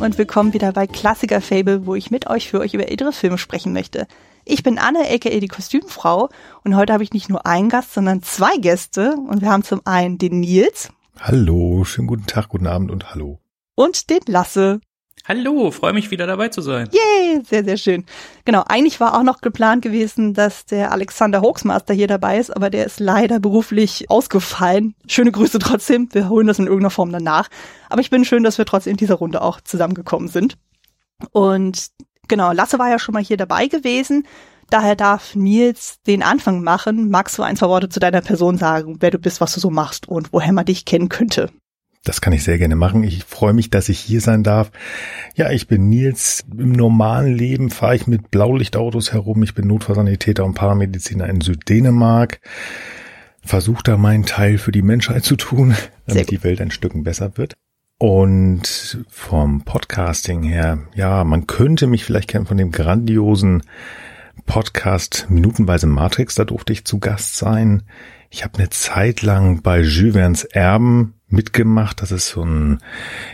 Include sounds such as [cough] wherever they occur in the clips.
Und willkommen wieder bei Klassiker Fable, wo ich mit euch für euch über ältere Filme sprechen möchte. Ich bin Anne, aka die Kostümfrau und heute habe ich nicht nur einen Gast, sondern zwei Gäste und wir haben zum einen den Nils. Hallo, schönen guten Tag, guten Abend und hallo. Und den Lasse. Hallo, freue mich wieder dabei zu sein. Yay, sehr, sehr schön. Genau, eigentlich war auch noch geplant gewesen, dass der Alexander Hoaxmaster hier dabei ist, aber der ist leider beruflich ausgefallen. Schöne Grüße trotzdem, wir holen das in irgendeiner Form danach. Aber ich bin schön, dass wir trotzdem in dieser Runde auch zusammengekommen sind. Und genau, Lasse war ja schon mal hier dabei gewesen. Daher darf Nils den Anfang machen. Magst du ein, zwei Worte zu deiner Person sagen, wer du bist, was du so machst und woher man dich kennen könnte? Das kann ich sehr gerne machen. Ich freue mich, dass ich hier sein darf. Ja, ich bin Nils. Im normalen Leben fahre ich mit Blaulichtautos herum. Ich bin Notfallsanitäter und Paramediziner in Süddänemark. Versuche da meinen Teil für die Menschheit zu tun, [laughs] damit die Welt ein Stück besser wird. Und vom Podcasting her, ja, man könnte mich vielleicht kennen von dem grandiosen Podcast Minutenweise Matrix. Da durfte ich zu Gast sein. Ich habe eine Zeit lang bei Jules Verne's Erben mitgemacht. Das ist so ein,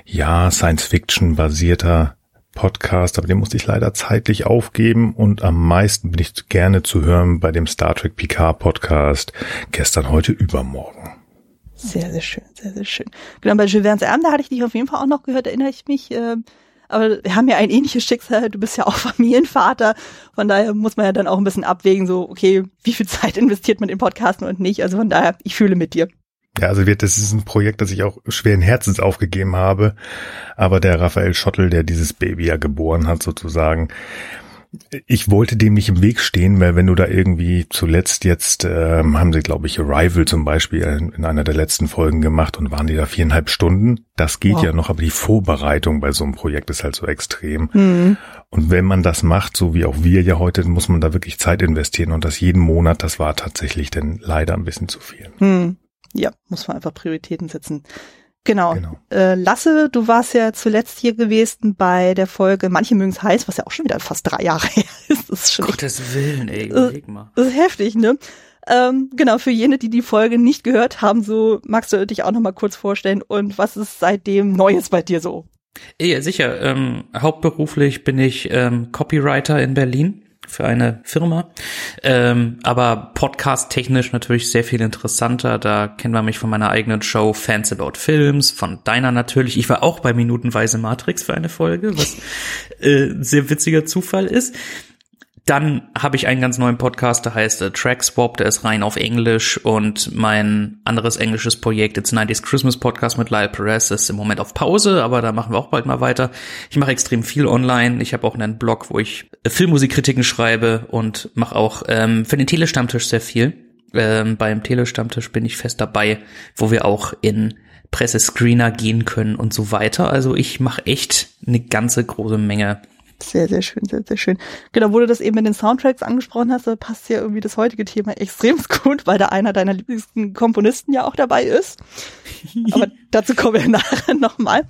ja, Science-Fiction-basierter Podcast, aber den musste ich leider zeitlich aufgeben und am meisten bin ich gerne zu hören bei dem Star Trek Picard Podcast gestern, heute, übermorgen. Sehr, sehr schön, sehr, sehr schön. Genau, bei Jules Verne's Erben, da hatte ich dich auf jeden Fall auch noch gehört, erinnere ich mich. Äh, aber wir haben ja ein ähnliches Schicksal. Du bist ja auch [laughs] Familienvater. Von daher muss man ja dann auch ein bisschen abwägen, so, okay, wie viel Zeit investiert man in Podcasten und nicht. Also von daher, ich fühle mit dir. Ja, also wird, das ist ein Projekt, das ich auch schweren Herzens aufgegeben habe. Aber der Raphael Schottel, der dieses Baby ja geboren hat, sozusagen, ich wollte dem nicht im Weg stehen, weil wenn du da irgendwie zuletzt jetzt, ähm, haben sie, glaube ich, Arrival zum Beispiel in einer der letzten Folgen gemacht und waren die da viereinhalb Stunden. Das geht wow. ja noch, aber die Vorbereitung bei so einem Projekt ist halt so extrem. Mhm. Und wenn man das macht, so wie auch wir ja heute, muss man da wirklich Zeit investieren und das jeden Monat, das war tatsächlich dann leider ein bisschen zu viel. Mhm. Ja, muss man einfach Prioritäten setzen. Genau. genau. Äh, Lasse, du warst ja zuletzt hier gewesen bei der Folge Manche mögen es heiß, was ja auch schon wieder fast drei Jahre [laughs] her ist. Das ist schon Gottes echt, Willen, ey, überleg mal. Das ist heftig, ne? Ähm, genau, für jene, die die Folge nicht gehört haben, so magst du dich auch noch mal kurz vorstellen und was ist seitdem Neues bei dir so? Ja, sicher. Ähm, hauptberuflich bin ich ähm, Copywriter in Berlin für eine Firma. Ähm, aber podcast-technisch natürlich sehr viel interessanter. Da kennt man mich von meiner eigenen Show Fans About Films, von deiner natürlich. Ich war auch bei Minutenweise Matrix für eine Folge, was äh, sehr witziger Zufall ist. Dann habe ich einen ganz neuen Podcast, der heißt äh, Track Swap, der ist rein auf Englisch und mein anderes englisches Projekt, It's 90s Christmas Podcast mit Lyle Perez, ist im Moment auf Pause, aber da machen wir auch bald mal weiter. Ich mache extrem viel online. Ich habe auch einen Blog, wo ich äh, Filmmusikkritiken schreibe und mache auch ähm, für den Telestammtisch sehr viel. Ähm, beim Telestammtisch bin ich fest dabei, wo wir auch in Pressescreener gehen können und so weiter. Also ich mache echt eine ganze große Menge sehr, sehr schön, sehr, sehr schön. Genau, wo du das eben mit den Soundtracks angesprochen hast, da passt ja irgendwie das heutige Thema extrem [laughs] gut, weil da einer deiner liebsten Komponisten ja auch dabei ist. Aber [laughs] dazu kommen wir [laughs] nachher nochmal.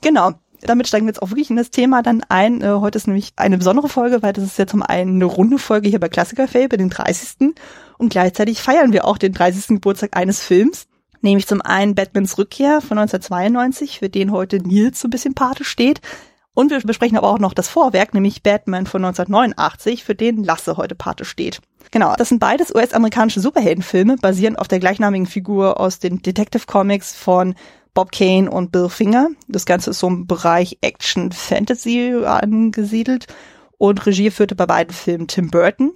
Genau. Damit steigen wir jetzt auch wirklich in das Thema dann ein. Äh, heute ist nämlich eine besondere Folge, weil das ist ja zum einen eine runde Folge hier bei Klassiker Fabe, den 30. Und gleichzeitig feiern wir auch den 30. Geburtstag eines Films. Nämlich zum einen Batmans Rückkehr von 1992, für den heute Nils so ein bisschen Pate steht. Und wir besprechen aber auch noch das Vorwerk, nämlich Batman von 1989, für den Lasse heute Pate steht. Genau, das sind beides US-amerikanische Superheldenfilme, basierend auf der gleichnamigen Figur aus den Detective Comics von Bob Kane und Bill Finger. Das Ganze ist so im Bereich Action Fantasy angesiedelt und Regie führte bei beiden Filmen Tim Burton.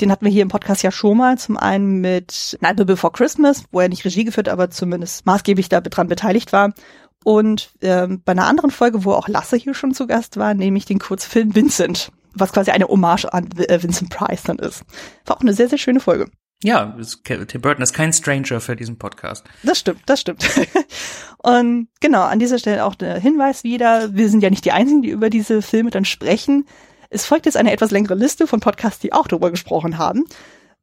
Den hatten wir hier im Podcast ja schon mal. Zum einen mit Nightmare Before Christmas, wo er nicht Regie geführt, aber zumindest maßgeblich daran beteiligt war. Und ähm, bei einer anderen Folge, wo auch Lasse hier schon zu Gast war, nämlich den Kurzfilm Vincent, was quasi eine Hommage an äh, Vincent Price dann ist. War auch eine sehr, sehr schöne Folge. Ja, Tim Burton ist kein Stranger für diesen Podcast. Das stimmt, das stimmt. [laughs] Und genau, an dieser Stelle auch der Hinweis wieder, wir sind ja nicht die Einzigen, die über diese Filme dann sprechen. Es folgt jetzt eine etwas längere Liste von Podcasts, die auch darüber gesprochen haben.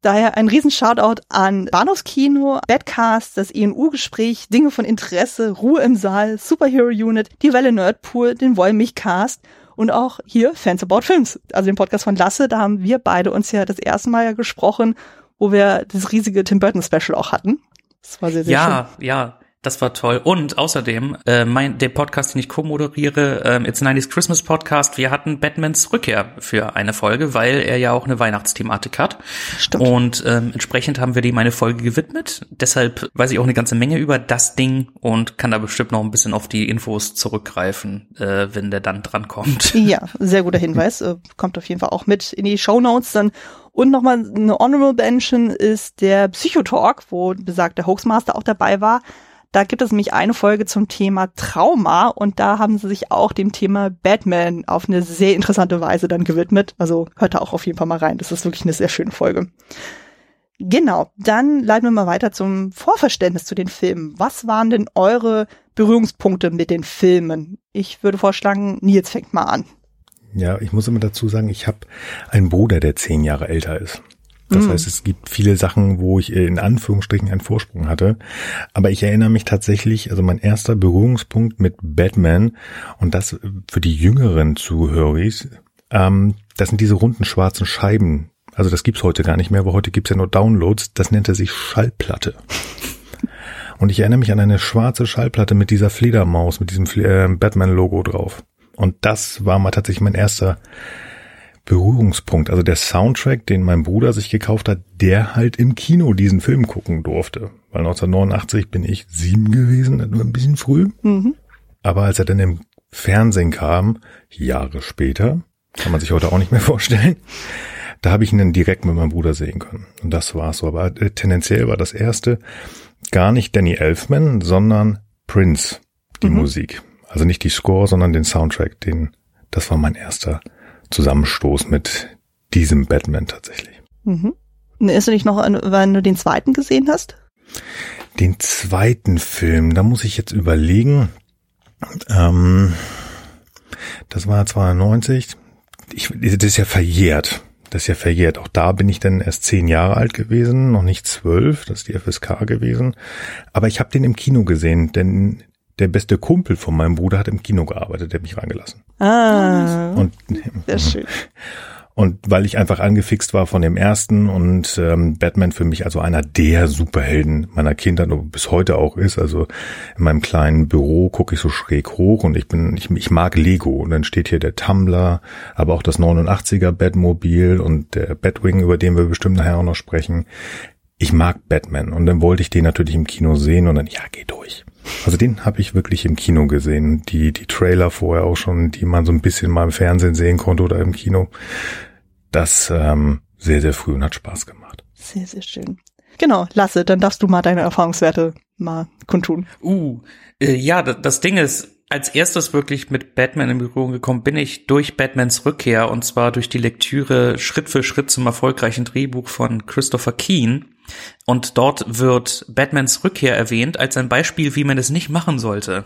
Daher ein riesen Shoutout an Bahnhofskino, Badcast, das ENU-Gespräch, Dinge von Interesse, Ruhe im Saal, Superhero Unit, die Welle Nerdpool, den Wollmich-Cast und auch hier Fans About Films, also den Podcast von Lasse. Da haben wir beide uns ja das erste Mal ja gesprochen, wo wir das riesige Tim Burton Special auch hatten. Das war sehr, sehr ja, schön. Ja, ja Das war toll. Und außerdem, äh, mein, der Podcast, den ich co-moderiere, äh, It's 90s Christmas Podcast, wir hatten Batmans Rückkehr für eine Folge, weil er ja auch eine Weihnachtsthematik hat. Stimmt. Und ähm, entsprechend haben wir dem eine Folge gewidmet. Deshalb weiß ich auch eine ganze Menge über das Ding und kann da bestimmt noch ein bisschen auf die Infos zurückgreifen, äh, wenn der dann drankommt. [laughs] Ja, sehr guter Hinweis. Äh, kommt auf jeden Fall auch mit in die Show Notes dann. Und nochmal eine Honorable Mention ist der Psychotalk, wo besagter Hoaxmaster auch dabei war. Da gibt es nämlich eine Folge zum Thema Trauma und da haben sie sich auch dem Thema Batman auf eine sehr interessante Weise dann gewidmet. Also hört da auch auf jeden Fall mal rein. Das ist wirklich eine sehr schöne Folge. Genau, dann leiten wir mal weiter zum Vorverständnis zu den Filmen. Was waren denn eure Berührungspunkte mit den Filmen? Ich würde vorschlagen, Nils fängt mal an. Ja, ich muss immer dazu sagen, ich habe einen Bruder, der zehn Jahre älter ist. Das Mhm. heißt, es gibt viele Sachen, wo ich in Anführungsstrichen einen Vorsprung hatte. Aber ich erinnere mich tatsächlich, also mein erster Berührungspunkt mit Batman und das für die jüngeren Zuhörer, ähm, das sind diese runden schwarzen Scheiben. Also das gibt's heute gar nicht mehr, aber heute gibt's ja nur Downloads. Das nennt er sich Schallplatte. [laughs] Und ich erinnere mich an eine schwarze Schallplatte mit dieser Fledermaus, mit diesem äh, Batman-Logo drauf. Und das war mal tatsächlich mein erster Berührungspunkt. Also der Soundtrack, den mein Bruder sich gekauft hat, der halt im Kino diesen Film gucken durfte. Weil 1989 bin ich sieben gewesen, war ein bisschen früh. Mhm. Aber als er dann im Fernsehen kam, Jahre später, kann man sich heute auch nicht mehr vorstellen, da habe ich ihn dann direkt mit meinem Bruder sehen können. Und das war's so. Aber äh, tendenziell war das erste gar nicht Danny Elfman, sondern Prince, die Mhm. Musik. Also nicht die Score, sondern den Soundtrack. Den, das war mein erster Zusammenstoß mit diesem Batman tatsächlich. Mhm. Erinnerst du dich noch, an, wann du den zweiten gesehen hast? Den zweiten Film, da muss ich jetzt überlegen. Ähm, das war 92. Ich, das ist ja verjährt. Das ist ja verjährt. Auch da bin ich dann erst zehn Jahre alt gewesen, noch nicht zwölf. Das ist die FSK gewesen. Aber ich habe den im Kino gesehen, denn der beste Kumpel von meinem Bruder hat im Kino gearbeitet, der hat mich reingelassen. Ah, Und sehr schön. Und weil ich einfach angefixt war von dem ersten und ähm, Batman für mich also einer der Superhelden meiner Kindheit und bis heute auch ist. Also in meinem kleinen Büro gucke ich so schräg hoch und ich bin, ich, ich mag Lego. Und dann steht hier der Tumblr, aber auch das 89er Batmobil und der Batwing, über den wir bestimmt nachher auch noch sprechen. Ich mag Batman und dann wollte ich den natürlich im Kino sehen und dann, ja, geh durch. Also den habe ich wirklich im Kino gesehen. Die, die Trailer vorher auch schon, die man so ein bisschen mal im Fernsehen sehen konnte oder im Kino. Das ähm, sehr, sehr früh und hat Spaß gemacht. Sehr, sehr schön. Genau, Lasse, dann darfst du mal deine Erfahrungswerte mal kundtun. Uh, äh, ja, das, das Ding ist, als erstes wirklich mit Batman in Berührung gekommen bin ich durch Batmans Rückkehr und zwar durch die Lektüre Schritt für Schritt zum erfolgreichen Drehbuch von Christopher Keen. Und dort wird Batmans Rückkehr erwähnt als ein Beispiel, wie man es nicht machen sollte.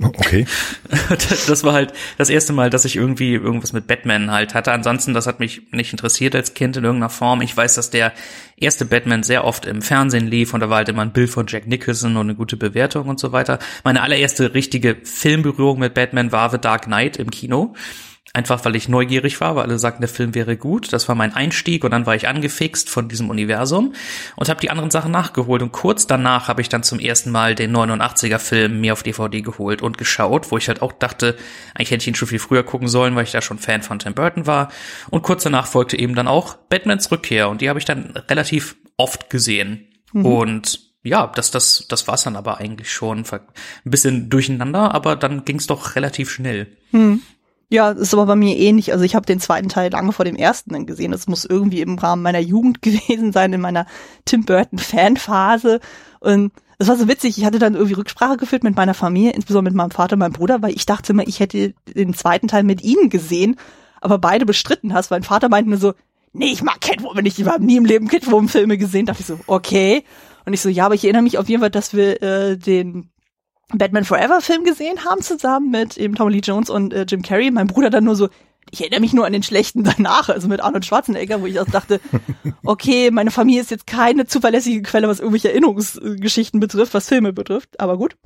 Okay. [laughs] das war halt das erste Mal, dass ich irgendwie irgendwas mit Batman halt hatte. Ansonsten, das hat mich nicht interessiert als Kind in irgendeiner Form. Ich weiß, dass der erste Batman sehr oft im Fernsehen lief und da war halt immer ein Bild von Jack Nicholson und eine gute Bewertung und so weiter. Meine allererste richtige Filmberührung mit Batman war The Dark Knight im Kino. Einfach weil ich neugierig war, weil alle sagten, der Film wäre gut. Das war mein Einstieg und dann war ich angefixt von diesem Universum und habe die anderen Sachen nachgeholt. Und kurz danach habe ich dann zum ersten Mal den 89er Film mir auf DVD geholt und geschaut, wo ich halt auch dachte, eigentlich hätte ich ihn schon viel früher gucken sollen, weil ich da schon Fan von Tim Burton war. Und kurz danach folgte eben dann auch Batmans Rückkehr und die habe ich dann relativ oft gesehen. Und ja, das, das, das war's dann aber eigentlich schon. Ein bisschen durcheinander, aber dann ging's doch relativ schnell. Hm. Ja, ist aber bei mir ähnlich. Also ich habe den zweiten Teil lange vor dem ersten dann gesehen. Das muss irgendwie im Rahmen meiner Jugend [laughs] gewesen sein, in meiner Tim Burton Fanphase. Und es war so witzig. Ich hatte dann irgendwie Rücksprache geführt mit meiner Familie, insbesondere mit meinem Vater und meinem Bruder, weil ich dachte immer, ich hätte den zweiten Teil mit ihnen gesehen, aber beide bestritten hast. Mein Vater meinte nur so, nee, ich mag Catwoman nicht. Ich habe nie im Leben Catwoman-Filme gesehen. Da dachte ich so, okay. Und ich so, ja, aber ich erinnere mich auf jeden Fall, dass wir äh, den Batman Forever Film gesehen haben zusammen mit eben Tommy Lee Jones und äh, Jim Carrey. Mein Bruder dann nur so, ich erinnere mich nur an den schlechten danach, also mit Arnold Schwarzenegger, wo ich auch dachte, [laughs] okay, meine Familie ist jetzt keine zuverlässige Quelle, was irgendwelche Erinnerungsgeschichten betrifft, was Filme betrifft, aber gut.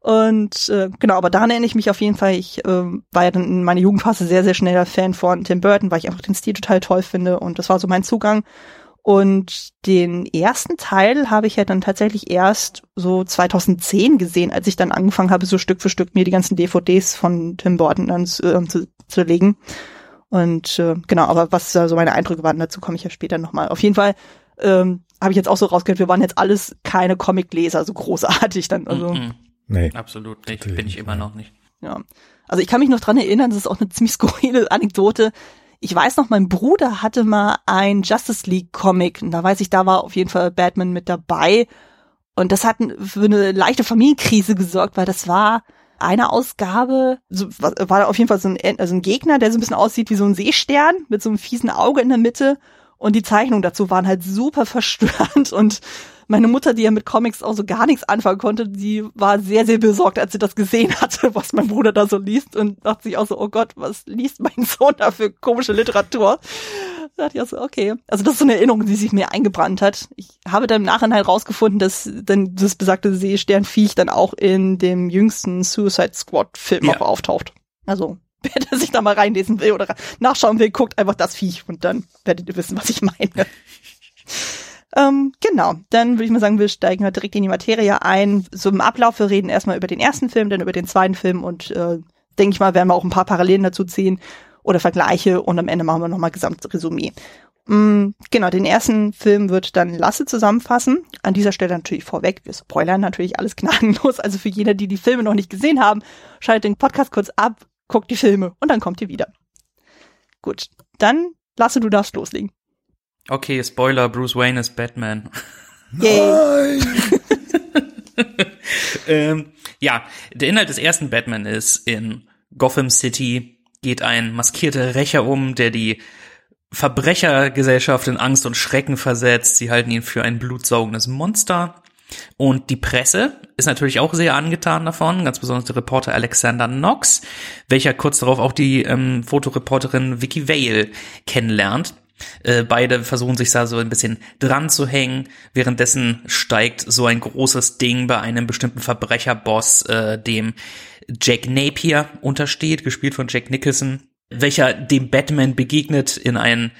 Und äh, genau, aber daran erinnere ich mich auf jeden Fall. Ich äh, war ja dann in meiner Jugendphase sehr, sehr schneller Fan von Tim Burton, weil ich einfach den Stil total toll finde und das war so mein Zugang. Und den ersten Teil habe ich ja dann tatsächlich erst so 2010 gesehen, als ich dann angefangen habe, so Stück für Stück mir die ganzen DVDs von Tim Burton dann äh, zu, zu legen. Und äh, genau, aber was da so meine Eindrücke waren, dazu komme ich ja später nochmal. Auf jeden Fall ähm, habe ich jetzt auch so rausgehört, wir waren jetzt alles keine Comicleser, so großartig dann. Also. Mm -mm. Nee. Absolut nicht, bin ich immer noch nicht. Ja. Also ich kann mich noch dran erinnern, das ist auch eine ziemlich [laughs] skurrile Anekdote ich weiß noch, mein Bruder hatte mal ein Justice League Comic und da weiß ich, da war auf jeden Fall Batman mit dabei. Und das hat für eine leichte Familienkrise gesorgt, weil das war eine Ausgabe, so, war auf jeden Fall so ein, also ein Gegner, der so ein bisschen aussieht wie so ein Seestern mit so einem fiesen Auge in der Mitte und die Zeichnungen dazu waren halt super [laughs] verstörend und meine Mutter, die ja mit Comics auch so gar nichts anfangen konnte, die war sehr, sehr besorgt, als sie das gesehen hatte, was mein Bruder da so liest und dachte sich auch so, oh Gott, was liest mein [laughs] Sohn da für komische Literatur? Da dachte ich auch so, okay. Also das ist so eine Erinnerung, die sich mir eingebrannt hat. Ich habe dann im Nachhinein rausgefunden, dass dann das besagte Seesternviech dann auch in dem jüngsten Suicide Squad Film ja. auch auftaucht. Also [laughs] wer sich da mal reinlesen will oder nachschauen will, guckt einfach das Viech und dann werdet ihr wissen, was ich meine. [laughs] Ähm, genau, dann würde ich mal sagen, wir steigen halt direkt in die Materie ein. So im Ablauf, wir reden erstmal über den ersten Film, dann über den zweiten Film und äh, denke ich mal, werden wir auch ein paar Parallelen dazu ziehen oder Vergleiche und am Ende machen wir nochmal Gesamtresümee. Mm, genau, den ersten Film wird dann Lasse zusammenfassen. An dieser Stelle natürlich vorweg, wir spoilern natürlich alles gnadenlos. Also für jene, die die Filme noch nicht gesehen haben, schaltet den Podcast kurz ab, guckt die Filme und dann kommt ihr wieder. Gut, dann Lasse, du darfst loslegen. Okay, Spoiler, Bruce Wayne ist Batman. Nein! [laughs] ähm, ja, der Inhalt des ersten Batman ist, in Gotham City geht ein maskierter Rächer um, der die Verbrechergesellschaft in Angst und Schrecken versetzt. Sie halten ihn für ein blutsaugendes Monster. Und die Presse ist natürlich auch sehr angetan davon, ganz besonders der Reporter Alexander Knox, welcher kurz darauf auch die ähm, Fotoreporterin Vicky Vale kennenlernt. Äh, beide versuchen sich da so ein bisschen dran zu hängen. Währenddessen steigt so ein großes Ding bei einem bestimmten Verbrecherboss, äh, dem Jack Napier untersteht, gespielt von Jack Nicholson, welcher dem Batman begegnet in einen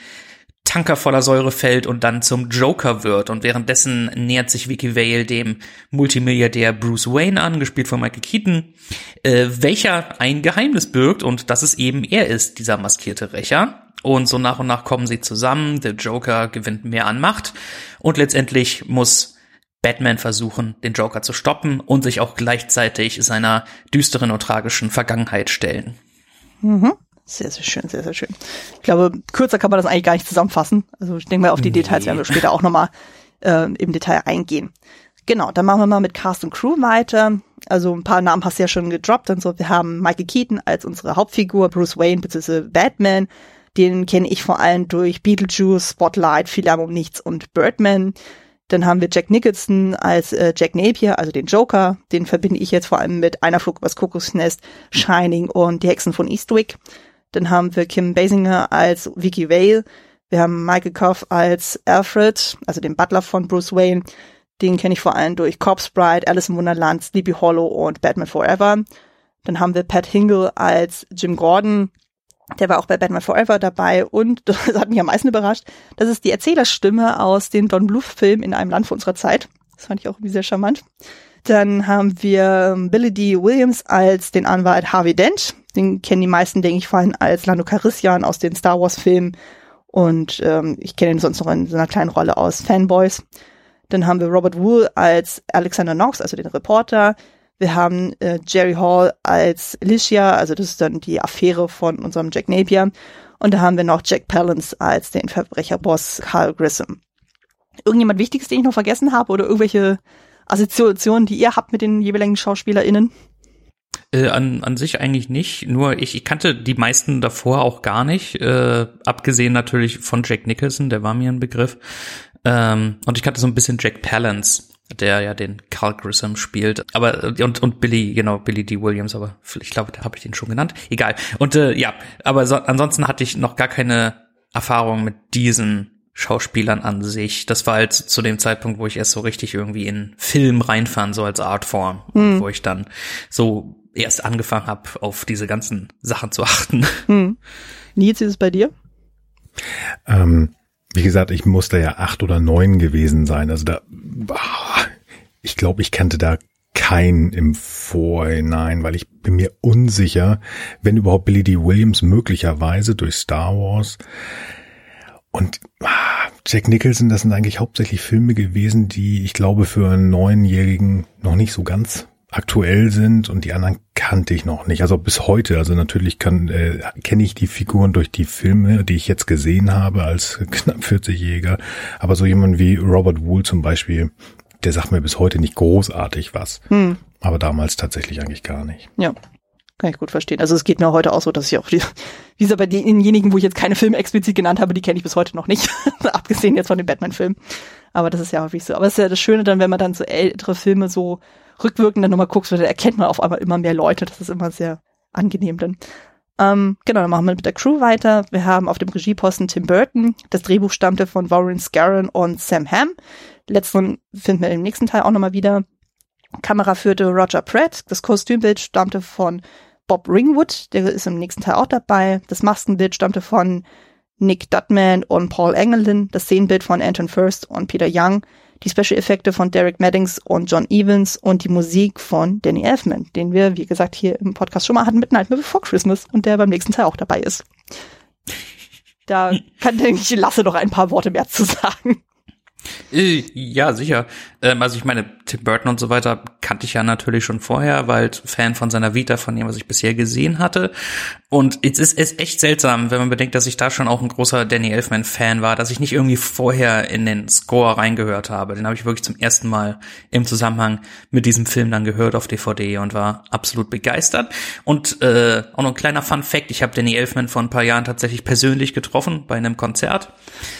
Tanker voller Säure fällt und dann zum Joker wird. Und währenddessen nähert sich Vicky Vale dem Multimilliardär Bruce Wayne an, gespielt von Michael Keaton, äh, welcher ein Geheimnis birgt und dass es eben er ist, dieser maskierte Rächer. Und so nach und nach kommen sie zusammen, der Joker gewinnt mehr an Macht und letztendlich muss Batman versuchen, den Joker zu stoppen und sich auch gleichzeitig seiner düsteren und tragischen Vergangenheit stellen. Mhm. Sehr, sehr schön, sehr, sehr schön. Ich glaube, kürzer kann man das eigentlich gar nicht zusammenfassen. Also ich denke mal, auf die nee. Details werden wir später auch nochmal äh, im Detail eingehen. Genau, dann machen wir mal mit Cast und Crew weiter. Also ein paar Namen hast du ja schon gedroppt und so. Wir haben Michael Keaton als unsere Hauptfigur, Bruce Wayne bzw. Batman, den kenne ich vor allem durch Beetlejuice, Spotlight, Viel Lärm um Nichts und Birdman. Dann haben wir Jack Nicholson als äh, Jack Napier, also den Joker. Den verbinde ich jetzt vor allem mit Einer Flug übers Kokosnest, Shining und Die Hexen von Eastwick. Dann haben wir Kim Basinger als Vicky Vale. Wir haben Michael Koff als Alfred, also den Butler von Bruce Wayne. Den kenne ich vor allem durch Corpse Bride, Alice im Wunderland, Sleepy Hollow und Batman Forever. Dann haben wir Pat Hingle als Jim Gordon, der war auch bei Batman Forever dabei und [laughs] das hat mich am meisten überrascht. Das ist die Erzählerstimme aus dem Don Bluth-Film in einem Land vor unserer Zeit. Das fand ich auch irgendwie sehr charmant. Dann haben wir Billy D. Williams als den Anwalt Harvey Dent. Den kennen die meisten, denke ich, vor allem als Lando Calrissian aus den Star Wars-Filmen. Und ähm, ich kenne ihn sonst noch in so einer kleinen Rolle aus Fanboys. Dann haben wir Robert Wool als Alexander Knox, also den Reporter. Wir haben äh, Jerry Hall als Alicia, also das ist dann die Affäre von unserem Jack Napier. Und da haben wir noch Jack Palance als den Verbrecherboss Carl Grissom. Irgendjemand Wichtiges, den ich noch vergessen habe oder irgendwelche Assoziationen, die ihr habt mit den jeweiligen SchauspielerInnen? Äh, an, an sich eigentlich nicht. Nur ich, ich kannte die meisten davor auch gar nicht. Äh, abgesehen natürlich von Jack Nicholson, der war mir ein Begriff. Ähm, und ich kannte so ein bisschen Jack Palance der ja den Carl Grissom spielt. Aber und und Billy, genau, Billy D. Williams, aber ich glaube, da habe ich den schon genannt. Egal. Und äh, ja, aber so, ansonsten hatte ich noch gar keine Erfahrung mit diesen Schauspielern an sich. Das war halt zu dem Zeitpunkt, wo ich erst so richtig irgendwie in Film reinfahren, so als Artform, hm. wo ich dann so erst angefangen habe, auf diese ganzen Sachen zu achten. [laughs] Hm. Nils, ist es bei dir? Ähm, Wie gesagt, ich musste ja acht oder neun gewesen sein. Also da, ich glaube, ich kannte da keinen im Vorhinein, weil ich bin mir unsicher, wenn überhaupt Billy D. Williams möglicherweise durch Star Wars. Und ah, Jack Nicholson, das sind eigentlich hauptsächlich Filme gewesen, die ich glaube für einen Neunjährigen noch nicht so ganz aktuell sind und die anderen kannte ich noch nicht. Also bis heute, also natürlich kann äh, kenne ich die Figuren durch die Filme, die ich jetzt gesehen habe als [laughs] knapp 40-Jähriger. Aber so jemand wie Robert Wool zum Beispiel, der sagt mir bis heute nicht großartig was. Hm. Aber damals tatsächlich eigentlich gar nicht. Ja. Kann ich gut verstehen. Also es geht mir heute auch so, dass ich auch die, [laughs] wie gesagt, bei denjenigen, wo ich jetzt keine Filme explizit genannt habe, die kenne ich bis heute noch nicht. [laughs] Abgesehen jetzt von den Batman-Filmen. Aber das ist ja häufig so. Aber es ist ja das Schöne dann, wenn man dann so ältere Filme so rückwirkend dann nochmal guckst, dann erkennt man auf einmal immer mehr Leute. Das ist immer sehr angenehm dann. Ähm, genau, dann machen wir mit der Crew weiter. Wir haben auf dem Regieposten Tim Burton. Das Drehbuch stammte von Warren Scarron und Sam Hamm. Letzteren finden wir im nächsten Teil auch nochmal wieder. Kamera führte Roger Pratt. Das Kostümbild stammte von Bob Ringwood. Der ist im nächsten Teil auch dabei. Das Maskenbild stammte von Nick Dutman und Paul Engelin. Das Szenenbild von Anton First und Peter Young die Special-Effekte von Derek Maddings und John Evans und die Musik von Danny Elfman, den wir, wie gesagt, hier im Podcast schon mal hatten mit Nightmare Before Christmas und der beim nächsten Teil auch dabei ist. Da [laughs] kann, denke ich, Lasse noch ein paar Worte mehr zu sagen. Äh, ja, sicher. Ähm, also ich meine, Tim Burton und so weiter kannte ich ja natürlich schon vorher, weil Fan von seiner Vita, von dem, was ich bisher gesehen hatte. Und es ist, ist echt seltsam, wenn man bedenkt, dass ich da schon auch ein großer Danny Elfman-Fan war, dass ich nicht irgendwie vorher in den Score reingehört habe. Den habe ich wirklich zum ersten Mal im Zusammenhang mit diesem Film dann gehört auf DVD und war absolut begeistert. Und äh, auch noch ein kleiner Fun-Fact, ich habe Danny Elfman vor ein paar Jahren tatsächlich persönlich getroffen bei einem Konzert,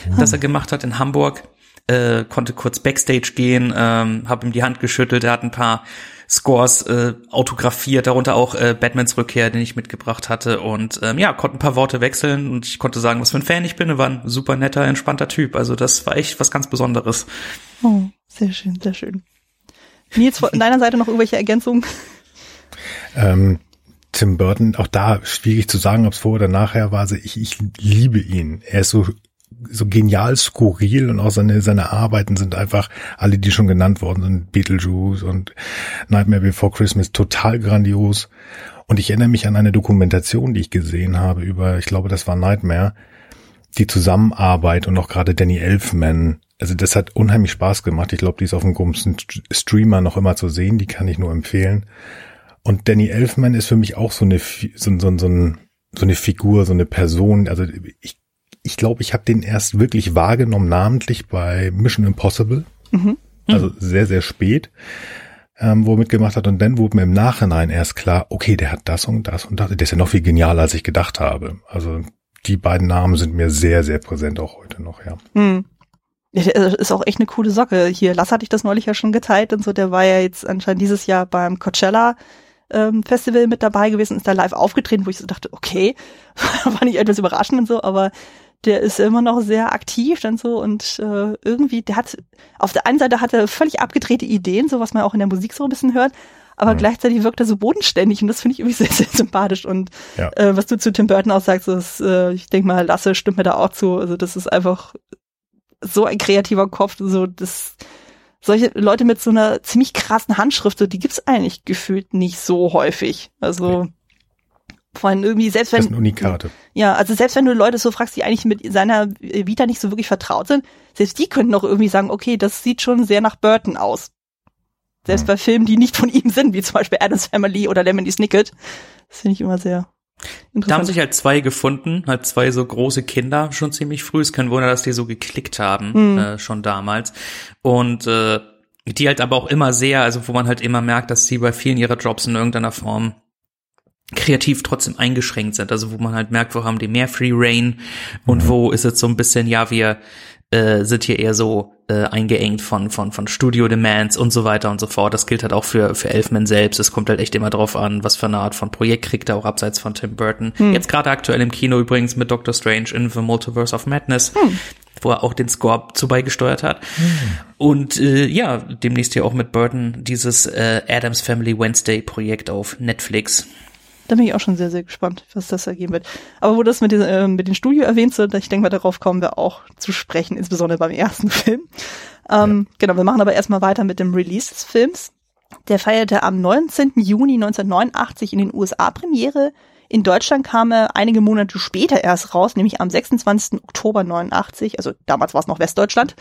ja. das er gemacht hat in Hamburg äh, konnte kurz Backstage gehen, ähm, habe ihm die Hand geschüttelt, er hat ein paar Scores äh, autografiert, darunter auch äh, Batmans Rückkehr, den ich mitgebracht hatte und ähm, ja, konnte ein paar Worte wechseln und ich konnte sagen, was für ein Fan ich bin. Er war ein super netter, entspannter Typ. Also das war echt was ganz Besonderes. Oh, sehr schön, sehr schön. Nils, von deiner Seite noch irgendwelche Ergänzungen? Ähm, Tim Burton, auch da schwierig zu sagen, ob es vor oder nachher war. Also ich, ich liebe ihn. Er ist so so genial skurril und auch seine, seine Arbeiten sind einfach, alle, die schon genannt worden sind, Beetlejuice und Nightmare Before Christmas, total grandios. Und ich erinnere mich an eine Dokumentation, die ich gesehen habe über, ich glaube, das war Nightmare, die Zusammenarbeit und auch gerade Danny Elfman. Also das hat unheimlich Spaß gemacht. Ich glaube, die ist auf dem großen Streamer noch immer zu sehen. Die kann ich nur empfehlen. Und Danny Elfman ist für mich auch so eine, so, so, so, so eine Figur, so eine Person. Also ich ich glaube, ich habe den erst wirklich wahrgenommen, namentlich bei Mission Impossible. Mhm. Also sehr, sehr spät, ähm, wo er mitgemacht hat. Und dann wurde mir im Nachhinein erst klar, okay, der hat das und das und das. Der ist ja noch viel genialer, als ich gedacht habe. Also die beiden Namen sind mir sehr, sehr präsent auch heute noch, ja. Mhm. Ist auch echt eine coole Socke. Hier, Lass hatte ich das neulich ja schon geteilt und so. Der war ja jetzt anscheinend dieses Jahr beim Coachella ähm, Festival mit dabei gewesen, ist da live aufgetreten, wo ich so dachte, okay, [laughs] war nicht etwas überraschend und so, aber der ist immer noch sehr aktiv dann so und äh, irgendwie, der hat, auf der einen Seite hat er völlig abgedrehte Ideen, so was man auch in der Musik so ein bisschen hört, aber mhm. gleichzeitig wirkt er so bodenständig und das finde ich irgendwie [laughs] sehr, sehr sympathisch und ja. äh, was du zu Tim Burton auch sagst, ist, äh, ich denke mal, Lasse stimmt mir da auch zu, also das ist einfach so ein kreativer Kopf, so das solche Leute mit so einer ziemlich krassen Handschrift, so, die gibt's eigentlich gefühlt nicht so häufig. Also von irgendwie, selbst wenn. Das sind Unikate. Ja, also selbst wenn du Leute so fragst, die eigentlich mit seiner Vita nicht so wirklich vertraut sind, selbst die können noch irgendwie sagen, okay, das sieht schon sehr nach Burton aus. Selbst hm. bei Filmen, die nicht von ihm sind, wie zum Beispiel Adam's Family oder Lemony Snicket. Das finde ich immer sehr interessant. Da haben sich halt zwei gefunden, halt zwei so große Kinder, schon ziemlich früh. Es kein Wunder, dass die so geklickt haben, hm. äh, schon damals. Und äh, die halt aber auch immer sehr, also wo man halt immer merkt, dass sie bei vielen ihrer Jobs in irgendeiner Form kreativ trotzdem eingeschränkt sind. Also wo man halt merkt, wo haben die mehr Free Reign und mhm. wo ist es so ein bisschen, ja, wir äh, sind hier eher so äh, eingeengt von, von, von Studio-Demands und so weiter und so fort. Das gilt halt auch für, für Elfman selbst. Es kommt halt echt immer drauf an, was für eine Art von Projekt kriegt er auch abseits von Tim Burton. Hm. Jetzt gerade aktuell im Kino übrigens mit Doctor Strange in The Multiverse of Madness. Hm wo er auch den Score zu beigesteuert hat. Hm. Und äh, ja, demnächst ja auch mit Burton dieses äh, Adams Family Wednesday Projekt auf Netflix Da bin ich auch schon sehr, sehr gespannt, was das ergeben wird. Aber wo das mit, den, äh, mit dem Studio erwähnt wird, ich denke mal, darauf kommen wir auch zu sprechen, insbesondere beim ersten [laughs] Film. Ähm, ja. Genau, wir machen aber erstmal weiter mit dem Release des Films. Der feierte am 19. Juni 1989 in den USA Premiere. In Deutschland kam er einige Monate später erst raus, nämlich am 26. Oktober 89, also damals war es noch Westdeutschland.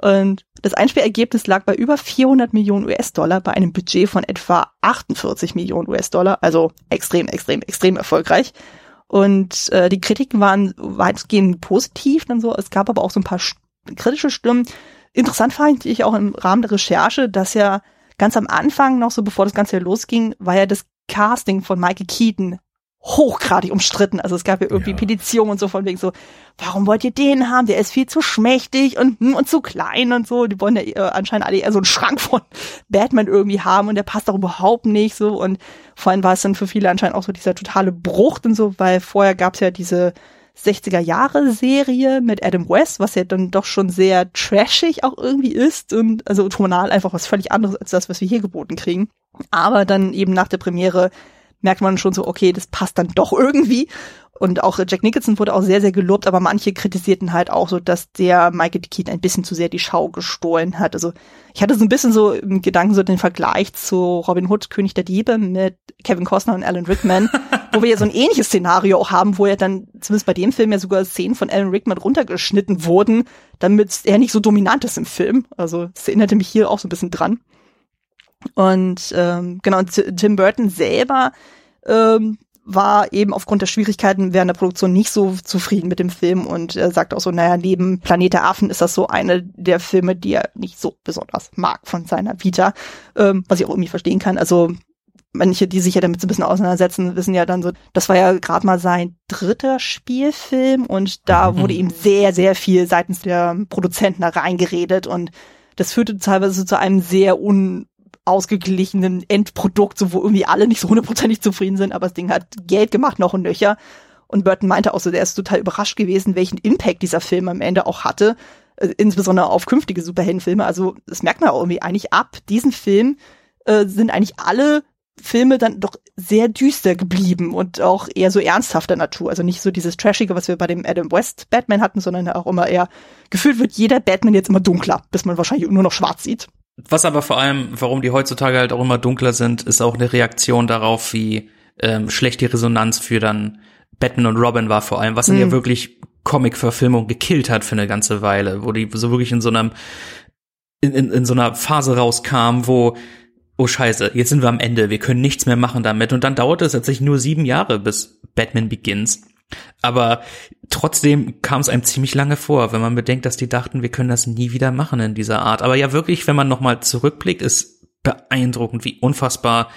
Und das Einspielergebnis lag bei über 400 Millionen US-Dollar bei einem Budget von etwa 48 Millionen US-Dollar, also extrem, extrem, extrem erfolgreich. Und äh, die Kritiken waren weitgehend positiv, dann so. Es gab aber auch so ein paar kritische Stimmen. Interessant fand ich auch im Rahmen der Recherche, dass ja ganz am Anfang noch so, bevor das Ganze losging, war ja das Casting von Michael Keaton hochgradig umstritten. Also es gab ja irgendwie ja. Petitionen und so von wegen so, warum wollt ihr den haben? Der ist viel zu schmächtig und, hm, und zu klein und so. Die wollen ja äh, anscheinend alle eher so einen Schrank von [laughs] Batman irgendwie haben und der passt auch überhaupt nicht so. Und vor allem war es dann für viele anscheinend auch so dieser totale Bruch und so, weil vorher gab es ja diese 60er Jahre Serie mit Adam West, was ja dann doch schon sehr trashig auch irgendwie ist und also tonal einfach was völlig anderes als das, was wir hier geboten kriegen. Aber dann eben nach der Premiere merkt man schon so, okay, das passt dann doch irgendwie. Und auch Jack Nicholson wurde auch sehr, sehr gelobt, aber manche kritisierten halt auch so, dass der Michael Keaton ein bisschen zu sehr die Schau gestohlen hat. Also ich hatte so ein bisschen so im Gedanken so den Vergleich zu Robin Hood, König der Diebe mit Kevin Costner und Alan Rickman, [laughs] wo wir ja so ein ähnliches Szenario auch haben, wo ja dann zumindest bei dem Film ja sogar Szenen von Alan Rickman runtergeschnitten wurden, damit er nicht so dominant ist im Film. Also es erinnerte mich hier auch so ein bisschen dran. Und ähm, genau, Tim Burton selber ähm, war eben aufgrund der Schwierigkeiten während der Produktion nicht so zufrieden mit dem Film und er sagt auch so, naja, neben Planet der Affen ist das so eine der Filme, die er nicht so besonders mag von seiner Vita, ähm, was ich auch irgendwie verstehen kann. Also manche, die sich ja damit so ein bisschen auseinandersetzen, wissen ja dann so, das war ja gerade mal sein dritter Spielfilm und da mhm. wurde ihm sehr, sehr viel seitens der Produzenten da reingeredet und das führte teilweise zu einem sehr un ausgeglichenen Endprodukt, so wo irgendwie alle nicht so hundertprozentig zufrieden sind, aber das Ding hat Geld gemacht noch und nöcher. Und Burton meinte auch so, der ist total überrascht gewesen, welchen Impact dieser Film am Ende auch hatte, äh, insbesondere auf künftige Superheldenfilme. Also das merkt man auch irgendwie eigentlich ab. Diesen Film äh, sind eigentlich alle Filme dann doch sehr düster geblieben und auch eher so ernsthafter Natur. Also nicht so dieses Trashige, was wir bei dem Adam West Batman hatten, sondern auch immer eher gefühlt wird jeder Batman jetzt immer dunkler, bis man wahrscheinlich nur noch schwarz sieht. Was aber vor allem, warum die heutzutage halt auch immer dunkler sind, ist auch eine Reaktion darauf, wie ähm, schlecht die Resonanz für dann Batman und Robin war vor allem, was dann mhm. ja wirklich Comic-Verfilmung gekillt hat für eine ganze Weile, wo die so wirklich in so einem in, in, in so einer Phase rauskam, wo oh scheiße, jetzt sind wir am Ende, wir können nichts mehr machen damit. Und dann dauerte es tatsächlich nur sieben Jahre, bis Batman Begins. Aber trotzdem kam es einem ziemlich lange vor, wenn man bedenkt, dass die dachten, wir können das nie wieder machen in dieser Art. Aber ja, wirklich, wenn man nochmal zurückblickt, ist beeindruckend, wie unfassbar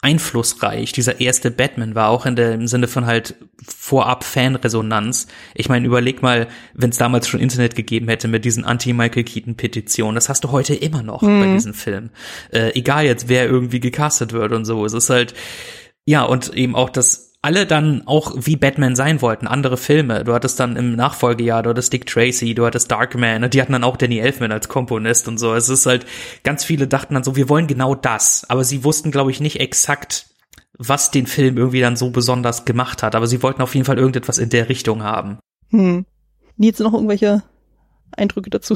einflussreich dieser erste Batman war, auch in dem Sinne von halt vorab Fanresonanz. Ich meine, überleg mal, wenn es damals schon Internet gegeben hätte mit diesen Anti-Michael Keaton-Petitionen, das hast du heute immer noch mhm. bei diesem Film. Äh, egal jetzt, wer irgendwie gecastet wird und so. Es ist halt, ja, und eben auch das alle dann auch wie Batman sein wollten, andere Filme. Du hattest dann im Nachfolgejahr, du hattest Dick Tracy, du hattest Darkman, und die hatten dann auch Danny Elfman als Komponist und so. Es ist halt, ganz viele dachten dann so, wir wollen genau das. Aber sie wussten, glaube ich, nicht exakt, was den Film irgendwie dann so besonders gemacht hat. Aber sie wollten auf jeden Fall irgendetwas in der Richtung haben. Hm. Nils, noch irgendwelche Eindrücke dazu?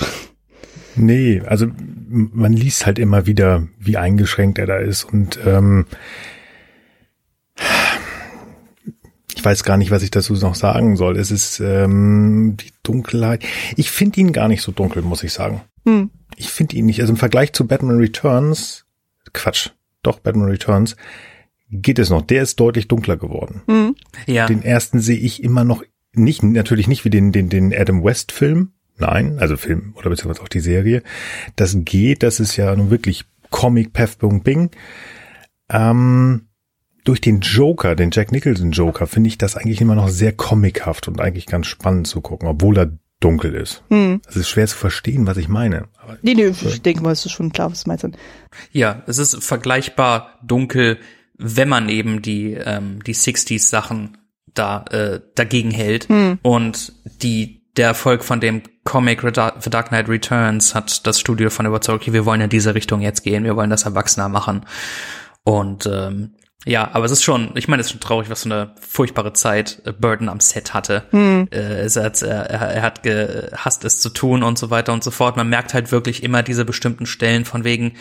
Nee, also man liest halt immer wieder, wie eingeschränkt er da ist und ähm, ich weiß gar nicht, was ich dazu noch sagen soll. Es ist ähm, die Dunkelheit. Ich finde ihn gar nicht so dunkel, muss ich sagen. Hm. Ich finde ihn nicht. Also im Vergleich zu Batman Returns, Quatsch, doch Batman Returns, geht es noch. Der ist deutlich dunkler geworden. Hm. Ja. Den ersten sehe ich immer noch nicht, natürlich nicht wie den, den, den Adam West Film. Nein, also Film oder beziehungsweise auch die Serie. Das geht, das ist ja nun wirklich Comic Path Bing. Ähm, durch den Joker, den Jack Nicholson Joker, finde ich das eigentlich immer noch sehr comichaft und eigentlich ganz spannend zu gucken, obwohl er dunkel ist. Hm. Es ist schwer zu verstehen, was ich meine. Aber nee, nee, ich denke mal, es ist schon klar, was du meinst. Ja, es ist vergleichbar dunkel, wenn man eben die, ähm, die 60s Sachen da äh, dagegen hält. Hm. Und die, der Erfolg von dem Comic The Dark Knight Returns hat das Studio von überzeugt, okay, wir wollen in diese Richtung jetzt gehen, wir wollen das erwachsener machen. Und ähm, Ja, aber es ist schon, ich meine, es ist schon traurig, was so eine furchtbare Zeit äh, Burden am Set hatte. Hm. Äh, es hat, er, er hat gehasst, es zu tun und so weiter und so fort. Man merkt halt wirklich immer diese bestimmten Stellen von wegen,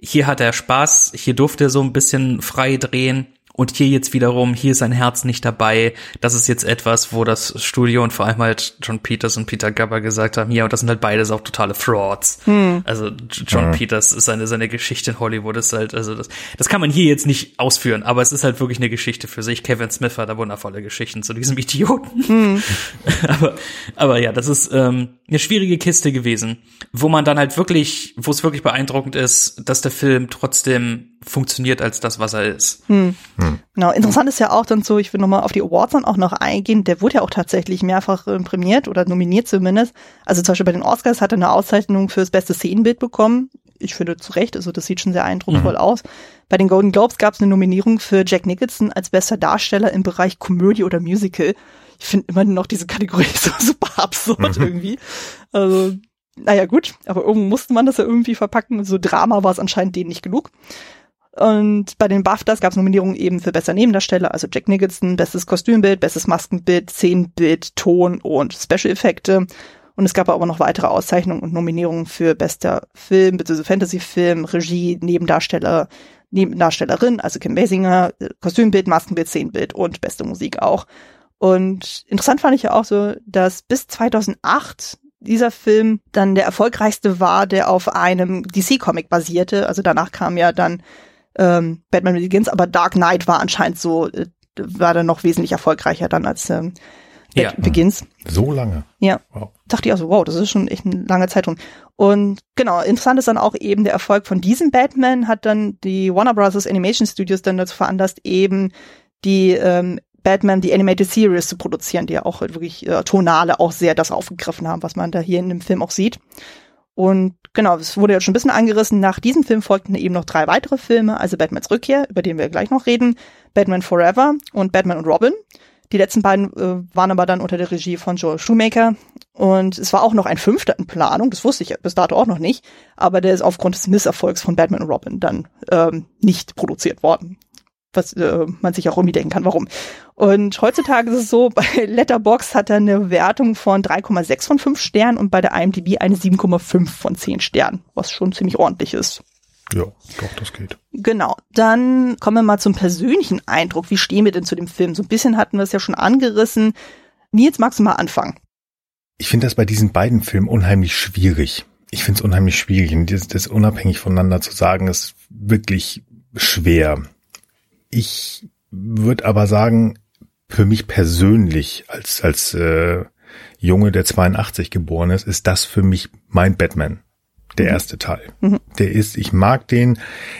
hier hat er Spaß, hier durfte er so ein bisschen frei drehen und hier jetzt wiederum, hier ist sein Herz nicht dabei. Das ist jetzt etwas, wo das Studio und vor allem halt John Peters und Peter Gabber gesagt haben, ja, und das sind halt beides auch totale Frauds. Hm. Also John mhm. Peters ist seine, seine Geschichte in Hollywood ist halt, also das, das kann man hier jetzt nicht ausführen, aber es ist halt wirklich eine Geschichte für sich. Kevin Smith hat da wundervolle Geschichten zu diesem Idioten. Hm. [laughs] aber, aber ja, das ist ähm, eine schwierige Kiste gewesen, wo man dann halt wirklich, wo es wirklich beeindruckend ist, dass der Film trotzdem funktioniert als das, was er ist. Hm. Hm. Genau, interessant ist ja auch dann so, ich will nochmal auf die Awards dann auch noch eingehen, der wurde ja auch tatsächlich mehrfach äh, prämiert oder nominiert zumindest. Also zum Beispiel bei den Oscars hat er eine Auszeichnung fürs beste Szenenbild bekommen. Ich finde zu Recht, also das sieht schon sehr eindrucksvoll mhm. aus. Bei den Golden Globes gab es eine Nominierung für Jack Nicholson als bester Darsteller im Bereich Komödie oder Musical. Ich finde immer noch diese Kategorie [laughs] so super absurd mhm. irgendwie. Also naja, gut, aber irgendwo musste man das ja irgendwie verpacken. So Drama war es anscheinend denen nicht genug. Und bei den BAFTAs gab es Nominierungen eben für bester Nebendarsteller, also Jack Nicholson, bestes Kostümbild, bestes Maskenbild, Szenenbild, Ton und Special-Effekte. Und es gab aber noch weitere Auszeichnungen und Nominierungen für bester Film, bzw. Fantasy-Film, Regie, Nebendarsteller, Nebendarstellerin, also Kim Basinger, Kostümbild, Maskenbild, Szenenbild und beste Musik auch. Und interessant fand ich ja auch so, dass bis 2008 dieser Film dann der erfolgreichste war, der auf einem DC-Comic basierte. Also danach kam ja dann ähm, Batman Begins, aber Dark Knight war anscheinend so, äh, war dann noch wesentlich erfolgreicher dann als ähm, ja. Begins. So lange? Ja. Wow. Dachte ich also, wow, das ist schon echt eine lange Zeitung. Und genau, interessant ist dann auch eben der Erfolg von diesem Batman hat dann die Warner Bros. Animation Studios dann dazu veranlasst, eben die ähm, Batman die Animated Series zu produzieren, die ja auch wirklich äh, tonale auch sehr das aufgegriffen haben, was man da hier in dem Film auch sieht. Und genau, es wurde jetzt schon ein bisschen angerissen. Nach diesem Film folgten eben noch drei weitere Filme, also Batmans Rückkehr, über den wir gleich noch reden, Batman Forever und Batman und Robin. Die letzten beiden äh, waren aber dann unter der Regie von Joel Shoemaker. Und es war auch noch ein fünfter in Planung, das wusste ich bis dato auch noch nicht, aber der ist aufgrund des Misserfolgs von Batman und Robin dann ähm, nicht produziert worden was äh, man sich auch irgendwie denken kann, warum. Und heutzutage ist es so, [laughs] bei Letterbox hat er eine Wertung von 3,6 von 5 Sternen und bei der IMDb eine 7,5 von 10 Sternen, was schon ziemlich ordentlich ist. Ja, doch, das geht. Genau. Dann kommen wir mal zum persönlichen Eindruck. Wie stehen wir denn zu dem Film? So ein bisschen hatten wir es ja schon angerissen. Nils, magst du mal anfangen? Ich finde das bei diesen beiden Filmen unheimlich schwierig. Ich finde es unheimlich schwierig. Und das, das unabhängig voneinander zu sagen, ist wirklich schwer. Ich würde aber sagen, für mich persönlich als als äh, Junge, der 82 geboren ist, ist das für mich mein Batman. Der mhm. erste Teil. Mhm. Der ist, ich mag den,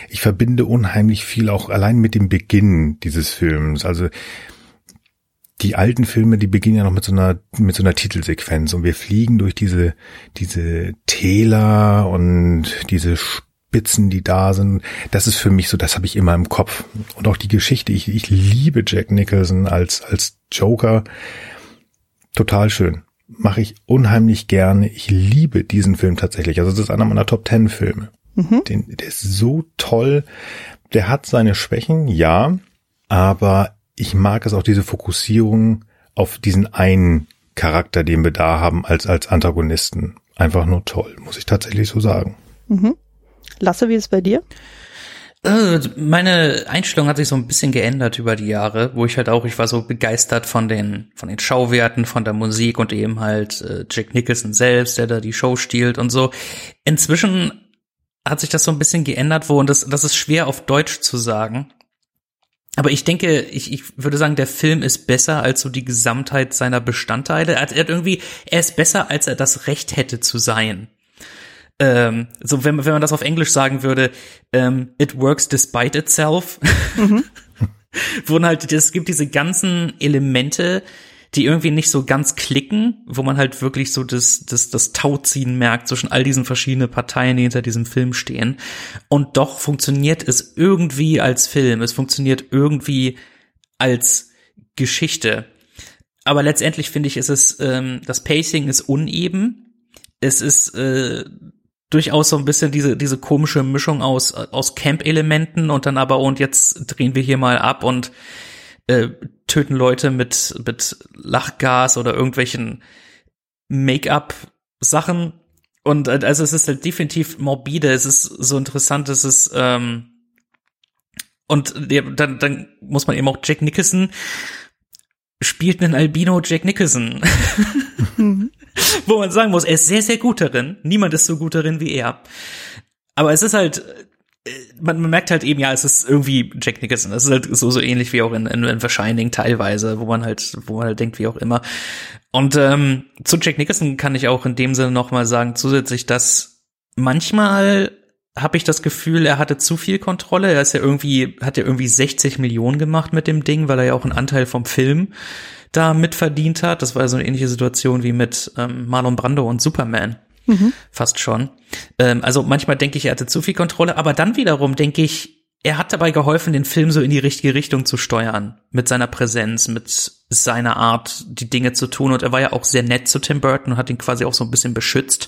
ich verbinde unheimlich viel auch allein mit dem Beginn dieses Films. Also die alten Filme, die beginnen ja noch mit so einer mit so einer Titelsequenz und wir fliegen durch diese diese Täler und diese Spitzen, die da sind. Das ist für mich so, das habe ich immer im Kopf. Und auch die Geschichte. Ich, ich liebe Jack Nicholson als, als Joker. Total schön. Mache ich unheimlich gerne. Ich liebe diesen Film tatsächlich. Also das ist einer meiner Top Ten Filme. Mhm. Den, der ist so toll. Der hat seine Schwächen, ja. Aber ich mag es auch diese Fokussierung auf diesen einen Charakter, den wir da haben als, als Antagonisten. Einfach nur toll, muss ich tatsächlich so sagen. Mhm. Lasse, wie ist es bei dir? Äh, meine Einstellung hat sich so ein bisschen geändert über die Jahre, wo ich halt auch, ich war so begeistert von den, von den Schauwerten, von der Musik und eben halt äh, Jack Nicholson selbst, der da die Show stiehlt und so. Inzwischen hat sich das so ein bisschen geändert, wo, und das, das ist schwer auf Deutsch zu sagen. Aber ich denke, ich, ich würde sagen, der Film ist besser als so die Gesamtheit seiner Bestandteile. Er hat, er irgendwie, er ist besser, als er das Recht hätte zu sein ähm, so wenn, wenn man das auf Englisch sagen würde, ähm, it works despite itself. Mhm. [laughs] wo halt, es gibt diese ganzen Elemente, die irgendwie nicht so ganz klicken, wo man halt wirklich so das, das, das Tauziehen merkt zwischen all diesen verschiedenen Parteien, die hinter diesem Film stehen. Und doch funktioniert es irgendwie als Film. Es funktioniert irgendwie als Geschichte. Aber letztendlich finde ich, ist es, ähm, das Pacing ist uneben. Es ist, äh, durchaus so ein bisschen diese, diese komische Mischung aus, aus Camp-Elementen und dann aber, und jetzt drehen wir hier mal ab und äh, töten Leute mit, mit Lachgas oder irgendwelchen Make-up-Sachen. Und äh, also es ist halt definitiv morbide, es ist so interessant, es ist, ähm, und dann, dann muss man eben auch Jack Nicholson spielt einen Albino Jack Nicholson. [laughs] Wo man sagen muss, er ist sehr, sehr gut darin. Niemand ist so gut darin wie er. Aber es ist halt, äh, man, man merkt halt eben, ja, es ist irgendwie Jack Nicholson. Es ist halt so, so ähnlich wie auch in, in, in The Shining teilweise, wo man halt, wo man halt denkt, wie auch immer. Und ähm, zu Jack Nicholson kann ich auch in dem Sinne nochmal sagen, zusätzlich, dass manchmal habe ich das Gefühl, er hatte zu viel Kontrolle. Er ist ja irgendwie, hat ja irgendwie 60 Millionen gemacht mit dem Ding, weil er ja auch einen Anteil vom Film da mitverdient hat. Das war so eine ähnliche Situation wie mit ähm, Marlon Brando und Superman. Mhm. Fast schon. Ähm, also manchmal denke ich, er hatte zu viel Kontrolle, aber dann wiederum denke ich, er hat dabei geholfen, den Film so in die richtige Richtung zu steuern. Mit seiner Präsenz, mit seiner Art, die Dinge zu tun. Und er war ja auch sehr nett zu Tim Burton und hat ihn quasi auch so ein bisschen beschützt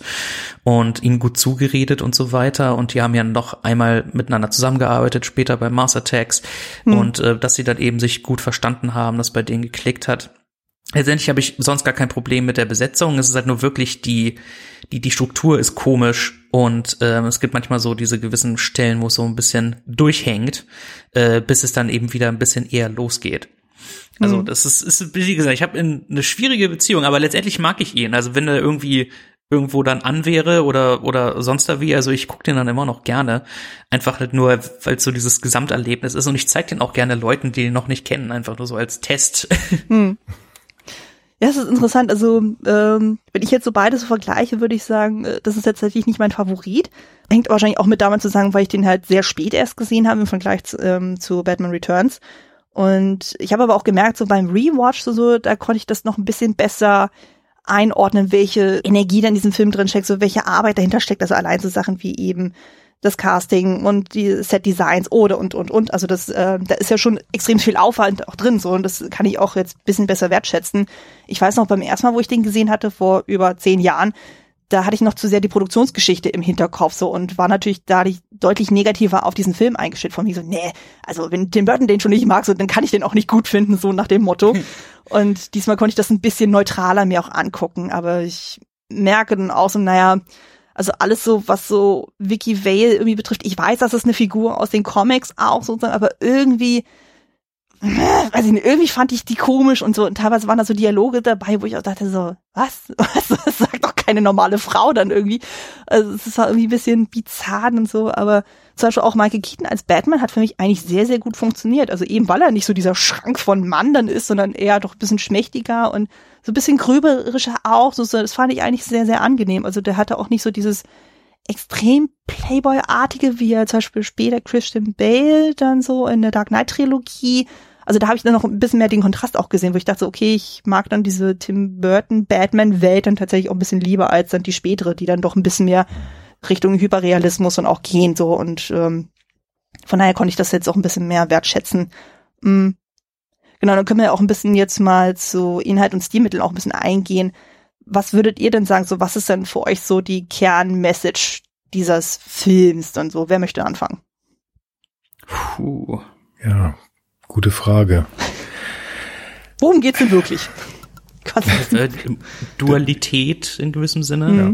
und ihm gut zugeredet und so weiter. Und die haben ja noch einmal miteinander zusammengearbeitet, später bei Mars Attacks. Mhm. Und äh, dass sie dann eben sich gut verstanden haben, dass bei denen geklickt hat. Letztendlich habe ich sonst gar kein Problem mit der Besetzung. Es ist halt nur wirklich die, die, die Struktur ist komisch und ähm, es gibt manchmal so diese gewissen Stellen, wo es so ein bisschen durchhängt, äh, bis es dann eben wieder ein bisschen eher losgeht. Also mhm. das ist, ist, wie gesagt, ich habe eine schwierige Beziehung, aber letztendlich mag ich ihn. Also wenn er irgendwie irgendwo dann an wäre oder oder sonst da wie, also ich gucke den dann immer noch gerne, einfach halt nur, weil es so dieses Gesamterlebnis ist und ich zeige den auch gerne Leuten, die ihn noch nicht kennen, einfach nur so als Test. Mhm. [laughs] Ja, es ist interessant. Also, ähm, wenn ich jetzt so beides so vergleiche, würde ich sagen, äh, das ist tatsächlich nicht mein Favorit. Hängt wahrscheinlich auch mit damit zusammen, weil ich den halt sehr spät erst gesehen habe im Vergleich zu, ähm, zu Batman Returns. Und ich habe aber auch gemerkt, so beim Rewatch, so, so, da konnte ich das noch ein bisschen besser einordnen, welche Energie da in diesem Film drin steckt, so welche Arbeit dahinter steckt. Also allein so Sachen wie eben das Casting und die Set Designs oder und und und. Also das, äh, da ist ja schon extrem viel Aufwand auch drin so und das kann ich auch jetzt bisschen besser wertschätzen. Ich weiß noch beim ersten Mal, wo ich den gesehen hatte vor über zehn Jahren, da hatte ich noch zu sehr die Produktionsgeschichte im Hinterkopf so und war natürlich dadurch deutlich negativer auf diesen Film eingestellt von mir so, nee, also wenn Tim Burton den schon nicht mag, so dann kann ich den auch nicht gut finden, so nach dem Motto. [laughs] Und diesmal konnte ich das ein bisschen neutraler mir auch angucken, aber ich merke dann auch so, naja, also alles so, was so Vicky Vale irgendwie betrifft. Ich weiß, dass es eine Figur aus den Comics auch sozusagen, aber irgendwie, äh, weiß ich nicht, irgendwie fand ich die komisch und so. Und teilweise waren da so Dialoge dabei, wo ich auch dachte so, was? [laughs] was? Das sagt doch keine normale Frau dann irgendwie. Also es ist halt irgendwie ein bisschen bizarr und so, aber zum Beispiel auch Michael Keaton als Batman hat für mich eigentlich sehr, sehr gut funktioniert. Also eben, weil er nicht so dieser Schrank von Mann dann ist, sondern eher doch ein bisschen schmächtiger und so ein bisschen grüberischer auch. So, das fand ich eigentlich sehr, sehr angenehm. Also der hatte auch nicht so dieses extrem Playboy-artige, wie er zum Beispiel später Christian Bale dann so in der Dark Knight-Trilogie. Also da habe ich dann noch ein bisschen mehr den Kontrast auch gesehen, wo ich dachte, okay, ich mag dann diese Tim Burton Batman-Welt dann tatsächlich auch ein bisschen lieber als dann die spätere, die dann doch ein bisschen mehr Richtung Hyperrealismus und auch gehen so und ähm, von daher konnte ich das jetzt auch ein bisschen mehr wertschätzen. Mhm. Genau, dann können wir auch ein bisschen jetzt mal zu Inhalt und Stilmitteln auch ein bisschen eingehen. Was würdet ihr denn sagen, so was ist denn für euch so die Kernmessage dieses Films dann so? Wer möchte anfangen? Puh. Ja, gute Frage. Worum geht's denn wirklich? Äh, Dualität in gewissem Sinne. Mhm. Ja.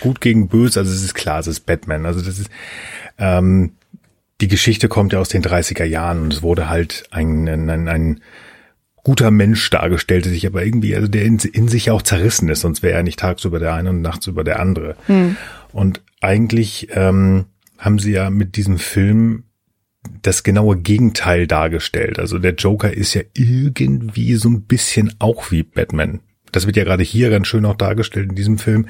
Gut gegen böse, also es ist klar, es ist Batman. Also das ist ähm, die Geschichte kommt ja aus den 30er Jahren und es wurde halt ein, ein, ein guter Mensch dargestellt, der sich aber irgendwie, also der in, in sich auch zerrissen ist, sonst wäre er nicht tagsüber der eine und nachts über der andere. Mhm. Und eigentlich ähm, haben sie ja mit diesem Film das genaue Gegenteil dargestellt. Also der Joker ist ja irgendwie so ein bisschen auch wie Batman. Das wird ja gerade hier ganz schön auch dargestellt in diesem Film,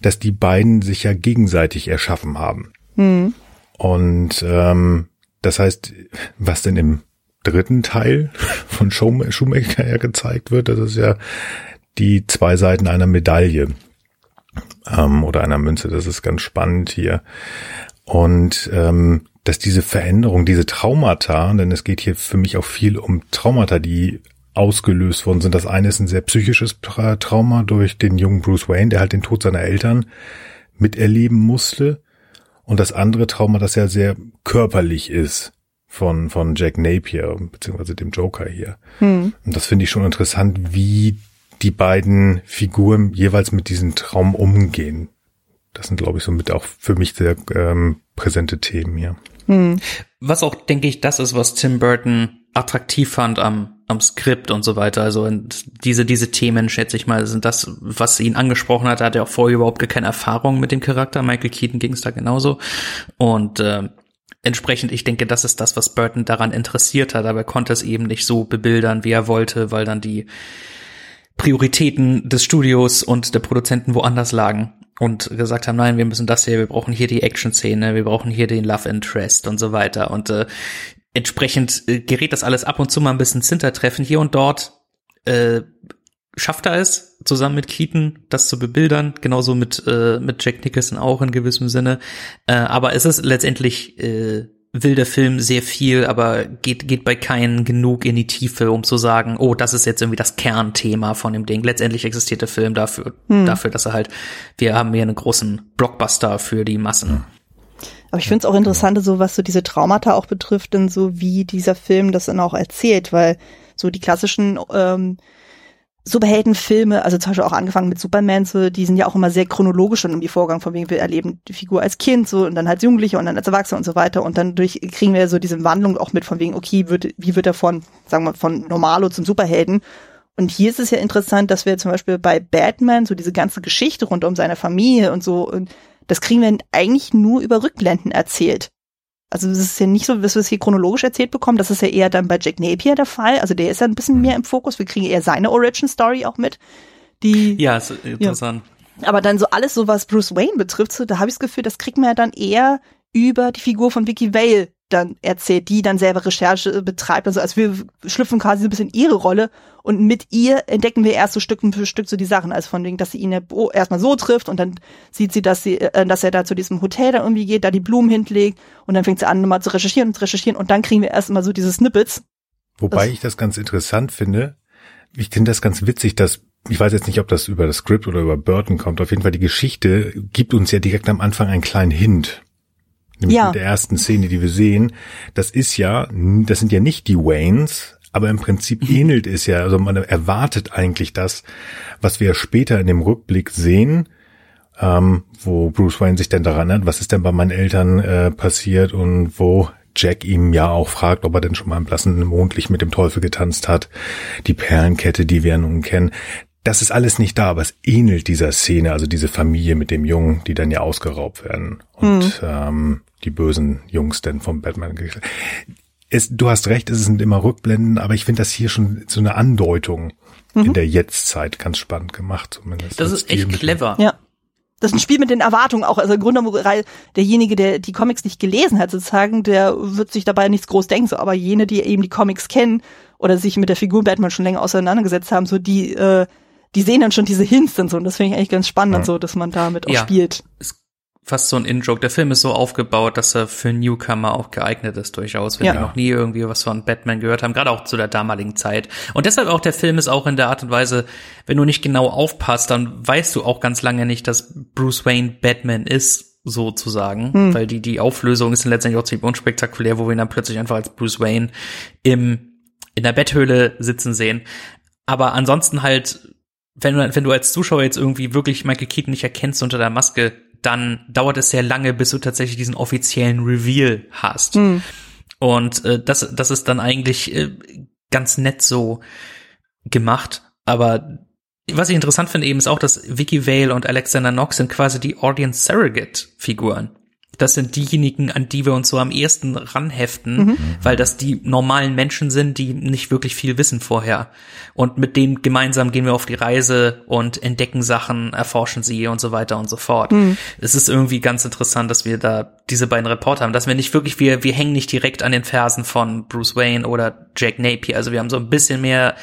dass die beiden sich ja gegenseitig erschaffen haben. Mhm. Und ähm, das heißt, was denn im dritten Teil von Schumacher ja gezeigt wird, das ist ja die zwei Seiten einer Medaille ähm, oder einer Münze. Das ist ganz spannend hier. Und ähm, dass diese Veränderung, diese Traumata, denn es geht hier für mich auch viel um Traumata, die ausgelöst worden sind. Das eine ist ein sehr psychisches Trauma durch den jungen Bruce Wayne, der halt den Tod seiner Eltern miterleben musste. und das andere Trauma, das ja sehr körperlich ist von, von Jack Napier, beziehungsweise dem Joker hier. Hm. Und das finde ich schon interessant, wie die beiden Figuren jeweils mit diesem Traum umgehen. Das sind, glaube ich, somit auch für mich sehr ähm, präsente Themen hier. Hm. Was auch, denke ich, das ist, was Tim Burton attraktiv fand am, am Skript und so weiter. Also und diese, diese Themen, schätze ich mal, sind das, was ihn angesprochen hat. Er hatte auch vorher überhaupt keine Erfahrung mit dem Charakter. Michael Keaton ging es da genauso. Und äh, entsprechend, ich denke, das ist das, was Burton daran interessiert hat, aber er konnte es eben nicht so bebildern, wie er wollte, weil dann die Prioritäten des Studios und der Produzenten woanders lagen und gesagt haben, nein, wir müssen das hier, wir brauchen hier die Action-Szene, wir brauchen hier den Love Interest und so weiter. Und äh, entsprechend äh, gerät das alles ab und zu mal ein bisschen ins Hintertreffen. Hier und dort äh, schafft er es, zusammen mit Keaton das zu bebildern, genauso mit, äh, mit Jack Nicholson auch in gewissem Sinne. Äh, aber es ist letztendlich äh, will der Film sehr viel, aber geht, geht bei keinen genug in die Tiefe, um zu sagen, oh, das ist jetzt irgendwie das Kernthema von dem Ding. Letztendlich existiert der Film dafür, hm. dafür, dass er halt, wir haben hier einen großen Blockbuster für die Massen. Aber ich finde es auch interessant, so was so diese Traumata auch betrifft, denn so wie dieser Film das dann auch erzählt, weil so die klassischen ähm, Superheldenfilme, also zum Beispiel auch angefangen mit Superman, so, die sind ja auch immer sehr chronologisch schon irgendwie Vorgang, von wegen wir erleben die Figur als Kind, so, und dann als Jugendliche und dann als Erwachsener und so weiter. Und dann durch kriegen wir so diese Wandlung auch mit, von wegen, okay, wird, wie wird er von, sagen wir, von Normalo zum Superhelden? Und hier ist es ja interessant, dass wir zum Beispiel bei Batman so diese ganze Geschichte rund um seine Familie und so, und das kriegen wir eigentlich nur über Rückblenden erzählt. Also es ist ja nicht so, dass wir es hier chronologisch erzählt bekommen. Das ist ja eher dann bei Jack Napier der Fall. Also der ist ja ein bisschen mehr im Fokus. Wir kriegen eher seine Origin Story auch mit. Die, ja, ist interessant. Ja. Aber dann so alles, so was Bruce Wayne betrifft, so, da habe ich das Gefühl, das kriegt man ja dann eher über die Figur von Vicky Vale dann erzählt, die dann selber Recherche betreibt. Also als wir schlüpfen quasi so ein bisschen ihre Rolle und mit ihr entdecken wir erst so Stück für Stück so die Sachen. Also von wegen, dass sie ihn erstmal so trifft und dann sieht sie, dass sie, äh, dass er da zu diesem Hotel da irgendwie geht, da die Blumen hinlegt und dann fängt sie an, nochmal zu recherchieren und zu recherchieren und dann kriegen wir erstmal so diese Snippets. Wobei das, ich das ganz interessant finde. Ich finde das ganz witzig, dass ich weiß jetzt nicht, ob das über das Skript oder über Burton kommt. Auf jeden Fall die Geschichte gibt uns ja direkt am Anfang einen kleinen Hint nämlich ja. mit der ersten Szene, die wir sehen, das ist ja, das sind ja nicht die Waynes, aber im Prinzip mhm. ähnelt es ja, also man erwartet eigentlich das, was wir später in dem Rückblick sehen, ähm, wo Bruce Wayne sich denn daran erinnert, was ist denn bei meinen Eltern äh, passiert und wo Jack ihm ja auch fragt, ob er denn schon mal im blassen Mondlicht mit dem Teufel getanzt hat, die Perlenkette, die wir nun kennen. Das ist alles nicht da, aber es ähnelt dieser Szene, also diese Familie mit dem Jungen, die dann ja ausgeraubt werden. Und hm. ähm, die bösen Jungs denn vom Batman. Es, du hast recht, es sind immer Rückblenden, aber ich finde das hier schon so eine Andeutung mhm. in der Jetztzeit ganz spannend gemacht zumindest. Das ist echt clever. Ja. Das ist ein Spiel mit den Erwartungen auch. Also im Grunde derjenige, der die Comics nicht gelesen hat, sozusagen, der wird sich dabei nichts groß denken. So, aber jene, die eben die Comics kennen oder sich mit der Figur Batman schon länger auseinandergesetzt haben, so die, äh, die sehen dann schon diese Hints und so. Und das finde ich eigentlich ganz spannend, ja. so, dass man damit auch ja. spielt. Es fast so ein In-Joke. Der Film ist so aufgebaut, dass er für Newcomer auch geeignet ist durchaus, wenn ja. die noch nie irgendwie was von Batman gehört haben, gerade auch zu der damaligen Zeit. Und deshalb auch der Film ist auch in der Art und Weise, wenn du nicht genau aufpasst, dann weißt du auch ganz lange nicht, dass Bruce Wayne Batman ist, sozusagen, hm. weil die, die Auflösung ist dann letztendlich auch ziemlich unspektakulär, wo wir ihn dann plötzlich einfach als Bruce Wayne im, in der Betthöhle sitzen sehen. Aber ansonsten halt, wenn du, wenn du als Zuschauer jetzt irgendwie wirklich Michael Keaton nicht erkennst unter der Maske, dann dauert es sehr lange, bis du tatsächlich diesen offiziellen Reveal hast. Mhm. Und äh, das, das ist dann eigentlich äh, ganz nett so gemacht. Aber was ich interessant finde eben ist auch, dass Vicky Vale und Alexander Knox sind quasi die Audience Surrogate Figuren das sind diejenigen, an die wir uns so am ehesten ranheften, mhm. weil das die normalen Menschen sind, die nicht wirklich viel wissen vorher. Und mit denen gemeinsam gehen wir auf die Reise und entdecken Sachen, erforschen sie und so weiter und so fort. Mhm. Es ist irgendwie ganz interessant, dass wir da diese beiden Reporter haben, dass wir nicht wirklich, wir, wir hängen nicht direkt an den Fersen von Bruce Wayne oder Jack Napier. Also wir haben so ein bisschen mehr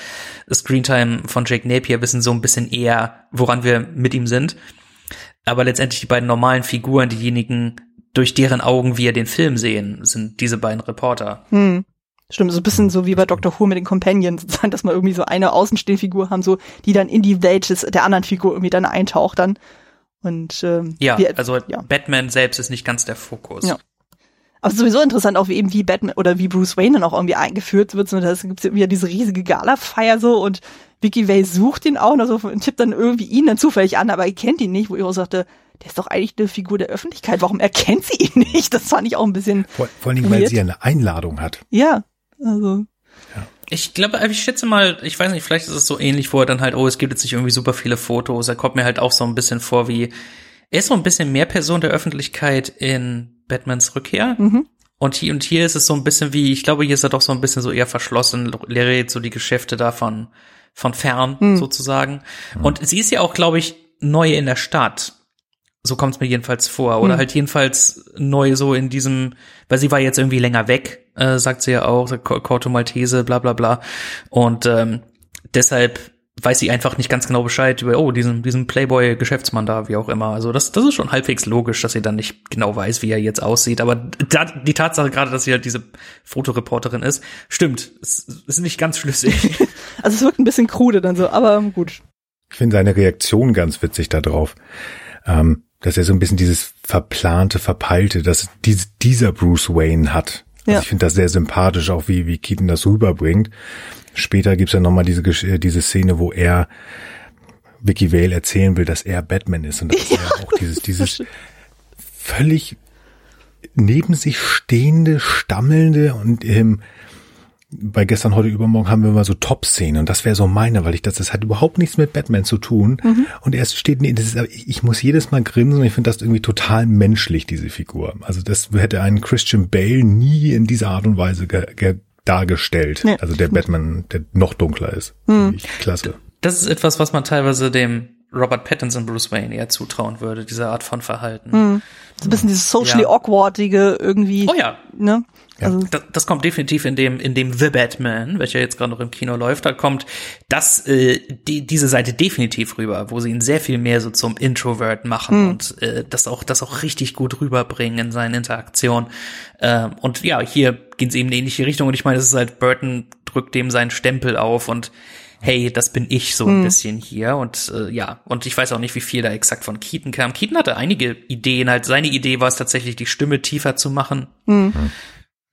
Screentime von Jack Napier, wissen so ein bisschen eher, woran wir mit ihm sind. Aber letztendlich die beiden normalen Figuren, diejenigen, durch deren Augen wir den Film sehen, sind diese beiden Reporter. Hm. Stimmt, so ein bisschen so wie bei Dr. Who mit den Companions, [laughs] dass man irgendwie so eine Außenstehfigur haben, so, die dann in die Welt des, der anderen Figur irgendwie dann eintaucht dann. Und ähm, Ja, wir- also ja. Batman selbst ist nicht ganz der Fokus. Ja. Aber sowieso interessant auch wie eben wie Batman oder wie Bruce Wayne dann auch irgendwie eingeführt wird. So, da gibt's ja wieder diese riesige Gala-Feier so und Vicky Vale sucht ihn auch noch so und tippt dann irgendwie ihn dann zufällig an, aber er kennt ihn nicht, wo ich auch sagte, der ist doch eigentlich eine Figur der Öffentlichkeit. Warum erkennt sie ihn nicht? Das fand ich auch ein bisschen, Vor, vor allen Dingen, weil sie ja eine Einladung hat. ja, also, Ich glaube, ich schätze mal, ich weiß nicht, vielleicht ist es so ähnlich, wo er dann halt, oh, es gibt jetzt nicht irgendwie super viele Fotos. Er kommt mir halt auch so ein bisschen vor wie, er ist so ein bisschen mehr Person der Öffentlichkeit in Batmans Rückkehr. mhm. Und hier und hier ist es so ein bisschen wie, ich glaube, hier ist er doch so ein bisschen so eher verschlossen, lehrt so die Geschäfte davon von fern Hm. sozusagen. Und sie ist ja auch, glaube ich, neu in der Stadt. So kommt es mir jedenfalls vor. Oder Hm. halt jedenfalls neu so in diesem, weil sie war jetzt irgendwie länger weg, äh, sagt sie ja auch, Corto Maltese, bla bla bla. Und ähm, deshalb weiß sie einfach nicht ganz genau Bescheid über, oh, diesen, diesen Playboy-Geschäftsmann da, wie auch immer. Also das, das ist schon halbwegs logisch, dass sie dann nicht genau weiß, wie er jetzt aussieht. Aber da, die Tatsache gerade, dass sie halt diese Fotoreporterin ist, stimmt. Es ist nicht ganz schlüssig. [laughs] [laughs] also es wirkt ein bisschen krude dann so, aber gut. Ich finde seine Reaktion ganz witzig darauf. Ähm, dass er so ein bisschen dieses verplante, verpeilte, dass dies, dieser Bruce Wayne hat. Also Ja. Ich finde das sehr sympathisch, auch wie, wie Keaton das rüberbringt. Später gibt's ja nochmal diese, äh, diese Szene, wo er Vicky Vale erzählen will, dass er Batman ist und dass er auch dieses, dieses [laughs] völlig neben sich stehende, stammelnde und ähm, bei gestern, heute, übermorgen haben wir mal so Top-Szenen und das wäre so meine, weil ich das, das hat überhaupt nichts mit Batman zu tun und er steht, nee, das ist, ich muss jedes Mal grinsen und ich finde das irgendwie total menschlich, diese Figur. Also das hätte einen Christian Bale nie in dieser Art und Weise ge, ge, dargestellt. Nee, also der Batman, der noch dunkler ist. Ich, klasse. Das ist etwas, was man teilweise dem Robert Pattinson Bruce Wayne eher zutrauen würde, diese Art von Verhalten. Hm. So ein bisschen dieses socially Ja. awkwardige irgendwie, Oh ja, ne? Also, das, das kommt definitiv in dem in dem The Batman, welcher jetzt gerade noch im Kino läuft, da kommt das äh, die, diese Seite definitiv rüber, wo sie ihn sehr viel mehr so zum Introvert machen und äh, das auch das auch richtig gut rüberbringen in seinen Interaktionen. Ähm, und ja, hier gehen sie eben in eine ähnliche Richtung und ich meine, es ist halt Burton drückt dem seinen Stempel auf und hey, das bin ich so ein bisschen hier. Und äh, ja, und ich weiß auch nicht, wie viel da exakt von Keaton kam. Keaton hatte einige Ideen, halt seine Idee war es tatsächlich, die Stimme tiefer zu machen.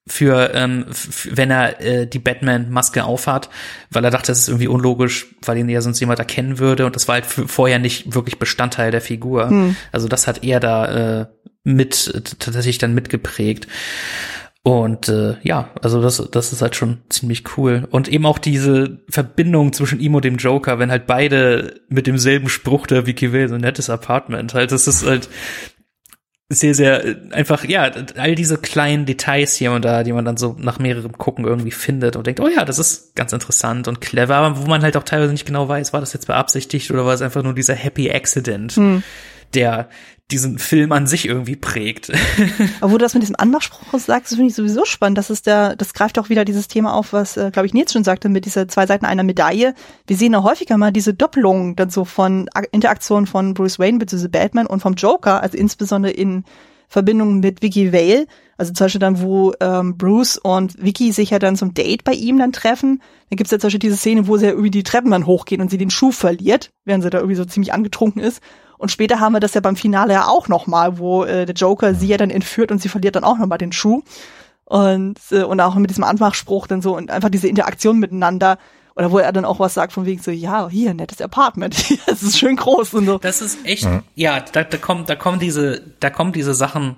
Für, ähm, f- wenn er äh, die Batman-Maske aufhat, weil er dachte, das ist irgendwie unlogisch, weil ihn ja sonst jemand erkennen würde. Und das war halt vorher nicht wirklich Bestandteil der Figur. Also das hat er da äh, mit tatsächlich dann mitgeprägt. Und äh, ja, also das, das ist halt schon ziemlich cool. Und eben auch diese Verbindung zwischen ihm und dem Joker, wenn halt beide mit demselben Spruch der Vicky Vale, so ein nettes Apartment, halt, das ist halt sehr, sehr äh, einfach, ja, all diese kleinen Details hier und da, die man dann so nach mehrerem Gucken irgendwie findet und denkt, oh ja, das ist ganz interessant und clever, aber wo man halt auch teilweise nicht genau weiß, war das jetzt beabsichtigt oder war es einfach nur dieser Happy Accident, der diesen Film an sich irgendwie prägt. [laughs] Aber wo du das mit diesem Anmachspruch sagst, finde ich sowieso spannend. Das ist der, das greift auch wieder dieses Thema auf, was, äh, glaube ich, Nils schon sagte, mit dieser zwei Seiten einer Medaille. Wir sehen ja häufiger mal diese Doppelungen dann so von Interaktionen von Bruce Wayne bzw. Batman und vom Joker, also insbesondere in Verbindung mit Vicky Vale. Also zum Beispiel dann, wo ähm, Bruce und Vicky sich ja dann zum Date bei ihm dann treffen. Dann gibt's ja zum Beispiel diese Szene, wo sie ja irgendwie die Treppen dann hochgehen und sie den Schuh verliert, während sie da irgendwie so ziemlich angetrunken ist. Und später haben wir das ja beim Finale ja auch nochmal, wo äh, der Joker sie ja dann entführt und sie verliert dann auch nochmal den Schuh. Und, äh, und auch mit diesem Anmachspruch dann so und einfach diese Interaktion miteinander. Oder wo er dann auch was sagt von wegen so, ja, hier, nettes Apartment. [laughs] Es ist schön groß und so. Das ist echt, ja, da, da kommen, da kommen diese, da kommen diese Sachen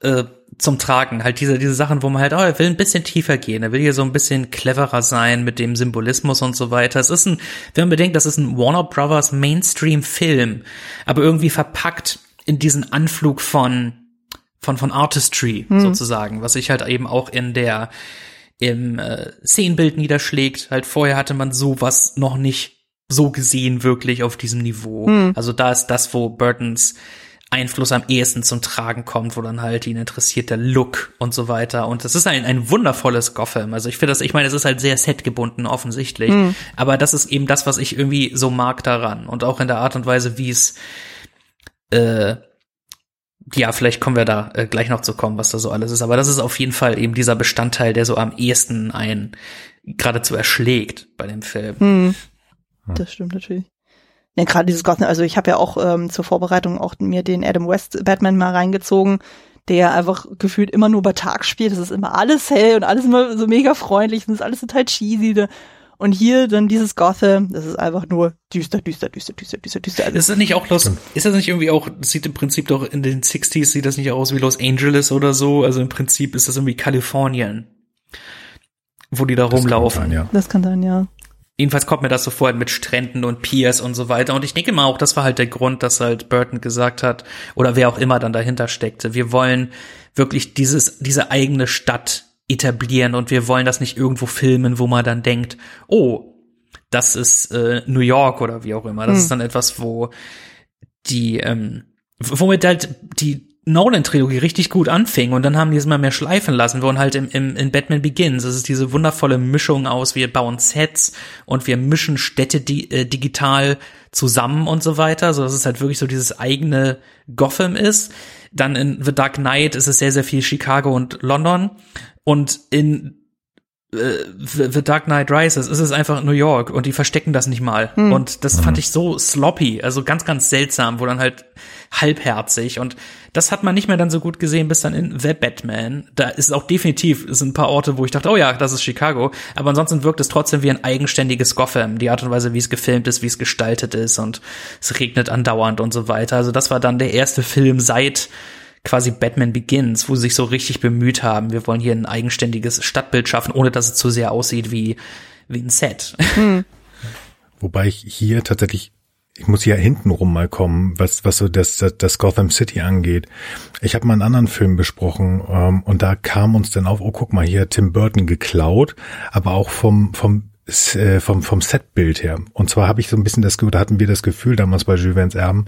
äh, zum Tragen. Halt diese, diese Sachen, wo man halt, oh, er will ein bisschen tiefer gehen, er will hier so ein bisschen cleverer sein mit dem Symbolismus und so weiter. Es ist ein, wenn man bedenkt, das ist ein Warner Brothers Mainstream-Film, aber irgendwie verpackt in diesen Anflug von von von Artistry sozusagen, was sich halt eben auch in der im äh, Szenenbild niederschlägt. Halt vorher hatte man sowas noch nicht so gesehen wirklich auf diesem Niveau. Also da ist das, wo Burtons Einfluss am ehesten zum Tragen kommt, wo dann halt ihn interessiert der Look und so weiter. Und das ist ein, ein wundervolles Gotham. Also ich finde das, ich meine, es ist halt sehr setgebunden offensichtlich. Aber das ist eben das, was ich irgendwie so mag daran. Und auch in der Art und Weise, wie es äh, ja, vielleicht kommen wir da äh, gleich noch zu kommen, was da so alles ist. Aber das ist auf jeden Fall eben dieser Bestandteil, der so am ehesten einen geradezu erschlägt bei dem Film. Hm. Das stimmt natürlich. Ja, gerade dieses Gotham, also ich habe ja auch ähm, zur Vorbereitung auch mir den Adam West Batman mal reingezogen, der einfach gefühlt immer nur bei Tag spielt. Das ist immer alles hell und alles immer so mega freundlich und das ist alles total cheesy. Ne? Und hier dann dieses Gotham, das ist einfach nur düster, düster, düster, düster, düster, düster. Also ist das nicht auch los? Ist das nicht irgendwie auch, das sieht im Prinzip doch in den 60s, sieht das nicht aus wie Los Angeles oder so? Also im Prinzip ist das irgendwie Kalifornien, wo die da Das rumlaufen. kann sein, ja. Das kann sein, ja. Jedenfalls kommt mir das so vor mit Stränden und Piers und so weiter. Und ich denke mal auch, das war halt der Grund, dass halt Burton gesagt hat, oder wer auch immer dann dahinter steckte, wir wollen wirklich dieses, diese eigene Stadt etablieren und wir wollen das nicht irgendwo filmen, wo man dann denkt, oh, das ist äh, New York oder wie auch immer. Das Hm. ist dann etwas, wo die, ähm, womit halt die Nolan-Trilogie richtig gut anfing und dann haben die es immer mehr schleifen lassen. Wir wollen halt im, im, in Batman Begins, es ist diese wundervolle Mischung aus, wir bauen Sets und wir mischen Städte di äh, digital zusammen und so weiter, so dass es halt wirklich so dieses eigene Gotham ist. Dann in The Dark Knight ist es sehr, sehr viel Chicago und London und in äh, The The Dark Knight Rises ist es einfach New York und die verstecken das nicht mal. Und das fand ich so sloppy, also ganz, ganz seltsam, wo dann halt halbherzig und das hat man nicht mehr dann so gut gesehen bis dann in The Batman. Da ist es auch definitiv, es sind ein paar Orte, wo ich dachte, oh ja, das ist Chicago, aber ansonsten wirkt es trotzdem wie ein eigenständiges Gotham. Die Art und Weise, wie es gefilmt ist, wie es gestaltet ist und es regnet andauernd und so weiter. Also das war dann der erste Film seit quasi Batman Begins, wo sie sich so richtig bemüht haben. Wir wollen hier ein eigenständiges Stadtbild schaffen, ohne dass es zu sehr aussieht wie, wie ein Set. [laughs] Wobei ich hier tatsächlich, ich muss hier hintenrum mal kommen, was, was so das, das, das Gotham City angeht. Ich habe mal einen anderen Film besprochen ähm, und da kam uns dann auf, oh guck mal, hier hat Tim Burton geklaut, aber auch vom, vom äh, vom, vom Setbild her. Und zwar habe ich so ein bisschen das, Gefühl, da hatten wir das Gefühl damals bei Jules Verne's Erben,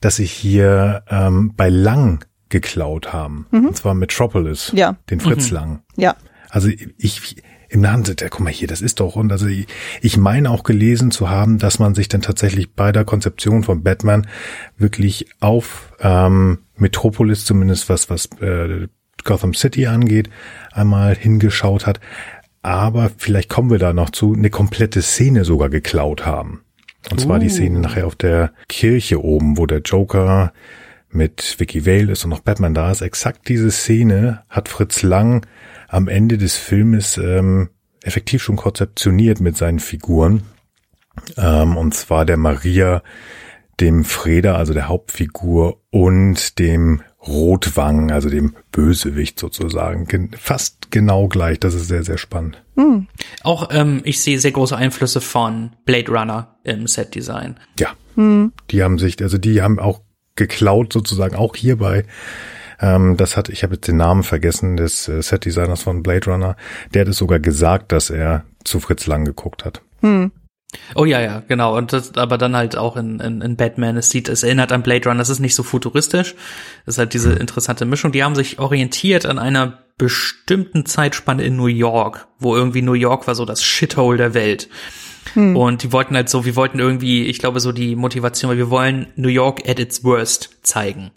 dass sich hier ähm, bei Lang geklaut haben. Und zwar Metropolis, Ja. den Fritz Lang. Ja. Also ich im Namen ja, guck mal hier, das ist doch und also ich, ich meine auch gelesen zu haben, dass man sich dann tatsächlich bei der Konzeption von Batman wirklich auf ähm, Metropolis zumindest was was äh, Gotham City angeht einmal hingeschaut hat, aber vielleicht kommen wir da noch zu eine komplette Szene sogar geklaut haben. Und zwar die Szene nachher auf der Kirche oben, wo der Joker mit Vicky Vale ist und noch Batman da ist. Exakt diese Szene hat Fritz Lang am Ende des Filmes ähm, effektiv schon konzeptioniert mit seinen Figuren. Ähm, und zwar der Maria, dem Freda, also der Hauptfigur, und dem Rotwang, also dem Bösewicht sozusagen. Gen fast genau gleich. Das ist sehr, sehr spannend. Auch ähm, ich sehe sehr große Einflüsse von Blade Runner im Setdesign. Ja. Die haben sich, also die haben auch geklaut sozusagen, auch hierbei. Ähm, das hat, ich habe jetzt den Namen vergessen, des äh, Setdesigners von Blade Runner. Der hat es sogar gesagt, dass er zu Fritz Lang geguckt hat. Oh ja, ja, genau. Und das, aber dann halt auch in, in, in Batman, es sieht, es erinnert an Blade Runner, es ist nicht so futuristisch. Es ist halt diese interessante Mischung. Die haben sich orientiert an einer bestimmten Zeitspanne in New York, wo irgendwie New York war so das Shithole der Welt. Und die wollten halt so, wir wollten irgendwie, ich glaube, so die Motivation, weil wir wollen New York at its worst zeigen.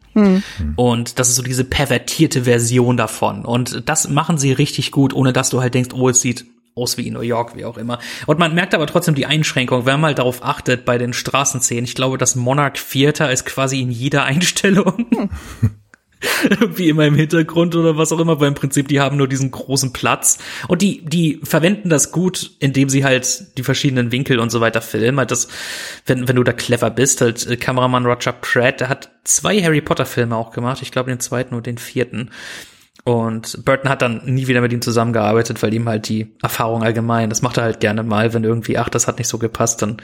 Und das ist so diese pervertierte Version davon. Und das machen sie richtig gut, ohne dass du halt denkst, oh, es sieht aus wie in New York, wie auch immer. Und man merkt aber trotzdem die Einschränkung, wenn man mal darauf achtet bei den Straßenszenen. Ich glaube, das Monarch Theater ist quasi in jeder [laughs] Einstellung. Irgendwie immer im Hintergrund oder was auch immer, weil im Prinzip die haben nur diesen großen Platz. Und die, die verwenden das gut, indem sie halt die verschiedenen Winkel und so weiter filmen. Halt das, wenn, wenn du da clever bist, halt äh, Kameramann Roger Pratt, der hat zwei Harry Potter Filme auch gemacht. Ich glaube den zweiten und den vierten. Und Burton hat dann nie wieder mit ihm zusammengearbeitet, weil ihm halt die Erfahrung allgemein, das macht er halt gerne mal, wenn irgendwie, ach, das hat nicht so gepasst, dann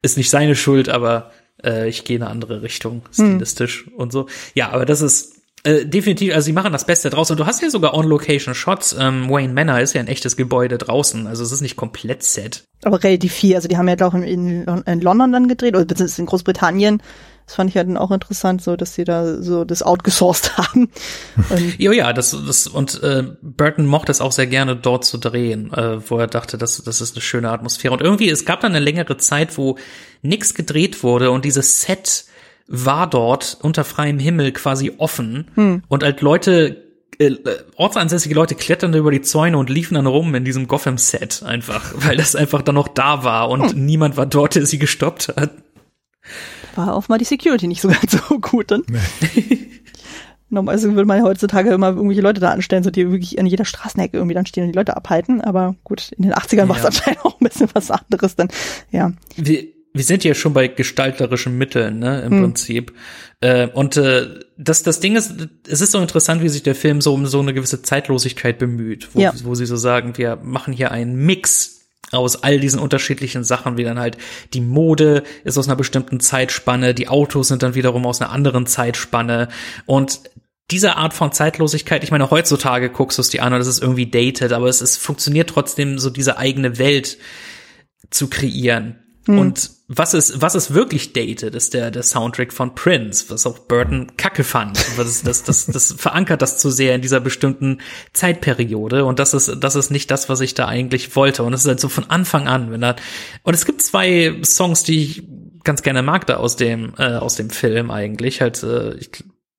ist nicht seine Schuld, aber äh, ich gehe in eine andere Richtung, stilistisch und so. Ja, aber das ist äh, definitiv, also sie machen das Beste draus und du hast ja sogar On-Location-Shots. Ähm, Wayne Manor ist ja ein echtes Gebäude draußen, also es ist nicht komplett Set. Aber relativ viel. Also die haben ja ich in, in London dann gedreht, oder beziehungsweise in Großbritannien. Das fand ich ja dann auch interessant, so dass sie da so das outgesourced [laughs] haben. Und Ja, ja, das, das und äh, Burton mochte es auch sehr gerne dort zu drehen, äh, wo er dachte, das, das ist eine schöne Atmosphäre. Und irgendwie, es gab dann eine längere Zeit, wo nichts gedreht wurde und dieses Set war dort unter freiem Himmel quasi offen und halt Leute äh, ortsansässige Leute kletterten über die Zäune und liefen dann rum in diesem Gotham-Set einfach, [laughs] weil das einfach dann noch da war und niemand war dort, der sie gestoppt hat. War auch mal die Security nicht so [laughs] ganz so gut dann. Nee. [laughs] Normalerweise würde man heutzutage immer irgendwelche Leute da anstellen, so die wirklich an jeder Straßenecke irgendwie dann stehen und die Leute abhalten. Aber gut, in den 80ern ja. war es anscheinend auch ein bisschen was anderes dann, ja. Wir, wir sind ja schon bei gestalterischen Mitteln, ne, im hm. Prinzip. Äh, und äh, das, das Ding ist, es ist so interessant, wie sich der Film so um so eine gewisse Zeitlosigkeit bemüht, wo, ja. wo sie so sagen, wir machen hier einen Mix aus all diesen unterschiedlichen Sachen, wie dann halt die Mode ist aus einer bestimmten Zeitspanne, die Autos sind dann wiederum aus einer anderen Zeitspanne und diese Art von Zeitlosigkeit, ich meine, heutzutage guckst du es dir an und es ist irgendwie dated, aber es, es funktioniert trotzdem, so diese eigene Welt zu kreieren. Hm. Und was ist, was ist wirklich dated, ist der, der Soundtrack von Prince, was auch Burton kacke fand. Das, das, das, das verankert das zu sehr in dieser bestimmten Zeitperiode und das ist, das ist nicht das, was ich da eigentlich wollte. Und es ist halt so von Anfang an, wenn da, und es gibt zwei Songs, die ich ganz gerne mag da aus dem, äh, aus dem Film eigentlich, halt, äh, ich,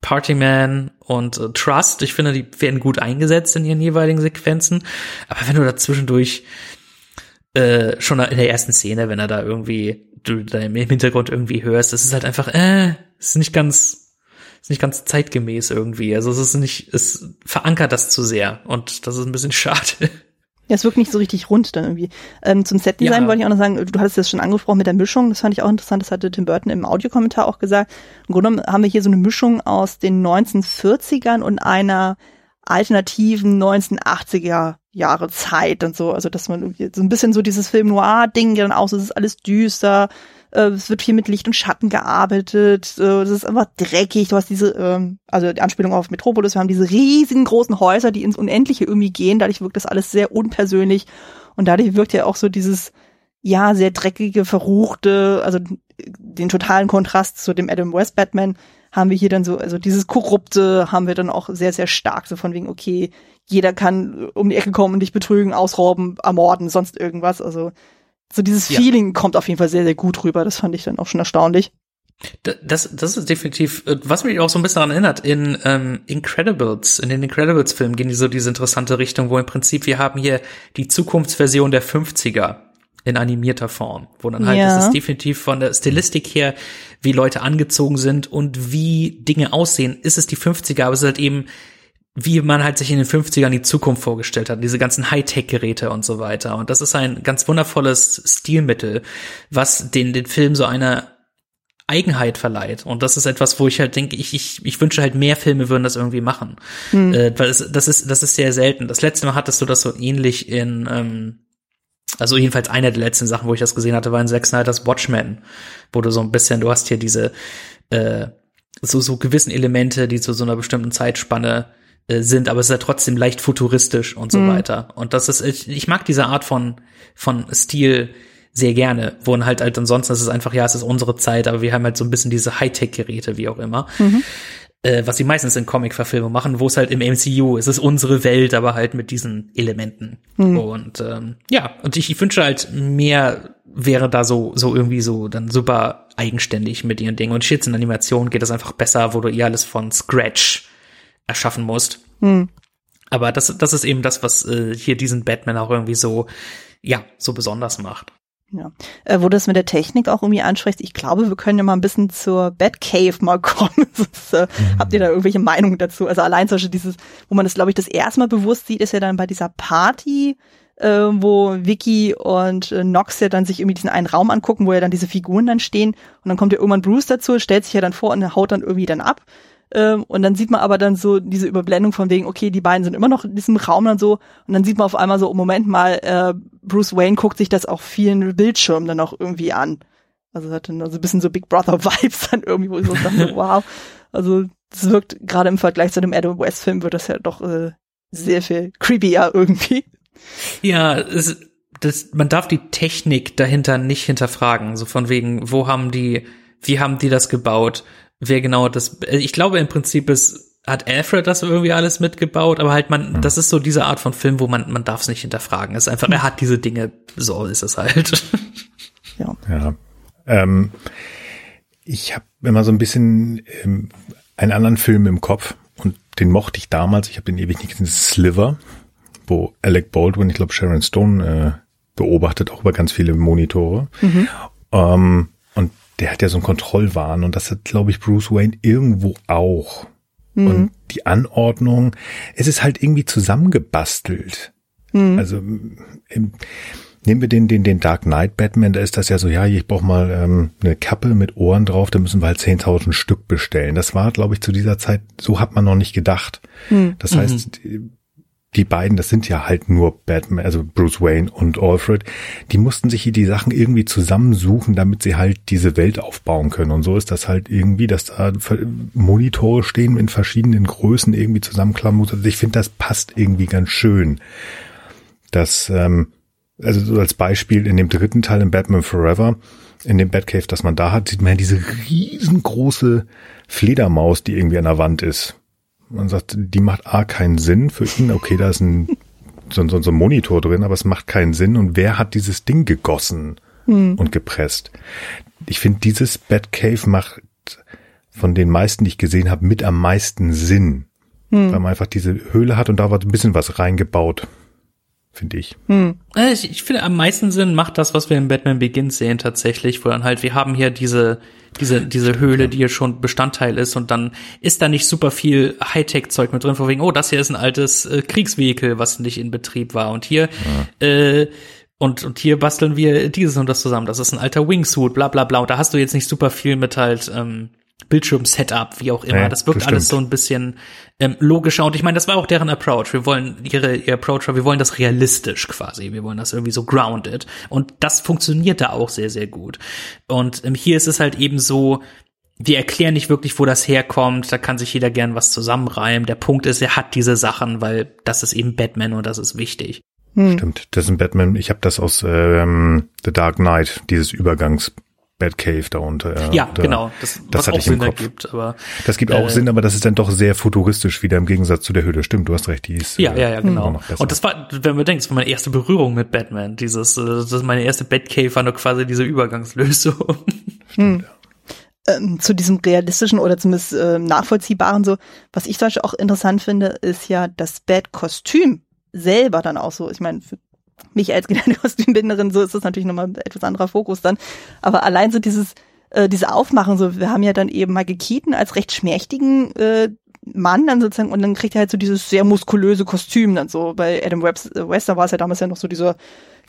Partyman und äh, Trust. Ich finde, die werden gut eingesetzt in ihren jeweiligen Sequenzen. Aber wenn du da zwischendurch äh, schon in der ersten Szene, wenn er da irgendwie du da im Hintergrund irgendwie hörst, das ist halt einfach, äh, ist nicht ganz, ist nicht ganz zeitgemäß irgendwie. Also es ist nicht, es verankert das zu sehr und das ist ein bisschen [laughs] schade. Ja, es wirkt nicht so richtig rund dann irgendwie. Ähm, zum Setdesign ja. wollte ich auch noch sagen, du hattest das schon angesprochen mit der Mischung, das fand ich auch interessant, das hatte Tim Burton im Audiokommentar auch gesagt. Im Grunde genommen haben wir hier so eine Mischung aus den 1940ern und einer alternativen 1980er Jahre Zeit und so. Also, dass man so ein bisschen so dieses Film Noir-Ding dann aus, es ist alles düster, äh, es wird viel mit Licht und Schatten gearbeitet, äh, es ist einfach dreckig. Du hast diese, ähm, also die Anspielung auf Metropolis, wir haben diese riesigen großen Häuser, die ins Unendliche irgendwie gehen. Dadurch wirkt das alles sehr unpersönlich und dadurch wirkt ja auch so dieses, ja, sehr dreckige, verruchte, also den totalen Kontrast zu dem Adam West Batman haben wir hier dann so, also dieses Korrupte haben wir dann auch sehr, sehr stark, so von wegen, okay, jeder kann um die Ecke kommen und dich betrügen, ausrauben, ermorden, sonst irgendwas. Also so dieses ja. Feeling kommt auf jeden Fall sehr, sehr gut rüber. Das fand ich dann auch schon erstaunlich. Das, das ist definitiv, äh, was mich auch so ein bisschen daran erinnert, in ähm, Incredibles, in den Incredibles-Filmen gehen die so diese interessante Richtung, wo im Prinzip wir haben hier die Zukunftsversion der 50er in animierter Form, wo dann halt, ja. das ist definitiv von der Stilistik her, wie Leute angezogen sind und wie Dinge aussehen, ist es die 50er, aber es ist halt eben, wie man halt sich in den 50ern die Zukunft vorgestellt hat, diese ganzen Hightech-Geräte und so weiter. Und das ist ein ganz wundervolles Stilmittel, was den, den Film so eine Eigenheit verleiht. Und das ist etwas, wo ich halt denke, ich, ich, ich wünsche halt mehr Filme würden das irgendwie machen. Hm. Äh, weil es, das ist, das ist sehr selten. Das letzte Mal hattest du das so ähnlich in, ähm, also jedenfalls eine der letzten Sachen, wo ich das gesehen hatte, war in Zack Snyder's Watchmen, wo du so ein bisschen, du hast hier diese äh, so so gewissen Elemente, die zu so einer bestimmten Zeitspanne äh, sind, aber es ist ja trotzdem leicht futuristisch und so mhm. weiter. Und das ist, ich, ich mag diese Art von von Stil sehr gerne, wo halt halt ansonsten ist es einfach, ja, es ist unsere Zeit, aber wir haben halt so ein bisschen diese Hightech-Geräte, wie auch immer. Mhm äh, was sie meistens in Comic-Verfilmungen machen, wo es halt im MCU ist, es ist unsere Welt, aber halt mit diesen Elementen. Mhm. Und ähm, ja, und ich, ich wünsche halt mehr wäre da so so irgendwie so dann super eigenständig mit ihren Dingen. Und Shits in Animation geht das einfach besser, wo du ihr alles von Scratch erschaffen musst. Mhm. Aber das, das ist eben das, was äh, hier diesen Batman auch irgendwie so, ja, so besonders macht. Ja. Äh, wo du das mit der Technik auch irgendwie ansprichst, ich glaube, wir können ja mal ein bisschen zur Batcave mal [laughs] kommen. ist, äh, mhm. Habt ihr da irgendwelche Meinungen dazu? Also allein zum Beispiel dieses, wo man das, glaube ich, das erste Mal bewusst sieht, ist ja dann bei dieser Party, äh, wo Vicky und äh, Nox ja dann sich irgendwie diesen einen Raum angucken, wo ja dann diese Figuren dann stehen und dann kommt ja irgendwann Bruce dazu, stellt sich ja dann vor und haut dann irgendwie dann ab. Ähm, und dann sieht man aber dann so diese Überblendung von wegen, okay, die beiden sind immer noch in diesem Raum dann so. Und dann sieht man auf einmal so, oh Moment mal, äh, Bruce Wayne guckt sich das auf vielen Bildschirmen dann auch irgendwie an. Also hat dann also ein bisschen so Big Brother Vibes dann irgendwie, wo ich so dachte, [laughs] wow. Also das wirkt gerade im Vergleich zu dem Adam West Film wird das ja doch äh, sehr viel creepier irgendwie. Ja, es, das, man darf die Technik dahinter nicht hinterfragen. So von wegen, wo haben die, wie haben die das gebaut? Wer genau das, äh, ich glaube im Prinzip ist, hat Alfred das irgendwie alles mitgebaut, aber halt man, mhm. das ist so diese Art von Film, wo man, man darf es nicht hinterfragen. Es ist einfach, er hat diese Dinge, so ist es halt. [laughs] Ja. ja. Ähm, ich habe immer so ein bisschen ähm, einen anderen Film im Kopf und den mochte ich damals. Ich habe den ewig nicht gesehen, Sliver, wo Alec Baldwin, ich glaube Sharon Stone äh, beobachtet, auch über ganz viele Monitore. Mhm. Ähm, der hat ja so einen Kontrollwahn und das hat, glaube ich, Bruce Wayne irgendwo auch. Mhm. Und die Anordnung, es ist halt irgendwie zusammengebastelt. Mhm. Also im, Nehmen wir den, den, den Dark Knight Batman, da ist das ja so, ja, ich brauche mal ähm, eine Kappe mit Ohren drauf, da müssen wir halt 10.000 Stück bestellen. Das war, glaube ich, zu dieser Zeit, so hat man noch nicht gedacht. Hm. Das heißt, mhm. Die beiden, das sind ja halt nur Batman, also Bruce Wayne und Alfred, die mussten sich hier die Sachen irgendwie zusammensuchen, damit sie halt diese Welt aufbauen können. Und so ist das halt irgendwie, dass da Monitore stehen in verschiedenen Größen irgendwie zusammenklammern. Also ich finde, das passt irgendwie ganz schön. Das, ähm, also so als Beispiel in dem dritten Teil in Batman Forever, in dem Batcave, das man da hat, sieht man ja diese riesengroße Fledermaus, die irgendwie an der Wand ist. Man sagt, die macht A keinen Sinn für ihn. Okay, da ist ein so, so, so ein Monitor drin, aber es macht keinen Sinn. Und wer hat dieses Ding gegossen hm. und gepresst? Ich finde, dieses Batcave macht von den meisten, die ich gesehen habe, mit am meisten Sinn. Hm. Weil man einfach diese Höhle hat und da war ein bisschen was reingebaut finde ich. Hm. Äh, ich. Ich finde, am meisten Sinn macht das, was wir in Batman Begins sehen, tatsächlich, wo dann halt, wir haben hier diese, diese, diese Höhle, die hier schon Bestandteil ist und dann ist da nicht super viel Hightech-Zeug mit drin, vor wegen, oh, das hier ist ein altes äh, Kriegsvehikel, was nicht in Betrieb war und hier, ja. äh, und, und hier basteln wir dieses und das zusammen. Das ist ein alter Wingsuit, bla bla bla. Und da hast du jetzt nicht super viel mit halt ähm, Bildschirm-Setup, wie auch immer. Ja, das wirkt das alles so ein bisschen ähm, logischer. Und ich meine, das war auch deren Approach. Wir wollen ihre ihr Approach, wir wollen das realistisch quasi. Wir wollen das irgendwie so grounded. Und das funktioniert da auch sehr, sehr gut. Und ähm, hier ist es halt eben so, wir erklären nicht wirklich, wo das herkommt. Da kann sich jeder gern was zusammenreimen. Der Punkt ist, er hat diese Sachen, weil das ist eben Batman und das ist wichtig. Hm. Stimmt, das ist ein Batman. Ich habe das aus ähm, The Dark Knight, dieses Übergangs Batcave darunter. Ja, da, genau. Das, das hatte ich Sinn im Kopf. Ergibt, aber, das gibt auch äh, Sinn, aber das ist dann doch sehr futuristisch wieder im Gegensatz zu der Höhle. Stimmt, du hast recht, die ist. Ja, äh, ja, ja, genau. Und das war, wenn man denkt, das war meine erste Berührung mit Batman. Dieses, äh, das ist meine erste Batcave war nur quasi diese Übergangslösung. Stimmt, [laughs] hm. Ähm, zu diesem realistischen oder zumindest äh, nachvollziehbaren so, was ich zum Beispiel auch interessant finde, ist ja das Bat-Kostüm selber dann auch so. Ich meine, für mich als gelernte Kostümbinderin, so ist das natürlich nochmal ein etwas anderer Fokus dann. Aber allein so dieses, äh, diese Aufmachen, so, wir haben ja dann eben Michael Keaton als recht schmächtigen äh, Mann dann sozusagen und dann kriegt er halt so dieses sehr muskulöse Kostüm dann so. Bei Adam Webster äh, war es ja damals ja noch so dieser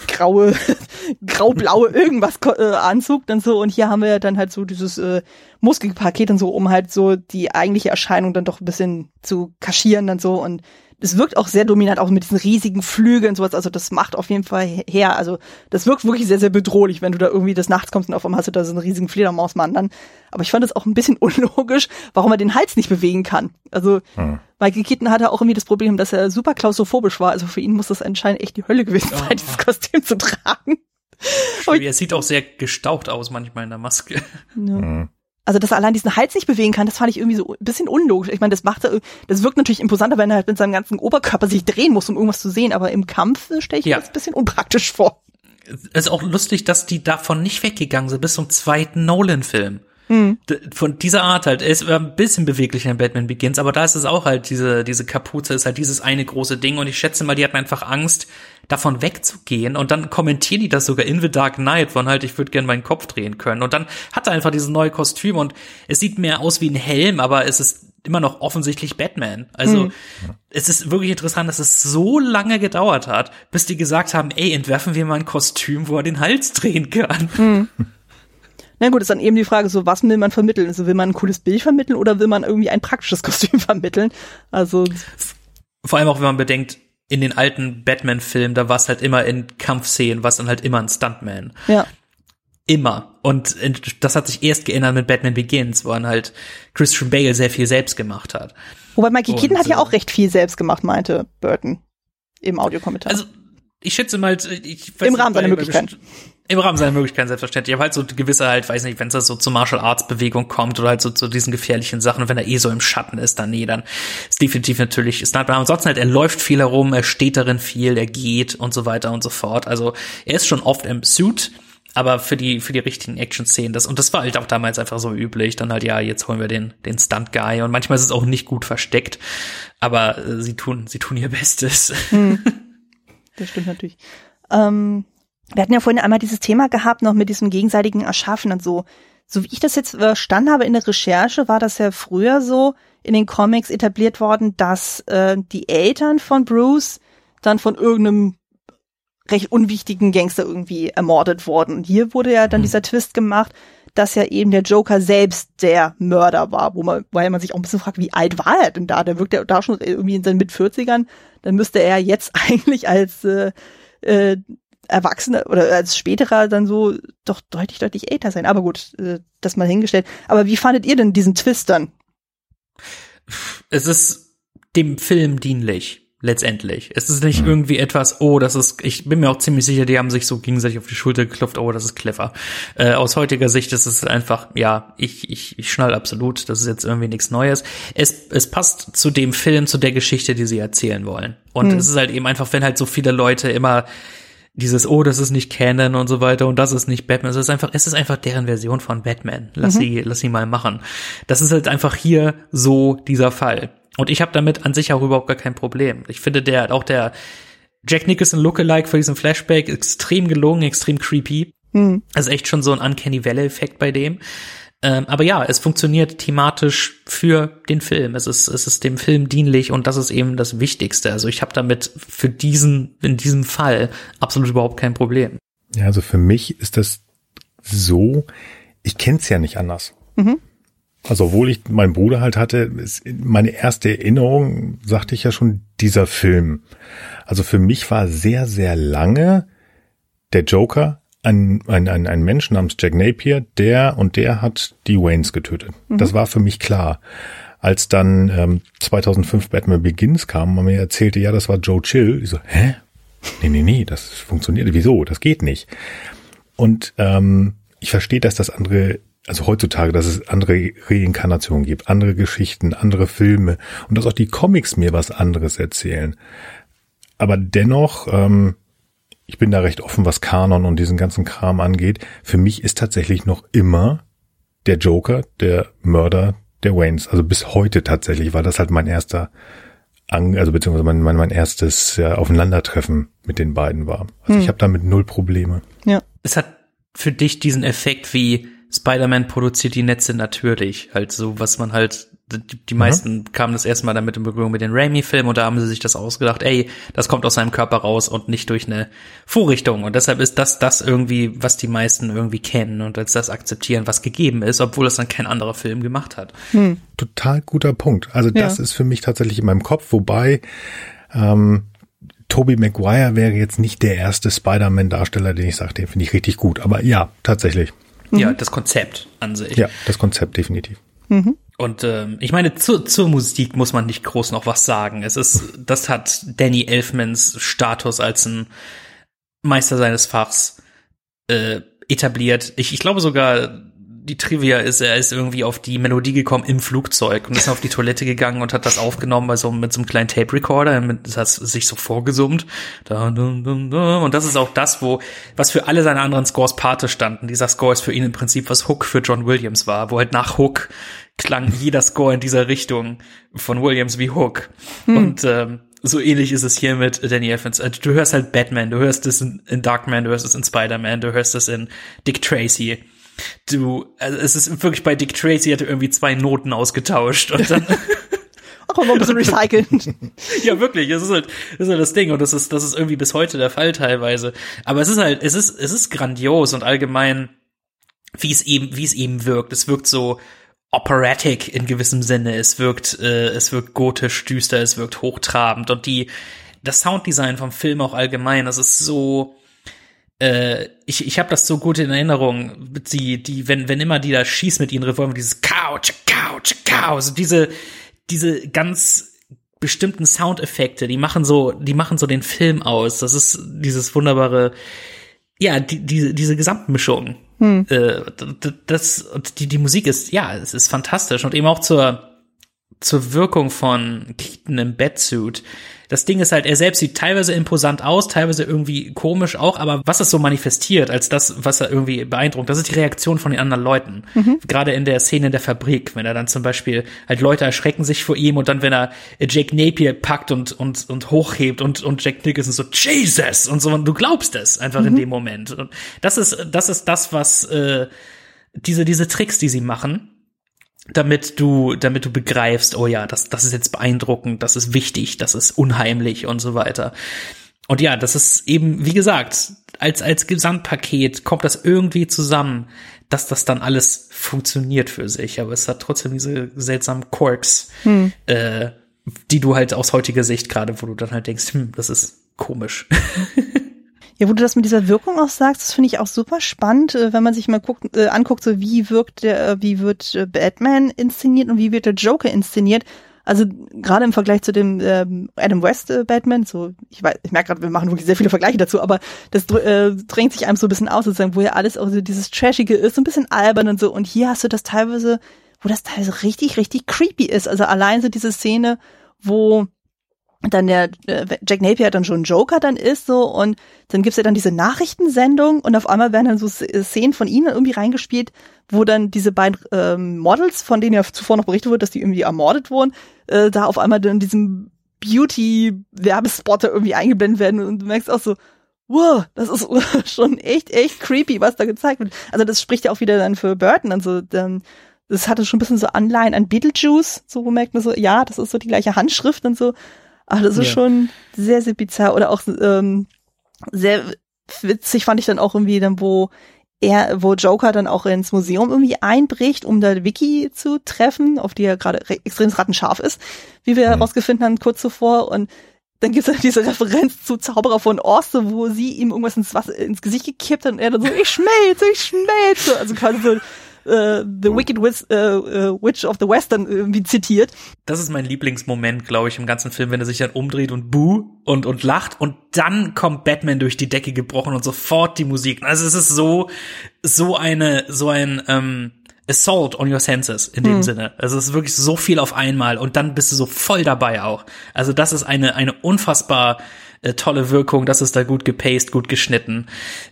graue, [laughs] graublaue irgendwas äh, Anzug dann so und hier haben wir ja dann halt so dieses äh, Muskelpaket und so, um halt so die eigentliche Erscheinung dann doch ein bisschen zu kaschieren dann so und es wirkt auch sehr dominant, auch mit diesen riesigen Flügeln und sowas. Also das macht auf jeden Fall her. Also das wirkt wirklich sehr, sehr bedrohlich, wenn du da irgendwie des Nachts kommst und auf einmal hast du da so einen riesigen Fledermausmann dann. Aber ich fand es auch ein bisschen [laughs] unlogisch, warum er den Hals nicht bewegen kann. Also hm. Michael Keaton hatte auch irgendwie das Problem, dass er super klaustrophobisch war. Also für ihn muss das anscheinend echt die Hölle gewesen sein, oh. dieses Kostüm zu tragen. Er sieht auch sehr gestaucht aus manchmal in der Maske. Ja. Hm also dass er allein diesen Hals nicht bewegen kann, das fand ich irgendwie so ein bisschen unlogisch. Ich meine, das macht er, das wirkt natürlich imposanter, wenn er halt mit seinem ganzen Oberkörper sich drehen muss, um irgendwas zu sehen, aber im Kampf stelle ich ja. mir das ein bisschen unpraktisch vor. Es ist auch lustig, dass die davon nicht weggegangen sind bis zum zweiten Nolan-Film. Mhm. Von dieser Art halt. Er ist ein bisschen beweglicher in Batman Begins, aber da ist es auch halt, diese, diese Kapuze ist halt dieses eine große Ding und ich schätze mal, die hatten einfach Angst, davon wegzugehen und dann kommentieren die das sogar in The Dark Knight von halt, ich würde gern meinen Kopf drehen können und dann hat er einfach dieses neue Kostüm und es sieht mehr aus wie ein Helm, aber es ist immer noch offensichtlich Batman. Also mhm. es ist wirklich interessant, dass es so lange gedauert hat, bis die gesagt haben, ey, entwerfen wir mal ein Kostüm, wo er den Hals drehen kann. Mhm. Na gut, ist dann eben die Frage, so was will man vermitteln? Also will man ein cooles Bild vermitteln oder will man irgendwie ein praktisches Kostüm [laughs] vermitteln? Also vor allem auch, wenn man bedenkt, in den alten Batman-Filmen, da war es halt immer in Kampfszenen, was dann halt immer ein Stuntman. Ja. Immer. Und das hat sich erst geändert mit Batman Begins, wo dann halt Christian Bale sehr viel selbst gemacht hat. Wobei Mikey Keaton hat ja auch recht viel selbst gemacht, meinte Burton im Audiokommentar. Also ich schätze mal, ich weiß Im Rahmen seiner Möglichkeiten. Im Rahmen seiner Möglichkeiten, selbstverständlich. Aber halt so gewisse halt, weiß nicht, wenn es so zur Martial Arts Bewegung kommt oder halt so zu diesen gefährlichen Sachen und wenn er eh so im Schatten ist, dann nee, dann ist definitiv natürlich Sniper. Ansonsten halt, er läuft viel herum, er steht darin viel, er geht und so weiter und so fort. Also er ist schon oft im Suit, aber für die für die richtigen Action-Szenen das und das war halt auch damals einfach so üblich dann halt ja jetzt holen wir den den Stunt Guy und manchmal ist es auch nicht gut versteckt aber äh, sie tun sie tun ihr Bestes hm. [laughs] das stimmt natürlich ähm, wir hatten ja vorhin einmal dieses Thema gehabt, noch mit diesem gegenseitigen Erschaffen und so. so wie ich das jetzt verstanden habe in der Recherche, war das ja früher so in den Comics etabliert worden, dass äh, die Eltern von Bruce dann von irgendeinem recht unwichtigen Gangster irgendwie ermordet wurden. Und hier wurde ja dann mhm. dieser Twist gemacht, dass ja eben der Joker selbst der Mörder war, wo man, weil man sich auch ein bisschen fragt, wie alt war er denn da? Der wirkt ja da schon irgendwie in seinen Mit-40ern. Dann müsste er jetzt [laughs] eigentlich als äh, äh, Erwachsener oder als späterer dann so doch deutlich, deutlich älter sein. Aber gut, äh, das mal hingestellt. Aber wie fandet ihr denn diesen Twist dann? Es ist dem Film dienlich letztendlich. Es ist nicht mhm. irgendwie etwas, oh, das ist, ich bin mir auch ziemlich sicher, die haben sich so gegenseitig auf die Schulter geklopft, oh, das ist clever. Äh, aus heutiger Sicht ist es einfach, ja, ich, ich, ich schnall absolut, das ist jetzt irgendwie nichts Neues. Es, es passt zu dem Film, zu der Geschichte, die sie erzählen wollen. Und mhm. es ist halt eben einfach, wenn halt so viele Leute immer dieses, oh, das ist nicht Canon und so weiter und das ist nicht Batman. Es ist einfach, es ist einfach deren Version von Batman. Lass mhm. sie, lass sie mal machen. Das ist halt einfach hier so dieser Fall. Und ich habe damit an sich auch überhaupt gar kein Problem. Ich finde der, auch der Jack Nicholson Lookalike für diesen Flashback extrem gelungen, extrem creepy. Mhm. Also echt schon so ein Uncanny Valley Effekt bei dem. Ähm, aber ja, es funktioniert thematisch für den Film. Es ist, es ist dem Film dienlich und das ist eben das Wichtigste. Also ich habe damit für diesen, in diesem Fall absolut überhaupt kein Problem. Ja, also für mich ist das so, ich kenne es ja nicht anders. Mhm. Also obwohl ich meinen Bruder halt hatte, ist meine erste Erinnerung, sagte ich ja schon, dieser Film. Also für mich war sehr, sehr lange der Joker ein, ein, ein, ein Mensch namens Jack Napier, der und der hat die Waynes getötet. Mhm. Das war für mich klar. Als dann ähm, 2005 Batman Begins kam, man mir erzählte, ja, das war Joe Chill. Ich so, hä? Nee, nee, nee, das funktioniert. Wieso? Das geht nicht. Und ähm, ich verstehe, dass das andere also heutzutage, dass es andere Reinkarnationen gibt, andere Geschichten, andere Filme und dass auch die Comics mir was anderes erzählen. Aber dennoch, ähm, ich bin da recht offen, was Kanon und diesen ganzen Kram angeht. Für mich ist tatsächlich noch immer der Joker, der Mörder der Waynes. Also bis heute tatsächlich, weil das halt mein erster, also beziehungsweise mein, mein, mein erstes ja, Aufeinandertreffen mit den beiden war. Also hm. ich habe damit null Probleme. Ja. Es hat für dich diesen Effekt wie Spider-Man produziert die Netze natürlich. Halt so, was man halt, die, die mhm. meisten kamen das erste Mal damit in Berührung mit den Raimi-Filmen und da haben sie sich das ausgedacht, ey, das kommt aus seinem Körper raus und nicht durch eine Vorrichtung. Und deshalb ist das das irgendwie, was die meisten irgendwie kennen und als das akzeptieren, was gegeben ist, obwohl es dann kein anderer Film gemacht hat. Hm. Total guter Punkt. Also das ja. ist für mich tatsächlich in meinem Kopf, wobei ähm, Tobey Maguire wäre jetzt nicht der erste Spider-Man-Darsteller, den ich sage, den finde ich richtig gut. Aber ja, tatsächlich. Mhm. Ja, das Konzept an sich. Ja, das Konzept definitiv. Mhm. Und ähm, ich meine, zu, zur Musik muss man nicht groß noch was sagen. Es ist, das hat Danny Elfmans Status als ein Meister seines Fachs äh, etabliert. Ich, ich glaube sogar, die Trivia ist, er ist irgendwie auf die Melodie gekommen im Flugzeug und ist auf die Toilette gegangen und hat das aufgenommen bei so, mit so einem kleinen Tape Recorder, das hat sich so vorgesummt. Und das ist auch das, wo, was für alle seine anderen Scores Pate standen. Dieser Score ist für ihn im Prinzip, was Hook für John Williams war, wo halt nach Hook klang jeder Score in dieser Richtung von Williams wie Hook. Hm. Und ähm, so ähnlich ist es hier mit Danny Evans. Also, du hörst halt Batman, du hörst es in, in Darkman, du hörst es in Spider-Man, du hörst es in Dick Tracy du, also es ist wirklich bei Dick Tracy hatte irgendwie zwei Noten ausgetauscht und dann [laughs] Ach, mal ein bisschen [laughs] recyceln. ja, wirklich, es ist halt, das ist halt das Ding und das ist, das ist irgendwie bis heute der Fall teilweise. Aber es ist halt, es ist, es ist grandios und allgemein, wie es eben, wie es eben wirkt. Es wirkt so operatic in gewissem Sinne. Es wirkt, äh, es wirkt gotisch düster, es wirkt hochtrabend und die, das Sounddesign vom Film auch allgemein, das ist so, äh, ich, ich habe das so gut in Erinnerung, die, die, wenn, wenn immer die da schießt mit ihren Revolvern, dieses Couch, Couch, Couch, also diese, diese ganz bestimmten Soundeffekte, die machen so, die machen so den Film aus. Das ist dieses wunderbare, ja, die, diese, diese Gesamtmischung. Hm. Äh, das, und die, die Musik ist, ja, es ist fantastisch und eben auch zur, zur Wirkung von Keaton im Batsuit das Ding ist halt, er selbst sieht teilweise imposant aus, teilweise irgendwie komisch auch, aber was es so manifestiert als das, was er irgendwie beeindruckt, das ist die Reaktion von den anderen Leuten. Mhm. Gerade in der Szene in der Fabrik, wenn er dann zum Beispiel halt Leute erschrecken sich vor ihm und dann, wenn er Jake Napier packt und, und, und hochhebt und, und Jack Nicholson so, Jesus! Und so, und du glaubst es einfach mhm. in dem Moment. Und das ist, das ist das, was, äh, diese, diese Tricks, die sie machen, damit du, damit du begreifst, oh ja, das, das ist jetzt beeindruckend, das ist wichtig, das ist unheimlich und so weiter. Und ja, das ist eben, wie gesagt, als, als Gesamtpaket kommt das irgendwie zusammen, dass das dann alles funktioniert für sich. Aber es hat trotzdem diese seltsamen Quirks, hm. äh, die du halt aus heutiger Sicht gerade, wo du dann halt denkst, hm, das ist komisch. [laughs] Ja, wo du das mit dieser Wirkung auch sagst, das finde ich auch super spannend, äh, wenn man sich mal guckt, äh, anguckt, so wie wirkt der, äh, wie wird äh, Batman inszeniert und wie wird der Joker inszeniert. Also gerade im Vergleich zu dem ähm, Adam West äh, Batman, so ich weiß, ich merke gerade, wir machen wirklich sehr viele Vergleiche dazu, aber das äh, drängt sich einem so ein bisschen aus, sozusagen, wo ja alles auch so dieses Trashige ist, so ein bisschen albern und so. Und hier hast du das teilweise, wo das teilweise richtig, richtig creepy ist. Also allein so diese Szene, wo dann der äh, Jack Napier dann schon Joker dann ist so und dann gibt's ja dann diese Nachrichtensendung und auf einmal werden dann so Szenen von ihnen irgendwie reingespielt, wo dann diese beiden ähm, Models, von denen ja zuvor noch berichtet wurde, dass die irgendwie ermordet wurden, äh, da auf einmal dann in diesem Beauty-Werbespotter irgendwie eingeblendet werden und du merkst auch so, wow, das ist [laughs] schon echt, echt creepy, was da gezeigt wird. Also das spricht ja auch wieder dann für Burton, also dann das hatte schon ein bisschen so Anleihen an Beetlejuice, so merkt man so, ja, das ist so die gleiche Handschrift und so. Aber das ist ja. schon sehr, sehr bizarr. Oder auch ähm, sehr witzig fand ich dann auch irgendwie dann, wo er, wo Joker dann auch ins Museum irgendwie einbricht, um da Vicky zu treffen, auf die er gerade extrem rattenscharf ist, wie wir mhm. herausgefunden haben kurz zuvor. Und dann gibt es dann diese Referenz zu Zauberer von Ost, wo sie ihm irgendwas ins, Wasser, ins Gesicht gekippt hat und er dann so, ich schmelze, ich schmelze. Also quasi so äh, The Wicked Wiz, äh, äh, Witch of the Western irgendwie zitiert. Das ist mein Lieblingsmoment, glaube ich, im ganzen Film, wenn er sich dann umdreht und buh und, und lacht und dann kommt Batman durch die Decke gebrochen und sofort die Musik. Also es ist so, so eine, so ein, ähm, Assault on your senses in dem hm. Sinne. Also es ist wirklich so viel auf einmal und dann bist du so voll dabei auch. Also das ist eine, eine unfassbar äh, tolle Wirkung, das ist da gut gepaced, gut geschnitten.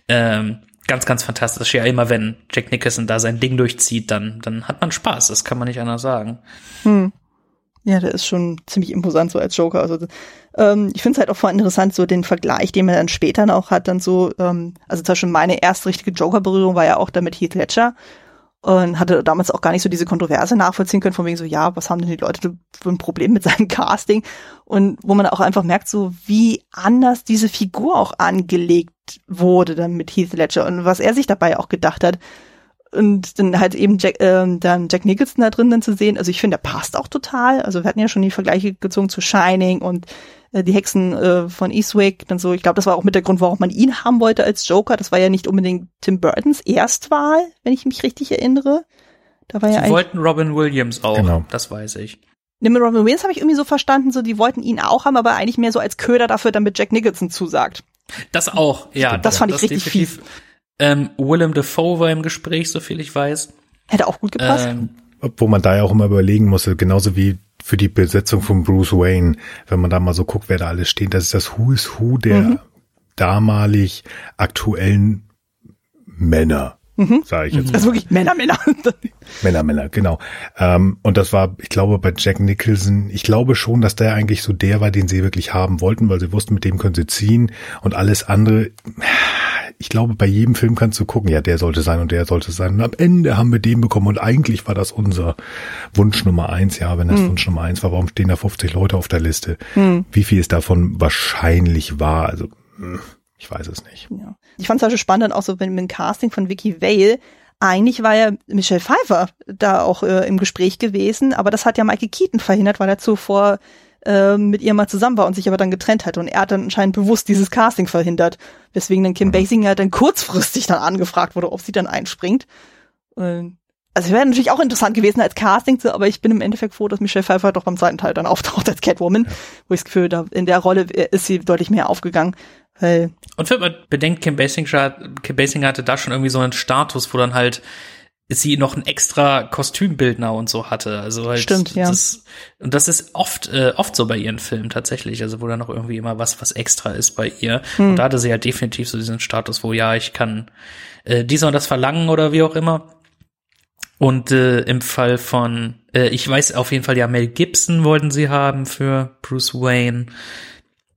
Ähm, ganz, ganz fantastisch. Ja, immer wenn Jack Nicholson da sein Ding durchzieht, dann, dann hat man Spaß. Das kann man nicht anders sagen. Hm. Ja, der ist schon ziemlich imposant so als Joker. Also ähm, ich finde es halt auch voll interessant, so den Vergleich, den man dann später noch hat, dann so, ähm, also zum Beispiel meine erste richtige Joker-Berührung war ja auch da mit Heath Ledger und hatte damals auch gar nicht so diese Kontroverse nachvollziehen können, von wegen so, ja, was haben denn die Leute für ein Problem mit seinem [laughs] Casting? Und wo man auch einfach merkt, so wie anders diese Figur auch angelegt wurde dann mit Heath Ledger und was er sich dabei auch gedacht hat. Und dann halt eben Jack, äh, dann Jack Nicholson da drin dann zu sehen. Also ich finde, der passt auch total. Also wir hatten ja schon die Vergleiche gezogen zu Shining und äh, die Hexen äh, von Eastwick. Dann so, ich glaube, das war auch mit der Grund, warum man ihn haben wollte als Joker. Das war ja nicht unbedingt Tim Burtons Erstwahl, wenn ich mich richtig erinnere. Da war Sie ja wollten Robin Williams auch, genau. das weiß ich. Ne, mit Robin Williams habe ich irgendwie so verstanden, so die wollten ihn auch haben, aber eigentlich mehr so als Köder dafür, damit Jack Nicholson zusagt. Das auch, ja. Stimmt, das fand ich das richtig fies. Ähm, Willem Dafoe war im Gespräch, so viel ich weiß. Hätte auch gut gepasst. Ähm, Wo man da ja auch immer überlegen musste, genauso wie für die Besetzung von Bruce Wayne, wenn man da mal so guckt, wer da alles steht, das ist das Who is Who der mhm. damalig aktuellen Männer. Mhm. Sage ich jetzt. Das ist wirklich Männer, Männer. [laughs] Männer, Männer, genau. Ähm, und das war, ich glaube, bei Jack Nicholson, ich glaube schon, dass der eigentlich so der war, den sie wirklich haben wollten, weil sie wussten, mit dem können sie ziehen und alles andere. Ich glaube, bei jedem Film kannst du gucken, ja, der sollte sein und der sollte sein. Und am Ende haben wir den bekommen und eigentlich war das unser Wunsch Nummer eins. Ja, wenn das hm. Wunsch Nummer eins war, warum stehen da 50 Leute auf der Liste? Hm. Wie viel es davon wahrscheinlich war? Also, hm, ich weiß es nicht. Ja. Ich fand es also spannend, auch so wenn mit dem Casting von Vicky Vale, eigentlich war ja Michelle Pfeiffer da auch äh, im Gespräch gewesen, aber das hat ja Michael Keaton verhindert, weil er zuvor äh, mit ihr mal zusammen war und sich aber dann getrennt hat. Und er hat dann anscheinend bewusst dieses Casting verhindert, weswegen dann Kim mhm. Basinger dann kurzfristig dann angefragt wurde, ob sie dann einspringt. Und also wäre natürlich auch interessant gewesen als Casting, aber ich bin im Endeffekt froh, dass Michelle Pfeiffer doch beim zweiten Teil dann auftaucht als Catwoman, ja. wo ich das Gefühl da in der Rolle ist sie deutlich mehr aufgegangen. Weil und wenn man bedenkt, Kim Basinger, Kim Basinger hatte da schon irgendwie so einen Status, wo dann halt sie noch ein extra Kostümbildner und so hatte. Also halt Stimmt, ja. Das, und das ist oft, äh, oft so bei ihren Filmen tatsächlich. Also wo da noch irgendwie immer was, was extra ist bei ihr. Hm. Und da hatte sie halt definitiv so diesen Status, wo ja, ich kann äh, dies und das verlangen oder wie auch immer. Und äh, im Fall von, äh, ich weiß auf jeden Fall, ja, Mel Gibson wollten sie haben für Bruce Wayne.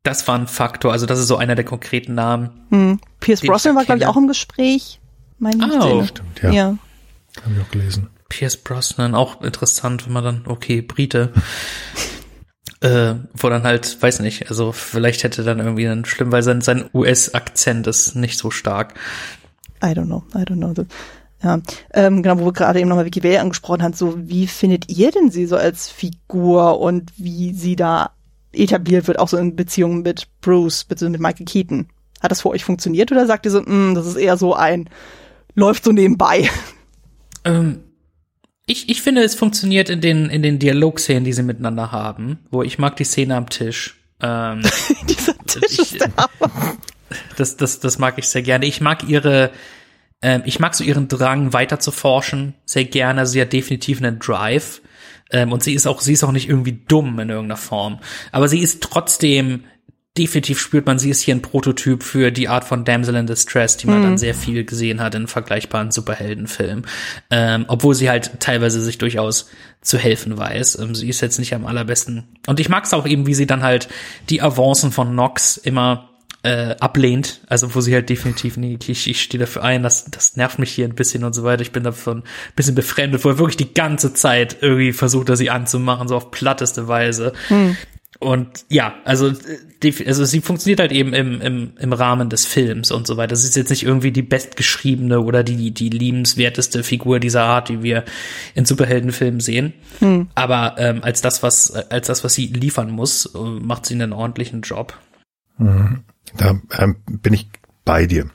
Das war ein Faktor, also das ist so einer der konkreten Namen. Hm. Pierce Brosnan war, glaube ich, auch im Gespräch. Mein oh. Stimmt, ja. ja. Habe ich auch gelesen. Pierce Brosnan, auch interessant, wenn man dann, okay, Brite. [laughs] äh, wo dann halt, weiß nicht, also vielleicht hätte dann irgendwie dann schlimm, weil sein, sein US-Akzent ist nicht so stark. I don't know, I don't know. Ja, ähm, genau, wo wir gerade eben nochmal Vicky Vale angesprochen haben, so wie findet ihr denn sie so als Figur und wie sie da etabliert wird, auch so in Beziehungen mit Bruce, bitte mit Michael Keaton? Hat das für euch funktioniert oder sagt ihr so, mm, das ist eher so ein, läuft so nebenbei? [laughs] Ähm, ich, ich finde, es funktioniert in den, in den Dialogszenen, die sie miteinander haben, wo ich mag die Szene am Tisch. Ähm, [laughs] Dieser Tisch ich, ist der Hammer. das, das, das mag ich sehr gerne. Ich mag ihre, ähm, ich mag so ihren Drang weiter zu forschen sehr gerne. Sie hat definitiv einen Drive. Ähm, und sie ist auch, sie ist auch nicht irgendwie dumm in irgendeiner Form. Aber sie ist trotzdem definitiv spürt man, sie ist hier ein Prototyp für die Art von Damsel in Distress, die man Mhm. dann sehr viel gesehen hat in vergleichbaren Superheldenfilmen. Ähm, obwohl sie halt teilweise sich durchaus zu helfen weiß. Ähm, sie ist jetzt nicht am allerbesten. Und ich mag es auch eben, wie sie dann halt die Avancen von Nox immer äh, ablehnt, also wo sie halt definitiv, nee, ich, ich stehe dafür ein, das, das nervt mich hier ein bisschen und so weiter, ich bin davon ein bisschen befremdet, wo er wirklich die ganze Zeit irgendwie versucht, er sie anzumachen, so auf platteste Weise. Und ja, also, die, also sie funktioniert halt eben im, im, im Rahmen des Films und so weiter. Sie ist jetzt nicht irgendwie die bestgeschriebene oder die, die liebenswerteste Figur dieser Art, die wir in Superheldenfilmen sehen. Aber ähm, als das, was, als das, was sie liefern muss, äh, macht sie einen ordentlichen Job. Da ähm, bin ich bei dir.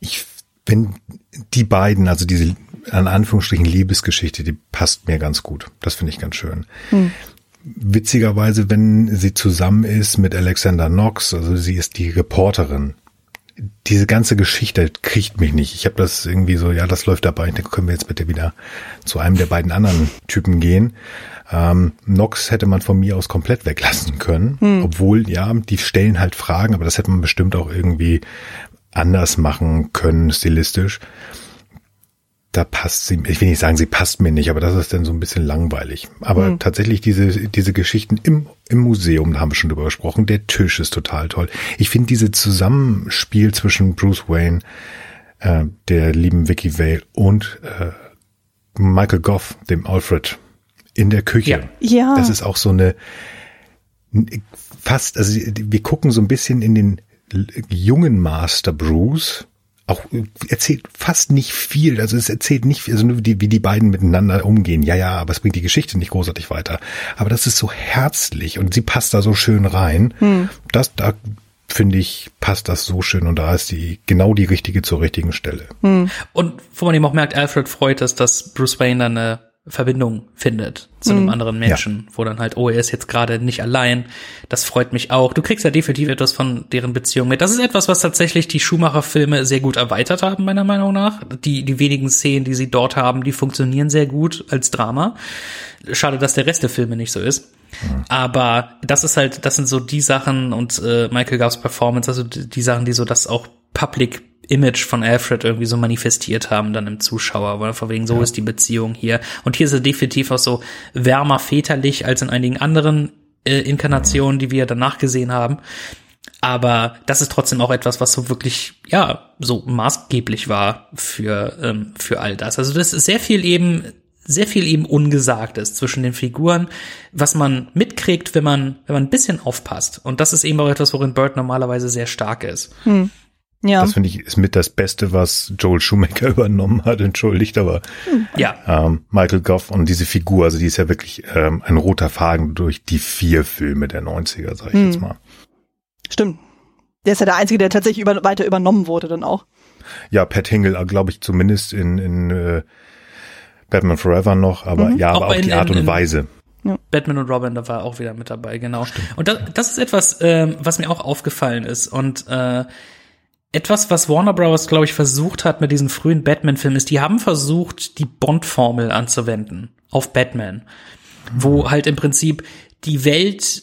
Ich finde die beiden, also diese an Anführungsstrichen Liebesgeschichte, die passt mir ganz gut. Das finde ich ganz schön. Witzigerweise, wenn sie zusammen ist mit Alexander Knox, also sie ist die Reporterin. Diese ganze Geschichte kriegt mich nicht. Ich habe das irgendwie so, ja, das läuft dabei. Dann können wir jetzt bitte wieder zu einem der beiden anderen Typen gehen. Ähm, Nox hätte man von mir aus komplett weglassen können, obwohl, ja, die stellen halt Fragen, aber das hätte man bestimmt auch irgendwie anders machen können, stilistisch. Da passt sie, ich will nicht sagen, sie passt mir nicht, aber das ist dann so ein bisschen langweilig. Aber tatsächlich diese, diese Geschichten im, im Museum, da haben wir schon drüber gesprochen, der Tisch ist total toll. Ich finde diese Zusammenspiel zwischen Bruce Wayne, äh, der lieben Vicky Vale und äh, Michael Goff, dem Alfred, in der Küche. Ja. Ja. Das ist auch so eine fast, also wir gucken so ein bisschen in den jungen Master Bruce. Auch äh, erzählt fast nicht viel. Also es erzählt nicht, viel, also nur wie die, wie die beiden miteinander umgehen. Ja, ja, aber es bringt die Geschichte nicht großartig weiter. Aber das ist so herzlich und sie passt da so schön rein. Das, da finde ich, passt das so schön und da ist die genau die richtige zur richtigen Stelle. Und wo man eben auch merkt, Alfred freut es, dass Bruce Wayne dann eine Verbindung findet zu einem anderen Menschen, wo dann halt, oh, er ist jetzt gerade nicht allein. Das freut mich auch. Du kriegst ja definitiv etwas von deren Beziehung mit. Das ist etwas, was tatsächlich die Schumacher-Filme sehr gut erweitert haben, meiner Meinung nach. Die, die wenigen Szenen, die sie dort haben, die funktionieren sehr gut als Drama. Schade, dass der Rest der Filme nicht so ist. Aber das ist halt, das sind so die Sachen und äh, Michael Goffs Performance, also die, die Sachen, die so das auch Public Image von Alfred irgendwie so manifestiert haben dann im Zuschauer, weil von wegen so ist die Beziehung hier. Und hier ist er definitiv auch so wärmer väterlich als in einigen anderen äh, Inkarnationen, die wir danach gesehen haben. Aber das ist trotzdem auch etwas, was so wirklich, ja, so maßgeblich war für, ähm, für all das. Also das ist sehr viel eben, sehr viel eben Ungesagtes zwischen den Figuren, was man mitkriegt, wenn man, wenn man ein bisschen aufpasst. Und das ist eben auch etwas, worin Bird normalerweise sehr stark ist. Ja. Das finde ich ist mit das Beste, was Joel Schumacher [laughs] übernommen hat, entschuldigt, aber Ja, ähm, Michael Goff und diese Figur, also die ist ja wirklich ähm, ein roter Faden durch die vier Filme der 90er, sag ich jetzt mal. Stimmt. Der ist ja der Einzige, der tatsächlich über, weiter übernommen wurde dann auch. Ja, Pat Hingle, glaube ich, zumindest in, in äh, Batman Forever noch, aber ja, Auch aber auch in- die Art in- und Weise. Batman und Robin, da war auch wieder mit dabei, genau. Und das, das ist etwas, ähm, was mir auch aufgefallen ist. Und äh, etwas, was Warner Bros., glaube ich, versucht hat mit diesen frühen Batman-Filmen, ist, die haben versucht, die Bond-Formel anzuwenden auf Batman. Wo halt im Prinzip die Welt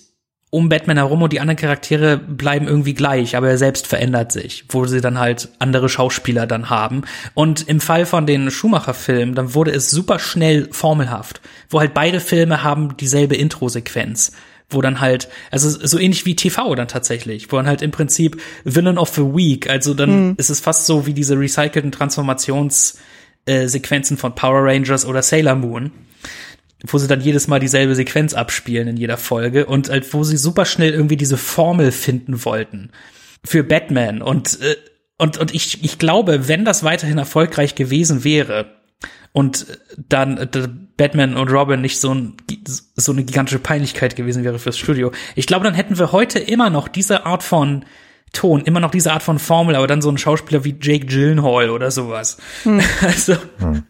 um Batman herum und die anderen Charaktere bleiben irgendwie gleich, aber er selbst verändert sich, wo sie dann halt andere Schauspieler dann haben. Und im Fall von den Schumacher-Filmen, dann wurde es super schnell formelhaft, wo halt beide Filme haben dieselbe Intro-Sequenz wo dann halt, also so ähnlich wie TV dann tatsächlich, wo dann halt im Prinzip Villain of the Week, also dann ist es fast so wie diese recycelten Transformations äh, von Power Rangers oder Sailor Moon, wo sie dann jedes Mal dieselbe Sequenz abspielen in jeder Folge und halt, wo sie super schnell irgendwie diese Formel finden wollten für Batman und äh, und und ich ich glaube, wenn das weiterhin erfolgreich gewesen wäre und dann äh, Batman und Robin nicht so, ein, so eine gigantische Peinlichkeit gewesen wäre fürs Studio. Ich glaube, dann hätten wir heute immer noch diese Art von Ton, immer noch diese Art von Formel, aber dann so ein Schauspieler wie Jake Gyllenhaal oder sowas. Hm. [laughs] Also, hm.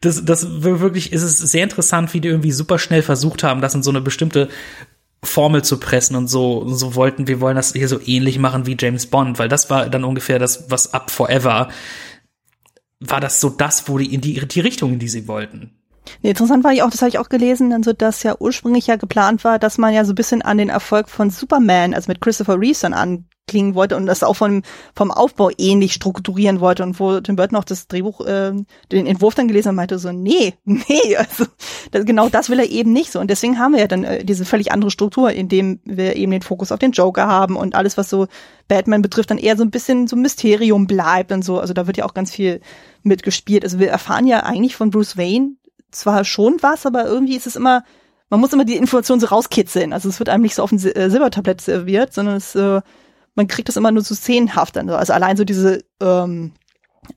das, das wirklich ist es sehr interessant, wie die irgendwie super schnell versucht haben, das in so eine bestimmte Formel zu pressen und so, so wollten, wir wollen das hier so ähnlich machen wie James Bond, weil das war dann ungefähr das, was ab Forever war das so das, wo die in die, die Richtung, in die sie wollten. Nee, interessant war ich auch, das habe ich auch gelesen, dann so, dass ja ursprünglich ja geplant war, dass man ja so ein bisschen an den Erfolg von Superman, also mit Christopher Reeves dann anklingen wollte und das auch vom, vom Aufbau ähnlich strukturieren wollte und wo Tim Burton auch das Drehbuch, äh, den Entwurf dann gelesen hat, meinte so, nee, [laughs] nee, also das, genau das will er eben nicht so und deswegen haben wir ja dann äh, diese völlig andere Struktur, indem wir eben den Fokus auf den Joker haben und alles, was so Batman betrifft, dann eher so ein bisschen so Mysterium bleibt und so, also da wird ja auch ganz viel mitgespielt. Also wir erfahren ja eigentlich von Bruce Wayne zwar schon was, aber irgendwie ist es immer, man muss immer die Information so rauskitzeln. Also es wird einem nicht so auf ein äh, Silbertablett serviert, sondern es, äh, man kriegt das immer nur so szenenhaft. Dann. Also allein so diese ähm,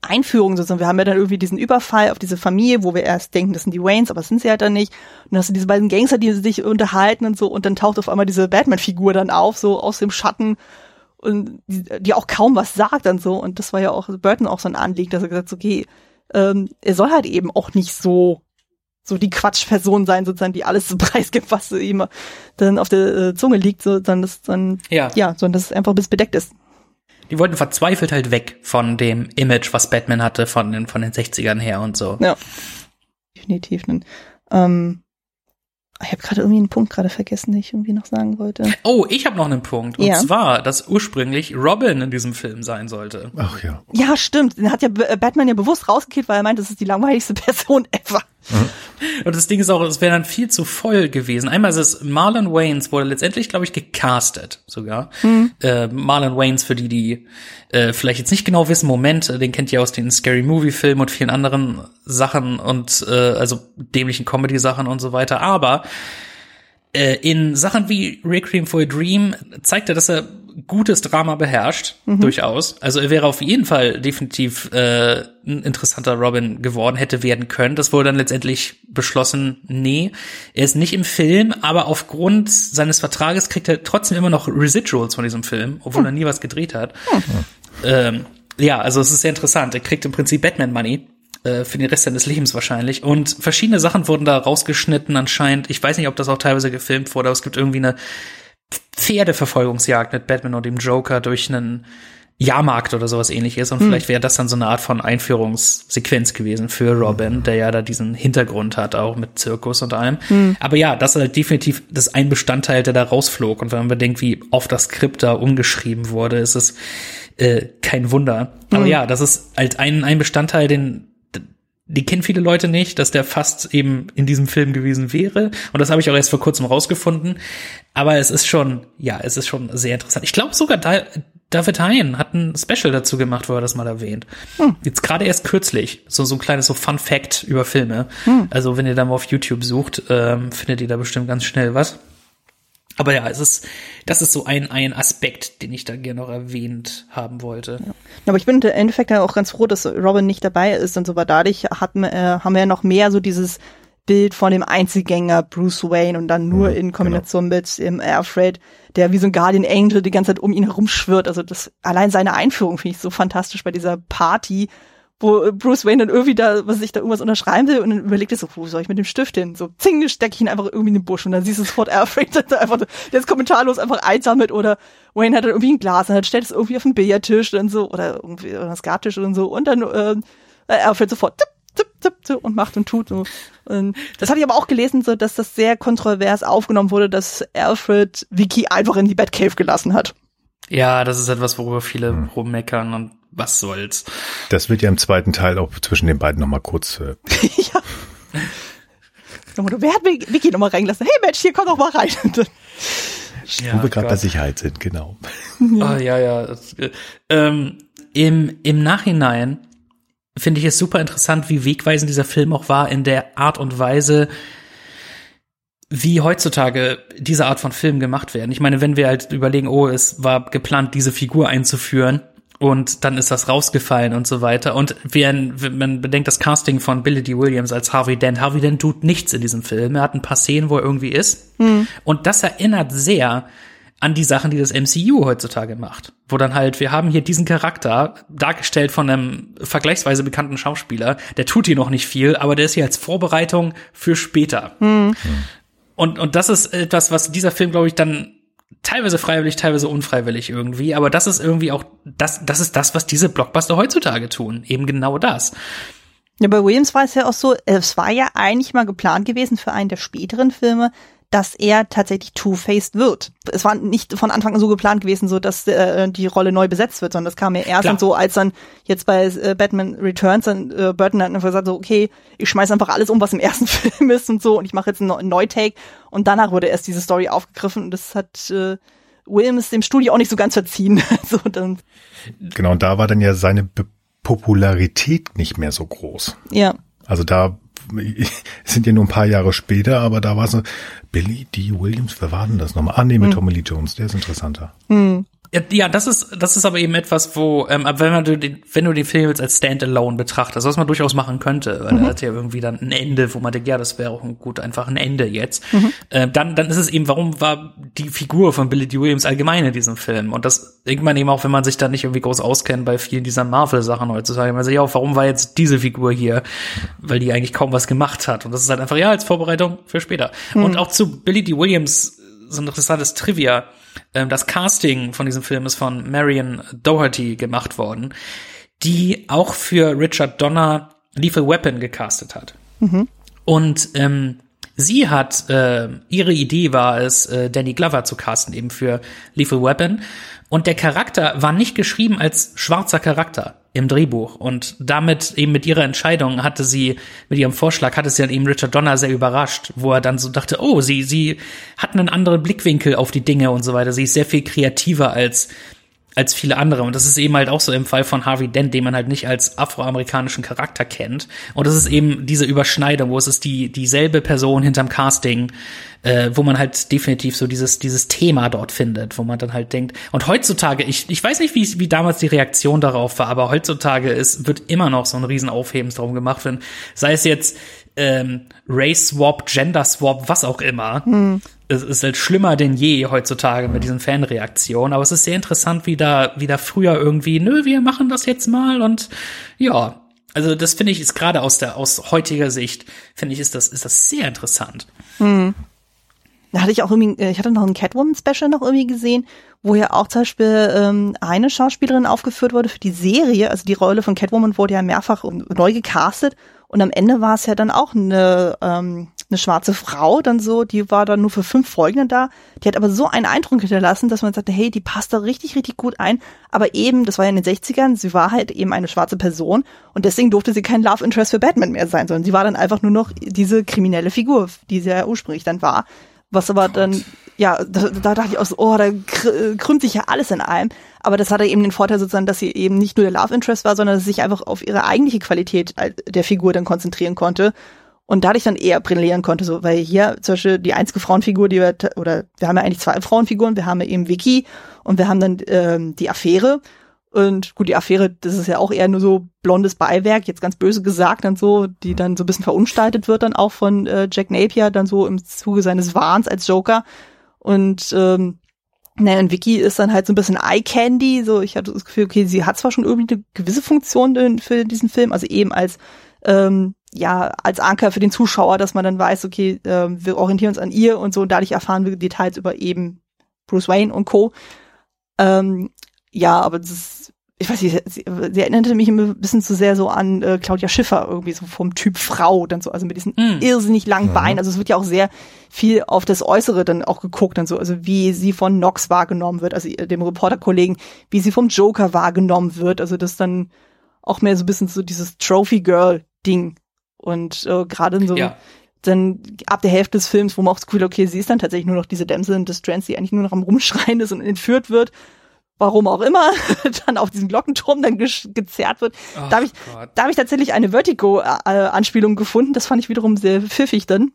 Einführung sozusagen. Wir haben ja dann irgendwie diesen Überfall auf diese Familie, wo wir erst denken, das sind die Waynes, aber das sind sie halt dann nicht. Und dann hast du diese beiden Gangster, die sich unterhalten und so, und dann taucht auf einmal diese Batman-Figur dann auf, so aus dem Schatten und die, die auch kaum was sagt dann so. Und das war ja auch Burton auch so ein Anliegen, dass er gesagt hat, okay, ähm, er soll halt eben auch nicht so so die Quatschperson sein, sozusagen, die alles so [laughs] preisgibt, was ihm dann auf der äh, Zunge liegt, so dann das dann ja, ja so dass es einfach bis bedeckt ist. Die wollten verzweifelt halt weg von dem Image, was Batman hatte von den von den 60ern her und so. Ja. Definitiv. Ähm, ich habe gerade irgendwie einen Punkt gerade vergessen, den ich irgendwie noch sagen wollte. Oh, ich habe noch einen Punkt. Und ja. zwar, dass ursprünglich Robin in diesem Film sein sollte. Ach ja. Ja, stimmt. Den hat ja Batman ja bewusst rausgekehrt, weil er meint, das ist die langweiligste [laughs] Person ever. Mhm. Und das Ding ist auch, es wäre dann viel zu voll gewesen. Einmal ist es Marlon Waynes wurde letztendlich, glaube ich, gecastet sogar. Mhm. Äh, Marlon Waynes, für die, die äh, vielleicht jetzt nicht genau wissen, Moment, äh, den kennt ihr aus den Scary Movie Filmen und vielen anderen Sachen und äh, also dämlichen Comedy Sachen und so weiter. Aber äh, in Sachen wie Requiem for a Dream zeigt er, dass er gutes Drama beherrscht, mhm. durchaus. Also er wäre auf jeden Fall definitiv äh, ein interessanter Robin geworden, hätte werden können. Das wurde dann letztendlich beschlossen, nee, er ist nicht im Film, aber aufgrund seines Vertrages kriegt er trotzdem immer noch Residuals von diesem Film, obwohl mhm. er nie was gedreht hat. Mhm. Ähm, ja, also es ist sehr interessant. Er kriegt im Prinzip Batman Money äh, für den Rest seines Lebens wahrscheinlich. Und verschiedene Sachen wurden da rausgeschnitten anscheinend. Ich weiß nicht, ob das auch teilweise gefilmt wurde, aber es gibt irgendwie eine Pferdeverfolgungsjagd mit Batman und dem Joker durch einen Jahrmarkt oder sowas ähnliches. Und hm. vielleicht wäre das dann so eine Art von Einführungssequenz gewesen für Robin, der ja da diesen Hintergrund hat, auch mit Zirkus und allem. Hm. Aber ja, das ist halt definitiv das ein Bestandteil, der da rausflog. Und wenn man bedenkt, wie oft das Skript da umgeschrieben wurde, ist es äh, kein Wunder. Aber hm. ja, das ist halt ein, ein Bestandteil, den die kennen viele Leute nicht, dass der fast eben in diesem Film gewesen wäre. Und das habe ich auch erst vor kurzem rausgefunden. Aber es ist schon, ja, es ist schon sehr interessant. Ich glaube sogar da, David Hein hat ein Special dazu gemacht, wo er das mal erwähnt. Hm. Jetzt gerade erst kürzlich. So, so ein kleines so Fun Fact über Filme. Hm. Also wenn ihr da mal auf YouTube sucht, ähm, findet ihr da bestimmt ganz schnell was. Aber ja, es ist, das ist so ein, ein Aspekt, den ich da gerne noch erwähnt haben wollte. Ja. Aber ich bin im Endeffekt ja auch ganz froh, dass Robin nicht dabei ist und so, weil dadurch hatten, äh, haben wir ja noch mehr so dieses Bild von dem Einzelgänger Bruce Wayne und dann nur mhm, in Kombination genau. mit dem Alfred, der wie so ein Guardian Angel die ganze Zeit um ihn herumschwirrt. Also das, allein seine Einführung finde ich so fantastisch bei dieser Party, wo Bruce Wayne dann irgendwie da, was ich da irgendwas unterschreiben will und dann überlegt er so, wo soll ich mit dem Stift hin? So, zing, stecke ich ihn einfach irgendwie in den Busch und dann siehst du sofort [laughs] Alfred, der einfach, der ist kommentarlos einfach einsammelt oder Wayne hat dann irgendwie ein Glas und dann stellt es irgendwie auf den Billardtisch und so oder irgendwie oder einen Skattisch und so und dann äh, Alfred sofort tipp, tipp, tipp, tipp und macht und tut so. Und das hatte ich aber auch gelesen, so dass das sehr kontrovers aufgenommen wurde, dass Alfred Vicky einfach in die Batcave gelassen hat. Ja, das ist etwas, worüber viele rummeckern und was soll's. Das wird ja im zweiten Teil auch zwischen den beiden nochmal kurz. Äh [laughs] ja. Wer hat Vicky nochmal reingelassen? Hey Mensch, hier komm doch mal rein. ja, Wo wir gerade bei Sicherheit sind, genau. Ja. Ah, ja, ja. Das, äh, ähm, im, Im Nachhinein finde ich es super interessant, wie wegweisend dieser Film auch war in der Art und Weise, wie heutzutage diese Art von Filmen gemacht werden. Ich meine, wenn wir halt überlegen, oh, es war geplant, diese Figur einzuführen und dann ist das rausgefallen und so weiter. Und wenn, wenn man bedenkt das Casting von Billy D. Williams als Harvey Dent. Harvey Dent tut nichts in diesem Film. Er hat ein paar Szenen, wo er irgendwie ist. Mhm. Und das erinnert sehr an die Sachen, die das MCU heutzutage macht. Wo dann halt, wir haben hier diesen Charakter, dargestellt von einem vergleichsweise bekannten Schauspieler, der tut hier noch nicht viel, aber der ist hier als Vorbereitung für später. Mhm. Und, und das ist etwas, was dieser Film, glaube ich, dann teilweise freiwillig, teilweise unfreiwillig irgendwie, aber das ist irgendwie auch, das, das ist das, was diese Blockbuster heutzutage tun. Eben genau das. Ja, bei Williams war es ja auch so, es war ja eigentlich mal geplant gewesen für einen der späteren Filme, dass er tatsächlich Two-Faced wird. Es war nicht von Anfang an so geplant gewesen, so dass äh, die Rolle neu besetzt wird, sondern das kam ja erst dann so, als dann jetzt bei äh, Batman Returns dann äh, Burton dann einfach gesagt so, okay, ich schmeiß einfach alles um, was im [laughs] ersten Film ist und so und ich mache jetzt einen Neutake und danach wurde erst diese Story aufgegriffen und das hat äh, Williams dem Studio auch nicht so ganz verziehen. [laughs] so, dann. Genau, und da war dann ja seine Be Popularität nicht mehr so groß. Ja. Also da [laughs] sind ja nur ein paar Jahre später, aber da war so Billy D. Williams, wer war denn das nochmal? Ah, nee, mit hm. Tommy Lee Jones, der ist interessanter. Hm. Ja, das ist, das ist aber eben etwas, wo, ähm, wenn man den, wenn du den Film jetzt als Standalone betrachtest, was man durchaus machen könnte, weil mhm. er hat ja irgendwie dann ein Ende, wo man denkt, ja, das wäre auch ein gut, einfach ein Ende jetzt. Mhm. Äh, dann, dann ist es eben, warum war die Figur von Billy D. Williams allgemein in diesem Film? Und das irgendwann eben auch, wenn man sich da nicht irgendwie groß auskennt bei vielen dieser Marvel-Sachen heutzutage, man sagt, ja, warum war jetzt diese Figur hier? Weil die eigentlich kaum was gemacht hat. Und das ist halt einfach, ja, als Vorbereitung für später. Mhm. Und auch zu Billy D. Williams so ein interessantes Trivia das Casting von diesem Film ist von Marion Doherty gemacht worden, die auch für Richard Donner Lethal Weapon gecastet hat. Mhm. Und ähm, sie hat, äh, ihre Idee war es, äh, Danny Glover zu casten, eben für Lethal Weapon. Und der Charakter war nicht geschrieben als schwarzer Charakter im Drehbuch. Und damit eben mit ihrer Entscheidung hatte sie, mit ihrem Vorschlag hatte sie dann eben Richard Donner sehr überrascht, wo er dann so dachte, oh, sie, sie hat einen anderen Blickwinkel auf die Dinge und so weiter. Sie ist sehr viel kreativer als als viele andere. Und das ist eben halt auch so im Fall von Harvey Dent, den man halt nicht als afroamerikanischen Charakter kennt. Und das ist eben diese Überschneidung, wo es ist die dieselbe Person hinterm Casting, äh, wo man halt definitiv so dieses dieses Thema dort findet, wo man dann halt denkt. Und heutzutage, ich ich weiß nicht, wie wie damals die Reaktion darauf war, aber heutzutage ist wird immer noch so ein Riesenaufhebens darum gemacht, wenn sei es jetzt ähm, Race Swap, Gender Swap, was auch immer. Hm es ist halt schlimmer denn je heutzutage mit diesen Fanreaktionen. Aber es ist sehr interessant, wie da, wie da früher irgendwie, nö, wir machen das jetzt mal und ja. Also das finde ich ist gerade aus der aus heutiger Sicht finde ich ist das ist das sehr interessant. Hm. Da hatte ich auch irgendwie, äh, ich hatte noch ein Catwoman-Special noch irgendwie gesehen, wo ja auch zum Beispiel ähm, eine Schauspielerin aufgeführt wurde für die Serie. Also die Rolle von Catwoman wurde ja mehrfach neu gecastet und am Ende war es ja dann auch eine ähm, eine schwarze Frau dann so, die war dann nur für fünf Folgen da. Die hat aber so einen Eindruck hinterlassen, dass man sagte, hey, die passt da richtig, richtig gut ein. Aber eben, das war ja in den 60ern, sie war halt eben eine schwarze Person und deswegen durfte sie kein Love Interest für Batman mehr sein, sondern sie war dann einfach nur noch diese kriminelle Figur, die sie ja ursprünglich dann war. Was aber Gott. dann, ja, da, da dachte ich auch so, oh, da krümmt sich ja alles in allem. Aber das hatte eben den Vorteil sozusagen, dass sie eben nicht nur der Love Interest war, sondern dass sie sich einfach auf ihre eigentliche Qualität der Figur dann konzentrieren konnte und dadurch dann eher brillieren konnte, so, weil hier zum Beispiel die einzige Frauenfigur, die wir, oder wir haben ja eigentlich zwei Frauenfiguren, wir haben ja eben Vicky und wir haben dann ähm, die Affäre. Und gut, die Affäre, das ist ja auch eher nur so blondes Beiwerk, jetzt ganz böse gesagt, dann so, die dann so ein bisschen verunstaltet wird dann auch von äh, Jack Napier, dann so im Zuge seines Wahns als Joker. Und ähm, naja, und Vicky ist dann halt so ein bisschen Eye Candy, so ich hatte das Gefühl, okay, sie hat zwar schon irgendwie eine gewisse Funktion für diesen Film, also eben als ähm, ja, als Anker für den Zuschauer, dass man dann weiß, okay, äh, wir orientieren uns an ihr und so, und dadurch erfahren wir Details über eben Bruce Wayne und Co. Ähm, ja, aber das ist, ich weiß nicht, sie, sie erinnerte mich ein bisschen zu sehr so an äh, Claudia Schiffer, irgendwie so vom Typ Frau, dann so, also mit diesen mm. irrsinnig langen mhm. Beinen. Also es wird ja auch sehr viel auf das Äußere dann auch geguckt, dann so, also wie sie von Nox wahrgenommen wird, also dem Reporterkollegen, wie sie vom Joker wahrgenommen wird. Also das dann auch mehr so ein bisschen so dieses Trophy Girl Ding und äh, gerade so ja. dann ab der Hälfte des Films, wo man auch das Gefühl, okay, sie ist dann tatsächlich nur noch diese Damsel in Distress, die eigentlich nur noch am Rumschreien ist und entführt wird, warum auch immer, [laughs] dann auf diesen Glockenturm dann ge gezerrt wird. Oh, da habe ich, da hab ich tatsächlich eine Vertigo-Anspielung gefunden. Das fand ich wiederum sehr pfiffig dann.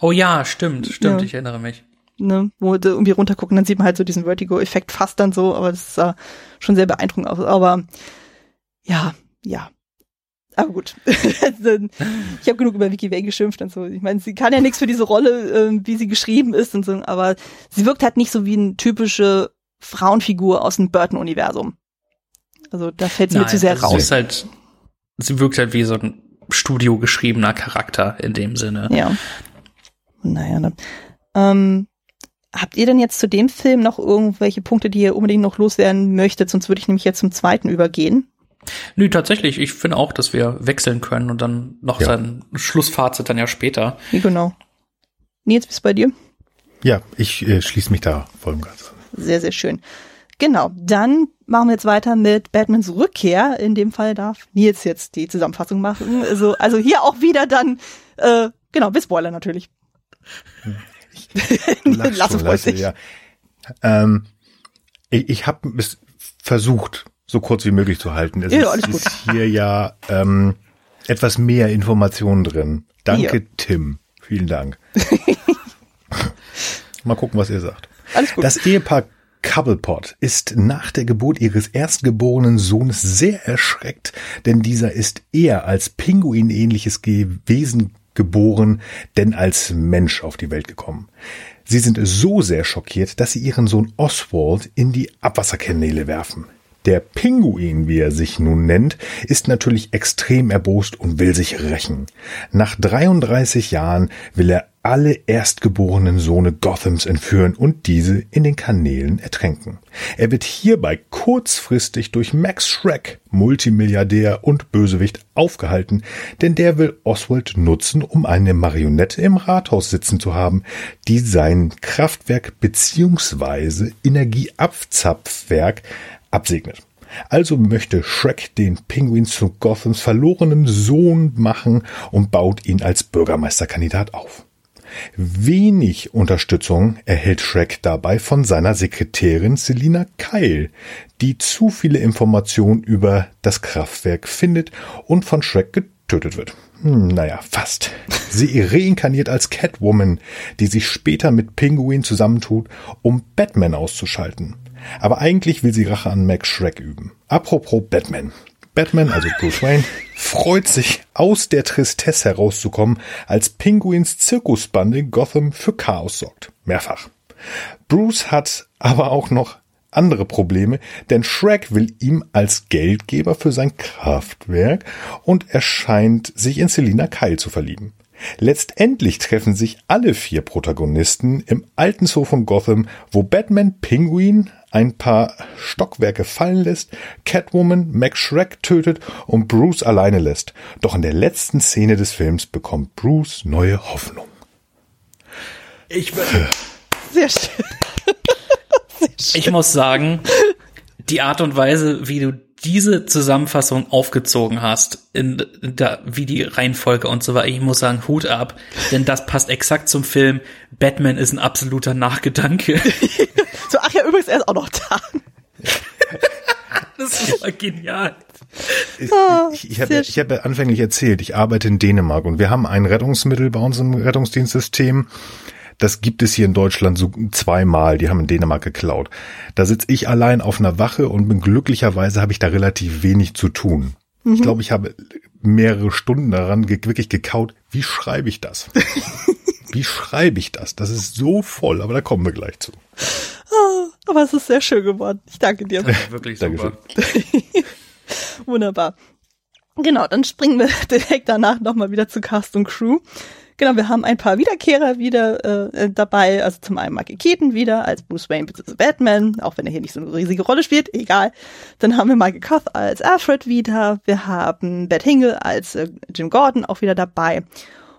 Oh ja, stimmt, stimmt, ja. ich erinnere mich. Ne, wo du irgendwie runtergucken, dann sieht man halt so diesen Vertigo-Effekt fast dann so, aber das sah schon sehr beeindruckend aus. Aber ja, ja, aber gut, [laughs] ich habe genug über Vicky Vale geschimpft und so. Ich meine, sie kann ja nichts für diese Rolle, äh, wie sie geschrieben ist und so, aber sie wirkt halt nicht so wie eine typische Frauenfigur aus dem Burton-Universum. Also da fällt sie Nein, mir zu sehr also raus. Sie, ist halt, sie wirkt halt wie so ein studiogeschriebener Charakter in dem Sinne. Ja. Naja, dann, ähm, habt ihr denn jetzt zu dem Film noch irgendwelche Punkte, die ihr unbedingt noch loswerden möchtet? Sonst würde ich nämlich jetzt zum zweiten übergehen. Nö, tatsächlich. Ich finde auch, dass wir wechseln können und dann noch ja. sein Schlussfazit dann ja später. Wie genau. Nils, bis bei dir? Ja, ich äh, schließe mich da voll und ganz Sehr, sehr schön. Genau, dann machen wir jetzt weiter mit Batmans Rückkehr. In dem Fall darf Nils jetzt die Zusammenfassung machen. Also, also hier auch wieder dann, äh, genau, bis Spoiler natürlich. [laughs] Lass uns Leute, ja. ähm, Ich, ich habe es versucht, so kurz wie möglich zu halten. Es ja, ist, ist hier ja ähm, etwas mehr Informationen drin. Danke, ja. Tim. Vielen Dank. [laughs] Mal gucken, was ihr sagt. Alles gut. Das Ehepaar Cobblepot ist nach der Geburt ihres erstgeborenen Sohnes sehr erschreckt, denn dieser ist eher als Pinguin-ähnliches Wesen geboren, denn als Mensch auf die Welt gekommen. Sie sind so sehr schockiert, dass sie ihren Sohn Oswald in die Abwasserkanäle werfen. Der Pinguin, wie er sich nun nennt, ist natürlich extrem erbost und will sich rächen. Nach 33 Jahren will er alle erstgeborenen Sohne Gothams entführen und diese in den Kanälen ertränken. Er wird hierbei kurzfristig durch Max Schreck, Multimilliardär und Bösewicht, aufgehalten, denn der will Oswald nutzen, um eine Marionette im Rathaus sitzen zu haben, die sein Kraftwerk bzw. Energieabzapfwerk absegnet. Also möchte Shrek den Pinguin zu Gothams verlorenem Sohn machen und baut ihn als Bürgermeisterkandidat auf. Wenig Unterstützung erhält Shrek dabei von seiner Sekretärin Selina Kyle, die zu viele Informationen über das Kraftwerk findet und von Shrek getötet wird. Hm, naja, fast. Sie reinkarniert als Catwoman, die sich später mit Pinguin zusammentut, um Batman auszuschalten. Aber eigentlich will sie Rache an Max Shrek üben. Apropos Batman. Batman, also Bruce Wayne, [laughs] freut sich, aus der Tristesse herauszukommen, als Pinguins Zirkusbande Gotham für Chaos sorgt. Mehrfach. Bruce hat aber auch noch andere Probleme, denn Shrek will ihm als Geldgeber für sein Kraftwerk und er scheint sich in Selina Kyle zu verlieben. Letztendlich treffen sich alle vier Protagonisten im alten Zoo von Gotham, wo Batman Penguin ein paar Stockwerke fallen lässt, Catwoman Max Shrek tötet und Bruce alleine lässt. Doch in der letzten Szene des Films bekommt Bruce neue Hoffnung. Ich sehr schön. [laughs] sehr schön. Ich muss sagen, die Art und Weise, wie du diese Zusammenfassung aufgezogen hast, in, in der, wie die Reihenfolge und so weiter, ich muss sagen, Hut ab, denn das passt exakt zum Film. Batman ist ein absoluter Nachgedanke. [laughs] so, ach ja, übrigens, er ist auch noch da. [laughs] das war genial. Ich, ich, ich habe ja, hab ja anfänglich erzählt, ich arbeite in Dänemark und wir haben ein Rettungsmittel bei uns im Rettungsdienstsystem, das gibt es hier in Deutschland so zweimal. Die haben in Dänemark geklaut. Da sitze ich allein auf einer Wache und bin glücklicherweise habe ich da relativ wenig zu tun. Mhm. Ich glaube, ich habe mehrere Stunden daran ge wirklich gekaut. Wie schreibe ich das? [laughs] Wie schreibe ich das? Das ist so voll, aber da kommen wir gleich zu. Ah, aber es ist sehr schön geworden. Ich danke dir. [laughs] Wirklich super. [laughs] Wunderbar. Genau, dann springen wir direkt danach nochmal wieder zu Cast und Crew. Genau, wir haben ein paar Wiederkehrer wieder äh, dabei. Also zum einen Michael Keaton wieder als Bruce Wayne bzw. Batman, auch wenn er hier nicht so eine riesige Rolle spielt, egal. Dann haben wir Michael Koth als Alfred wieder. Wir haben Bert Hingle als äh, Jim Gordon auch wieder dabei.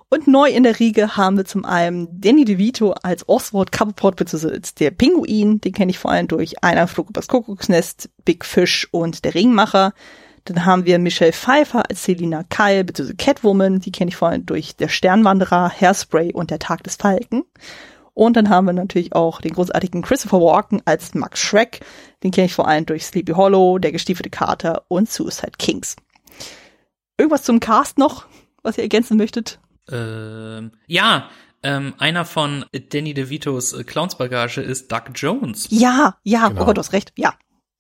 Und neu in der Riege haben wir zum einen Danny DeVito als Oswald Cobblepot bzw. der Pinguin. Den kenne ich vor allem durch Einer Flug übers Kuckucksnest, Big Fish und der Ringmacher. Dann haben wir Michelle Pfeiffer als Selina Kyle, bzw. Catwoman, die kenne ich vor allem durch Der Sternwanderer, Hairspray und Der Tag des Falken. Und dann haben wir natürlich auch den großartigen Christopher Walken als Max Schreck. Den kenne ich vor allem durch Sleepy Hollow, Der gestiefelte Kater und Suicide Kings. Irgendwas zum Cast noch, was ihr ergänzen möchtet? Ähm, ja, ähm, einer von Danny DeVitos äh, Clownsbagage ist Doug Jones. Ja, ja, Genau. oh Gott, du hast recht, ja.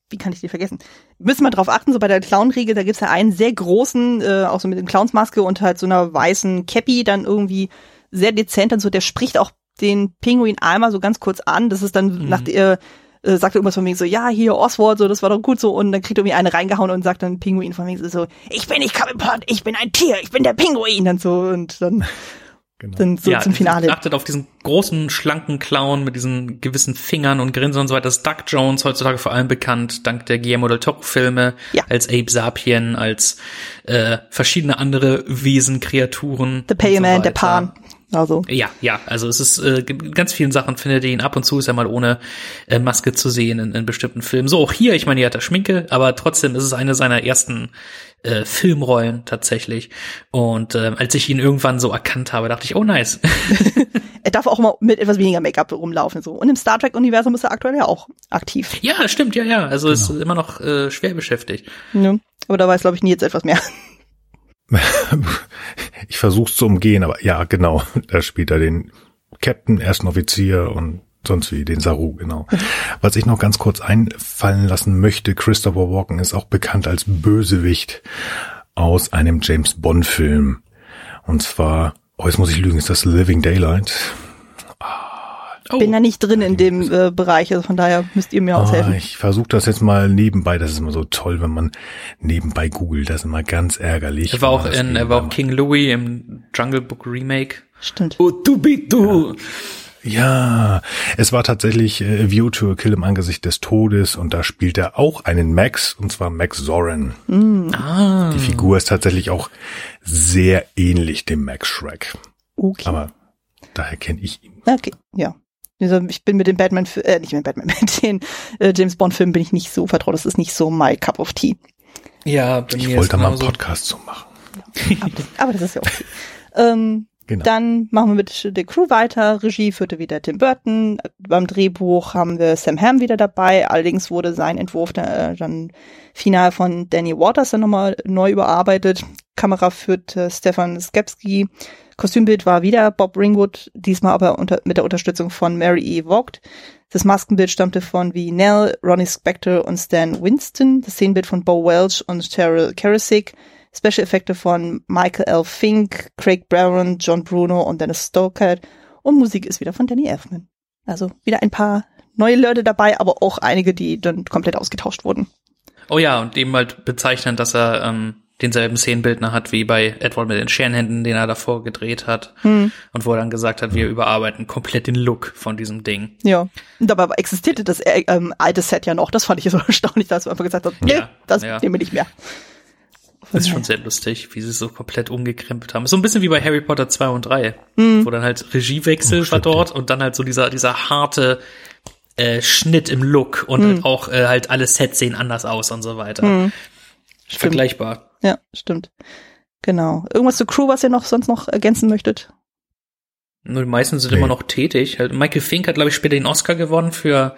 Wie kann ich die vergessen? Müssen wir drauf achten, so bei der Clown-Riege, da gibt's ja einen sehr großen, äh, auch so mit dem Clownsmaske und halt so einer weißen Cappy, dann irgendwie sehr dezent und so, der spricht auch den Pinguin einmal so ganz kurz an, das ist dann Mhm. nach der, äh, sagt irgendwas von wegen so, ja, hier Oswald, so, das war doch gut so, und dann kriegt irgendwie eine reingehauen und sagt dann Pinguin von wegen so, ich bin nicht Comic Pod, ich bin ein Tier, ich bin der Pinguin, dann so, und dann, Genau. dann so zum Finale. Achtet auf diesen großen, schlanken Clown mit diesen gewissen Fingern und Grinsen und so weiter. Das ist Doug Jones, heutzutage vor allem bekannt, dank der Guillermo del Toro-Filme, Ja. als Abe Sapien, als äh, verschiedene andere Wesen, Kreaturen. The Payman, so der. Pan. Also, Ja, ja, also es ist äh, in ganz vielen Sachen findet ihr ihn ab und zu ist er mal ohne äh, Maske zu sehen in, in bestimmten Filmen. So auch hier, ich meine, hier hat er Schminke, aber trotzdem ist es eine seiner ersten äh, Filmrollen tatsächlich. Und äh, als ich ihn irgendwann so erkannt habe, dachte ich, oh nice. [laughs] [laughs] er darf auch mal mit etwas weniger Make-up rumlaufen, so. Und im Star Trek-Universum ist er aktuell ja auch aktiv. ja, stimmt, ja, ja. Also ist immer noch äh, schwer beschäftigt. Ne? Aber da weiß, glaube ich, nie jetzt etwas mehr. [laughs] Ich versuch's zu umgehen, aber ja, genau. Da spielt er den Captain, ersten Offizier und sonst wie den Saru, genau. [laughs] Was ich noch ganz kurz einfallen lassen möchte, Christopher Walken ist auch bekannt als Bösewicht aus einem James Bond Film. Und zwar, oh, jetzt muss ich lügen, ist das Living Daylight? Oh, Bin da nicht drin in dem äh, Bereich, also von daher müsst ihr mir Ah, aushelfen. ich versuche das jetzt mal nebenbei. Das ist immer so toll, wenn man nebenbei googelt. Das ist immer ganz ärgerlich. er war auch in, er war auch King Louis im Jungle Book Remake. Stimmt. Oh, du bist du. Ja, es war tatsächlich äh, View to a Kill im Angesicht des Todes und da spielt er auch einen Max und zwar Max Zorin. Ah. Die Figur ist tatsächlich auch sehr ähnlich dem Max Shrek, Okay. aber daher kenne ich ihn. okay, ja. Also ich bin mit den Batman, äh, nicht mit Batman, [laughs] mit den äh, James Bond Filmen bin ich nicht so vertraut. Das ist nicht so my cup of tea. Ja, bei Ich mir wollte mal einen. Podcast zu machen. Aber, aber das ist ja okay. [laughs] ähm, Genau. Dann machen wir mit der Crew weiter. Regie führte wieder Tim Burton. Beim Drehbuch haben wir Sam Hamm wieder dabei. Allerdings wurde sein Entwurf dann, äh, dann final von Danny Waters dann nochmal neu überarbeitet. Kamera führte Stefan Skepski. Kostümbild war wieder Bob Ringwood, diesmal aber unter, mit der Unterstützung von Mary E. Vogt. Das Maskenbild stammte von V. Nell, Ronnie Spector und Stan Winston. Das Szenenbild von Bo Welch und Cheryl Karasik. Special-Effekte von Michael L. Fink, Craig Barron, John Bruno und Dennis Stoker. Und Musik ist wieder von Danny Elfman. Also wieder ein paar neue Leute dabei, aber auch einige, die dann komplett ausgetauscht wurden. Oh ja, und eben halt bezeichnend, dass er ähm, denselben Szenenbildner hat wie bei Edward mit den Scherenhänden, den er davor gedreht hat. Hm. Und wo er dann gesagt hat, wir überarbeiten komplett den Look von diesem Ding. Ja. Und dabei existierte das äh, ähm, alte Set ja noch. Das fand ich so [laughs] erstaunlich, dass man einfach gesagt hat, nee, Ja, das ja. nehmen wir nicht mehr. Das ist schon sehr lustig, wie sie es so komplett umgekrempelt haben. So ein bisschen wie bei Harry Potter 2 und 3, Hm. wo dann halt Regiewechsel Oh, war dort und dann halt so dieser, dieser harte äh, Schnitt im Look und Hm. halt auch äh, halt alle Sets sehen anders aus und so weiter. Vergleichbar. Ja, stimmt. Genau. Irgendwas zur Crew, was ihr noch sonst noch ergänzen möchtet? Nur die meisten sind Nee. immer noch tätig. Halt, Michael Fink hat, glaube ich, später den Oscar gewonnen für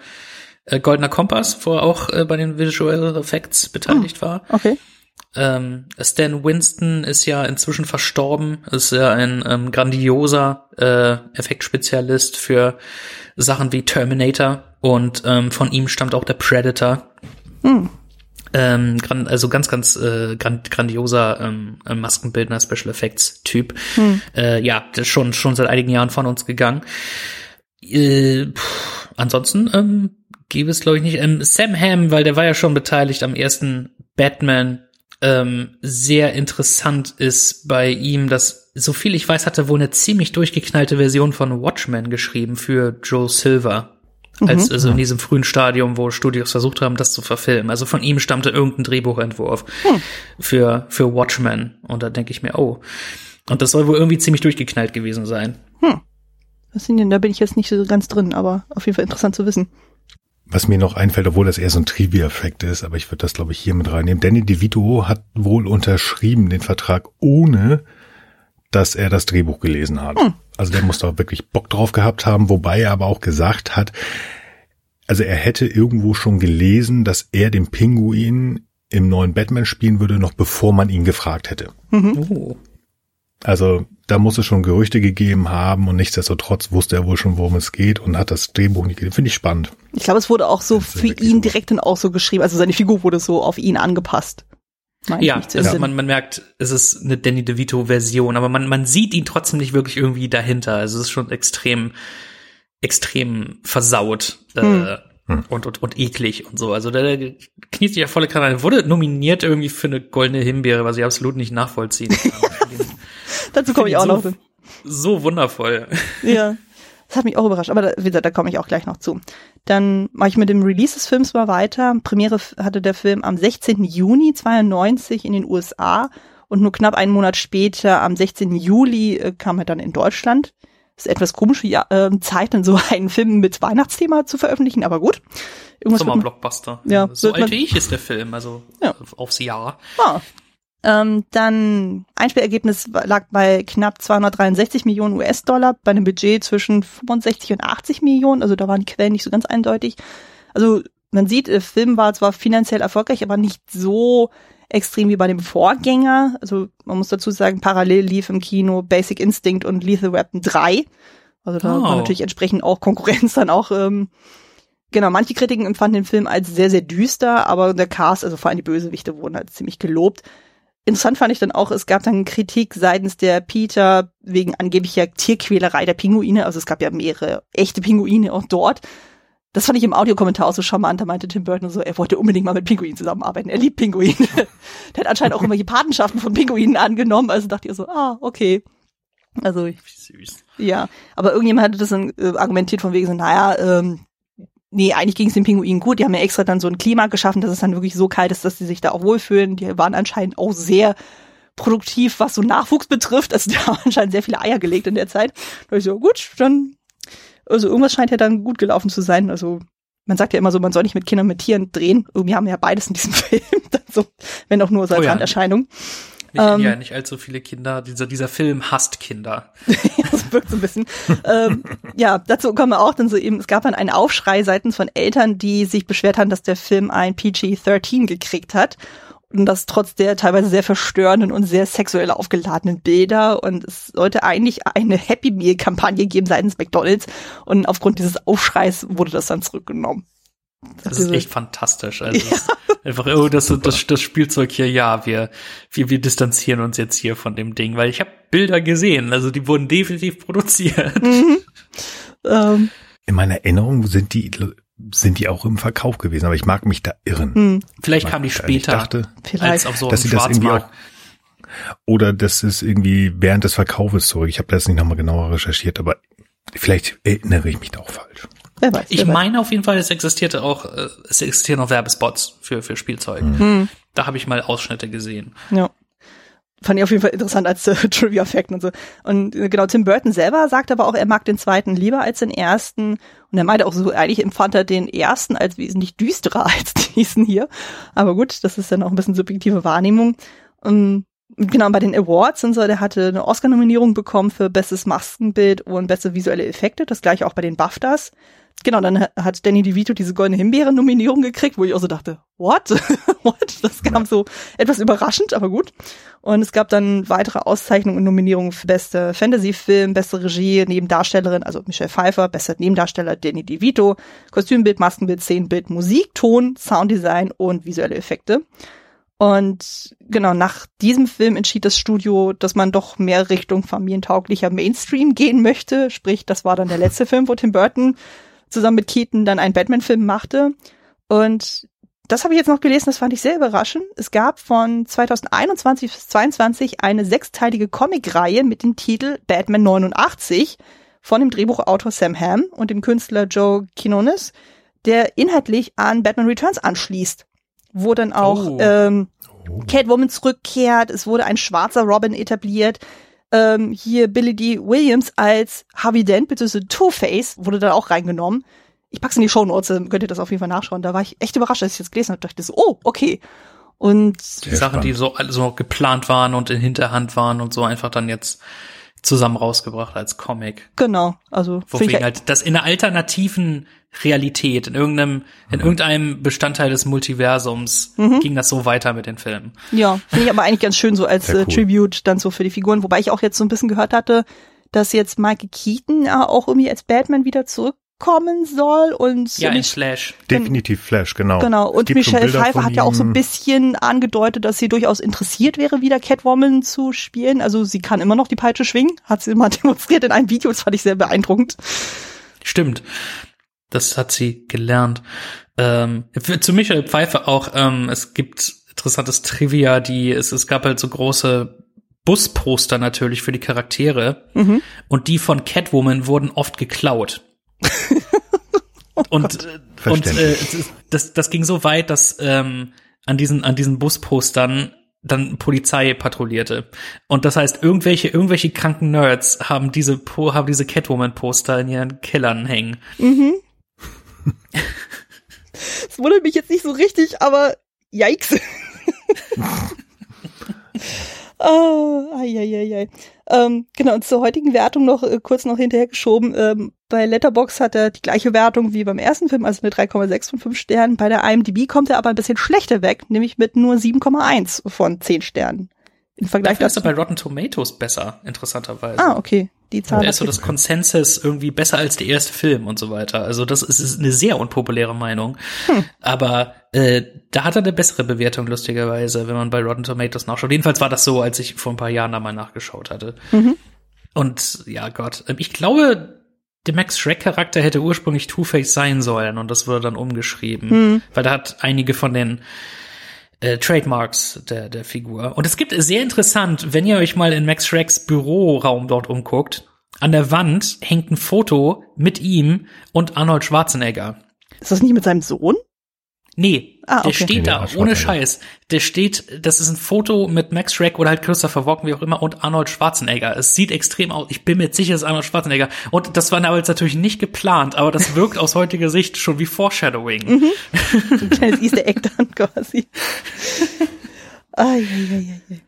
äh, Goldener Kompass, wo er auch äh, bei den Visual Effects beteiligt war. Okay. Ähm, Stan Winston ist ja inzwischen verstorben, ist ja ein ähm, grandioser äh, Effektspezialist für Sachen wie Terminator und ähm, von ihm stammt auch der Predator. Hm. Ähm, also ganz, ganz äh, grand grandioser ähm, äh, Maskenbildner, Special Effects Typ. Hm. Äh, ja, schon, schon seit einigen Jahren von uns gegangen. Äh, pff, ansonsten ähm, gäbe es, glaube ich, nicht. Ähm, Sam Hamm, weil der war ja schon beteiligt am ersten Batman. Ähm, sehr interessant ist bei ihm, dass, so viel ich weiß, hat er wohl eine ziemlich durchgeknallte Version von Watchmen geschrieben für Joe Silver. Als, also in diesem frühen Stadium, wo Studios versucht haben, das zu verfilmen. Also von ihm stammte irgendein Drehbuchentwurf für, für Watchmen. Und da denke ich mir, oh. Und das soll wohl irgendwie ziemlich durchgeknallt gewesen sein. Was sind denn, da bin ich jetzt nicht so ganz drin, aber auf jeden Fall interessant zu wissen. Was mir noch einfällt, obwohl das eher so ein Trivia-Effekt ist, aber ich würde das, glaube ich, hier mit reinnehmen. Danny DeVito hat wohl unterschrieben den Vertrag, ohne dass er das Drehbuch gelesen hat. Hm. Also der muss da wirklich Bock drauf gehabt haben, wobei er aber auch gesagt hat, also er hätte irgendwo schon gelesen, dass er den Pinguin im neuen Batman spielen würde, noch bevor man ihn gefragt hätte. Mhm. Oh. Also da muss es schon Gerüchte gegeben haben und nichtsdestotrotz wusste er wohl schon, worum es geht und hat das Drehbuch nicht gelesen. Finde ich spannend. Ich glaube, es wurde auch so für ihn direkt dann auch so geschrieben. Also seine Figur wurde so auf ihn angepasst. Ja, also man, man merkt, es ist eine Danny DeVito-Version, aber man, man sieht ihn trotzdem nicht wirklich irgendwie dahinter. Also es ist schon extrem, extrem versaut. Hm. Äh, hm. und, und, und eklig und so. Also der, der kniet sich ja volle Kanal. Wurde nominiert irgendwie für eine goldene Himbeere, was ich absolut nicht nachvollziehen kann. [laughs] [laughs] Dazu komme ich auch so, noch. So wundervoll. Ja. [laughs] Das hat mich auch überrascht, aber da, wie gesagt, da komme ich auch gleich noch zu. Dann mache ich mit dem Release des Films mal weiter. Premiere hatte der Film am 16. Juni 92 in den USA und nur knapp einen Monat später, am 16. Juli, äh, kam er dann in Deutschland. Das ist etwas komisch, ja, äh, Zeit, dann so [laughs] einen Film mit Weihnachtsthema zu veröffentlichen, aber gut. Sommerblockbuster. Ja, so alt wie ich ist der Film, also ja. aufs Jahr. Ah. Ähm, dann Einspielergebnis lag bei knapp 263 Millionen US-Dollar bei einem Budget zwischen 65 und 80 Millionen. Also da waren die Quellen nicht so ganz eindeutig. Also man sieht, der Film war zwar finanziell erfolgreich, aber nicht so extrem wie bei dem Vorgänger. Also man muss dazu sagen, parallel lief im Kino Basic Instinct und Lethal Weapon 3. Also da oh. war natürlich entsprechend auch Konkurrenz dann auch. Ähm, genau, manche Kritiken empfanden den Film als sehr, sehr düster, aber der Cast, also vor allem die Bösewichte, wurden halt ziemlich gelobt. Interessant fand ich dann auch, es gab dann Kritik seitens der Peter wegen angeblicher Tierquälerei der Pinguine. Also es gab ja mehrere echte Pinguine auch dort. Das fand ich im Audiokommentar auch so charmant. Da meinte Tim Burton so, er wollte unbedingt mal mit Pinguinen zusammenarbeiten. Er liebt Pinguine. [laughs] Der hat anscheinend auch [laughs] immer die Patenschaften von Pinguinen angenommen. Also dachte ich so, ah, okay. Also, süß. Ja, aber irgendjemand hatte das dann äh, argumentiert von wegen so, naja, ähm, nee, eigentlich ging es den Pinguinen gut. Die haben ja extra dann so ein Klima geschaffen, dass es dann wirklich so kalt ist, dass sie sich da auch wohlfühlen. Die waren anscheinend auch sehr produktiv, was so Nachwuchs betrifft. Also [laughs] die haben anscheinend sehr viele Eier gelegt in der Zeit. Da ich so, gut, dann also irgendwas scheint ja dann gut gelaufen zu sein. Also man sagt ja immer so, man soll nicht mit Kindern mit Tieren drehen. Irgendwie haben wir ja beides in diesem [laughs] Film. so, wenn auch nur als oh ja. Randerscheinung. Nicht, ähm, ja, nicht allzu viele Kinder. Dieser, dieser Film hasst Kinder. [laughs] das wirkt so ein bisschen. ähm, ja, dazu kommen wir auch dann so eben, es gab dann einen Aufschrei seitens von Eltern, die sich beschwert haben, dass der Film ein PG-13 gekriegt hat und das trotz der teilweise sehr verstörenden und sehr sexuell aufgeladenen Bilder. Und es sollte eigentlich eine Happy Meal Kampagne geben seitens McDonalds. Und aufgrund dieses Aufschreis wurde das dann zurückgenommen. Das, ist echt fantastisch. Also ja. einfach, oh, das, das, das Spielzeug hier, ja, wir, wir, wir distanzieren uns jetzt hier von dem Ding, weil ich habe Bilder gesehen, also die wurden definitiv produziert. Mhm. Ähm. In meiner Erinnerung sind die sind die auch im Verkauf gewesen, aber ich mag mich da irren. Hm. Vielleicht kam die später. Ich dachte, Vielleicht. Als so dass sie das irgendwie auch oder das ist irgendwie während des Verkaufes zurück. Ich habe das nicht nochmal genauer recherchiert, aber vielleicht erinnere ich mich da auch falsch. Wer weiß, ich meine auf jeden Fall, es existierte auch, äh, es existieren auch Werbespots für für Spielzeuge. Mhm. Da habe ich mal Ausschnitte gesehen. Ja fand ich auf jeden Fall interessant als äh, [laughs] Trivia Fact und so. Und äh, genau, Tim Burton selber sagt aber auch, er mag den zweiten lieber als den ersten. Und er meinte auch so, eigentlich empfand er den ersten als wesentlich düsterer [laughs] als diesen hier. Aber gut, das ist dann auch ein bisschen subjektive Wahrnehmung. Und genau, bei den Awards und so, der hatte eine Oscar-Nominierung bekommen für bestes Maskenbild und beste visuelle Effekte. Das gleiche auch bei den BAFTAs. Genau, dann hat Danny DeVito diese goldene Himbeeren-Nominierung gekriegt, wo ich auch so dachte, what? [laughs] what? Das kam so etwas überraschend, aber gut. Und es gab dann weitere Auszeichnungen und Nominierungen für beste Fantasy-Film, beste Regie, Nebendarstellerin, also Michelle Pfeiffer, bester Nebendarsteller Danny DeVito, Kostümbild, Maskenbild, Szenenbild, Musik, Ton, Sounddesign und visuelle Effekte. Und genau, nach diesem Film entschied das Studio, dass man doch mehr Richtung familientauglicher Mainstream gehen möchte. Sprich, das war dann der letzte [laughs] Film, wo Tim Burton zusammen mit Keaton dann einen Batman-Film machte. Und das habe ich jetzt noch gelesen, das fand ich sehr überraschend. Es gab von 2021 bis 2022 eine sechsteilige Comicreihe mit dem Titel Batman 89 von dem Drehbuchautor Sam Hamm und dem Künstler Joe Quinones, der inhaltlich an Batman Returns anschließt, wo dann auch oh. ähm, oh. Catwoman zurückkehrt, es wurde ein schwarzer Robin etabliert, ähm, hier Billy D. Williams als Harvey Dent bzw. Two-Face wurde da auch reingenommen. Ich pack's in die Show Notes, dann könnt ihr das auf jeden Fall nachschauen. Da war ich echt überrascht, als ich das gelesen habe. dachte so, oh, okay. Und die Sachen, spannend. die so, so geplant waren und in Hinterhand waren und so einfach dann jetzt zusammen rausgebracht als Comic. Genau, also wofür halt das in einer alternativen Realität, in irgendeinem, in mhm. irgendeinem Bestandteil des Multiversums mhm. ging das so weiter mit den Filmen. Ja, finde ich aber eigentlich ganz schön so als äh, cool. Tribute dann so für die Figuren, wobei ich auch jetzt so ein bisschen gehört hatte, dass jetzt Michael Keaton ja auch irgendwie als Batman wieder zurückkommen soll und ja, in Flash. Definitiv Flash, genau. Genau. Und Michelle Pfeiffer hat ja auch so ein bisschen angedeutet, dass sie durchaus interessiert wäre, wieder Catwoman zu spielen. Also sie kann immer noch die Peitsche schwingen, hat sie mal [laughs] demonstriert in einem Video, das fand ich sehr beeindruckend. Stimmt. Das hat sie gelernt. Ähm, zu Michael Pfeiffer auch, ähm, es gibt interessantes Trivia, die, es, es gab halt so große Busposter natürlich für die Charaktere mhm. und die von Catwoman wurden oft geklaut. Oh [laughs] und und äh, das, das ging so weit, dass ähm, an diesen an diesen Buspostern dann Polizei patrouillierte. Und das heißt, irgendwelche, irgendwelche kranken Nerds haben diese, haben diese Catwoman-Poster in ihren Kellern hängen. Mhm. [laughs] Es wundert mich jetzt nicht so richtig, aber yikes. [laughs] oh, ai, ai, ai. Ähm, genau, und zur heutigen Wertung noch äh, kurz noch hinterher geschoben. Ähm, bei Letterbox hat er die gleiche Wertung wie beim ersten Film, also eine 3,6 von 5 Sternen. Bei der IMDb kommt er aber ein bisschen schlechter weg, nämlich mit nur 7,1 von 10 Sternen. Im Vergleich Dafür ist er bei Rotten Tomatoes besser, interessanterweise. Ah, okay. Die Zahl. Da ist so das Konsensus irgendwie besser als der erste Film und so weiter. Also das ist, ist eine sehr unpopuläre Meinung. Hm. Aber äh, da hat er eine bessere Bewertung, lustigerweise, wenn man bei Rotten Tomatoes nachschaut. Jedenfalls war das so, als ich vor ein paar Jahren da mal nachgeschaut hatte. Mhm. Und ja, Gott, ich glaube, der Max Shrek-Charakter hätte ursprünglich Two-Face sein sollen und das wurde dann umgeschrieben. Mhm. Weil da hat einige von den äh, Trademarks der, der Figur. Und es gibt sehr interessant, wenn ihr euch mal in Max Shreks Büroraum dort umguckt, an der Wand hängt ein Foto mit ihm und Arnold Schwarzenegger. Ist das nicht mit seinem Sohn? Nee, ah, okay. der steht da, ohne Scheiß. Der steht, das ist ein Foto mit Max Schreck oder halt Christopher Walken, wie auch immer, und Arnold Schwarzenegger. Es sieht extrem aus. Ich bin mir sicher, es ist Arnold Schwarzenegger. Und das war damals natürlich nicht geplant, aber das wirkt aus heutiger Sicht schon wie Foreshadowing. Mhm. [laughs] [laughs] Ein kleines Easter Egg dann quasi. ai, ai, ai,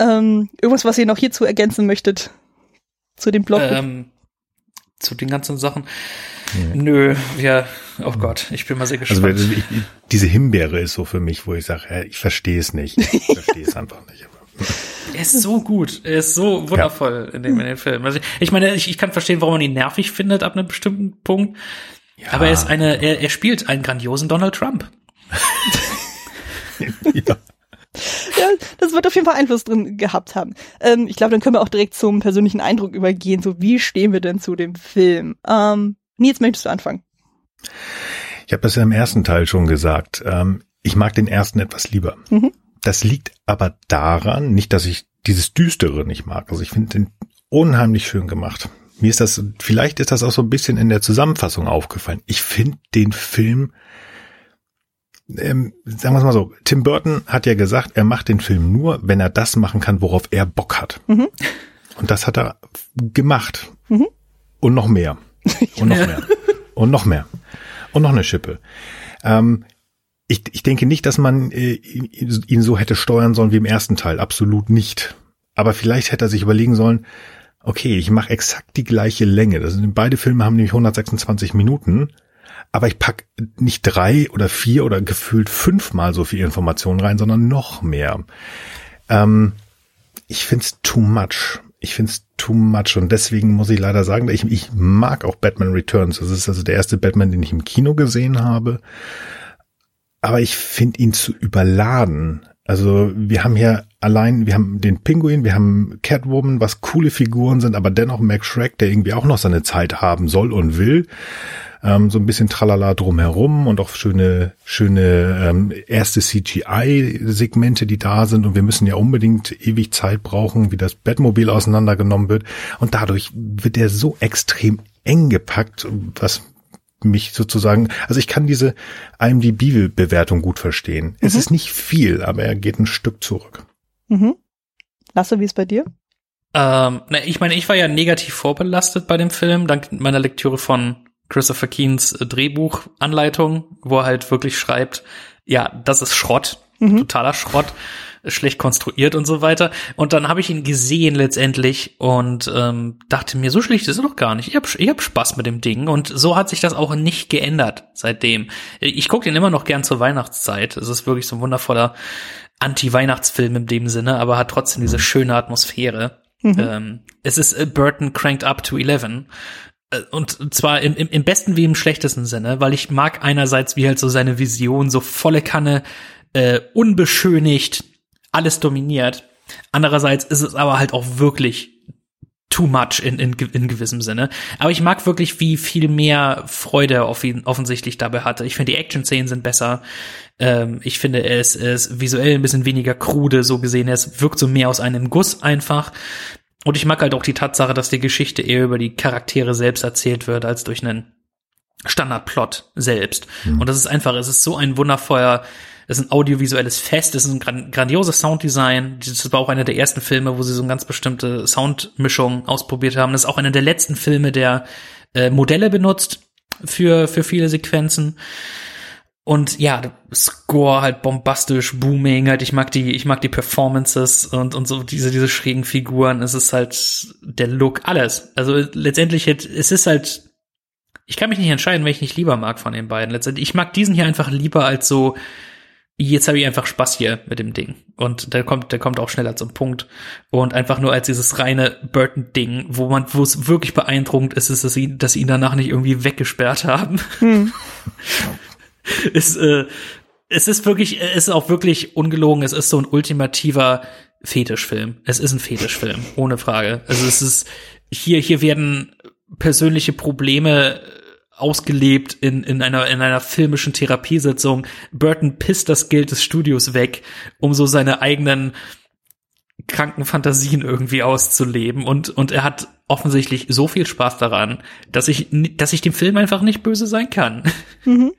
ähm, irgendwas, was ihr noch hierzu ergänzen möchtet? Zu dem Blog? Ähm, zu den ganzen Sachen. Mhm. Nö, ja, oh Gott, ich bin mal sehr also, gespannt. Also ich, diese Himbeere ist so für mich, wo ich sage, ich verstehe es nicht. Ich [laughs] verstehe es einfach nicht. Er ist so gut, er ist so wundervoll ja. in, dem, in dem Film. Also ich meine, ich, ich kann verstehen, warum man ihn nervig findet ab einem bestimmten Punkt. Ja. Aber er ist eine, er, er spielt einen grandiosen Donald Trump. [laughs] ja. Ja, das wird auf jeden Fall Einfluss drin gehabt haben. Ähm, ich glaube, dann können wir auch direkt zum persönlichen Eindruck übergehen. So, wie stehen wir denn zu dem Film? Ähm, Nils, möchtest du anfangen? Ich habe das ja im ersten Teil schon gesagt. Ähm, ich mag den ersten etwas lieber. Mhm. Das liegt aber daran, nicht, dass ich dieses Düstere nicht mag. Also ich finde den unheimlich schön gemacht. Mir ist das, vielleicht ist das auch so ein bisschen in der Zusammenfassung aufgefallen. Ich finde den Film, ähm, sagen wir es mal so, Tim Burton hat ja gesagt, er macht den Film nur, wenn er das machen kann, worauf er Bock hat. Mhm. Und das hat er gemacht. Mhm. Und noch mehr. [laughs] Und noch mehr. Und noch mehr. Und noch eine Schippe. Ähm, ich, ich denke nicht, dass man äh, ihn so hätte steuern sollen wie im ersten Teil. Absolut nicht. Aber vielleicht hätte er sich überlegen sollen, okay, ich mache exakt die gleiche Länge. Das sind, beide Filme haben nämlich 126 Minuten. Aber ich pack nicht drei oder vier oder gefühlt fünfmal so viel Informationen rein, sondern noch mehr. Ähm, ich find's too much ich finde es too much und deswegen muss ich leider sagen, ich, ich mag auch Batman Returns. Das ist also der erste Batman, den ich im Kino gesehen habe. Aber ich finde ihn zu überladen. Also wir haben hier allein, wir haben den Pinguin, wir haben Catwoman, was coole Figuren sind, aber dennoch Max Shrek, der irgendwie auch noch seine Zeit haben soll und will ähm, so ein bisschen Tralala drumherum und auch schöne, schöne ähm, erste CGI-Segmente, die da sind und wir müssen ja unbedingt ewig Zeit brauchen, wie das Bettmobil auseinandergenommen wird und dadurch wird er so extrem eng gepackt, was mich sozusagen, also ich kann diese IMDb-Bewertung gut verstehen. Mhm. Es ist nicht viel, aber er geht ein Stück zurück. Mhm. Lasse, wie ist bei dir? Ähm, na, ich meine, ich war ja negativ vorbelastet bei dem Film, dank meiner Lektüre von Christopher Keens äh, Drehbuchanleitung, wo er halt wirklich schreibt, ja, das ist Schrott. mhm. totaler Schrott schlecht konstruiert und so weiter. Und dann habe ich ihn gesehen letztendlich und ähm, dachte mir, so schlecht ist er doch gar nicht. Ich habe ich hab Spaß mit dem Ding und so hat sich das auch nicht geändert seitdem. Ich gucke den immer noch gern zur Weihnachtszeit. Es ist wirklich so ein wundervoller Anti-Weihnachtsfilm in dem Sinne, aber hat trotzdem diese schöne Atmosphäre. Mhm. Ähm, es ist äh, Burton cranked up to 11 äh, und zwar im, im, im besten wie im schlechtesten Sinne, weil ich mag einerseits wie halt so seine Vision so volle Kanne äh, unbeschönigt alles dominiert. Andererseits ist es aber halt auch wirklich too much in, in, in gewissem Sinne. Aber ich mag wirklich, wie viel mehr Freude auf ihn offensichtlich dabei hatte. Ich finde, die Action-Szenen sind besser. Ähm, ich finde, er ist, visuell ein bisschen weniger krude, so gesehen. Er wirkt so mehr aus einem Guss einfach. Und ich mag halt auch die Tatsache, dass die Geschichte eher über die Charaktere selbst erzählt wird, als durch einen Standardplot selbst. Mhm. Und das ist einfach, es ist so ein wundervoller das ist ein audiovisuelles Fest, das ist ein gran grandioses Sounddesign. Das war auch einer der ersten Filme, wo sie so eine ganz bestimmte Soundmischung ausprobiert haben. Das ist auch einer der letzten Filme, der äh, Modelle benutzt für, für viele Sequenzen. Und ja, Score halt bombastisch, booming, halt, ich mag die, ich mag die Performances und, und so diese, diese schrägen Figuren. Es ist halt der Look, alles. Also letztendlich, es ist halt, ich kann mich nicht entscheiden, welchen ich lieber mag von den beiden. Letztendlich, ich mag diesen hier einfach lieber als so jetzt habe ich einfach Spaß hier mit dem Ding. Und der kommt, der kommt auch schneller zum Punkt. Und einfach nur als dieses reine Burton-Ding, wo man, wo es wirklich beeindruckend ist, ist, dass sie, dass sie ihn danach nicht irgendwie weggesperrt haben. Hm. [laughs] [laughs] ist, äh, es ist wirklich, es ist auch wirklich ungelogen. Es ist so ein ultimativer Fetischfilm. Es ist ein Fetischfilm, ohne Frage. Also es ist, hier, hier werden persönliche Probleme ausgelebt in, in einer, in einer filmischen Therapiesitzung. Burton pisst das Geld des Studios weg, um so seine eigenen kranken Fantasien irgendwie auszuleben und, und er hat offensichtlich so viel Spaß daran, dass ich, dass ich dem Film einfach nicht böse sein kann. Mhm.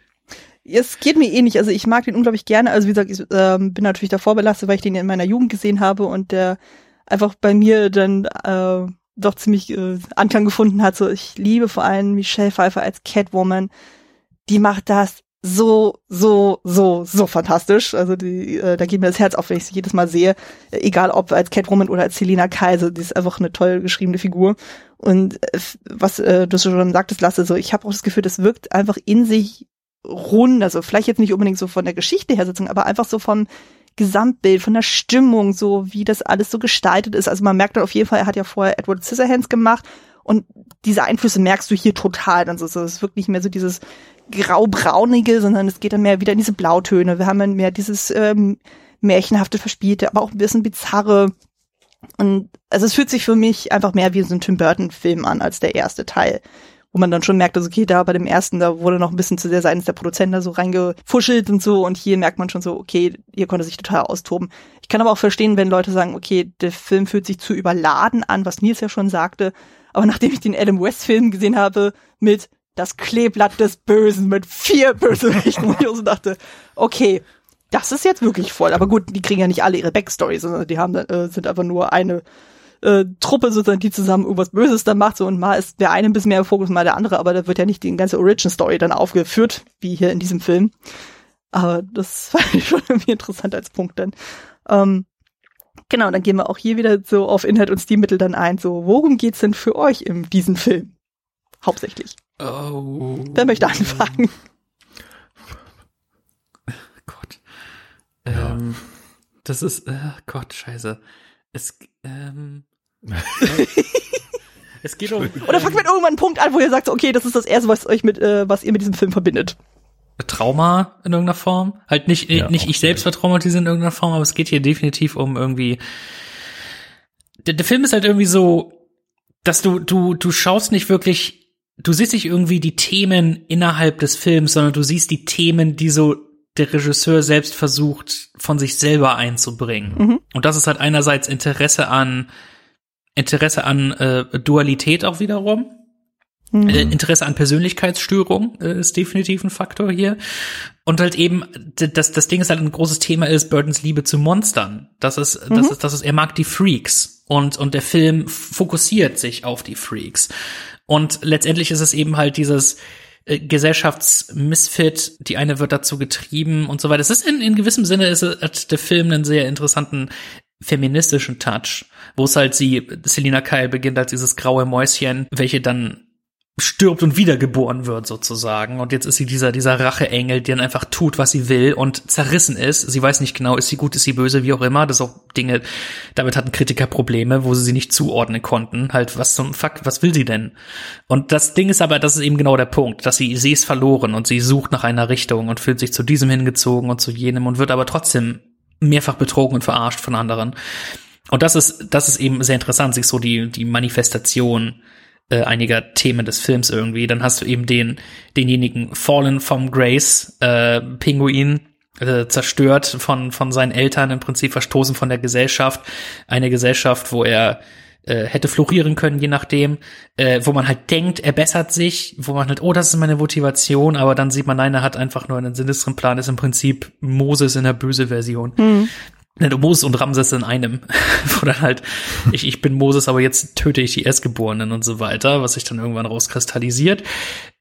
Es geht mir ähnlich. Also ich mag den unglaublich gerne. Also wie gesagt, ich äh, bin natürlich davor belastet, weil ich den in meiner Jugend gesehen habe und der einfach bei mir dann äh, doch ziemlich äh, Anklang gefunden hat. So, ich liebe vor allem Michelle Pfeiffer als Catwoman. Die macht das so, so, so, so fantastisch. Also die, äh, da geht mir das Herz auf, wenn ich sie jedes Mal sehe. Äh, egal ob als Catwoman oder als Selina Kaiser, die ist einfach eine toll geschriebene Figur. Und äh, was äh, du schon sagtest, Lasse, so ich habe auch das Gefühl, das wirkt einfach in sich rund. Also vielleicht jetzt nicht unbedingt so von der Geschichte her sitzung, aber einfach so vom Gesamtbild, von der Stimmung, so wie das alles so gestaltet ist. Also man merkt dann auf jeden Fall, er hat ja vorher Edward Scissorhands gemacht und diese Einflüsse merkst du hier total. Also es ist wirklich mehr so dieses grau-braunige, sondern es geht dann mehr wieder in diese Blautöne. Wir haben dann mehr dieses ähm, märchenhafte, verspielte, aber auch ein bisschen bizarre. Und also es fühlt sich für mich einfach mehr wie so ein Tim Burton-Film an als der erste Teil wo man dann schon merkt, also okay, da bei dem ersten, da wurde noch ein bisschen zu sehr seitens der Produzenten da so reingefuschelt und so und hier merkt man schon so, okay, hier konnte sich total austoben. Ich kann aber auch verstehen, wenn Leute sagen, okay, der Film fühlt sich zu überladen an, was Nils ja schon sagte, aber nachdem ich den Adam West Film gesehen habe mit das Kleeblatt des Bösen mit vier Bösewichten, wo ich so dachte, okay, das ist jetzt wirklich voll. Aber gut, die kriegen ja nicht alle ihre Backstory, sondern die haben, äh, sind einfach nur eine äh, Truppe sozusagen, die zusammen irgendwas Böses dann macht, so und mal ist der eine ein bisschen mehr im Fokus, mal der andere, aber da wird ja nicht die ganze Origin-Story dann aufgeführt, wie hier in diesem Film. Aber das [laughs] fand ich schon irgendwie interessant als Punkt dann. Ähm, genau, dann gehen wir auch hier wieder so auf Inhalt und Stilmittel dann ein. So, worum geht's denn für euch in diesem Film? Hauptsächlich. Oh. Wer möchte anfangen? [laughs] Gott. Ja. Ähm, das ist, äh, Gott, scheiße. Es, ähm, [laughs] es geht um. Oder fangt mit irgendwann einen Punkt an, wo ihr sagt, okay, das ist das erste, was euch mit, äh, was ihr mit diesem Film verbindet. Trauma in irgendeiner Form. Halt nicht, ja, nicht ich selbst war traumatisiert in irgendeiner Form, aber es geht hier definitiv um irgendwie. Der, der Film ist halt irgendwie so, dass du, du, du schaust nicht wirklich, du siehst nicht irgendwie die Themen innerhalb des Films, sondern du siehst die Themen, die so der Regisseur selbst versucht, von sich selber einzubringen. Mhm. Und das ist halt einerseits Interesse an Interesse an äh, Dualität auch wiederum. Mhm. Äh, Interesse an Persönlichkeitsstörung äh, ist definitiv ein Faktor hier. Und halt eben, das, das Ding ist halt ein großes Thema ist Burtons Liebe zu Monstern. Das ist, mhm. das ist, das ist, er mag die Freaks. Und, und der Film fokussiert sich auf die Freaks. Und letztendlich ist es eben halt dieses, äh, Gesellschaftsmisfit, die eine wird dazu getrieben und so weiter. Es ist in, in gewissem Sinne ist, hat der Film einen sehr interessanten feministischen Touch, wo es halt sie, Selina Kyle beginnt als dieses graue Mäuschen, welche dann stirbt und wiedergeboren wird sozusagen. Und jetzt ist sie dieser, dieser Racheengel, der dann einfach tut, was sie will und zerrissen ist. Sie weiß nicht genau, ist sie gut, ist sie böse, wie auch immer. Das ist auch Dinge, damit hatten Kritiker Probleme, wo sie sie nicht zuordnen konnten. Halt, was zum Fuck, was will sie denn? Und das Ding ist aber, das ist eben genau der Punkt, dass sie, sie ist verloren und sie sucht nach einer Richtung und fühlt sich zu diesem hingezogen und zu jenem und wird aber trotzdem mehrfach betrogen und verarscht von anderen. Und das ist, das ist eben sehr interessant, sich so die, die Manifestation äh, einiger Themen des Films irgendwie. Dann hast du eben den, denjenigen Fallen from Grace, äh, Pinguin, äh, zerstört von, von seinen Eltern, im Prinzip verstoßen von der Gesellschaft. Eine Gesellschaft, wo er äh, hätte florieren können, je nachdem, äh, wo man halt denkt, er bessert sich, wo man halt, oh, das ist meine Motivation, aber dann sieht man, nein, er hat einfach nur einen sinistren Plan, ist im Prinzip Moses in der böse Version. Mhm. Moses und Ramses in einem, [laughs] wo dann halt, ich, ich bin Moses, aber jetzt töte ich die Erstgeborenen und so weiter, was sich dann irgendwann rauskristallisiert.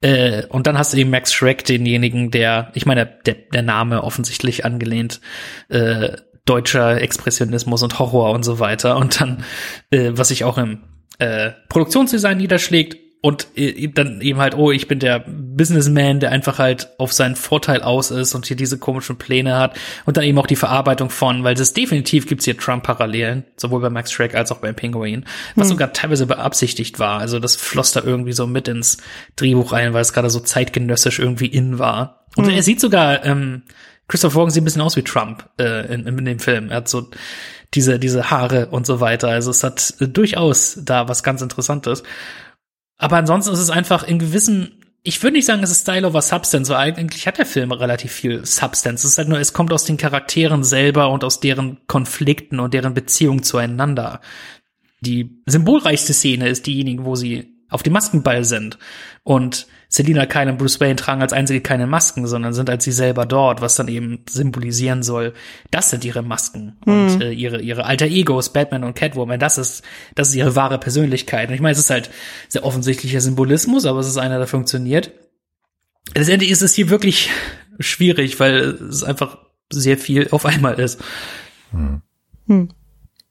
Äh, und dann hast du eben Max Schreck, denjenigen, der, ich meine, der, der Name offensichtlich angelehnt, äh, deutscher Expressionismus und Horror und so weiter. Und dann, äh, was sich auch im äh, Produktionsdesign niederschlägt, und äh, dann eben halt, oh, ich bin der Businessman, der einfach halt auf seinen Vorteil aus ist und hier diese komischen Pläne hat und dann eben auch die Verarbeitung von, weil es definitiv gibt's hier Trump-Parallelen, sowohl bei Max Shrek als auch bei Penguin, was mhm. sogar teilweise beabsichtigt war. Also das floss da irgendwie so mit ins Drehbuch rein, weil es gerade so zeitgenössisch irgendwie in war. Und mhm. er sieht sogar, ähm, Christopher Walken sieht ein bisschen aus wie Trump äh, in, in dem Film. Er hat so diese, diese Haare und so weiter. Also es hat äh, durchaus da was ganz Interessantes. Aber ansonsten ist es einfach in gewissen ich würde nicht sagen, es ist Style over Substance, weil eigentlich hat der Film relativ viel Substance. Es ist halt nur, es kommt aus den Charakteren selber und aus deren Konflikten und deren Beziehung zueinander. Die symbolreichste Szene ist diejenige, wo sie auf dem Maskenball sind und Selina Kyle und Bruce Wayne tragen als einzige keine Masken, sondern sind als sie selber dort, was dann eben symbolisieren soll, das sind ihre Masken mhm. und äh, ihre ihre alter Egos, Batman und Catwoman, das ist das ist ihre wahre Persönlichkeit. Und ich meine, es ist halt sehr offensichtlicher Symbolismus, aber es ist einer, der funktioniert. Letztendlich ist es hier wirklich schwierig, weil es einfach sehr viel auf einmal ist. Hm. Hm.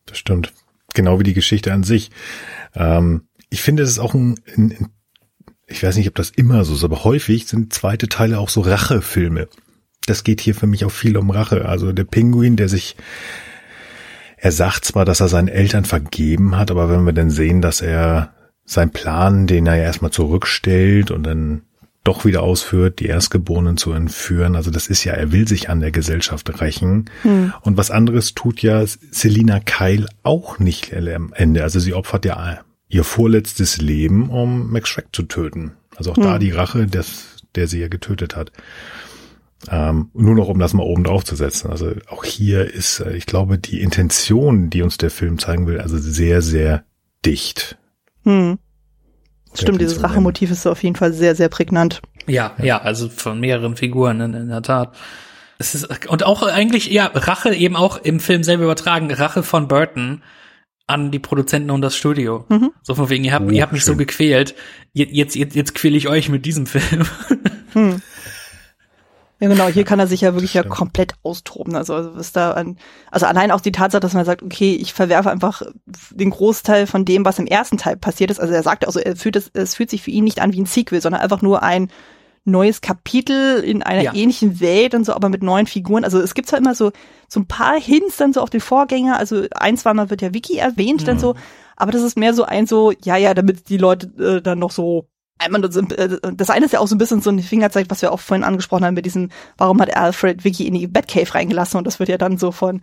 Das stimmt. Genau wie die Geschichte an sich. Ähm, ich finde, es ist auch ein, ein, ich weiß nicht, ob das immer so ist, aber häufig sind zweite Teile auch so Rachefilme. Das geht hier für mich auch viel um Rache. Also der Pinguin, der sich, er sagt zwar, dass er seinen Eltern vergeben hat, aber wenn wir dann sehen, dass er seinen Plan, den er ja erstmal zurückstellt und dann doch wieder ausführt, die Erstgeborenen zu entführen. Also das ist ja, er will sich an der Gesellschaft rächen. Hm. Und was anderes tut ja Selina Keil auch nicht am Ende. Also sie opfert ja ihr vorletztes Leben, um Max Schreck zu töten. Also auch hm. da die Rache, des, der sie ja getötet hat. Ähm, nur noch, um das mal oben drauf zu setzen. Also auch hier ist, äh, ich glaube, die Intention, die uns der Film zeigen will, also sehr, sehr dicht. Hm. Stimmt, dieses Rachemotiv ist auf jeden Fall sehr, sehr prägnant. Ja, ja, ja also von mehreren Figuren in, in der Tat. Es ist, und auch eigentlich, ja, Rache eben auch im Film selber übertragen, Rache von Burton an die Produzenten und das Studio. Mhm. So von wegen, ihr habt, oh, ihr habt mich schön. so gequält, jetzt, jetzt, jetzt quäle ich euch mit diesem Film. [laughs] Hm. Ja, genau, hier kann er sich ja wirklich ja komplett austoben. Also, also ist da an, also allein auch die Tatsache, dass man sagt, okay, ich verwerfe einfach den Großteil von dem, was im ersten Teil passiert ist. Also er sagt, also er fühlt es, es fühlt sich für ihn nicht an wie ein Sequel, sondern einfach nur ein neues Kapitel in einer ja. ähnlichen Welt und so, aber mit neuen Figuren. Also es gibt zwar immer so, so ein paar Hints dann so auf den Vorgänger. Also ein, zweimal wird ja Wiki erwähnt, mhm. dann so, aber das ist mehr so ein so, ja, ja, damit die Leute äh, dann noch so äh, das eine ist ja auch so ein bisschen so ein Fingerzeig, was wir auch vorhin angesprochen haben mit diesem, warum hat Alfred Vicky in die Batcave reingelassen und das wird ja dann so von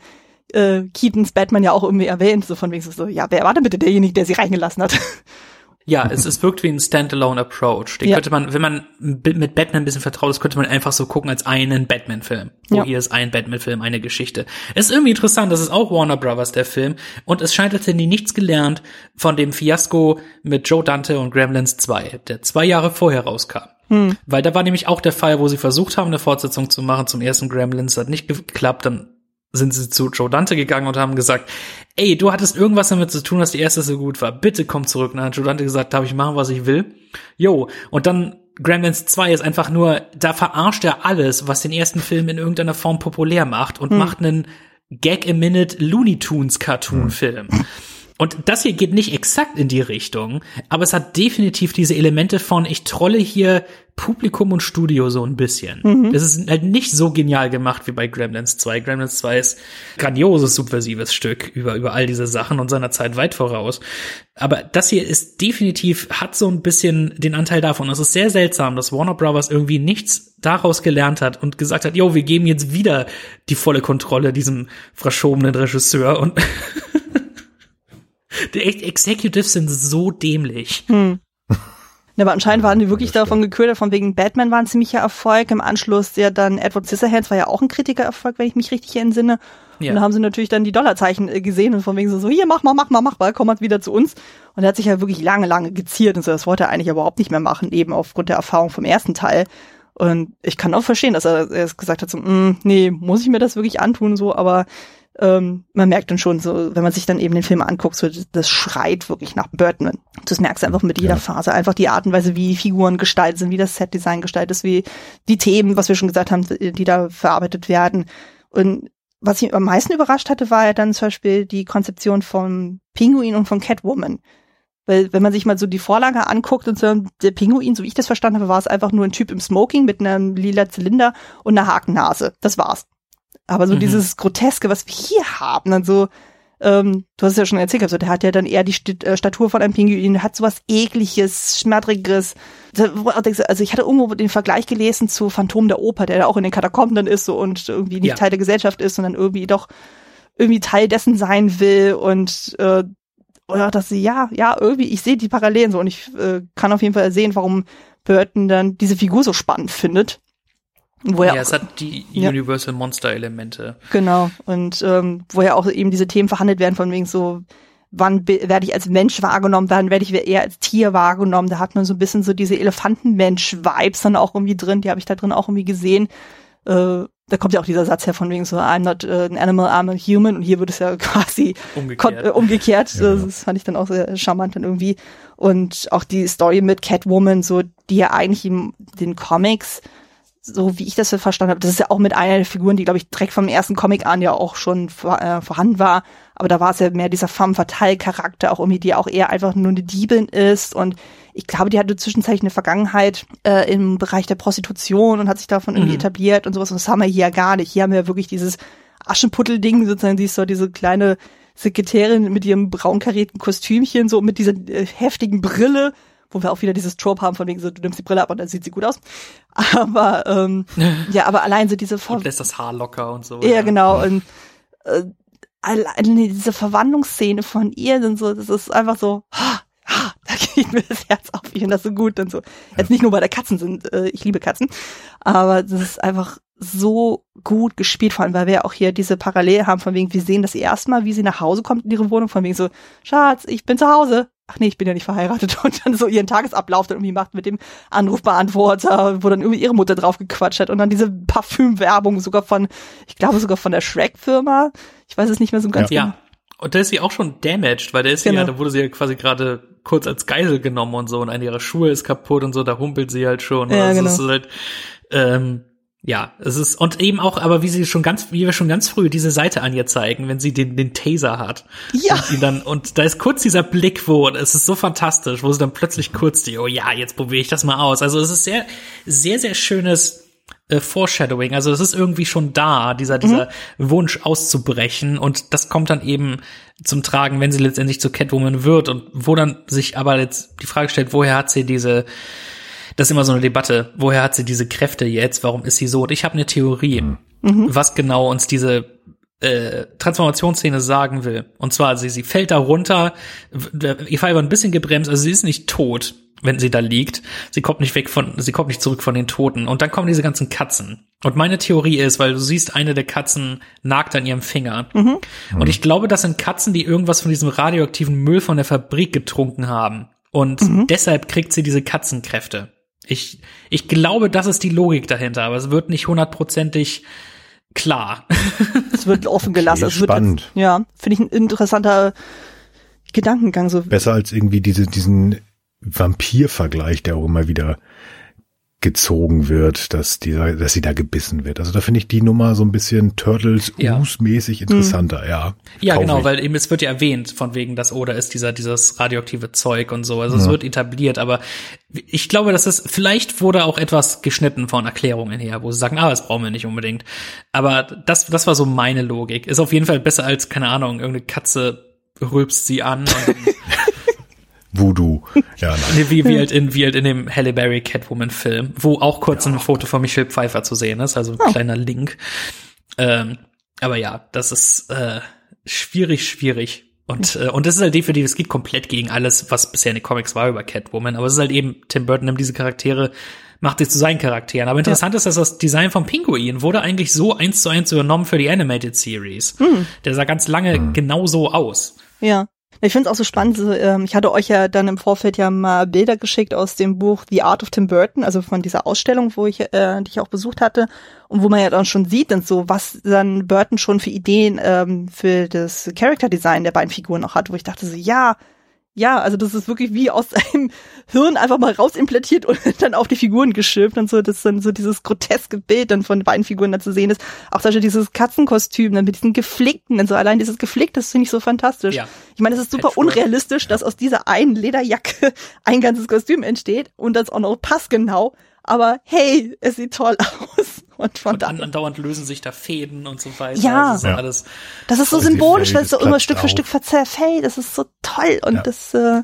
äh, Keatons Batman ja auch irgendwie erwähnt, so von wegen so, ja, wer war denn bitte derjenige, der sie reingelassen hat? [laughs] Ja, es, es wirkt wie ein Standalone Approach. Den ja. könnte man, wenn man mit Batman ein bisschen vertraut ist, könnte man einfach so gucken als einen Batman-Film. Wo ja. hier ist ein Batman-Film, eine Geschichte. Es ist irgendwie interessant, das ist auch Warner Brothers, der Film. Und es scheint, als hätten die nichts gelernt von dem Fiasko mit Joe Dante und Gremlins 2, der zwei Jahre vorher rauskam. Hm. Weil da war nämlich auch der Fall, wo sie versucht haben, eine Fortsetzung zu machen zum ersten Gremlins, hat nicht geklappt, dann sind sie zu Joe Dante gegangen und haben gesagt, ey, du hattest irgendwas damit zu tun, dass die erste so gut war. Bitte komm zurück. Und dann hat Joe Dante gesagt, darf ich machen, was ich will? Jo. Und dann Gremlins 2 ist einfach nur, da verarscht er alles, was den ersten Film in irgendeiner Form populär macht und hm. macht einen Gag-a-Minute Looney Tunes Cartoon-Film. Hm. [laughs] Und das hier geht nicht exakt in die Richtung, aber es hat definitiv diese Elemente von, ich trolle hier Publikum und Studio so ein bisschen. Mhm. Das ist halt nicht so genial gemacht wie bei Gremlins 2. Gremlins 2 ist grandioses, subversives Stück über, über all diese Sachen und seiner Zeit weit voraus. Aber das hier ist definitiv, hat so ein bisschen den Anteil davon. Es ist sehr seltsam, dass Warner Brothers irgendwie nichts daraus gelernt hat und gesagt hat, jo, wir geben jetzt wieder die volle Kontrolle diesem verschobenen Regisseur und [laughs] Die Executives sind so dämlich. Hm. Ja, aber anscheinend waren die wirklich davon geködert, von wegen Batman war ein ziemlicher Erfolg. Im Anschluss ja dann Edward Scissorhands war ja auch ein Kritikererfolg, wenn ich mich richtig entsinne. Ja. Und da haben sie natürlich dann die Dollarzeichen äh, gesehen und von wegen so, so hier, mach mal, mach mal, mach mal, komm mal wieder zu uns. Und er hat sich ja wirklich lange, lange geziert und so. Das wollte er eigentlich überhaupt nicht mehr machen, eben aufgrund der Erfahrung vom ersten Teil. Und ich kann auch verstehen, dass er, er gesagt hat, so, mm, nee, muss ich mir das wirklich antun, so, aber ähm, man merkt dann schon so, wenn man sich dann eben den Film anguckt, so das schreit wirklich nach Burton. Das merkst du einfach mit jeder ja. Phase. Einfach die Art und Weise, wie Figuren gestaltet sind, wie das Setdesign gestaltet ist, wie die Themen, was wir schon gesagt haben, die da verarbeitet werden. Und was mich am meisten überrascht hatte, war ja dann zum Beispiel die Konzeption vom Pinguin und von Catwoman. Weil wenn man sich mal so die Vorlage anguckt und so, der Pinguin, so wie ich das verstanden habe, war es einfach nur ein Typ im Smoking mit einem lila Zylinder und einer Hakennase. Das war's. Aber so mhm. dieses Groteske, was wir hier haben, dann so, ähm, du hast es ja schon erzählt, also der hat ja dann eher die St äh, Statur von einem Pinguin, hat sowas ekliges, schmerzriges. Also ich hatte irgendwo den Vergleich gelesen zu Phantom der Oper, der da auch in den Katakomben dann ist so und irgendwie nicht ja. Teil der Gesellschaft ist, sondern irgendwie doch irgendwie Teil dessen sein will und äh, oder dass sie ja, ja, irgendwie, ich sehe die Parallelen so und ich äh, kann auf jeden Fall sehen, warum Burton dann diese Figur so spannend findet. Wo ja, es hat die ja. Universal Monster Elemente. Genau. Und ähm, wo ja auch eben diese Themen verhandelt werden, von wegen so, wann werde ich als Mensch wahrgenommen, wann werde ich eher als Tier wahrgenommen. Da hat man so ein bisschen so diese Elefantenmensch-Vibes dann auch irgendwie drin, die habe ich da drin auch irgendwie gesehen. Äh, da kommt ja auch dieser Satz her von wegen so, I'm not uh, an animal, I'm a human. Und hier wird es ja [laughs] quasi umgekehrt. Äh, umgekehrt. [laughs] Ja, genau. Das fand ich dann auch sehr charmant dann irgendwie. Und auch die Story mit Catwoman, so, die ja eigentlich in den Comics so wie ich das verstanden habe, das ist ja auch mit einer der Figuren, die, glaube ich, direkt vom ersten Comic an ja auch schon vor, äh, vorhanden war. Aber da war es ja mehr dieser femme fatale Charakter, auch irgendwie, die auch eher einfach nur eine Diebin ist. Und ich glaube, die hatte zwischenzeitlich eine Vergangenheit äh, im Bereich der Prostitution und hat sich davon irgendwie mhm. etabliert und sowas. Und das haben wir hier ja gar nicht. Hier haben wir ja wirklich dieses Aschenputtel-Ding, sozusagen, die ist so diese kleine Sekretärin mit ihrem braunkarierten Kostümchen, so mit dieser äh, heftigen Brille wo wir auch wieder dieses Trope haben von wegen so, du nimmst die Brille ab und dann sieht sie gut aus. [laughs] Aber ähm, [laughs] ja, aber allein so diese Ver und lässt das Haar locker und so. Ja, genau. Und äh, allein diese Verwandlungsszene von ihr sind so, das ist einfach so, ha, ha, da [laughs] geht mir das Herz auf. Ich finde das so gut und so. Jetzt nicht nur bei der Katzen sind, äh, ich liebe Katzen, aber das ist einfach so gut gespielt, vor allem, weil wir ja auch hier diese Parallele haben, von wegen, wir sehen das erstmal, wie sie nach Hause kommt in ihre Wohnung, von wegen so, Schatz, ich bin zu Hause ach nee, ich bin ja nicht verheiratet [laughs] und dann so ihren Tagesablauf dann irgendwie macht mit dem Anrufbeantworter, wo dann irgendwie ihre Mutter drauf gequatscht hat und dann diese Parfümwerbung sogar von, ich glaube sogar von der Shrek-Firma. Ich weiß es nicht mehr so ganz ja. genau. Ja. Und da ist sie auch schon damaged, weil da ist genau. sie ja, da wurde sie ja quasi gerade kurz als Geisel genommen und so und eine ihrer Schuhe ist kaputt und so, da humpelt sie halt schon. Ja, also genau. ist halt, ähm, ja, es ist, und eben auch, aber wie sie schon ganz, wie wir schon ganz früh diese Seite an ihr zeigen, wenn sie den, den Taser hat. Ja. Und, dann, und da ist kurz dieser Blick, wo, es ist so fantastisch, wo sie dann plötzlich kurz die, oh ja, jetzt probiere ich das mal aus. Also es ist sehr, sehr, sehr schönes, äh, Foreshadowing. Also es ist irgendwie schon da, dieser, dieser mhm. Wunsch auszubrechen. Und das kommt dann eben zum Tragen, wenn sie letztendlich zur Catwoman wird und wo dann sich aber jetzt die Frage stellt, woher hat sie diese, das ist immer so eine Debatte. Woher hat sie diese Kräfte jetzt? Warum ist sie so? Und ich habe eine Theorie, mhm. was genau uns diese äh, Transformationsszene sagen will. Und zwar, sie, sie fällt da runter, ihr Fall war ein bisschen gebremst, also sie ist nicht tot, wenn sie da liegt. Sie kommt nicht weg von, sie kommt nicht zurück von den Toten. Und dann kommen diese ganzen Katzen. Und meine Theorie ist, weil du siehst, eine der Katzen nagt an ihrem Finger. Mhm. Und ich glaube, das sind Katzen, die irgendwas von diesem radioaktiven Müll von der Fabrik getrunken haben. Und mhm. deshalb kriegt sie diese Katzenkräfte. Ich, ich glaube, das ist die Logik dahinter, aber es wird nicht hundertprozentig klar. [laughs] es wird offen gelassen. Okay, es wird spannend. Jetzt, ja, finde ich ein interessanter Gedankengang. So. Besser als irgendwie diese, diesen Vampir-Vergleich, der auch immer wieder gezogen wird, dass die, dass sie da gebissen wird. Also da finde ich die Nummer so ein bisschen Turtles Ja. mäßig interessanter, ja. Ja, Kauf genau, ich. weil eben es wird ja erwähnt, von wegen das Oder ist dieser dieses radioaktive Zeug und so. Also es Ja. wird etabliert, aber ich glaube, dass es vielleicht wurde auch etwas geschnitten von Erklärungen her, wo sie sagen, ah, das brauchen wir nicht unbedingt. Aber das das war so meine Logik. Ist auf jeden Fall besser als keine Ahnung, irgendeine Katze rülpst sie an und [laughs] Voodoo. [laughs] Ja, nein. Wie, wie halt in, wie halt in dem Halle Berry Catwoman Film, wo auch kurz ein Foto von Michelle Pfeiffer zu sehen ist, also ein kleiner Link. Ähm, aber ja, das ist äh, schwierig, schwierig. Und, äh, und das ist halt definitiv, es geht komplett gegen alles, was bisher in den Comics war über Catwoman. Aber es ist halt eben, Tim Burton nimmt diese Charaktere, macht sie zu seinen Charakteren. Aber interessant ist, dass das Design vom Pinguin wurde eigentlich so eins zu eins übernommen für die Animated Series. Der sah ganz lange genau so aus. Ja. Ich finde es auch so spannend. so, ähm, Ich hatte euch ja dann im Vorfeld ja mal Bilder geschickt aus dem Buch The Art of Tim Burton, also von dieser Ausstellung, wo ich, äh, die auch besucht hatte und wo man ja dann schon sieht, dann so, was dann Burton schon für Ideen ähm, für das Character Design der beiden Figuren auch hat, wo ich dachte so, ja, ja, also das ist wirklich wie aus seinem [laughs] Hirn einfach mal rausimplantiert und [laughs] dann auf die Figuren geschippt und so, dass dann so dieses groteske Bild dann von den beiden Figuren da zu sehen ist. Auch zum Beispiel dieses Katzenkostüm dann mit diesen Geflickten und so, allein dieses Geflick, das finde ich so fantastisch. Ja. Ich meine, es ist super unrealistisch, dass aus dieser einen Lederjacke [laughs] ein ganzes Kostüm entsteht und das auch noch passgenau. Aber hey, es sieht toll aus. Und von Und da, an, andauernd lösen sich da Fäden und so weiter. Ja. Das ist Ja. alles. das ist so symbolisch, weil es so immer Stück für auf. Stück zerfällt. Das ist so toll und Ja. das äh,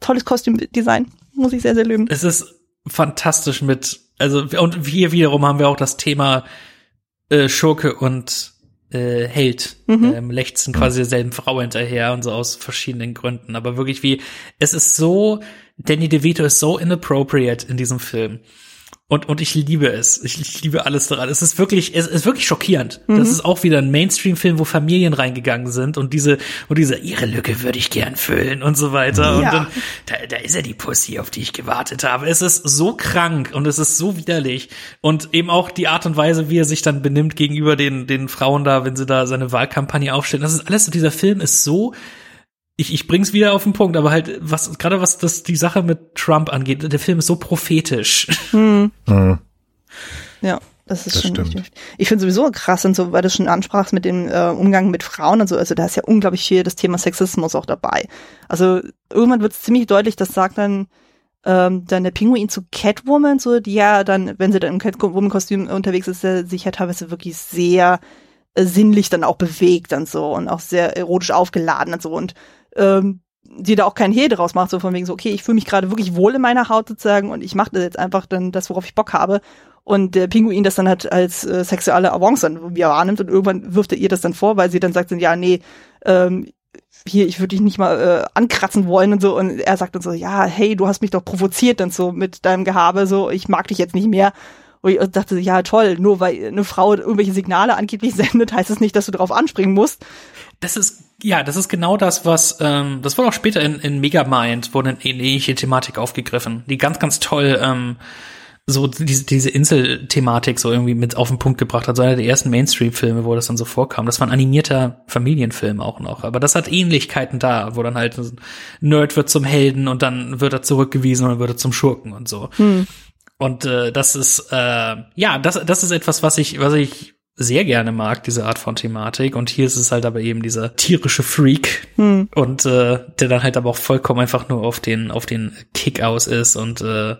tolles Kostümdesign. Muss ich sehr, sehr lieben. Es ist fantastisch mit, also, und hier wiederum haben wir auch das Thema äh, Schurke und äh, Held Mhm. ähm, lechzen quasi derselben Frau hinterher und so aus verschiedenen Gründen. Aber wirklich wie, es ist so, Danny DeVito ist so inappropriate in diesem Film. Und, und ich liebe es. Ich, ich liebe alles daran. Es ist wirklich, es ist wirklich schockierend. Das ist auch wieder ein Mainstream-Film, wo Familien reingegangen sind und diese, und diese, ihre Lücke würde ich gern füllen und so weiter. Und Ja. dann, da, da ist ja die Pussy, auf die ich gewartet habe. Es ist so krank und es ist so widerlich. Und eben auch die Art und Weise, wie er sich dann benimmt gegenüber den, den Frauen da, wenn sie da seine Wahlkampagne aufstellen. Das ist alles, dieser Film ist so, ich, ich bring's wieder auf den Punkt, aber halt, was, gerade was das, die Sache mit Trump angeht, der Film ist so prophetisch. Mhm. Ja, das ist Das schon stimmt. richtig. Ich finde sowieso krass und so, weil du schon ansprachst mit dem äh, Umgang mit Frauen und so, also da ist ja unglaublich viel das Thema Sexismus auch dabei. Also irgendwann wird es ziemlich deutlich, das sagt dann ähm, dann der Pinguin zu Catwoman, so die ja dann, wenn sie dann im Catwoman-Kostüm unterwegs ist, äh, sich ja teilweise wirklich sehr äh, sinnlich dann auch bewegt und so und auch sehr erotisch aufgeladen und so und ähm, die da auch kein Hehl draus macht, so von wegen so, okay, ich fühle mich gerade wirklich wohl in meiner Haut sozusagen und ich mache das jetzt einfach dann das, worauf ich Bock habe. Und der Pinguin das dann halt als äh, sexuelle Avance dann wie er wahrnimmt und irgendwann wirft er ihr das dann vor, weil sie dann sagt, dann, ja, nee, ähm, hier, ich würde dich nicht mal äh, ankratzen wollen und so. Und er sagt dann so, ja, hey, du hast mich doch provoziert und so mit deinem Gehabe, so, ich mag dich jetzt nicht mehr. Und ich dachte, ja, toll, nur weil eine Frau irgendwelche Signale angeblich [laughs] sendet, heißt es nicht, dass du darauf anspringen musst. Das ist, ja, das ist genau das, was, ähm, das wurde auch später in, in Megamind, wurde eine ähnliche Thematik aufgegriffen, die ganz, ganz toll, ähm, so diese, diese Insel-Thematik so irgendwie mit auf den Punkt gebracht hat. So einer der ersten Mainstream-Filme, wo das dann so vorkam. Das war ein animierter Familienfilm auch noch. Aber das hat Ähnlichkeiten da, wo dann halt ein Nerd wird zum Helden und dann wird er zurückgewiesen und dann wird er zum Schurken und so. Und äh, das ist, äh, ja, das, das ist etwas, was ich, was ich sehr gerne mag, diese Art von Thematik. Und hier ist es halt aber eben dieser tierische Freak. Und äh, der dann halt aber auch vollkommen einfach nur auf den, auf den Kick aus ist und äh,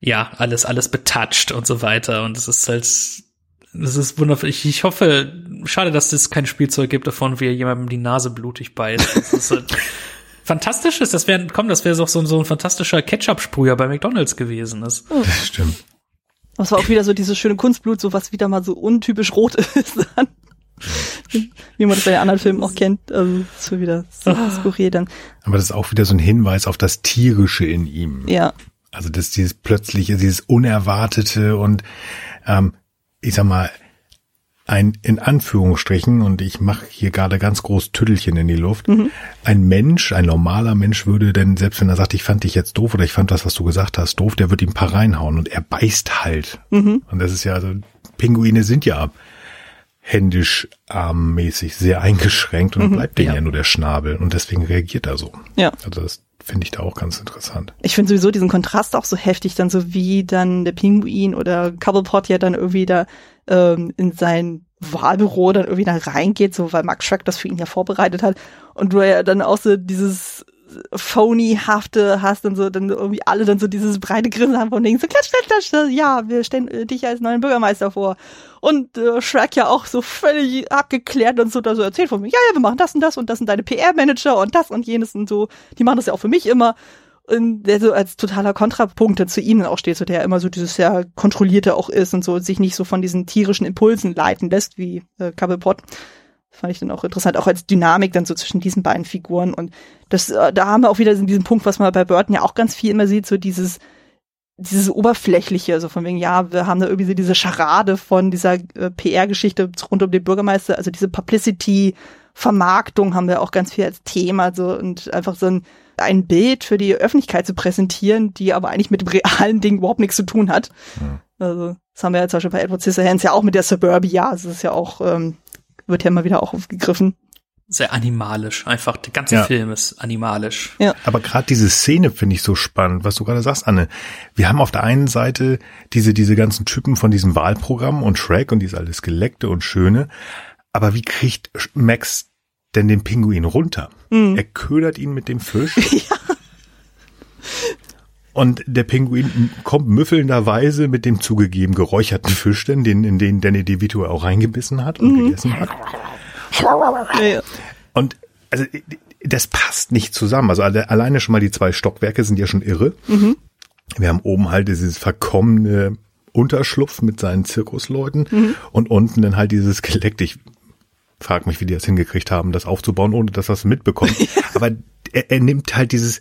ja, alles, alles betatscht und so weiter. Und es ist halt, das ist wundervoll. Ich, ich hoffe, schade, dass es kein Spielzeug gibt, davon wie er jemandem die Nase blutig beißt. Das ist halt [laughs] fantastisch ist. Das wäre, komm, das wäre doch so, so ein fantastischer Ketchup-Sprüher bei McDonalds gewesen. Das, Das stimmt. Das war auch wieder so dieses schöne Kunstblut, so was wieder mal so untypisch rot [laughs] ist. Dann. Wie man das bei den anderen Filmen auch kennt. Also das ist wieder so skurril dann. Aber das ist auch wieder so ein Hinweis auf das Tierische in ihm. Ja. Also das dieses plötzliche, dieses Unerwartete und ähm, ich sag mal, ein in Anführungsstrichen, und ich mache hier gerade ganz groß Tüttelchen in die Luft, ein Mensch, ein normaler Mensch würde denn, selbst wenn er sagt, ich fand dich jetzt doof oder ich fand das, was du gesagt hast, doof, der wird ihm ein paar reinhauen und er beißt halt. Und das ist ja, also Pinguine sind ja händisch armmäßig sehr eingeschränkt und dann bleibt denen ja. Ja. nur der Schnabel und deswegen reagiert er so. Ja. Also das finde ich da auch ganz interessant. Ich finde sowieso diesen Kontrast auch so heftig, dann so wie dann der Pinguin oder Cobblepot ja dann irgendwie da ähm, in sein Wahlbüro dann irgendwie da reingeht, so weil Max Shrek das für ihn ja vorbereitet hat und du ja dann auch so dieses phony-hafte hast und so, dann irgendwie alle dann so dieses breite Grinsen haben von denen so klatsch, klatsch, klatsch, ja, wir stellen äh, dich als neuen Bürgermeister vor. Und äh, Shrek ja auch so völlig abgeklärt und so da so erzählt von mir, ja, ja, wir machen das und das und das sind deine PR-Manager und das und jenes und so. Die machen das ja auch für mich immer. Und der so als totaler Kontrapunkt zu ihnen auch steht, so der immer so dieses sehr kontrollierte auch ist und so sich nicht so von diesen tierischen Impulsen leiten lässt, wie äh, Cobblepot fand ich dann auch interessant, auch als Dynamik dann so zwischen diesen beiden Figuren. Und das, äh, da haben wir auch wieder diesen Punkt, was man bei Burton ja auch ganz viel immer sieht, so dieses, dieses Oberflächliche, so von wegen, ja, wir haben da irgendwie so diese Scharade von dieser äh, PR-Geschichte rund um den Bürgermeister, also diese Publicity, Vermarktung haben wir auch ganz viel als Thema, so und einfach so ein, ein Bild für die Öffentlichkeit zu präsentieren, die aber eigentlich mit dem realen Ding überhaupt nichts zu tun hat. Mhm. Also, das haben wir ja zum Beispiel bei Edward Scissorhands ja auch mit der Suburbia, also das ist ja auch ähm, wird ja immer wieder auch aufgegriffen. Sehr animalisch, einfach der ganze ja. Film ist animalisch. Ja. Aber gerade diese Szene finde ich so spannend, was du gerade sagst, Anne. Wir haben auf der einen Seite diese diese ganzen Typen von diesem Wahlprogramm und Shrek und dieses alles geleckte und schöne, aber wie kriegt Max denn den Pinguin runter? Mhm. Er ködert ihn mit dem Fisch. [laughs] [laughs] ja. Und der Pinguin kommt müffelnderweise mit dem zugegeben geräucherten Fisch, denn den, in den Danny DeVito auch reingebissen hat und mhm. gegessen hat. Und also das passt nicht zusammen. Also alleine schon mal die zwei Stockwerke sind ja schon irre. Mhm. Wir haben oben halt dieses verkommene Unterschlupf mit seinen Zirkusleuten mhm. und unten dann halt dieses Gelegt. Ich frag mich, wie die das hingekriegt haben, das aufzubauen, ohne dass das mitbekommt. [laughs] Aber er, er nimmt halt dieses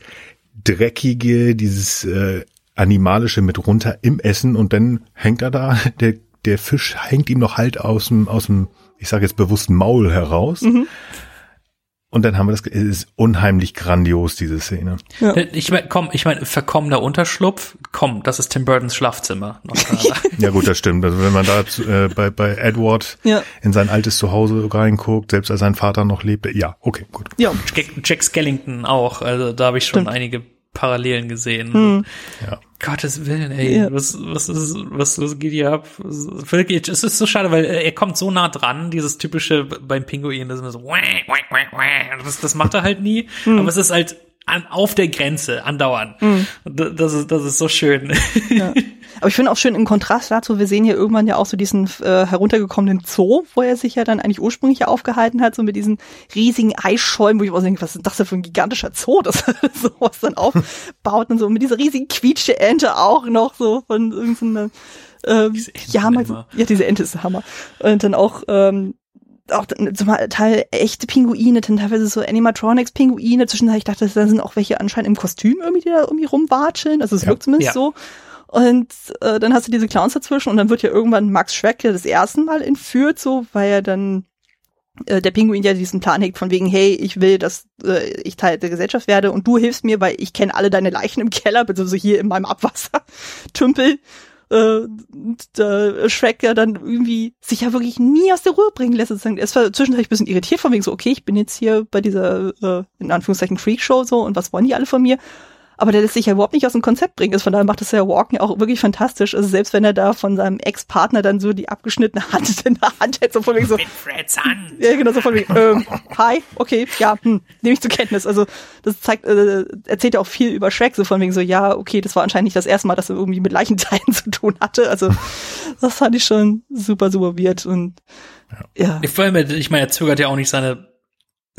dreckige, dieses äh, animalische mit runter im Essen und dann hängt er da, [laughs] der der Fisch hängt ihm noch halt aus dem aus dem, ich sage jetzt bewusst Maul heraus. Mhm. Und dann haben wir das, es ist unheimlich grandios, diese Szene. Ja. Ich meine, komm, ich meine, verkommener Unterschlupf, komm, das ist Tim Burtons Schlafzimmer. [laughs] ja gut, das stimmt. Also wenn man da äh, bei, bei Edward ja. in sein altes Zuhause reinguckt, selbst als sein Vater noch lebte, ja, okay, gut. Ja. Jack, Jack Skellington auch, also da habe ich schon stimmt. einige Parallelen gesehen. Hm. Ja. Gottes Willen, ey, ja. was, was ist, was, was geht hier ab? Wirklich, es ist so schade, weil er kommt so nah dran, dieses typische beim Pinguin, das ist so, das, das macht er halt nie, mhm. aber es ist halt an, auf der Grenze andauern. Mhm. Das ist, das ist so schön. [laughs] Ja. Aber ich finde auch schön im Kontrast dazu, wir sehen hier irgendwann ja auch so diesen äh, heruntergekommenen Zoo, wo er sich ja dann eigentlich ursprünglich aufgehalten hat, so mit diesen riesigen Eisschäumen, wo ich auch denke, was ist das denn für ein gigantischer Zoo, [laughs] das sowas dann aufbaut und so mit dieser riesigen quietsche Ente auch noch so von irgendeiner ähm, ja, mal, ja, diese Ente ist Hammer. Und dann auch ähm, auch zum Teil echte Pinguine, dann teilweise so Animatronics-Pinguine. Zwischendurch ich dachte, da sind auch welche anscheinend im Kostüm irgendwie, die da irgendwie rumwatscheln. Also es ja. wirkt zumindest ja. so. Und äh, dann hast du diese Clowns dazwischen und dann wird ja irgendwann Max Schreck ja das erste Mal entführt, so, weil er dann äh, der Pinguin ja diesen Plan hegt von wegen, hey, ich will, dass äh, ich Teil der Gesellschaft werde und du hilfst mir, weil ich kenne alle deine Leichen im Keller, beziehungsweise hier in meinem Abwassertümpel. Äh, und äh, Shrek ja dann irgendwie sich ja wirklich nie aus der Ruhe bringen lässt. Sozusagen. Er ist zwischendurch ein bisschen irritiert von wegen so, okay, ich bin jetzt hier bei dieser, äh, in Anführungszeichen, Freakshow so und was wollen die alle von mir? Aber der lässt sich ja überhaupt nicht aus dem Konzept bringen. Ist von daher macht das ja Walken ja auch wirklich fantastisch. Also selbst wenn er da von seinem Ex-Partner dann so die abgeschnittene Hand [laughs] in der Hand hält, so von wegen so. Ja, genau, so von wegen, ähm, hi, okay, ja, hm, nehme ich zur Kenntnis. Also das zeigt, äh, erzählt ja auch viel über Shrek, so von wegen so, ja, okay, das war anscheinend nicht das erste Mal, dass er irgendwie mit Leichenteilen [laughs] zu tun hatte. Also das fand ich schon super, super weird und ja. ja. Allem, ich meine, er zögert ja auch nicht seine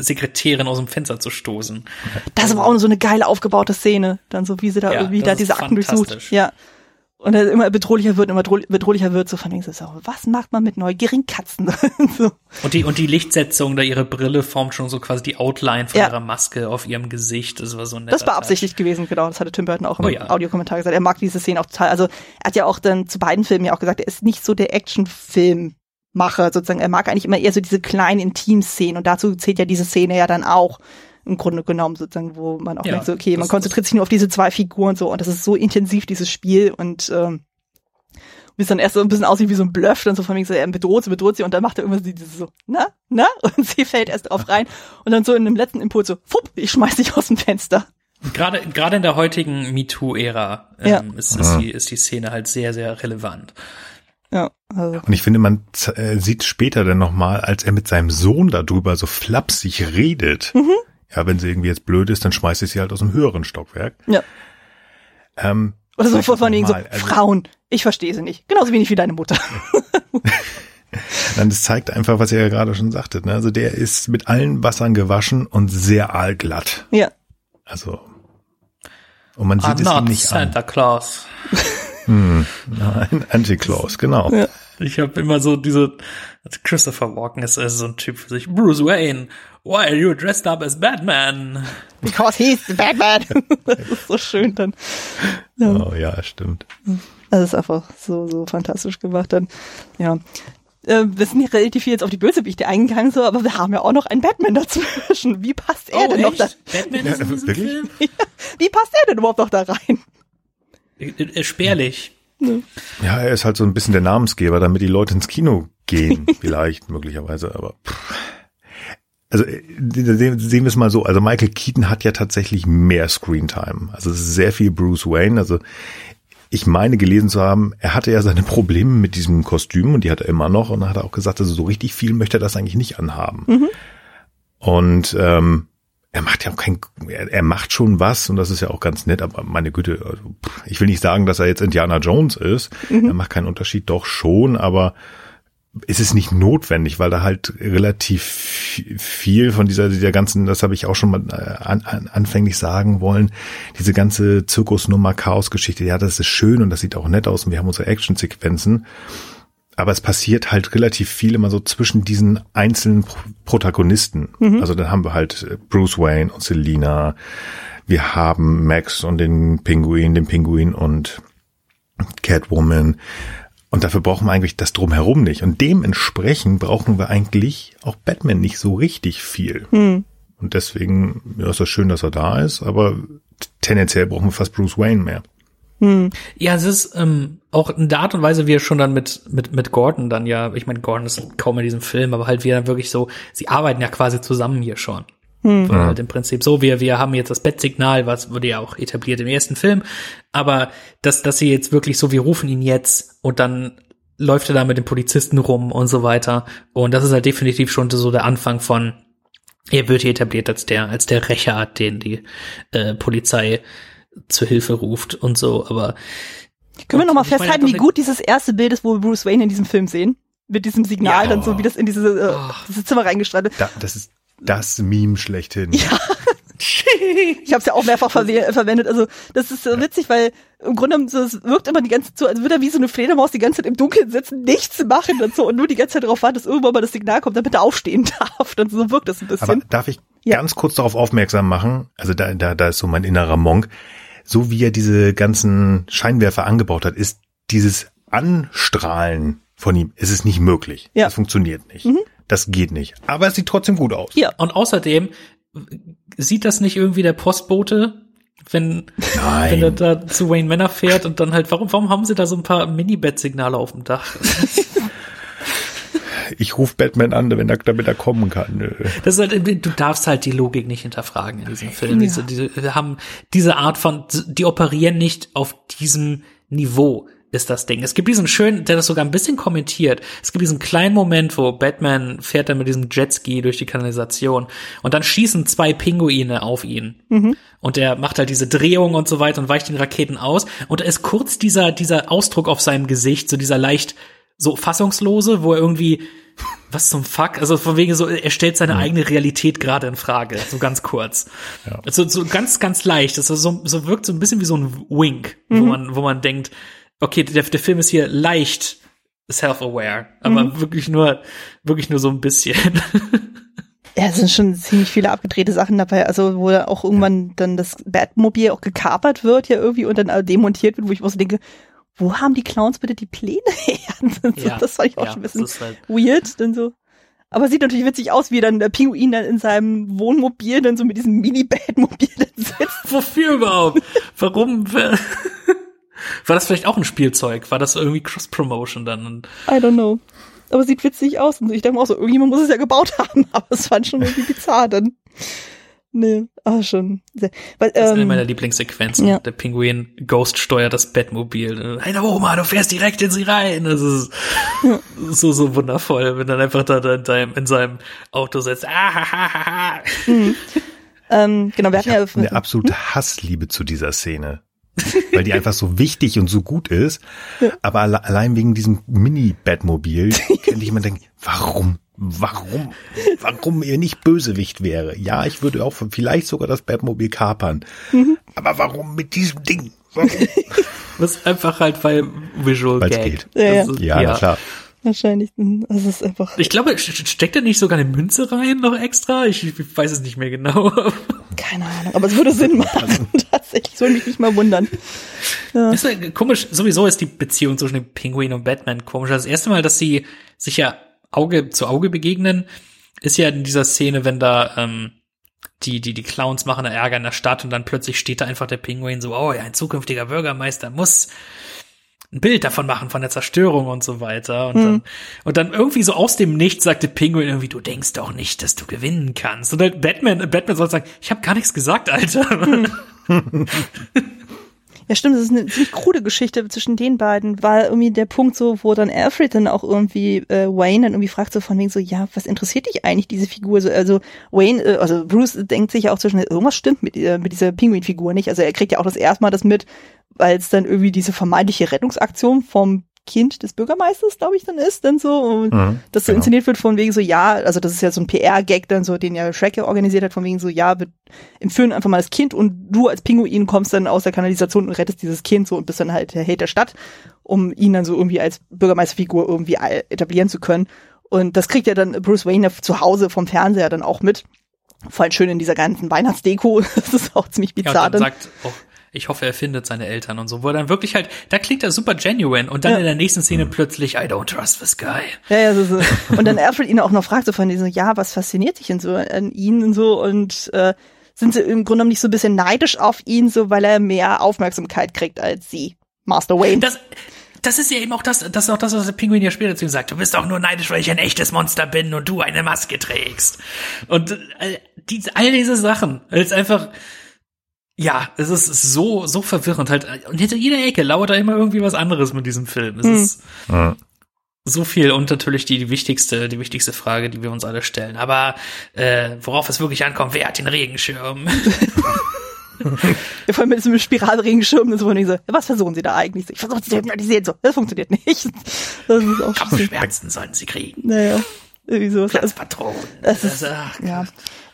Sekretärin aus dem Fenster zu stoßen. Das war auch so eine geile aufgebaute Szene, dann so wie sie da ja, irgendwie da diese Akten durchsucht. Ja. Und er immer bedrohlicher wird, immer bedrohlicher wird, so von wegen so, was macht man mit neugierigen Katzen? [laughs] so. Und die, und die Lichtsetzung, da ihre Brille formt schon so quasi die Outline von ja. ihrer Maske auf ihrem Gesicht. Das war so ein Das war absichtlich gewesen, genau. Das hatte Tim Burton auch im oh, ja. Audiokommentar gesagt. Er mag diese Szene auch total. Also, er hat ja auch dann zu beiden Filmen ja auch gesagt, er ist nicht so der Actionfilm Macher sozusagen. Er mag eigentlich immer eher so diese kleinen Intim-Szenen und dazu zählt ja diese Szene ja dann auch im Grunde genommen sozusagen, wo man auch ja, merkt, so, okay, man konzentriert sich nur auf diese zwei Figuren so und das ist so intensiv, dieses Spiel und ähm, wie es dann erst so ein bisschen aussieht wie so ein Bluff, dann so von mir so, er bedroht sie, bedroht sie und dann macht er immer dieses so, na, na, [laughs] und sie fällt erst drauf rein und dann so in dem letzten Impuls so, fupp, ich schmeiß dich aus dem Fenster. Gerade gerade in der heutigen MeToo-Ära ähm, Ja. ist, ist, die, ist die Szene halt sehr, sehr relevant. Ja, also, Und ich finde, man z- äh, sieht später dann nochmal, als er mit seinem Sohn darüber so flapsig redet. Mhm. Ja, wenn sie irgendwie jetzt blöd ist, dann schmeißt ich sie halt aus dem höheren Stockwerk. ja. Ähm, Oder so das von wegen so. Also- Frauen, ich verstehe sie nicht. Genauso wenig wie deine Mutter. Nein, das zeigt einfach, was ihr ja gerade schon sagtet. Ne? Also der ist mit allen Wassern gewaschen und sehr aalglatt. ja. Also und man sieht I'm es ihm not nicht Santa Claus. An. Nein, Anti-Claus, genau. Ja. Ich habe immer so diese Christopher Walken ist, ist so ein Typ für sich. Bruce Wayne, why are you dressed up as Batman? Because he's the Batman. [laughs] das ist so schön dann. Ja. Oh ja, stimmt. Das ist einfach so, so fantastisch gemacht dann. Ja. Äh, wir sind hier relativ viel jetzt auf die Bösewichte eingegangen, so, aber wir haben ja auch noch einen Batman dazwischen. Wie passt er denn noch da? Batman ist in diesem? Film? Wie passt er denn überhaupt noch da rein? Äh, äh, Spärlich. Ja, er ist halt so ein bisschen der Namensgeber, damit die Leute ins Kino gehen, [laughs] vielleicht, möglicherweise, aber pff. also äh, sehen wir es mal so, also Michael Keaton hat ja tatsächlich mehr Screentime. Also es ist sehr viel Bruce Wayne, also ich meine gelesen zu haben, er hatte ja seine Probleme mit diesem Kostüm und die hat er immer noch und dann hat er auch gesagt, also so richtig viel möchte er das eigentlich nicht anhaben. Und ähm, er macht ja auch kein, er, er macht schon was und das ist ja auch ganz nett, aber meine Güte, also, ich will nicht sagen, dass er jetzt Indiana Jones ist. Er macht keinen Unterschied, doch schon, aber es ist nicht notwendig, weil da halt relativ viel von dieser, dieser ganzen, das habe ich auch schon mal äh, an, an, anfänglich sagen wollen, diese ganze Zirkusnummer, Chaosgeschichte, ja, das ist schön und das sieht auch nett aus und wir haben unsere Actionsequenzen. Aber es passiert halt relativ viel immer so zwischen diesen einzelnen Pro Protagonisten. Also dann haben wir halt äh, Bruce Wayne und Selina. Wir haben Max und den Pinguin, den Pinguin und Catwoman. Und dafür brauchen wir eigentlich das drumherum nicht. Und dementsprechend brauchen wir eigentlich auch Batman nicht so richtig viel. Und deswegen ja, ist das schön, dass er da ist, aber tendenziell brauchen wir fast Bruce Wayne mehr. Ja, es ist ähm, auch in der Art und Weise, wie er schon dann mit, mit, mit Gordon dann ja, ich meine, Gordon ist kaum in diesem Film, aber halt wie er wirklich so, sie arbeiten ja quasi zusammen hier schon. Hm. Halt im Prinzip so, wir, wir haben jetzt das Bettsignal, was wurde ja auch etabliert im ersten Film, aber dass, dass sie jetzt wirklich so, wir rufen ihn jetzt und dann läuft er da mit den Polizisten rum und so weiter. Und das ist halt definitiv schon so der Anfang von, er wird hier etabliert als der, als der Rächer, den die äh, Polizei zur Hilfe ruft und so, aber Können wir nochmal festhalten, wie gut dieses erste Bild ist, wo wir Bruce Wayne in diesem Film sehen? Mit diesem Signal Ja. dann so, wie das in diese, äh, Oh. dieses Zimmer reingestrahlt. Da, das ist das Meme schlechthin. [laughs] Ich habe es ja auch mehrfach verwe- verwendet. Also das ist so witzig, weil im Grunde genommen so, es wirkt immer die ganze Zeit so, als würde er wie so eine Fledermaus die ganze Zeit im Dunkeln sitzen, nichts machen und so und nur die ganze Zeit darauf warten, dass irgendwann mal das Signal kommt, damit er aufstehen [laughs] darf. Und so wirkt das ein Aber bisschen. darf ich Ja. ganz kurz darauf aufmerksam machen? Also da, da, da ist so mein innerer Monk. So wie er diese ganzen Scheinwerfer angebaut hat, ist dieses Anstrahlen von ihm, ist es nicht möglich. Ja. Das funktioniert nicht. Das geht nicht. Aber es sieht trotzdem gut aus. Ja. Und außerdem sieht das nicht irgendwie der Postbote, wenn, Nein. wenn er da zu Wayne Manor fährt und dann halt, warum, warum haben sie da so ein paar Mini-Bet-Signale auf dem Dach? [laughs] Ich rufe Batman an, wenn er, damit er kommen kann. Das ist halt, du darfst halt die Logik nicht hinterfragen in diesem Film. Diese, diese, wir haben diese Art von, die operieren nicht auf diesem Niveau ist das Ding. Es gibt diesen schönen, der das sogar ein bisschen kommentiert. Es gibt diesen kleinen Moment, wo Batman fährt dann mit diesem Jetski durch die Kanalisation und dann schießen zwei Pinguine auf ihn. Und er macht halt diese Drehung und so weiter und weicht den Raketen aus. Und da ist kurz dieser, dieser Ausdruck auf seinem Gesicht, so dieser leicht so fassungslose, wo er irgendwie was zum Fuck? Also von wegen so, er stellt seine eigene Realität gerade in Frage, so ganz [laughs] kurz. Ja. Also so ganz, ganz leicht. Das ist so, so wirkt so ein bisschen wie so ein Wink, wo man, wo man denkt, okay, der, der Film ist hier leicht self-aware, aber wirklich nur, wirklich nur so ein bisschen. [laughs] Ja, es sind schon ziemlich viele abgedrehte Sachen dabei, also wo auch irgendwann dann das Batmobil auch gekapert wird ja irgendwie und dann demontiert wird, wo ich auch so denke, wo haben die Clowns bitte die Pläne [laughs] her? so, das fand ich auch ja, schon ein bisschen halt, weird, dann so. Aber sieht natürlich witzig aus, wie dann der Pinguin dann in seinem Wohnmobil dann so mit diesem Mini-Batmobil dann sitzt. [laughs] wofür überhaupt? Warum? [laughs] War das vielleicht auch ein Spielzeug? War das irgendwie Cross-Promotion dann? I don't know. Aber sieht witzig aus. Und ich denke mir auch so, irgendjemand muss es ja gebaut haben, aber es fand schon irgendwie bizarr dann. Nee, ah, schon. Sehr, weil, Das ist eine ähm, meiner Lieblingssequenzen. ja. Der Pinguin Ghost steuert das Batmobil. Hey, da Oma, du fährst direkt in sie rein. Das ist so, so wundervoll, wenn dann einfach da, da in, seinem, in seinem Auto sitzt. Ah, ha, ha, ha, ha. ähm, genau, wir hatten Ich ja habe eine absolute Hassliebe zu dieser Szene. [laughs] Weil die einfach so wichtig und so gut ist. Aber alle, allein wegen diesem Mini-Batmobil [laughs] könnte ich immer denken, warum? Warum? Warum er nicht Bösewicht wäre? Ja, ich würde auch vielleicht sogar das Batmobil kapern. Aber warum mit diesem Ding? Warum? [laughs] Das ist einfach halt, weil Visual Weil's Gag. geht. Ja, ja. Ist- Ja, na klar. wahrscheinlich, also es ist einfach, Ich glaube, st- steckt da nicht sogar eine Münze rein noch extra? Ich, ich weiß es nicht mehr genau. [laughs] keine Ahnung, aber es würde Sinn machen, [laughs] tatsächlich, soll mich nicht mal wundern. Das ist ja komisch, sowieso ist die Beziehung zwischen dem Pinguin und Batman komisch. Das erste Mal, dass sie sich ja Auge zu Auge begegnen, ist ja in dieser Szene, wenn da ähm, die, die, die Clowns machen da Ärger in der Stadt und dann plötzlich steht da einfach der Pinguin so, oh ja, ein zukünftiger Bürgermeister muss ein Bild davon machen, von der Zerstörung und so weiter. Und, dann, und dann irgendwie so aus dem Nichts sagte Pinguin irgendwie, du denkst doch nicht, dass du gewinnen kannst. Und dann Batman, Batman soll sagen, ich habe gar nichts gesagt, Alter. [laughs] [laughs] Ja, stimmt, das ist eine ziemlich krude Geschichte zwischen den beiden, war irgendwie der Punkt so, wo dann Alfred dann auch irgendwie äh, Wayne dann irgendwie fragt so von wegen so, ja, was interessiert dich eigentlich diese Figur? So, also Wayne, äh, also Bruce denkt sich ja auch zwischen, irgendwas stimmt mit, äh, mit dieser Pinguin-Figur nicht. Also er kriegt ja auch das erste Mal das mit, weil es dann irgendwie diese vermeintliche Rettungsaktion vom Kind des Bürgermeisters, glaube ich, dann ist, dann so, und Mhm, das so genau. inszeniert wird von wegen so, ja, also das ist ja so ein PR-Gag dann so, den ja Shrek ja organisiert hat, von wegen so, ja, wir entführen einfach mal das Kind und du als Pinguin kommst dann aus der Kanalisation und rettest dieses Kind so und bist dann halt der Held der Stadt, um ihn dann so irgendwie als Bürgermeisterfigur irgendwie etablieren zu können. Und das kriegt ja dann Bruce Wayne ja zu Hause vom Fernseher dann auch mit. Vor allem schön in dieser ganzen Weihnachtsdeko. [laughs] Das ist auch ziemlich Ja, bizarr. dann dann. sagt auch, ich hoffe, er findet seine Eltern und so, wo er dann wirklich halt, da klingt er super genuine und dann Ja. in der nächsten Szene plötzlich, I don't trust this guy. Ja, ja, so, so. Und dann Alfred ihn auch noch fragt so von diesem, ja, was fasziniert dich denn so an ihn und so und äh, sind sie im Grunde genommen nicht so ein bisschen neidisch auf ihn, so weil er mehr Aufmerksamkeit kriegt als sie, Master Wayne. Das, das ist ja eben auch das, das ist auch das, was der Pinguin ja später zu ihm sagt. Du bist auch nur neidisch, weil ich ein echtes Monster bin und du eine Maske trägst. Und äh, die, all diese Sachen, ist einfach, ja, es ist so, so verwirrend halt. Und hinter jeder Ecke lauert da immer irgendwie was anderes mit diesem Film. Es Hm. ist so viel und natürlich die, die wichtigste, die wichtigste Frage, die wir uns alle stellen. Aber äh, worauf es wirklich ankommt, wer hat den Regenschirm? Ja, vor allem mit diesem Spiralregenschirm, so von wegen so, ja, was versuchen sie da eigentlich? Ich versuche sie zu hypnotisieren, so, das funktioniert nicht. Das ist auch schon, Kopfschmerzen sollen sie kriegen. naja, irgendwie sowas. Also, Platzpatronen. Das ist- ach, ja.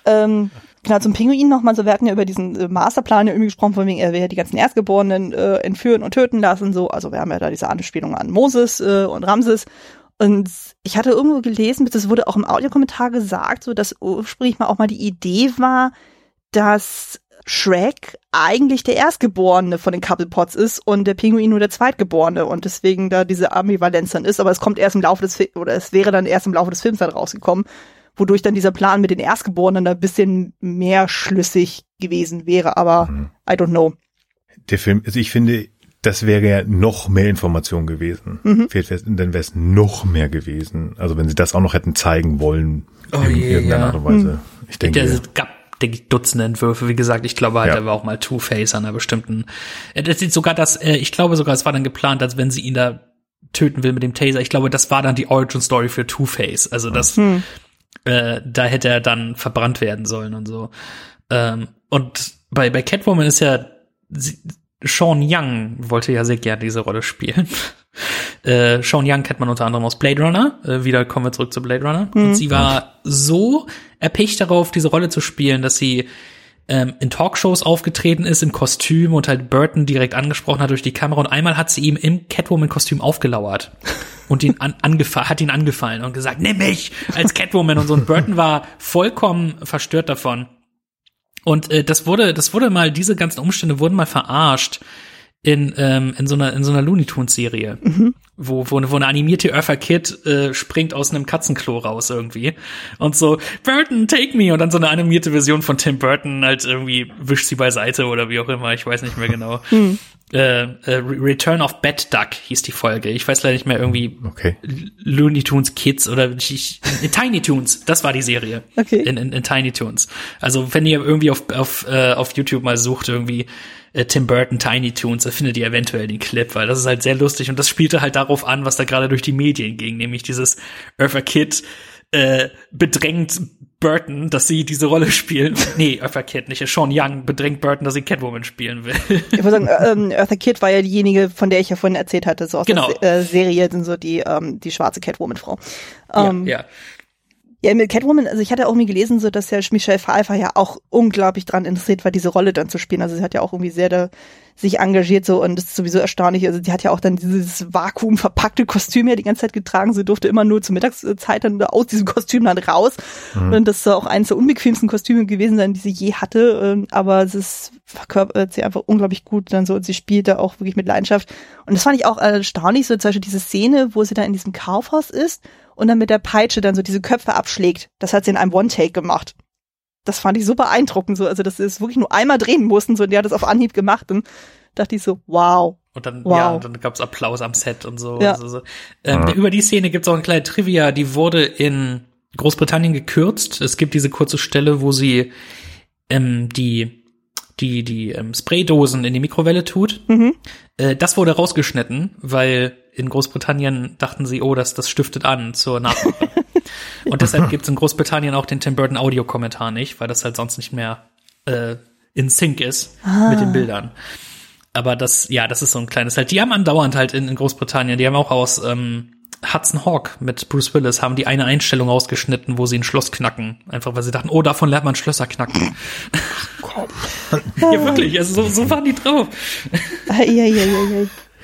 Ähm, genau, zum Pinguin nochmal, so, wir hatten ja über diesen äh, Masterplan ja irgendwie gesprochen, von wegen, er will ja die ganzen Erstgeborenen äh, entführen und töten lassen, so. Also wir haben ja da diese Anspielung an Moses äh, und Ramses. Und ich hatte irgendwo gelesen, das wurde auch im Audiokommentar gesagt, so dass ursprünglich mal auch mal die Idee war, dass Shrek eigentlich der Erstgeborene von den Couplepots ist und der Pinguin nur der Zweitgeborene und deswegen da diese Ambivalenz dann ist, aber es kommt erst im Laufe des Films, oder es wäre dann erst im Laufe des Films dann rausgekommen, wodurch dann dieser Plan mit den Erstgeborenen da ein bisschen mehr schlüssig gewesen wäre, aber I don't know. Der Film, also ich finde, das wäre ja noch mehr Information gewesen. Mhm. Dann wäre es noch mehr gewesen. Also wenn sie das auch noch hätten zeigen wollen, Oh in je, irgendeiner ja. Art und Weise. Ich denke, es gab, denke ich, Dutzende Entwürfe. Wie gesagt, ich glaube halt, Ja. er war auch mal Two-Face an einer bestimmten. Äh, Das ist sogar das, äh, ich glaube sogar, es war dann geplant, als wenn sie ihn da töten will mit dem Taser. Ich glaube, das war dann die Origin Story für Two-Face. Also das, äh, da hätte er dann verbrannt werden sollen und so. Ähm, und bei, bei Catwoman ist ja, sie, Sean Young wollte ja sehr gerne diese Rolle spielen. [laughs] Äh, Sean Young kennt man unter anderem aus Blade Runner. Äh, wieder kommen wir zurück zu Blade Runner. Und sie war so erpicht darauf, diese Rolle zu spielen, dass sie ähm, in Talkshows aufgetreten ist im Kostüm und halt Burton direkt angesprochen hat durch die Kamera und einmal hat sie ihm im Catwoman-Kostüm aufgelauert und ihn an, angefa hat ihn angefallen und gesagt, nimm mich als Catwoman und so. Und Burton war vollkommen verstört davon. Und äh, das wurde, das wurde mal, diese ganzen Umstände wurden mal verarscht in, ähm, in so einer, in so einer Looney Tunes Serie, wo, wo, wo eine animierte Eartha Kid äh, springt aus einem Katzenklo raus irgendwie und so, Burton, take me und dann so eine animierte Version von Tim Burton halt irgendwie wischt sie beiseite oder wie auch immer, ich weiß nicht mehr genau. äh, äh, Return of Bad Duck hieß die Folge. Ich weiß leider nicht mehr irgendwie Okay. Looney Tunes Kids oder ich, in Tiny Toons. Das war die Serie. Okay. In, in, in Tiny Toons. Also wenn ihr irgendwie auf, auf, äh, auf YouTube mal sucht, irgendwie äh, Tim Burton Tiny Toons, da findet ihr eventuell den Clip, weil das ist halt sehr lustig und das spielte halt darauf an, was da gerade durch die Medien ging, nämlich dieses Eartha Kid äh, bedrängt Burton, dass sie diese Rolle spielen. [laughs] Nee, Eartha Kid, nicht Sean Young bedrängt Burton, dass sie Catwoman spielen will. Ich würde sagen, äh, ähm, Eartha Kitt war ja diejenige, von der ich ja vorhin erzählt hatte, so aus Genau. der äh, Serie, sind so die, ähm, die schwarze Catwoman-Frau. Ähm, ja, ja. Ja, mit Catwoman, also ich hatte auch irgendwie gelesen, so dass ja Michelle Pfeiffer ja auch unglaublich dran interessiert war, diese Rolle dann zu spielen. Also sie hat ja auch irgendwie sehr da sich engagiert so und das ist sowieso erstaunlich. Also die hat ja auch dann dieses Vakuum verpackte Kostüm ja die ganze Zeit getragen. Sie durfte immer nur zur Mittagszeit dann aus diesem Kostüm dann raus. Und das soll auch eines der unbequemsten Kostüme gewesen sein, die sie je hatte. Ähm, Aber es ist verkörpert sie einfach unglaublich gut dann so und sie spielt da auch wirklich mit Leidenschaft. Und das fand ich auch erstaunlich, so zum Beispiel diese Szene, wo sie da in diesem Kaufhaus ist und dann mit der Peitsche dann so diese Köpfe abschlägt. Das hat sie in einem One-Take gemacht. Das fand ich so beeindruckend, so, also dass sie es wirklich nur einmal drehen mussten, so, und die hat das auf Anhieb gemacht und dachte ich so, wow. Und dann, Wow. ja, und dann gab's Applaus am Set und so. Ja. Also, so. Ähm, Über die Szene gibt's auch eine kleine Trivia, die wurde in Großbritannien gekürzt. Es gibt diese kurze Stelle, wo sie ähm, die die die ähm, Spraydosen in die Mikrowelle tut. Mhm. Äh, das wurde rausgeschnitten, weil in Großbritannien dachten sie, oh, das das stiftet an zur Nachmache. [laughs] und deshalb gibt's in Großbritannien auch den Tim Burton Audiokommentar nicht, weil das halt sonst nicht mehr äh, in Sync ist mit den Bildern. Aber das, ja, das ist so ein kleines halt. Die haben andauernd halt in, in Großbritannien, die haben auch aus ähm, Hudson Hawk mit Bruce Willis, haben die eine Einstellung rausgeschnitten, wo sie ein Schloss knacken. Einfach weil sie dachten, oh, davon lernt man Schlösser knacken. [laughs] ja, wirklich, also so, so waren die drauf. Ah, ja.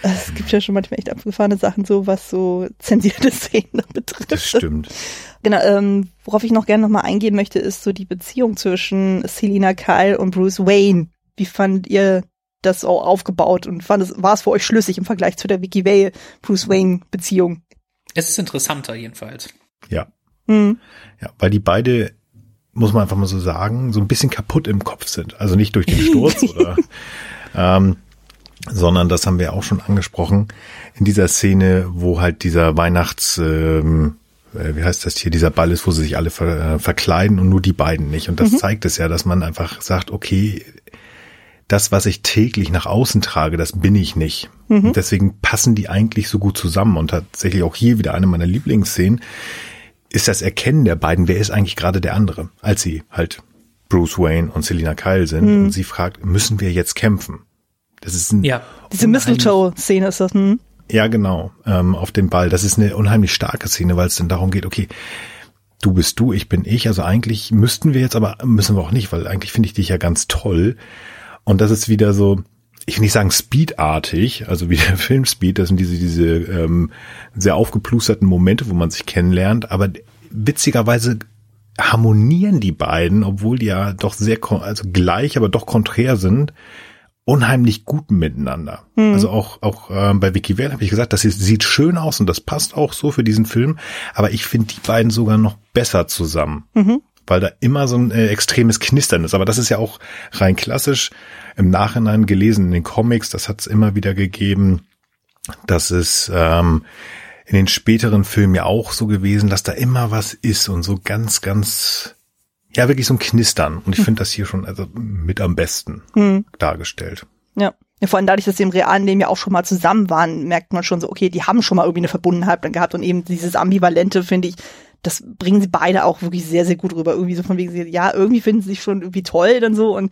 Es gibt ja schon manchmal echt abgefahrene Sachen, so was so zensierte [laughs] Szenen betrifft. Das stimmt. Genau, ähm, worauf ich noch gerne nochmal eingehen möchte, ist so die Beziehung zwischen Selina Kyle und Bruce Wayne. Wie fandet ihr das auch aufgebaut und fand es, war es für euch schlüssig im Vergleich zu der Vicky Vale Bruce Wayne Beziehung? Es ist interessanter jedenfalls. Ja. Hm. Ja, weil die beide, muss man einfach mal so sagen, so ein bisschen kaputt im Kopf sind. Also nicht durch den Sturz [laughs] oder, ähm, sondern das haben wir auch schon angesprochen in dieser Szene, wo halt dieser Weihnachts, ähm, äh, wie heißt das hier, dieser Ball ist, wo sie sich alle ver, äh, verkleiden und nur die beiden nicht. Und das zeigt es ja, dass man einfach sagt, okay, das, was ich täglich nach außen trage, das bin ich nicht. Und deswegen passen die eigentlich so gut zusammen. Und tatsächlich auch hier wieder eine meiner Lieblingsszenen ist das Erkennen der beiden, wer ist eigentlich gerade der andere, als sie halt Bruce Wayne und Selina Kyle sind. Und sie fragt, müssen wir jetzt kämpfen? Das ist ein Ja. Diese Mistletoe-Szene ist das, hm? ja, genau, ähm, auf dem Ball. Das ist eine unheimlich starke Szene, weil es dann darum geht, okay, du bist du, ich bin ich. Also eigentlich müssten wir jetzt, aber müssen wir auch nicht, weil eigentlich finde ich dich ja ganz toll. Und das ist wieder so, ich will nicht sagen speedartig, also wie [laughs] der Film Speed, das sind diese, diese ähm, sehr aufgeplusterten Momente, wo man sich kennenlernt, aber witzigerweise harmonieren die beiden, obwohl die ja doch sehr, also gleich, aber doch konträr sind, unheimlich gut miteinander. Also auch auch ähm, bei Vicky Vale habe ich gesagt, das ist, sieht schön aus und das passt auch so für diesen Film. Aber ich finde die beiden sogar noch besser zusammen, weil da immer so ein äh, extremes Knistern ist. Aber das ist ja auch rein klassisch im Nachhinein gelesen in den Comics. Das hat es immer wieder gegeben, dass es ähm, in den späteren Filmen ja auch so gewesen, dass da immer was ist und so ganz ganz ja wirklich so ein Knistern. Und ich finde das hier schon also mit am besten dargestellt. Ja. ja. Vor allem dadurch, dass sie im realen Leben ja auch schon mal zusammen waren, merkt man schon so, okay, die haben schon mal irgendwie eine Verbundenheit dann gehabt und eben dieses Ambivalente, finde ich, das bringen sie beide auch wirklich sehr, sehr gut rüber. Irgendwie so von wegen, sie- ja, irgendwie finden sie sich schon irgendwie toll dann so und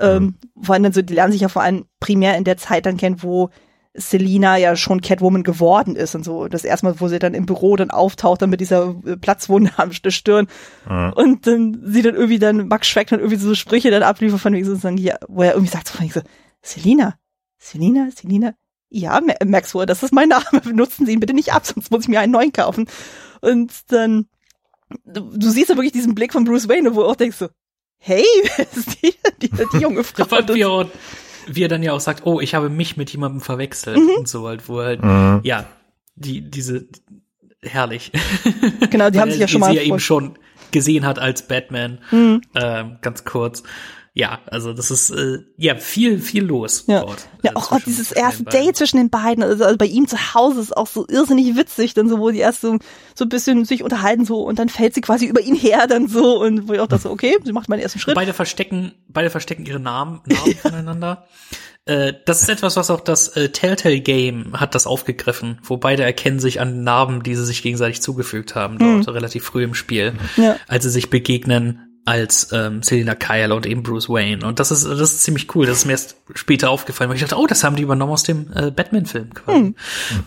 ähm, vor allem dann so, die lernen sich ja vor allem primär in der Zeit dann kennen, wo Selina ja schon Catwoman geworden ist und so. Das erste Mal, wo sie dann im Büro dann auftaucht, dann mit dieser äh, Platzwunde am Stirn. Und dann sie dann irgendwie dann Max Schreck dann irgendwie so Sprüche dann abliefert von wegen so, sagen, ja, wo er irgendwie sagt so von wegen so, Selina, Selina, Selina, ja, Ma- Maxwell, das ist mein Name, [laughs] benutzen Sie ihn bitte nicht ab, sonst muss ich mir einen neuen kaufen. Und dann, du, du siehst ja wirklich diesen Blick von Bruce Wayne, wo du auch denkst so, hey, [laughs] wer ist die, die, die junge Frau? [laughs] Wie er, dann ja auch sagt, oh, ich habe mich mit jemandem verwechselt Mhm. und so halt, wo er halt, Mhm. ja, die, diese, herrlich. Genau, die [laughs] haben sich ja schon sie mal ja eben schon gesehen hat als Batman, Mhm. ähm, ganz kurz. Ja, also das ist äh, ja viel, viel los. Ja, dort, ja äh, auch, auch dieses erste. Date zwischen den beiden, also, also bei ihm zu Hause ist auch so irrsinnig witzig, dann so, wo die erst so, so ein bisschen sich unterhalten so und dann fällt sie quasi über ihn her dann so und wo ich auch dachte, so, okay, sie macht meinen ersten Schritt. Beide verstecken, beide verstecken ihre Namen, [laughs] Namen voneinander. Äh, das ist etwas, was auch das äh, Telltale Game hat das aufgegriffen, wo beide erkennen sich an Narben, die sie sich gegenseitig zugefügt haben, dort relativ früh im Spiel, Ja. als sie sich begegnen als ähm, Selina Kyle und eben Bruce Wayne. Und das ist, das ist ziemlich cool. Das ist mir erst später aufgefallen, weil ich dachte, oh, das haben die übernommen aus dem äh, Batman-Film quasi.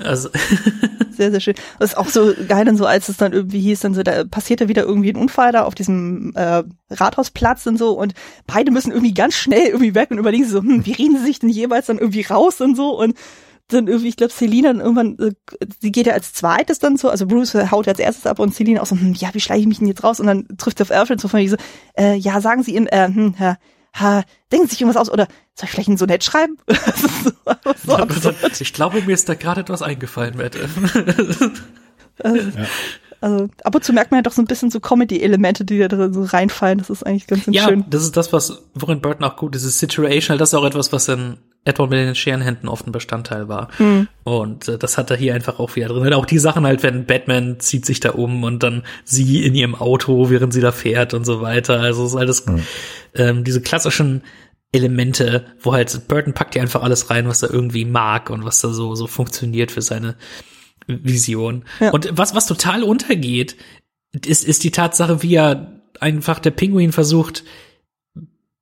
Also, [laughs] Sehr, sehr schön. Das ist auch so [laughs] geil dann so, als es dann irgendwie hieß, dann so, da passierte wieder irgendwie ein Unfall da auf diesem äh, Rathausplatz und so und beide müssen irgendwie ganz schnell irgendwie weg und überlegen so, hm, wie reden sie sich denn jeweils dann irgendwie raus und so und dann irgendwie, ich glaube, Selina dann irgendwann, äh, sie geht ja als zweites dann so, also Bruce haut als erstes ab und Selina auch so, hm, ja, wie schleiche ich mich denn jetzt raus? Und dann trifft sie auf Alfred so von mir so, äh, ja, sagen Sie ihm, äh, hm, ha, ha, denken Sie sich irgendwas aus oder soll ich vielleicht ein Sonett schreiben? [laughs] So, so ich glaube, mir ist da gerade etwas eingefallen, Wette. Also ab und zu merkt man ja doch so ein bisschen so Comedy-Elemente, die da drin so reinfallen. Das ist eigentlich ganz Ja, schön. das ist das, was, worin Burton auch gut ist, ist situational. Das ist auch etwas, was in Edward mit den Scherenhänden oft ein Bestandteil war. Und äh, das hat er hier einfach auch wieder drin. Und auch die Sachen halt, wenn Batman zieht sich da um und dann sie in ihrem Auto, während sie da fährt und so weiter. Also es ist alles, ähm, diese klassischen Elemente, wo halt Burton packt hier einfach alles rein, was er irgendwie mag und was da so, so funktioniert für seine Vision. Ja. Und was, was total untergeht, ist, ist die Tatsache, wie er einfach der Pinguin versucht,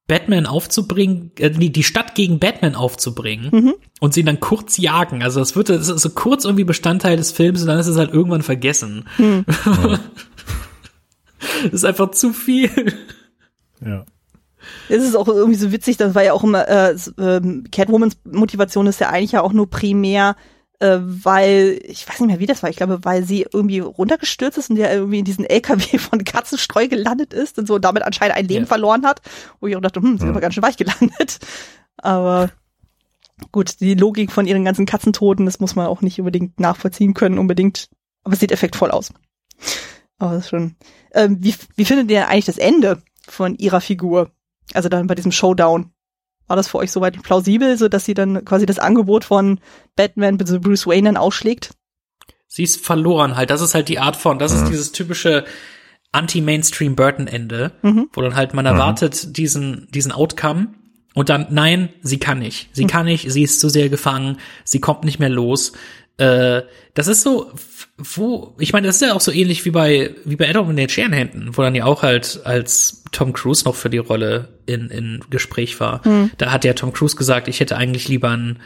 Batman aufzubringen, äh, die die Stadt gegen Batman aufzubringen und sie dann kurz jagen. Also das wird das ist so kurz irgendwie Bestandteil des Films und dann ist es halt irgendwann vergessen. das [laughs] ist einfach zu viel. Ja. Es ist auch irgendwie so witzig, das war ja auch immer, äh, ähm, Catwomans Motivation ist ja eigentlich ja auch nur primär, äh, weil, ich weiß nicht mehr, wie das war, ich glaube, weil sie irgendwie runtergestürzt ist und der irgendwie in diesen LKW [laughs] von Katzenstreu gelandet ist und so und damit anscheinend ein Leben Ja. verloren hat, wo ich auch dachte, hm, sie ist aber ganz schön weich gelandet. [laughs] Aber gut, die Logik von ihren ganzen Katzentoten, das muss man auch nicht unbedingt nachvollziehen können, unbedingt. Aber es sieht effektvoll aus. Aber das ist schon. Ähm, wie, wie findet ihr eigentlich das Ende von ihrer Figur? Also dann bei diesem Showdown. War das für euch soweit plausibel, so dass sie dann quasi das Angebot von Batman bzw. Bruce Wayne dann ausschlägt? Sie ist verloren halt. Das ist halt die Art von, das ist dieses typische Anti-Mainstream Burton-Ende, wo dann halt man erwartet diesen, diesen Outcome und dann, nein, sie kann nicht. Sie kann nicht, sie ist zu sehr gefangen, sie kommt nicht mehr los. Äh, das ist so, wo, ich meine, das ist ja auch so ähnlich wie bei, wie bei Edward mit den Scherenhänden, wo dann ja auch halt als Tom Cruise noch für die Rolle in, in Gespräch war. Da hat ja Tom Cruise gesagt, ich hätte eigentlich lieber ein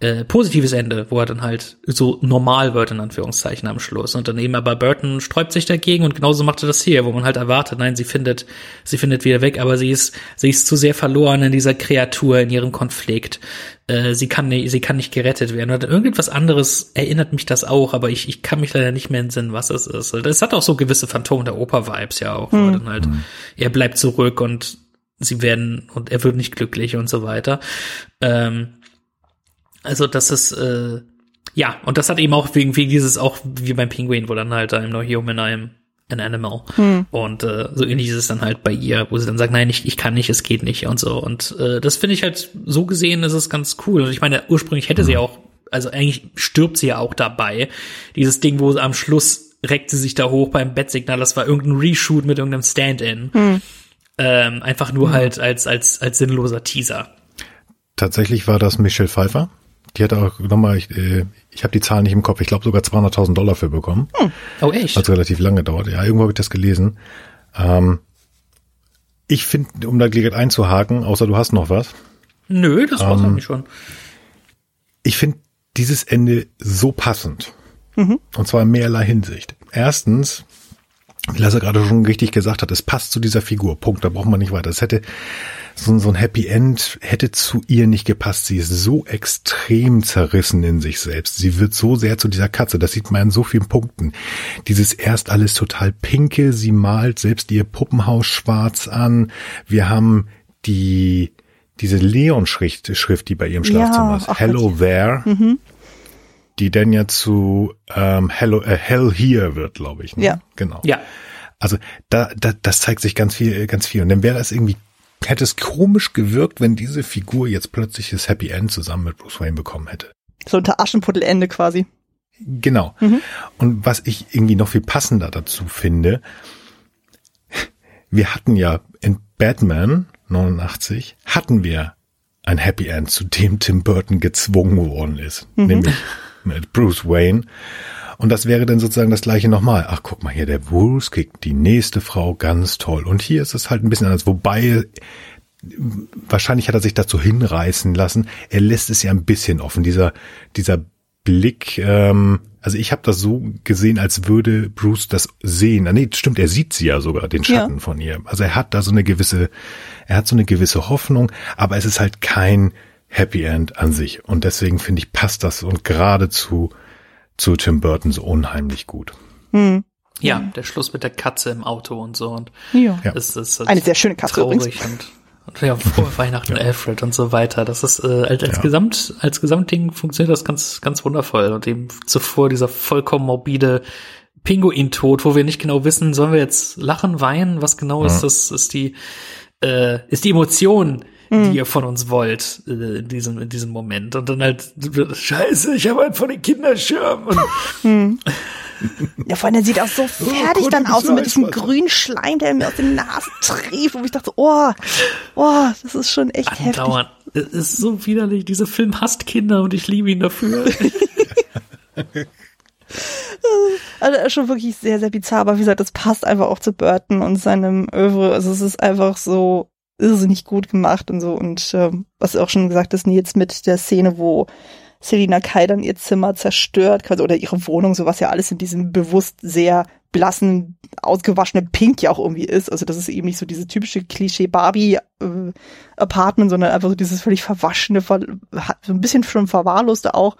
äh, positives Ende, wo er dann halt so normal wird, in Anführungszeichen, am Schluss. Und dann eben aber Burton sträubt sich dagegen und genauso macht er das hier, wo man halt erwartet, nein, sie findet, sie findet wieder weg, aber sie ist, sie ist zu sehr verloren in dieser Kreatur, in ihrem Konflikt. Äh, sie kann nicht, sie kann nicht gerettet werden. Oder irgendetwas anderes erinnert mich das auch, aber ich, ich kann mich leider nicht mehr entsinnen, was es ist. Es hat auch so gewisse Phantom der Oper-Vibes ja auch, wo er dann halt, er bleibt zurück und sie werden, und er wird nicht glücklich und so weiter. Ähm, also das ist äh, ja und das hat eben auch wegen wegen dieses auch wie beim Pinguin, wo dann halt I'm no human, I'm an animal. Und äh, so ähnlich ist es dann halt bei ihr, wo sie dann sagt, nein, ich, ich kann nicht, es geht nicht und so. Und äh, das finde ich halt so gesehen ist es ganz cool. Und ich meine ursprünglich hätte sie auch also eigentlich stirbt sie ja auch dabei. Dieses Ding, wo sie am Schluss reckt sie sich da hoch beim Bettsignal, das war irgendein Reshoot mit irgendeinem Stand-in. Ähm, einfach nur halt als als als sinnloser Teaser. Tatsächlich war das Michelle Pfeiffer. Die hat auch nochmal, ich, äh, ich habe die Zahlen nicht im Kopf, ich glaube sogar 200.000 Dollar für bekommen. Oh echt? Hat relativ lange gedauert. Ja, irgendwo habe ich das gelesen. Ähm, ich finde, um da gleich einzuhaken, außer du hast noch was, Nö, das war's eigentlich schon. ich finde dieses Ende so passend. Und zwar in mehrerlei Hinsicht. Erstens, wie Lasse gerade schon richtig gesagt hat, es passt zu dieser Figur. Punkt, da braucht man nicht weiter. Es hätte so, so ein Happy End hätte zu ihr nicht gepasst. Sie ist so extrem zerrissen in sich selbst. Sie wird so sehr zu dieser Katze. Das sieht man in so vielen Punkten. Dieses erst alles total pinke. Sie malt selbst ihr Puppenhaus schwarz an. Wir haben die, diese Leon-Schrift, Schrift, die bei ihrem Schlafzimmer ist. ach Hello there. Die dann ja zu ähm, Hello, äh, Hell here wird, glaube ich. Ne? Ja. Genau. Ja. Also da, da, das zeigt sich ganz viel, ganz viel. Und dann wäre das irgendwie hätte es komisch gewirkt, wenn diese Figur jetzt plötzlich das Happy End zusammen mit Bruce Wayne bekommen hätte. So unter Aschenputtelende quasi. Genau. Mhm. Und was ich irgendwie noch viel passender dazu finde, wir hatten ja in Batman 89 hatten wir ein Happy End, zu dem Tim Burton gezwungen worden ist, mhm. nämlich mit Bruce Wayne. Und das wäre dann sozusagen das gleiche nochmal. Ach, guck mal hier, der Bruce kriegt die nächste Frau, ganz toll. Und hier ist es halt ein bisschen anders. Wobei, wahrscheinlich hat er sich dazu hinreißen lassen. Er lässt es ja ein bisschen offen. Dieser, dieser Blick, ähm, also ich habe das so gesehen, als würde Bruce das sehen. Ah, nee, stimmt, er sieht sie ja sogar, den Schatten ja. von ihr. Also er hat da so eine gewisse, er hat so eine gewisse Hoffnung, aber es ist halt kein Happy End an sich. Und deswegen finde ich, passt das und geradezu zu Tim Burton so unheimlich gut. Hm. Ja, der Schluss mit der Katze im Auto und so und ja. ist, ist, eine sehr schöne Katze traurig übrigens. und und ja, frohe [laughs] Weihnachten ja. Alfred und so weiter. Das ist äh, als, als ja. Gesamt als Gesamtding funktioniert das ganz ganz wundervoll und eben zuvor dieser vollkommen morbide Pinguin-Tod, wo wir nicht genau wissen, sollen wir jetzt lachen, weinen, was genau ja. ist das ist die äh, ist die Emotion, die ihr von uns wollt äh, in diesem in diesem Moment und dann halt Scheiße, ich habe einen von den Kinderschirmen und [laughs] hm. [laughs] Ja, vor allem, der sieht auch so oh fertig oh, dann aus, so mit diesem grünen Schleim, der mir aus den Nasen trieft. Und ich dachte, oh, oh, das ist schon echt Andauernd. heftig. Es ist so widerlich. Dieser Film hasst Kinder und ich liebe ihn dafür. [laughs] also er ist schon wirklich sehr, sehr bizarr, aber wie gesagt, das passt einfach auch zu Burton und seinem Övre. Also es ist einfach so irrsinnig gut gemacht und so. Und ähm, was auch schon gesagt hast, Nils, mit der Szene, wo Selina Kai dann ihr Zimmer zerstört, quasi, oder ihre Wohnung, so was ja alles in diesem bewusst sehr blassen, ausgewaschenen Pink ja auch irgendwie ist. Also das ist eben nicht so diese typische Klischee-Barbie-Apartment, äh, sondern einfach so dieses völlig verwaschene, so ein bisschen schon verwahrloste auch.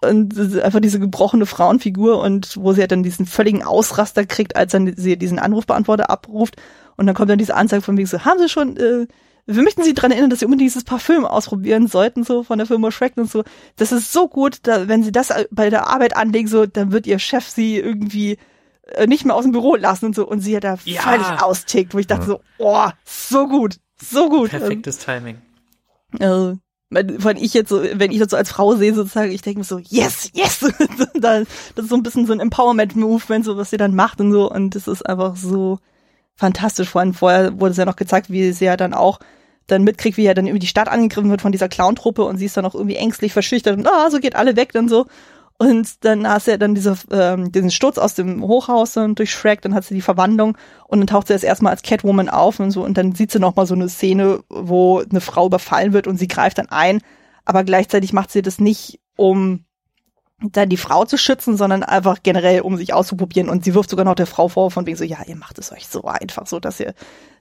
Und einfach diese gebrochene Frauenfigur und wo sie ja dann diesen völligen Ausraster kriegt, als dann sie diesen Anrufbeantworter abruft. Und dann kommt dann diese Anzeige von wegen so, haben sie schon äh, wir möchten Sie daran erinnern, dass Sie unbedingt dieses Parfüm ausprobieren sollten, so von der Firma Shrek und so. Das ist so gut, da, wenn Sie das bei der Arbeit anlegen, so, dann wird Ihr Chef Sie irgendwie äh, nicht mehr aus dem Büro lassen und so und sie ja da ja. völlig austickt, wo ich dachte so, oh, so gut, so gut. Perfektes Timing. Also, wenn ich jetzt so, wenn ich das so als Frau sehe, sozusagen, ich denke mir so, yes, yes! [laughs] das ist so ein bisschen so ein Empowerment-Movement, so was sie dann macht und so. Und das ist einfach so, fantastisch. Vor allem vorher wurde es ja noch gezeigt, wie sie ja dann auch dann mitkriegt, wie er dann irgendwie die Stadt angegriffen wird von dieser Clown-Truppe und sie ist dann auch irgendwie ängstlich verschüchtert und ah, so geht alle weg dann so. Und dann hast du ja dann diese, ähm, diesen Sturz aus dem Hochhaus und durch Shrek, dann hat sie die Verwandlung und dann taucht sie erst erstmal als Catwoman auf und so und dann sieht sie nochmal so eine Szene, wo eine Frau überfallen wird und sie greift dann ein, aber gleichzeitig macht sie das nicht, um dann die Frau zu schützen, sondern einfach generell, um sich auszuprobieren. Und sie wirft sogar noch der Frau vor, von wegen so, ja, ihr macht es euch so einfach, so dass ihr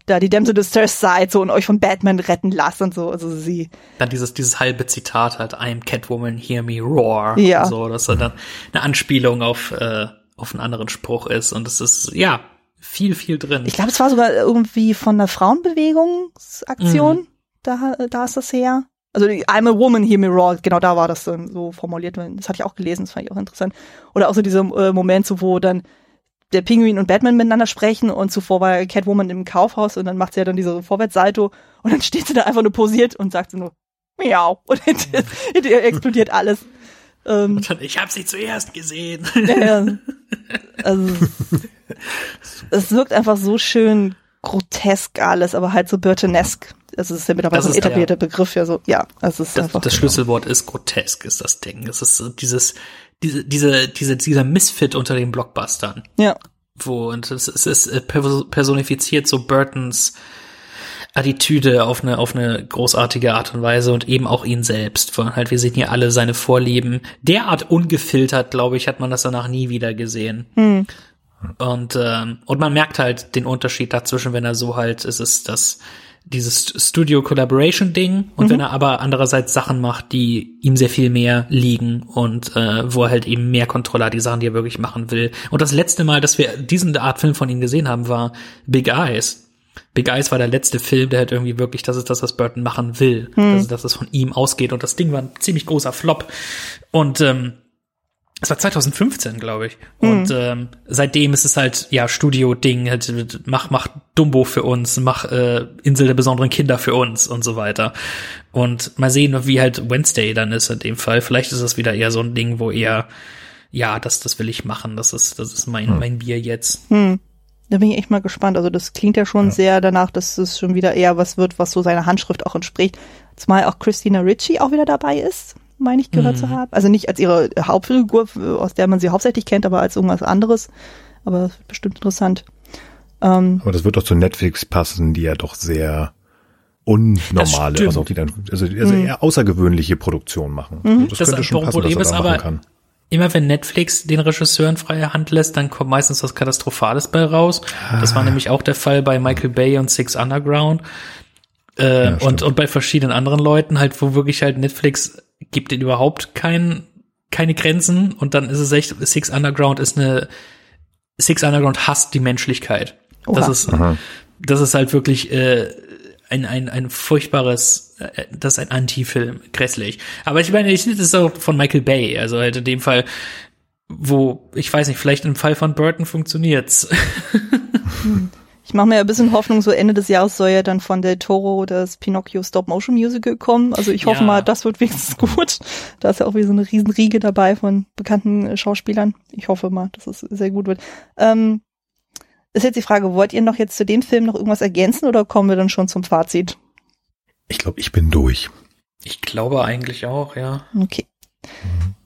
da die Damsel Distress seid so und euch von Batman retten lasst und so. Also sie. Dann dieses, dieses halbe Zitat halt, I'm Catwoman, hear me roar. Ja. So, dass er dann eine Anspielung auf, äh, auf einen anderen Spruch ist. Und es ist, ja, viel, viel drin. Ich glaube, es war sogar irgendwie von der Frauenbewegungsaktion. Mhm. Da, da ist das her. Also I'm a woman, hear me roar, genau da war das dann so formuliert. Das hatte ich auch gelesen, das fand ich auch interessant. Oder auch so dieser äh, Moment, so, wo dann der Pinguin und Batman miteinander sprechen und zuvor war Catwoman im Kaufhaus und dann macht sie ja dann diese Vorwärtssalto und dann [laughs] steht sie da einfach nur posiert und sagt so nur Miau und [laughs] hinter, hinter explodiert alles. Ähm, dann, ich habe sie zuerst gesehen. Ja, also [laughs] es wirkt einfach so schön grotesk alles, aber halt so Burtonesque. Also es ist ja mittlerweile ein etablierter ja. Begriff, ja so, ja. Also es ist das, einfach, das Schlüsselwort ist grotesk, ist das Ding. Es ist so dieses, diese, diese, diese, dieser Misfit unter den Blockbustern. Ja. Wo, und es, es ist äh, personifiziert so Burtons Attitüde auf eine, auf eine großartige Art und Weise und eben auch ihn selbst. Von halt, wir sehen hier alle seine Vorlieben. Derart ungefiltert, glaube ich, hat man das danach nie wieder gesehen. Hm. Und, ähm, und man merkt halt den Unterschied dazwischen, wenn er so halt, es ist das, dieses Studio Collaboration Ding und mhm. wenn er aber andererseits Sachen macht, die ihm sehr viel mehr liegen und äh, wo er halt eben mehr Kontrolle hat, die Sachen, die er wirklich machen will. Und das letzte Mal, dass wir diesen Art Film von ihm gesehen haben, war Big Eyes. Big Eyes war der letzte Film, der halt irgendwie wirklich, das ist das, was Burton machen will, mhm. dass, dass es von ihm ausgeht und das Ding war ein ziemlich großer Flop und ähm, Es war 2015, glaube ich. Und Mhm. ähm, seitdem ist es halt, ja, Studio-Ding, halt, mach, mach Dumbo für uns, mach äh, Insel der besonderen Kinder für uns und so weiter. Und mal sehen, wie halt Wednesday dann ist in dem Fall. Vielleicht ist es wieder eher so ein Ding, wo eher, ja, das, das will ich machen, das ist, das ist mein, mein Bier jetzt. Hm. Da bin ich echt mal gespannt. Also das klingt ja schon sehr danach, dass es schon wieder eher was wird, was so seiner Handschrift auch entspricht. Zumal auch Christina Ritchie auch wieder dabei ist, meine ich gehört zu haben. Also nicht als ihre Hauptfigur, aus der man sie hauptsächlich kennt, aber als irgendwas anderes. Aber das wird bestimmt interessant. Ähm, Aber das wird doch zu Netflix passen, die ja doch sehr unnormale, also, die dann, also, also eher außergewöhnliche Produktion machen. Also Das, Das könnte schon passen, Problem dass ist er da aber- machen kann. Immer wenn Netflix den Regisseuren freie Hand lässt, dann kommt meistens was Katastrophales bei raus. Das Ah. war nämlich auch der Fall bei Michael Bay und Six Underground. Äh, Ja, und, und bei verschiedenen anderen Leuten halt, wo wirklich halt Netflix gibt ihnen überhaupt kein, keine Grenzen und dann ist es echt, Six Underground ist eine, Six Underground hasst die Menschlichkeit. Das Oha. ist, das ist halt wirklich äh, ein, ein, ein furchtbares, äh, das ist ein Anti-Film, grässlich. Aber ich meine, ich das ist auch von Michael Bay, also halt in dem Fall, wo, ich weiß nicht, vielleicht im Fall von Burton funktioniert's. [laughs] ich mache mir ein bisschen Hoffnung, so Ende des Jahres soll ja dann von Del Toro das Pinocchio Stop-Motion-Musical kommen. Also ich hoffe Ja. mal, das wird wenigstens [laughs] gut. Da ist ja auch wieder so eine riesen Riege dabei von bekannten äh, Schauspielern. Ich hoffe mal, dass es sehr gut wird. Ähm, ist jetzt die Frage, wollt ihr noch jetzt zu dem Film noch irgendwas ergänzen oder kommen wir dann schon zum Fazit? Ich glaube, ich bin durch. Ich glaube eigentlich auch, ja. Okay.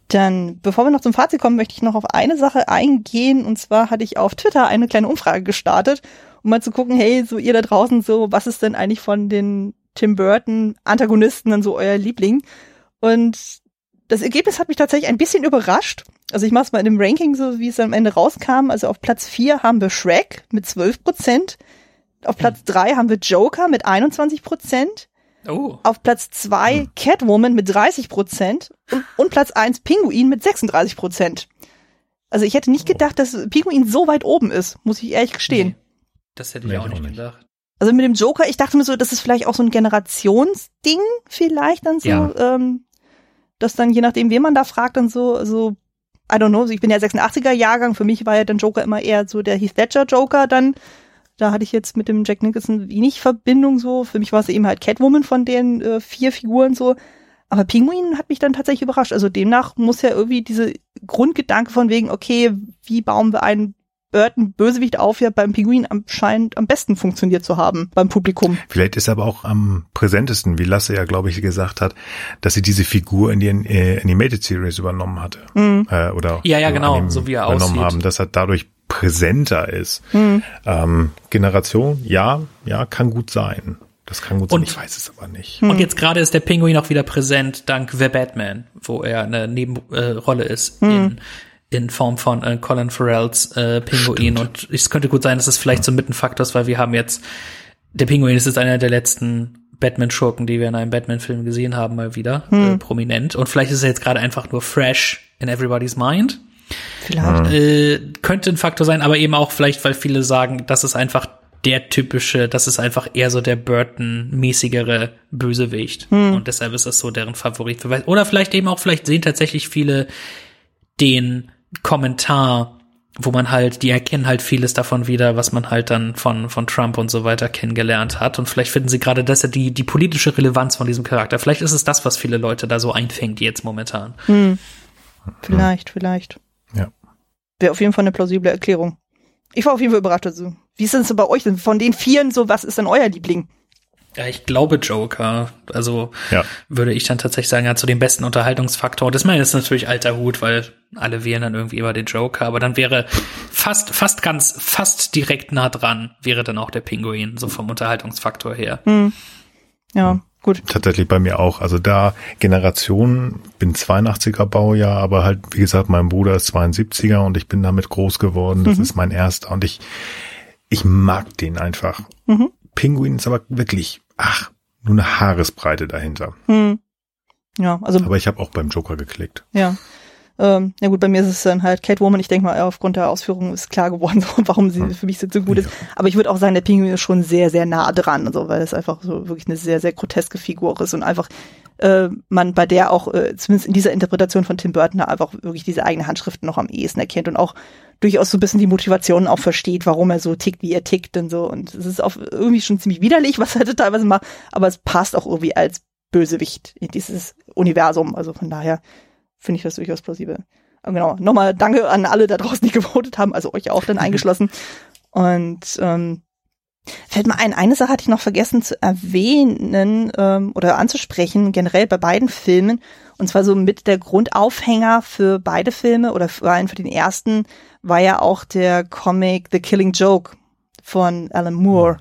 Dann, bevor wir noch zum Fazit kommen, möchte ich noch auf eine Sache eingehen. Und zwar hatte ich auf Twitter eine kleine Umfrage gestartet, um mal zu gucken, hey, so ihr da draußen, so, was ist denn eigentlich von den Tim Burton Antagonisten dann so euer Liebling? Und das Ergebnis hat mich tatsächlich ein bisschen überrascht. Also ich mach's mal in dem Ranking, so wie es am Ende rauskam. Also auf Platz 4 haben wir Shrek mit 12 Prozent. Auf Platz 3 haben wir Joker mit 21 Prozent. Oh. Auf Platz zwei Catwoman mit 30 Prozent und, und Platz eins Pinguin mit 36 Prozent. Also ich hätte nicht gedacht, dass Pinguin so weit oben ist, muss ich ehrlich gestehen. Nee, das hätte ich Nee, auch ich nicht auch nicht. gedacht. Also mit dem Joker, ich dachte mir so, das ist vielleicht auch so ein Generationsding vielleicht dann so, Ja. ähm, dass dann je nachdem, wen man da fragt, dann so, so, I don't know, ich bin ja 86er Jahrgang, für mich war ja dann Joker immer eher so der Heath Ledger Joker dann. Da hatte ich jetzt mit dem Jack Nicholson wenig Verbindung so. Für mich war es eben halt Catwoman von den äh, vier Figuren so. Aber Pinguin hat mich dann tatsächlich überrascht. Also demnach muss ja irgendwie diese Grundgedanke von wegen, okay, wie bauen wir einen Burton Bösewicht auf, ja beim Pinguin anscheinend am besten funktioniert zu haben beim Publikum. Vielleicht ist aber auch am präsentesten, wie Lasse ja, glaube ich, gesagt hat, dass sie diese Figur in die äh, Animated Series übernommen hatte. Mhm. Äh, oder Ja, ja, genau, Anim so wie er übernommen aussieht. haben, dass er dadurch präsenter ist. Mhm. Ähm, Generation, ja, ja, kann gut sein. Das kann gut sein. Und- Ich weiß es aber nicht. Und jetzt gerade ist der Pinguin auch wieder präsent dank The Batman, wo er eine Nebenrolle äh, ist in, in Form von äh, Colin Farrells äh, Pinguin. Und es könnte gut sein, dass es vielleicht so mit ein Faktor ist, weil wir haben jetzt, der Pinguin ist jetzt einer der letzten Batman-Schurken, die wir in einem Batman-Film gesehen haben, mal wieder äh, prominent. Und vielleicht ist er jetzt gerade einfach nur fresh in everybody's mind. Vielleicht. Äh, könnte ein Faktor sein, aber eben auch vielleicht, weil viele sagen, das ist einfach der typische, das ist einfach eher so der Burton-mäßigere Bösewicht. Und deshalb ist das so deren Favorit. Oder vielleicht eben auch, vielleicht sehen tatsächlich viele den Kommentar, wo man halt, die erkennen halt vieles davon wieder, was man halt dann von, von Trump und so weiter kennengelernt hat. Und vielleicht finden sie gerade das ja die, die politische Relevanz von diesem Charakter. Vielleicht ist es das, was viele Leute da so einfängt jetzt momentan. Vielleicht, vielleicht. Ja. Wäre auf jeden Fall eine plausible Erklärung. Ich war auf jeden Fall überrascht. Also, wie ist denn so bei euch? denn? Von den Vieren so, was ist denn euer Liebling? Ja, ich glaube Joker. Also Ja. würde ich dann tatsächlich sagen, ja, zu dem besten Unterhaltungsfaktor. Das meine ich ist natürlich alter Hut, weil alle wählen dann irgendwie immer den Joker, aber dann wäre fast, fast ganz, fast direkt nah dran, wäre dann auch der Pinguin, so vom Unterhaltungsfaktor her. Ja, gut. Tatsächlich bei mir auch. Also da Generation, bin 82er Baujahr, aber halt, wie gesagt, mein Bruder ist 72er und ich bin damit groß geworden. Das ist mein erster und ich, ich mag den einfach. Mhm. Pinguin ist aber wirklich, ach, nur eine Haaresbreite dahinter. Hm. Ja, also Aber ich habe auch beim Joker geklickt. Ja. Ähm, ja gut, bei mir ist es dann halt Catwoman. Ich denke mal, aufgrund der Ausführungen ist klar geworden, [laughs] warum sie für mich so gut ist. Aber ich würde auch sagen, der Pinguin ist schon sehr, sehr nah dran, also, weil es einfach so wirklich eine sehr, sehr groteske Figur ist und einfach äh, man bei der auch, äh, zumindest in dieser Interpretation von Tim Burton, einfach wirklich diese eigene Handschrift noch am ehesten erkennt und auch durchaus so ein bisschen die Motivation auch versteht, warum er so tickt, wie er tickt und so. Und es ist auch irgendwie schon ziemlich widerlich, was er [laughs] teilweise macht, aber es passt auch irgendwie als Bösewicht in dieses Universum. Also von daher finde ich das durchaus plausibel. Aber genau, nochmal danke an alle da draußen, die [laughs] gewotet haben, also euch auch dann [laughs] eingeschlossen. Und ähm, Fällt mir ein, eine Sache hatte ich noch vergessen zu erwähnen ähm, oder anzusprechen, generell bei beiden Filmen. Und zwar so mit der Grundaufhänger für beide Filme oder vor allem für den ersten war ja auch der Comic The Killing Joke von Alan Moore.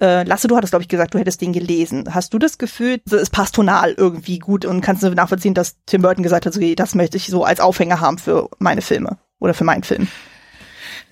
Äh, Lasse, du hattest, glaube ich, gesagt, du hättest den gelesen. Hast du das Gefühl, es passt tonal irgendwie gut und kannst du nachvollziehen, dass Tim Burton gesagt hat, so, das möchte ich so als Aufhänger haben für meine Filme oder für meinen Film?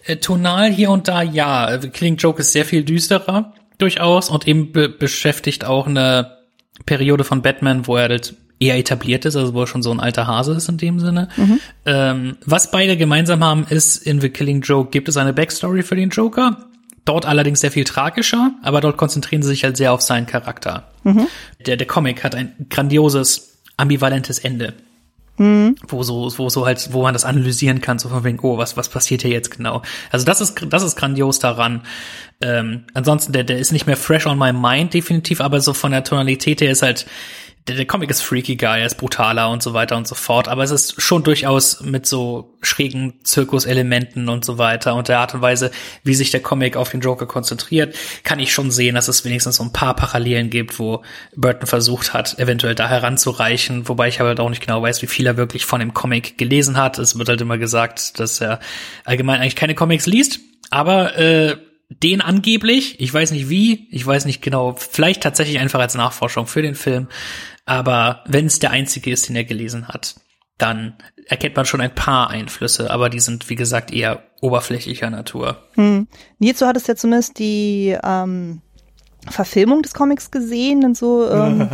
Äh, tonal hier und da ja. Killing Joke ist sehr viel düsterer, durchaus, und eben be beschäftigt auch eine Periode von Batman, wo er halt eher etabliert ist, also wo er schon so ein alter Hase ist in dem Sinne. Mhm. Ähm, was beide gemeinsam haben, ist, in The Killing Joke gibt es eine Backstory für den Joker. Dort allerdings sehr viel tragischer, aber dort konzentrieren sie sich halt sehr auf seinen Charakter. Mhm. Der, der Comic hat ein grandioses, ambivalentes Ende. Mhm. Wo so, wo so halt, wo man das analysieren kann, so von wegen, oh, was, was passiert hier jetzt genau? Also das ist, das ist grandios daran. Ähm, ansonsten, der, der ist nicht mehr fresh on my mind, definitiv, aber so von der Tonalität her ist halt, der, der Comic ist freakiger, er ist brutaler und so weiter und so fort, aber es ist schon durchaus mit so schrägen Zirkuselementen und so weiter und der Art und Weise, wie sich der Comic auf den Joker konzentriert, kann ich schon sehen, dass es wenigstens so ein paar Parallelen gibt, wo Burton versucht hat, eventuell da heranzureichen, wobei ich aber halt auch nicht genau weiß, wie viel er wirklich von dem Comic gelesen hat. Es wird halt immer gesagt, dass er allgemein eigentlich keine Comics liest, aber äh, den angeblich, ich weiß nicht wie, ich weiß nicht genau, vielleicht tatsächlich einfach als Nachforschung für den Film, aber wenn es der einzige ist, den er gelesen hat, dann erkennt man schon ein paar Einflüsse, aber die sind, wie gesagt, eher oberflächlicher Natur. Hm. Nils, du hattest ja zumindest die ähm, Verfilmung des Comics gesehen und so, ähm,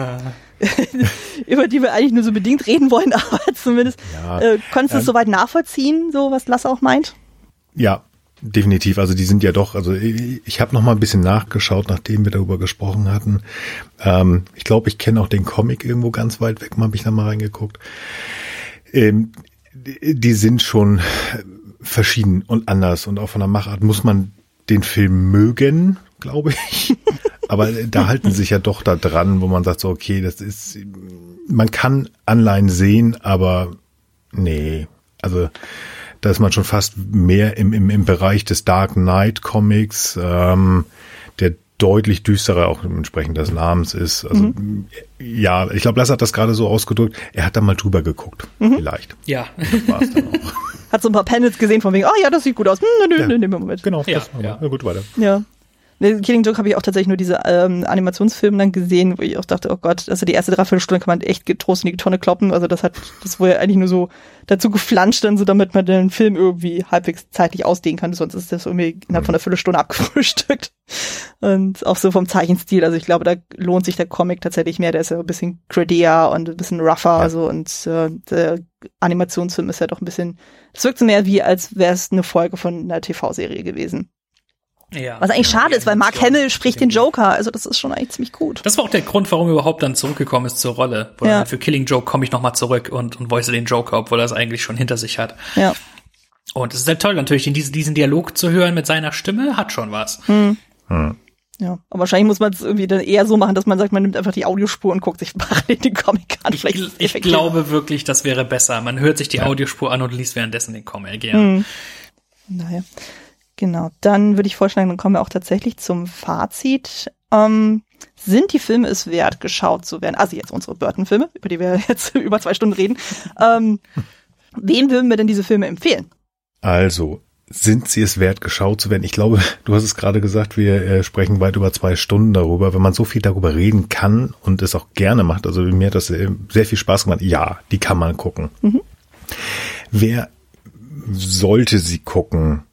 [laughs] über die wir eigentlich nur so bedingt reden wollen, [laughs] aber zumindest ja, äh, konntest du ähm, es soweit nachvollziehen, so was Lasse auch meint? Ja, Definitiv, also die sind ja doch, also ich habe noch mal ein bisschen nachgeschaut, nachdem wir darüber gesprochen hatten. Ähm, ich glaube, ich kenne auch den Comic irgendwo ganz weit weg, habe ich da mal reingeguckt. Ähm, die sind schon verschieden und anders und auch von der Machart muss man den Film mögen, glaube ich. [laughs] Aber da halten sich ja doch da dran, wo man sagt so, okay, das ist, man kann Anleihen sehen, aber nee, also da ist man schon fast mehr im, im, im Bereich des Dark Knight Comics, ähm, der deutlich düsterer auch entsprechend des Namens ist. Also mhm. ja, ich glaube, Lass hat das gerade so ausgedrückt. Er hat da mal drüber geguckt, mhm. vielleicht. Ja. Das war's dann auch. [laughs] hat so ein paar Panels gesehen von wegen, oh ja, das sieht gut aus. Hm, nö, nö, ja. nehmen wir mit. Genau, ja, das ja. ja. gut weiter. Ja. Ne, Killing Joke habe ich auch tatsächlich nur diese ähm, Animationsfilme dann gesehen, wo ich auch dachte, oh Gott, also die erste Dreiviertelstunde kann man echt getrost in die Tonne kloppen. Also das hat, das wurde ja eigentlich nur so dazu geflanscht, dann so damit man den Film irgendwie halbwegs zeitlich ausdehnen kann. Sonst ist das irgendwie innerhalb von einer Viertelstunde [laughs] abgefrühstückt. Und auch so vom Zeichenstil. Also ich glaube, da lohnt sich der Comic tatsächlich mehr. Der ist ja ein bisschen grittier und ein bisschen rougher. Ja. So und äh, der Animationsfilm ist ja doch ein bisschen, es wirkt so mehr wie, als wäre es eine Folge von einer TV-Serie gewesen. Ja, Was eigentlich ja, schade ist, weil Mark Hamill spricht den Joker. Also das ist schon eigentlich ziemlich gut. Das war auch der Grund, warum er überhaupt dann zurückgekommen ist zur Rolle. Weil ja. für Killing Joke komme ich nochmal zurück und, und voice den Joker, obwohl er es eigentlich schon hinter sich hat. Ja. Und es ist halt toll natürlich, diesen, diesen Dialog zu hören mit seiner Stimme, hat schon was. Hm. Hm. Ja, aber wahrscheinlich muss man es irgendwie dann eher so machen, dass man sagt, man nimmt einfach die Audiospur und guckt sich [laughs] parallel den Comic an. Ich, ich glaube wirklich, das wäre besser. Man hört sich die ja. Audiospur an und liest währenddessen den Comic, ja. Hm. Naja. Genau, dann würde ich vorschlagen, dann kommen wir auch tatsächlich zum Fazit. Ähm, sind die Filme es wert, geschaut zu werden? Also jetzt unsere Burton-Filme, über die wir [laughs] jetzt über zwei Stunden reden. Ähm, wem würden wir denn diese Filme empfehlen? Also, sind sie es wert, geschaut zu werden? Ich glaube, du hast es gerade gesagt, wir äh, sprechen weit über zwei Stunden darüber. Wenn man so viel darüber reden kann und es auch gerne macht, also mir hat das äh, sehr viel Spaß gemacht. Ja, die kann man gucken. Mhm. Wer sollte sie gucken?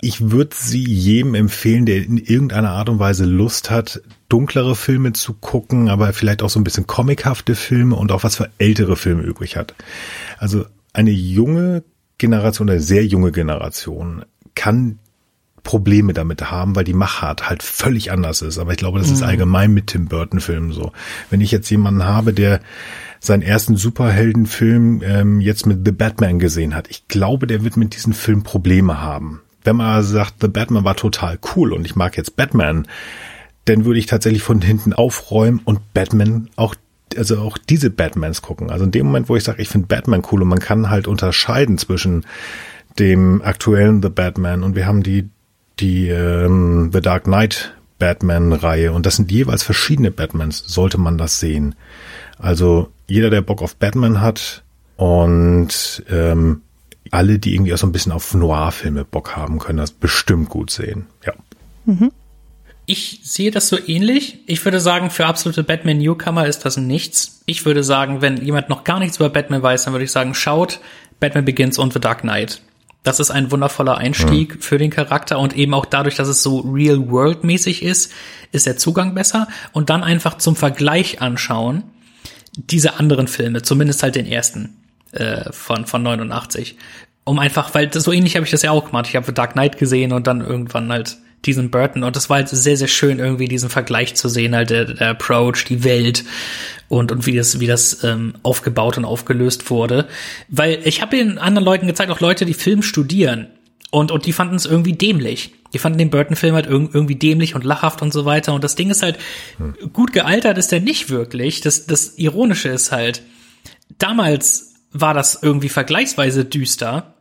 Ich würde sie jedem empfehlen, der in irgendeiner Art und Weise Lust hat, dunklere Filme zu gucken, aber vielleicht auch so ein bisschen comichafte Filme und auch was für ältere Filme übrig hat. Also eine junge Generation, eine sehr junge Generation kann Probleme damit haben, weil die Machart halt völlig anders ist. Aber ich glaube, das ist mhm. allgemein mit Tim Burton Filmen so. Wenn ich jetzt jemanden habe, der seinen ersten Superheldenfilm ähm, jetzt mit The Batman gesehen hat, ich glaube, der wird mit diesem Film Probleme haben. Wenn man sagt, The Batman war total cool und ich mag jetzt Batman, dann würde ich tatsächlich von hinten aufräumen und Batman auch also auch diese Batmans gucken. Also in dem Moment, wo ich sage, ich finde Batman cool und man kann halt unterscheiden zwischen dem aktuellen The Batman und wir haben die die ähm, The Dark Knight Batman-Reihe und das sind jeweils verschiedene Batmans, sollte man das sehen. Also jeder, der Bock auf Batman hat und ähm, alle, die irgendwie auch so ein bisschen auf Noir-Filme Bock haben, können das bestimmt gut sehen. Ja. Mhm. Ich sehe das so ähnlich. Ich würde sagen, für absolute Batman-Newcomer ist das nichts. Ich würde sagen, wenn jemand noch gar nichts über Batman weiß, dann würde ich sagen, schaut Batman Begins und The Dark Knight. Das ist ein wundervoller Einstieg ja. für den Charakter und eben auch dadurch, dass es so real-world-mäßig ist, ist der Zugang besser. Und dann einfach zum Vergleich anschauen, diese anderen Filme, zumindest halt den ersten äh, von, von 89. Um einfach, weil so ähnlich habe ich das ja auch gemacht. Ich habe Dark Knight gesehen und dann irgendwann halt diesen Burton und das war halt sehr, sehr schön, irgendwie diesen Vergleich zu sehen, halt der, der Approach, die Welt und, und wie das, wie das ähm, aufgebaut und aufgelöst wurde. Weil ich habe den anderen Leuten gezeigt, auch Leute, die Film studieren und, und die fanden es irgendwie dämlich. Die fanden den Burton-Film halt irgendwie dämlich und lachhaft und so weiter. Und das Ding ist halt, hm. gut gealtert ist der nicht wirklich. Das, das Ironische ist halt, damals war das irgendwie vergleichsweise düster,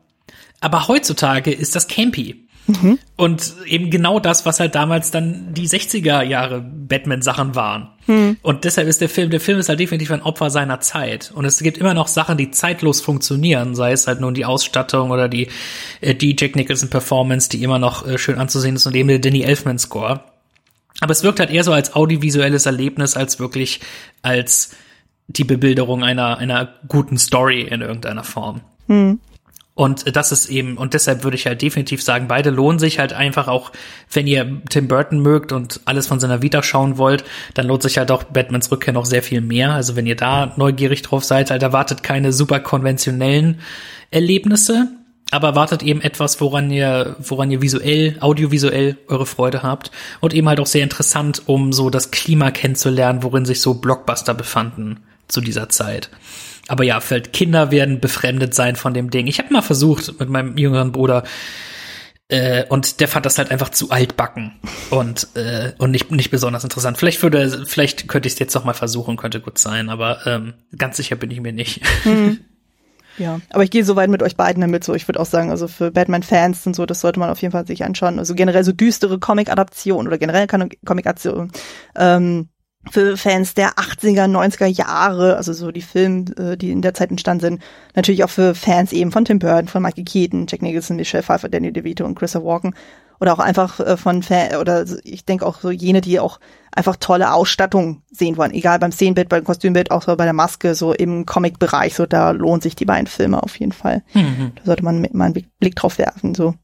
aber heutzutage ist das campy. Mhm. Und eben genau das, was halt damals dann die 60er Jahre Batman-Sachen waren. Mhm. Und deshalb ist der Film, der Film ist halt definitiv ein Opfer seiner Zeit. Und es gibt immer noch Sachen, die zeitlos funktionieren, sei es halt nun die Ausstattung oder die, äh, die Jack Nicholson Performance, die immer noch äh, schön anzusehen ist und eben der Danny Elfman Score. Aber es wirkt halt eher so als audiovisuelles Erlebnis als wirklich als die Bebilderung einer, einer guten Story in irgendeiner Form. Mhm. Und das ist eben, und deshalb würde ich halt definitiv sagen, beide lohnen sich halt einfach auch, wenn ihr Tim Burton mögt und alles von seiner Vita schauen wollt, dann lohnt sich halt auch Batmans Rückkehr noch sehr viel mehr. Also wenn ihr da neugierig drauf seid, halt erwartet keine super konventionellen Erlebnisse, aber erwartet eben etwas, woran ihr, woran ihr visuell, audiovisuell eure Freude habt und eben halt auch sehr interessant, um so das Klima kennenzulernen, worin sich so Blockbuster befanden zu dieser Zeit. Aber ja, vielleicht Kinder werden befremdet sein von dem Ding. Ich habe mal versucht mit meinem jüngeren Bruder äh, und der fand das halt einfach zu altbacken und äh, und nicht nicht besonders interessant. Vielleicht würde, vielleicht könnte ich es jetzt noch mal versuchen, könnte gut sein, aber ähm, ganz sicher bin ich mir nicht. Mhm. [laughs] Ja, aber ich gehe so weit mit euch beiden damit so. Ich würde auch sagen, also für Batman-Fans und so, das sollte man auf jeden Fall sich anschauen. Also generell so düstere Comic-Adaptionen oder generell Comic-Adaptionen ähm, für Fans der 80er, 90er Jahre, also so die Filme, äh, die in der Zeit entstanden sind. Natürlich auch für Fans eben von Tim Burton, von Michael Keaton, Jack Nicholson, Michelle Pfeiffer, Danny DeVito und Christopher Walken. Oder auch einfach äh, von Fan, oder ich denke auch so jene, die auch einfach tolle Ausstattung sehen wollen. Egal beim Szenenbild, beim Kostümbild, auch so bei der Maske, so im Comic-Bereich, so da lohnt sich die beiden Filme auf jeden Fall. Mhm. Da sollte man mal einen Blick drauf werfen, so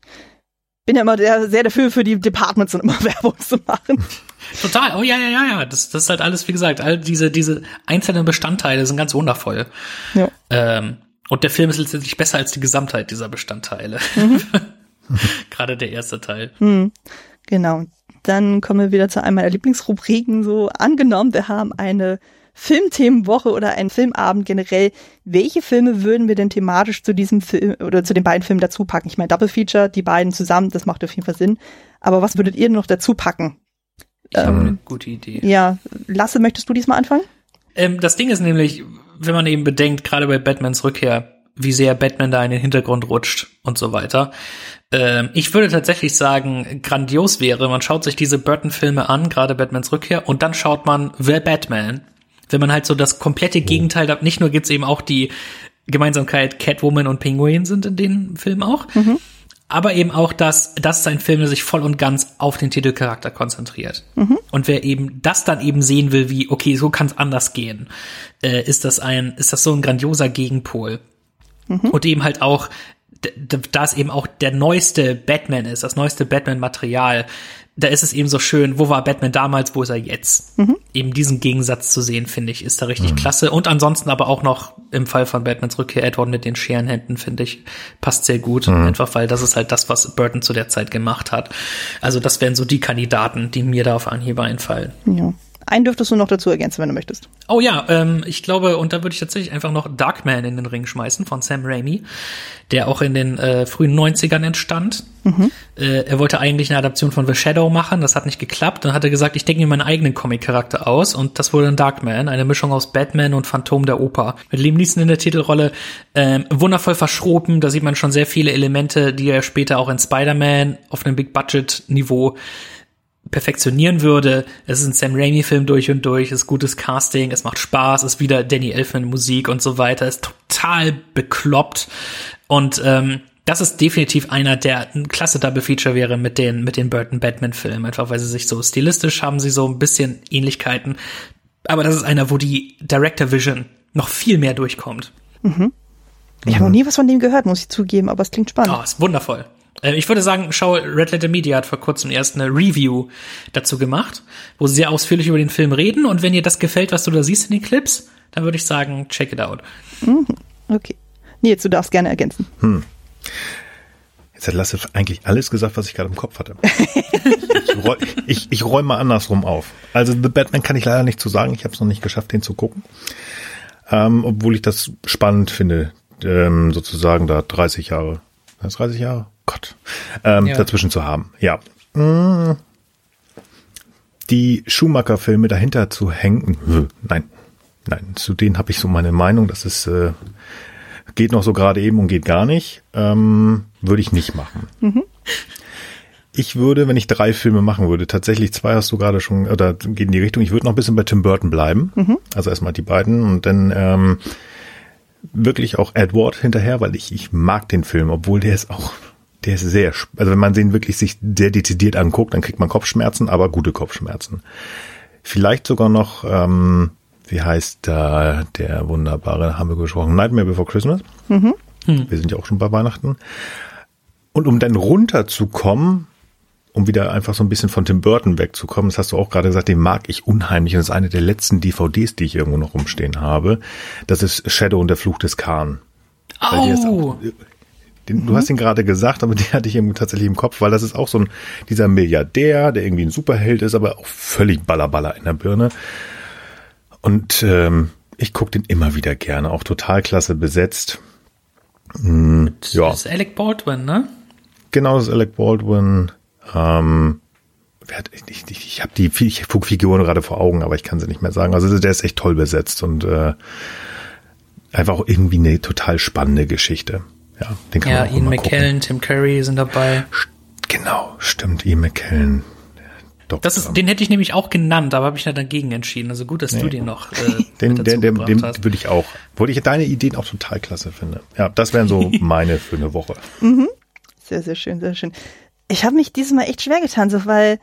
bin ja immer der, sehr dafür, für die Departments und immer [laughs] Werbung zu machen. Total. Oh ja, ja, ja, ja. Das, das ist halt alles, wie gesagt, all diese, diese einzelnen Bestandteile sind ganz wundervoll. Ja. Ähm, und der Film ist letztendlich besser als die Gesamtheit dieser Bestandteile. Mhm. [laughs] Gerade der erste Teil. Mhm. Genau. Dann kommen wir wieder zu einem meiner Lieblingsrubriken. So angenommen, wir haben eine Filmthemenwoche oder einen Filmabend generell. Welche Filme würden wir denn thematisch zu diesem Film oder zu den beiden Filmen dazu packen? Ich meine, Double Feature, die beiden zusammen, das macht auf jeden Fall Sinn. Aber was würdet ihr noch dazu packen? Ich ähm, habe eine gute Idee. Ja, Lasse, möchtest du diesmal anfangen? Ähm, das Ding ist nämlich, wenn man eben bedenkt, gerade bei Batmans Rückkehr, wie sehr Batman da in den Hintergrund rutscht und so weiter. Ähm, ich würde tatsächlich sagen, grandios wäre, man schaut sich diese Burton-Filme an, gerade Batmans Rückkehr, und dann schaut man The Batman wenn man halt so das komplette Gegenteil hat, nicht nur gibt's eben auch die Gemeinsamkeit Catwoman und Penguin sind in den Filmen auch, mhm. aber eben auch, dass das ist ein Film, der sich voll und ganz auf den Titelcharakter konzentriert. Mhm. Und wer eben das dann eben sehen will, wie, okay, so kann's anders gehen, äh, ist das ein, ist das so ein grandioser Gegenpol. Mhm. Und eben halt auch, da es eben auch der neueste Batman ist, das neueste Batman-Material, da ist es eben so schön, wo war Batman damals, wo ist er jetzt? Mhm. Eben diesen Gegensatz zu sehen, finde ich, ist da richtig klasse. Und ansonsten aber auch noch im Fall von Batmans Rückkehr Edward mit den Scherenhänden, finde ich, passt sehr gut. Einfach weil das ist halt das, was Burton zu der Zeit gemacht hat. Also das wären so die Kandidaten, die mir da auf Anhieb einfallen. Ja. Einen dürftest du noch dazu ergänzen, wenn du möchtest. Oh ja, ähm, ich glaube, und da würde ich tatsächlich einfach noch Darkman in den Ring schmeißen von Sam Raimi, der auch in den äh, frühen 90ern entstand. Äh, er wollte eigentlich eine Adaption von The Shadow machen, das hat nicht geklappt. Dann hat er gesagt, ich denke mir meinen eigenen Comic-Charakter aus und das wurde dann Darkman, eine Mischung aus Batman und Phantom der Oper. Mit Liam Neeson in der Titelrolle, ähm, wundervoll verschroben, da sieht man schon sehr viele Elemente, die er später auch in Spider-Man auf einem Big-Budget-Niveau perfektionieren würde. Es ist ein Sam Raimi-Film durch und durch, es ist gutes Casting, es macht Spaß, es ist wieder Danny Elfman Musik und so weiter, ist total bekloppt und ähm, das ist definitiv einer, der ein klasse Double Feature wäre mit den mit den Burton Batman Filmen, einfach weil sie sich so stilistisch haben sie so ein bisschen Ähnlichkeiten, aber das ist einer, wo die Director Vision noch viel mehr durchkommt. Ich habe noch nie was von dem gehört, muss ich zugeben, aber es klingt spannend. Oh, ist wundervoll. Äh, Ich würde sagen, schau, Red Letter Media hat vor kurzem erst eine Review dazu gemacht, wo sie sehr ausführlich über den Film reden. Und wenn dir das gefällt, was du da siehst in den Clips, dann würde ich sagen, check it out. Okay. Nils, du darfst gerne ergänzen. Jetzt hat Lasse eigentlich alles gesagt, was ich gerade im Kopf hatte. ich, räu ich, ich räume mal andersrum auf. Also The Batman kann ich leider nicht zu sagen. Ich habe es noch nicht geschafft, den zu gucken. Ähm, obwohl ich das spannend finde, ähm, sozusagen da 30 Jahre, 30 Jahre? Gott. Ähm, Ja. dazwischen zu haben. Ja. Mm. Die Schumacher-Filme dahinter zu hängen. Nein. Nein, zu denen habe ich so meine Meinung. Das ist äh, geht noch so gerade eben und geht gar nicht. Ähm, würde ich nicht machen. Ich würde, wenn ich drei Filme machen würde, tatsächlich zwei hast du gerade schon, oder geht in die Richtung, ich würde noch ein bisschen bei Tim Burton bleiben. Also erstmal die beiden und dann ähm, wirklich auch Edward hinterher, weil ich, ich mag den Film, obwohl der ist auch, der ist sehr, also wenn man den wirklich sich sehr dezidiert anguckt, dann kriegt man Kopfschmerzen, aber gute Kopfschmerzen. Vielleicht sogar noch, ähm, wie heißt da der wunderbare, haben wir gesprochen, Nightmare Before Christmas. Wir sind ja auch schon bei Weihnachten. Und um dann runterzukommen, um wieder einfach so ein bisschen von Tim Burton wegzukommen, das hast du auch gerade gesagt, den mag ich unheimlich. Und das ist eine der letzten DVDs, die ich irgendwo noch rumstehen habe. Das ist Shadow und der Fluch des Khan. Oh, auch- Den, Du hast ihn gerade gesagt, aber [laughs] den hatte ich irgendwie tatsächlich im Kopf, weil das ist auch so ein, dieser Milliardär, der irgendwie ein Superheld ist, aber auch völlig ballerballer in der Birne. Und ähm, ich gucke den immer wieder gerne, auch total klasse besetzt. Mm, ja, das ist Alec Baldwin, ne? genau das ist Alec Baldwin. Ähm, wer hat, ich ich, ich habe die ich guck Figuren gerade vor Augen, aber ich kann sie nicht mehr sagen. Also der ist echt toll besetzt und äh, einfach auch irgendwie eine total spannende Geschichte. Ja, den kann Ja, man auch Ian McKellen, Tim Curry sind dabei. gucken. Genau, stimmt, Ian McKellen. Doktor. Das ist, den hätte ich nämlich auch genannt, aber habe ich ja dagegen entschieden. Also gut, dass du den noch äh, [laughs] den, gebracht dem hast. würde ich auch, obwohl ich deine Ideen auch total klasse finde. Ja, das wären so [laughs] meine für eine Woche. Sehr, sehr schön, sehr schön. Ich habe mich dieses Mal echt schwer getan, so, weil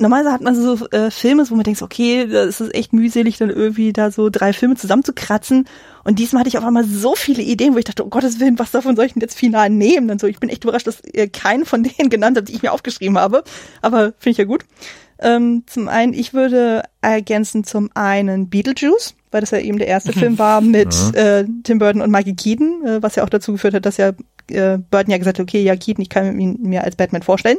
normalerweise hat man so äh, Filme, wo man denkt, okay, das ist echt mühselig, dann irgendwie da so drei Filme zusammenzukratzen. Und diesmal hatte ich auf einmal so viele Ideen, wo ich dachte, oh Gottes Willen, was davon soll ich denn jetzt final nehmen? Dann so, ich bin echt überrascht, dass ihr keinen von denen [laughs] genannt habt, die ich mir aufgeschrieben habe. Aber finde ich ja gut. Ähm, zum einen, ich würde ergänzen zum einen Beetlejuice, weil das ja eben der erste Film war mit äh, Tim Burton und Michael Keaton, äh, was ja auch dazu geführt hat, dass ja äh, Burton ja gesagt hat, okay, ja, Keaton, ich kann ihn mir als Batman vorstellen.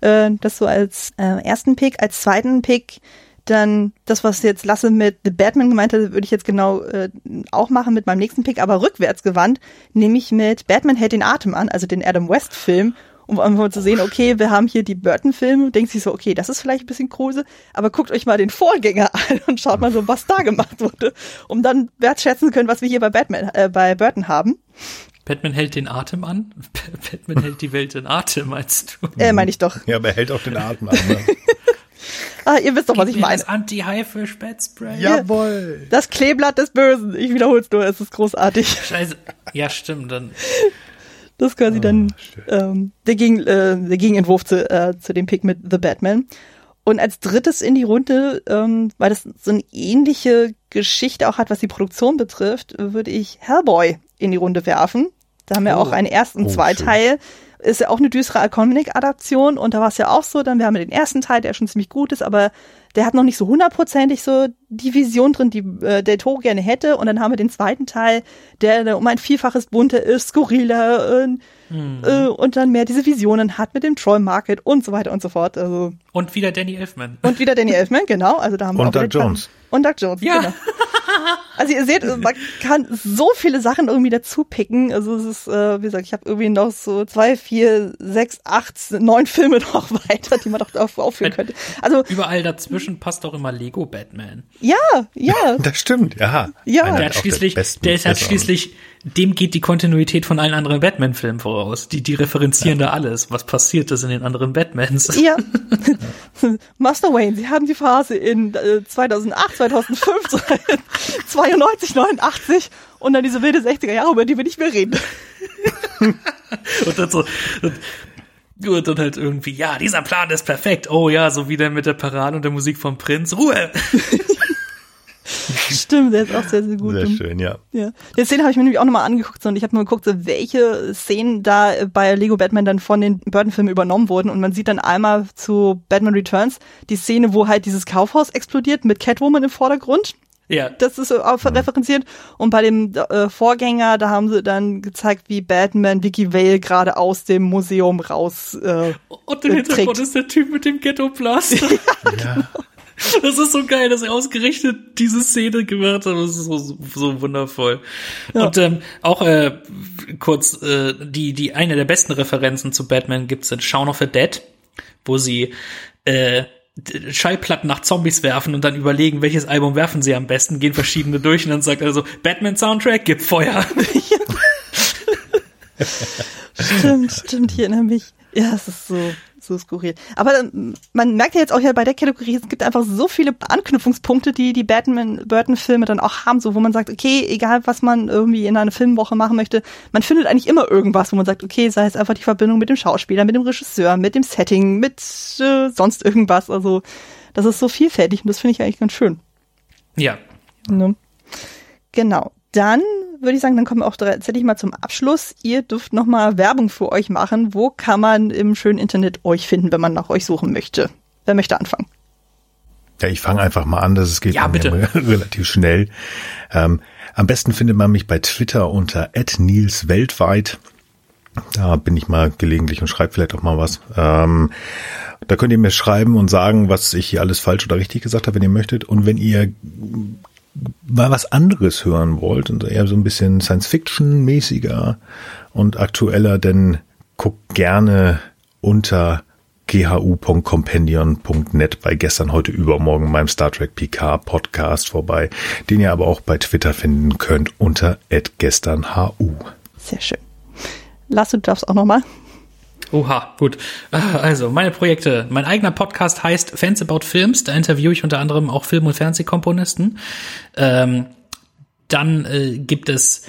Äh, das so als äh, ersten Pick. Als zweiten Pick dann das, was jetzt Lasse mit The Batman gemeint hat, würde ich jetzt genau äh, auch machen mit meinem nächsten Pick, aber rückwärts gewandt, nämlich mit Batman hält den Atem an, also den Adam West Film, um einfach zu sehen, okay, wir haben hier die Burton-Filme, denkt sich so, okay, das ist vielleicht ein bisschen Kruse, aber guckt euch mal den Vorgänger [laughs] an und schaut mal so, was da gemacht wurde, um dann wertschätzen zu können, was wir hier bei Batman, äh, bei Burton haben. Batman hält den Atem an. [laughs] Batman hält die Welt in Atem, meinst du? Äh, meine ich doch. Ja, aber er hält auch den Atem an. Ne? [laughs] Ah, ihr wisst doch, was ich Gib mir meine. Das Anti-Haifisch-Bettspray. Jawohl. Das Kleeblatt des Bösen. Ich wiederhol's nur, es ist großartig. Scheiße. Ja, stimmt. Dann Das ist quasi dann ähm, der, Gegen, äh, der Gegenentwurf zu, äh, zu dem Pick mit The Batman. Und als drittes in die Runde, ähm, weil das so eine ähnliche Geschichte auch hat, was die Produktion betrifft, würde ich Hellboy in die Runde werfen. Da haben wir Oh. auch einen ersten Oh, Zweiteil. ist ja auch eine düstere Comic-Adaption und da war es ja auch so, dann wir haben den ersten Teil, der schon ziemlich gut ist, aber der hat noch nicht so hundertprozentig so die Vision drin, die äh, der Toro gerne hätte und dann haben wir den zweiten Teil, der, der um ein Vielfaches bunter ist, skurriler äh, mhm. äh, und dann mehr diese Visionen hat mit dem Troll Market und so weiter und so fort. Also und wieder Danny Elfman. Und wieder Danny Elfman, genau. Also da haben und wir auch Doug Jones. Und Doug Jones, ja. genau. [laughs] [laughs] Also ihr seht, man kann so viele Sachen irgendwie dazu picken. Also es ist, äh, wie gesagt, ich habe irgendwie noch so zwei, vier, sechs, acht, neun Filme [laughs] noch weiter, die man doch aufführen könnte. Also überall dazwischen passt auch immer Lego Batman. Ja, ja. [laughs] Das stimmt, ja. Ja. Der hat schließlich, der ist halt schließlich dem geht die Kontinuität von allen anderen Batman-Filmen voraus. Die, die referenzieren ja. da alles. Was passiert ist in den anderen Batmans? Ja. Master Wayne, Sie haben die Phase in äh, 2008, 2005, 92, 89 und dann diese wilde 60er Jahre, über die wir nicht mehr reden. [laughs] und dann so, und dann halt irgendwie, ja, dieser Plan ist perfekt. Oh ja, so wie der mit der Parade und der Musik vom Prinz. Ruhe! [laughs] Stimmt, der ist auch sehr, sehr gut. Sehr schön, ja. ja. Die Szene habe ich mir nämlich auch nochmal angeguckt und ich habe nur geguckt, so welche Szenen da bei Lego Batman dann von den Burton-Filmen übernommen wurden. Und man sieht dann einmal zu Batman Returns die Szene, wo halt dieses Kaufhaus explodiert mit Catwoman im Vordergrund. Ja. Das ist auch mhm. referenziert. Und bei dem äh, Vorgänger, da haben sie dann gezeigt, wie Batman Vicky Vale gerade aus dem Museum raus. Äh, und im Hintergrund ist der Typ mit dem Ghetto-Blaster. ja. [laughs] ja. Das ist so geil, dass er ausgerechnet diese Szene gemacht hat. Das ist so, so wundervoll. Ja. Und ähm, auch äh, kurz äh, die die eine der besten Referenzen zu Batman gibt's in Shaun of the Dead, wo sie äh, Schallplatten nach Zombies werfen und dann überlegen, welches Album werfen sie am besten, gehen verschiedene durch und dann sagt er so, Batman Soundtrack, gib Feuer. [laughs] stimmt, stimmt, ich erinnere mich. Ja, es ist so, so skurril. Aber ähm, man merkt ja jetzt auch ja bei der Kategorie, es gibt einfach so viele Anknüpfungspunkte, die die Batman Burton-Filme dann auch haben, so wo man sagt, okay, egal was man irgendwie in einer Filmwoche machen möchte, man findet eigentlich immer irgendwas, wo man sagt, okay, sei es einfach die Verbindung mit dem Schauspieler, mit dem Regisseur, mit dem Setting, mit äh, sonst irgendwas. Also das ist so vielfältig und das finde ich eigentlich ganz schön. Ja. Ne? Genau. Dann würde ich sagen, dann kommen wir auch tatsächlich mal zum Abschluss. Ihr dürft noch mal Werbung für euch machen. Wo kann man im schönen Internet euch finden, wenn man nach euch suchen möchte? Wer möchte anfangen? Ja, ich fange einfach mal an, das geht ja, bitte. [laughs] relativ schnell. Ähm, am besten findet man mich bei Twitter unter @nilsweltweit. Da bin ich mal gelegentlich und schreibe vielleicht auch mal was. Ähm, da könnt ihr mir schreiben und sagen, was ich hier alles falsch oder richtig gesagt habe, wenn ihr möchtet. Und wenn ihr mal was anderes hören wollt und eher so ein bisschen Science-Fiction-mäßiger und aktueller, dann guckt gerne unter ghu.compendion.net bei gestern, heute, übermorgen meinem Star Trek PK Podcast vorbei, den ihr aber auch bei Twitter finden könnt unter gesternhu. Sehr schön. Lass, du darfst auch nochmal. Oha, gut. Also, meine Projekte. Mein eigener Podcast heißt Fans About Films. Da interviewe ich unter anderem auch Film- und Fernsehkomponisten. Ähm, dann äh, gibt es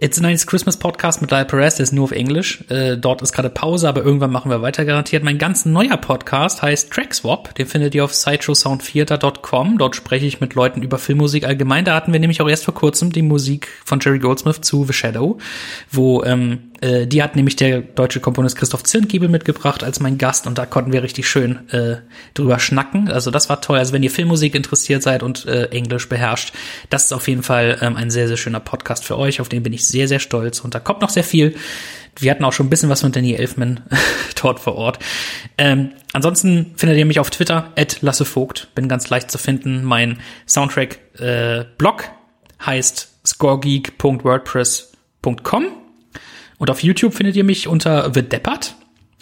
It's a Nice Christmas Podcast mit Lyle Perez, der ist nur auf Englisch. Äh, dort ist gerade Pause, aber irgendwann machen wir weiter garantiert. Mein ganz neuer Podcast heißt Trackswap. Den findet ihr auf sideshowsoundtheater.com. Dort spreche ich mit Leuten über Filmmusik allgemein. Da hatten wir nämlich auch erst vor kurzem die Musik von Jerry Goldsmith zu The Shadow, wo ähm, äh, die hat nämlich der deutsche Komponist Christoph Zirngiebel mitgebracht als mein Gast und da konnten wir richtig schön äh, drüber schnacken. Also das war toll. Also wenn ihr Filmmusik interessiert seid und äh, Englisch beherrscht, das ist auf jeden Fall ähm, ein sehr, sehr schöner Podcast für euch. Auf den bin ich sehr, sehr stolz und da kommt noch sehr viel. Wir hatten auch schon ein bisschen was mit Danny Elfman [laughs] dort vor Ort. Ähm, ansonsten findet ihr mich auf Twitter, at Lasse Vogt. Bin ganz leicht zu finden. Mein Soundtrack-Blog äh, heißt scoregeek.wordpress.com und auf YouTube findet ihr mich unter The Deppert.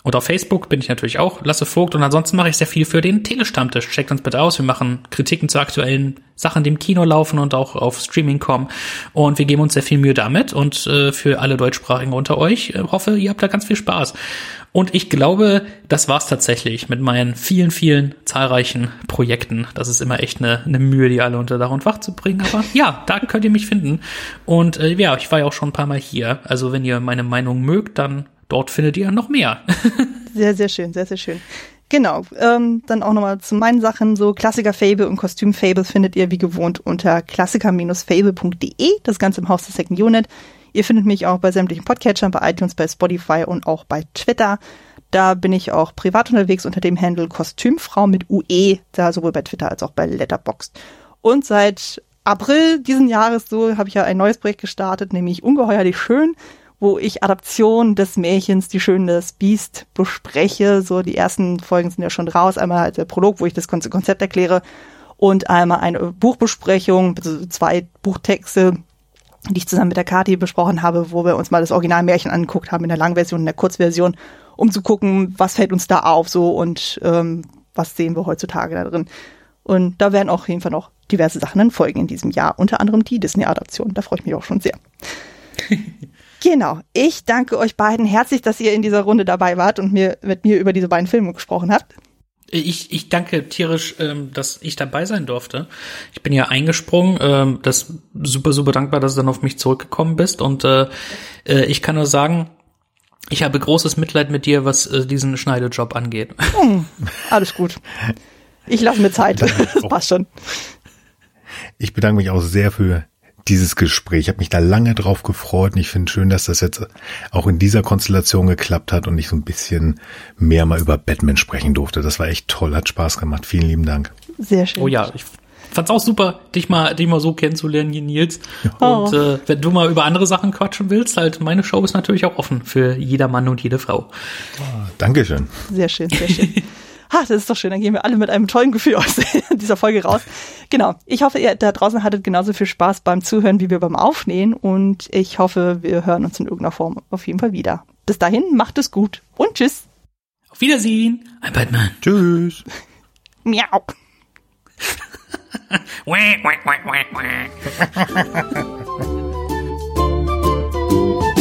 Und auf Facebook bin ich natürlich auch Lasse Vogt und ansonsten mache ich sehr viel für den Telestammtisch. Checkt uns bitte aus. Wir machen Kritiken zu aktuellen Sachen, die im Kino laufen und auch auf Streaming kommen. Und wir geben uns sehr viel Mühe damit. Und äh, für alle Deutschsprachigen unter euch äh, hoffe, ihr habt da ganz viel Spaß. Und ich glaube, das war's tatsächlich mit meinen vielen, vielen zahlreichen Projekten. Das ist immer echt eine, eine Mühe, die alle unter Dach und Fach zu bringen. Aber ja, da könnt ihr mich finden. Und äh, ja, ich war ja auch schon ein paar Mal hier. Also wenn ihr meine Meinung mögt, dann dort findet ihr noch mehr. [laughs] sehr, sehr schön, sehr, sehr schön. Genau, ähm, dann auch nochmal zu meinen Sachen, so Klassiker-Fable und Kostüm-Fable findet ihr wie gewohnt unter klassiker-fable.de, das Ganze im Haus der Second Unit. Ihr findet mich auch bei sämtlichen Podcatchern, bei iTunes, bei Spotify und auch bei Twitter. Da bin ich auch privat unterwegs unter dem Handle Kostümfrau mit UE, da sowohl bei Twitter als auch bei Letterboxd. Und seit April diesen Jahres so habe ich ja ein neues Projekt gestartet, nämlich Ungeheuerlich Schön, wo ich Adaption des Märchens Die Schöne des Biest bespreche. So die ersten Folgen sind ja schon raus. Einmal halt der Prolog, wo ich das Konzept erkläre und einmal eine Buchbesprechung, also zwei Buchtexte, die ich zusammen mit der Kati besprochen habe, wo wir uns mal das Originalmärchen angeguckt haben in der Langversion, in der Kurzversion, um zu gucken, was fällt uns da auf so und ähm, was sehen wir heutzutage da drin. Und da werden auch auf jeden Fall noch diverse Sachen dann folgen in diesem Jahr, unter anderem die Disney-Adaption. Da freue ich mich auch schon sehr. [laughs] genau. Ich danke euch beiden herzlich, dass ihr in dieser Runde dabei wart und mir mit mir über diese beiden Filme gesprochen habt. Ich, ich danke tierisch, ähm, dass ich dabei sein durfte. Ich bin ja eingesprungen. Ähm, das super, super dankbar, dass du dann auf mich zurückgekommen bist. Und äh, äh, ich kann nur sagen, ich habe großes Mitleid mit dir, was äh, diesen Schneidejob angeht. Hm, alles gut. Ich lasse mir Zeit. [laughs] Das passt schon. Ich bedanke mich auch sehr für dieses Gespräch. Ich habe mich da lange drauf gefreut und ich finde schön, dass das jetzt auch in dieser Konstellation geklappt hat und ich so ein bisschen mehr mal über Batman sprechen durfte. Das war echt toll, hat Spaß gemacht. Vielen lieben Dank. Sehr schön. Oh ja, ich fand's auch super, dich mal, dich mal so kennenzulernen, hier Nils. [laughs] Oh. Und äh, wenn du mal über andere Sachen quatschen willst, halt meine Show ist natürlich auch offen für jeder Mann und jede Frau. Oh, Dankeschön. Sehr schön, sehr schön. [laughs] Ha, das ist doch schön. Dann gehen wir alle mit einem tollen Gefühl aus [laughs] dieser Folge raus. Genau. Ich hoffe, ihr da draußen hattet genauso viel Spaß beim Zuhören wie wir beim Aufnehmen. Und ich hoffe, wir hören uns in irgendeiner Form auf jeden Fall wieder. Bis dahin, macht es gut und tschüss. Auf Wiedersehen. Ein Batman. Tschüss. [laughs] Miau. [laughs]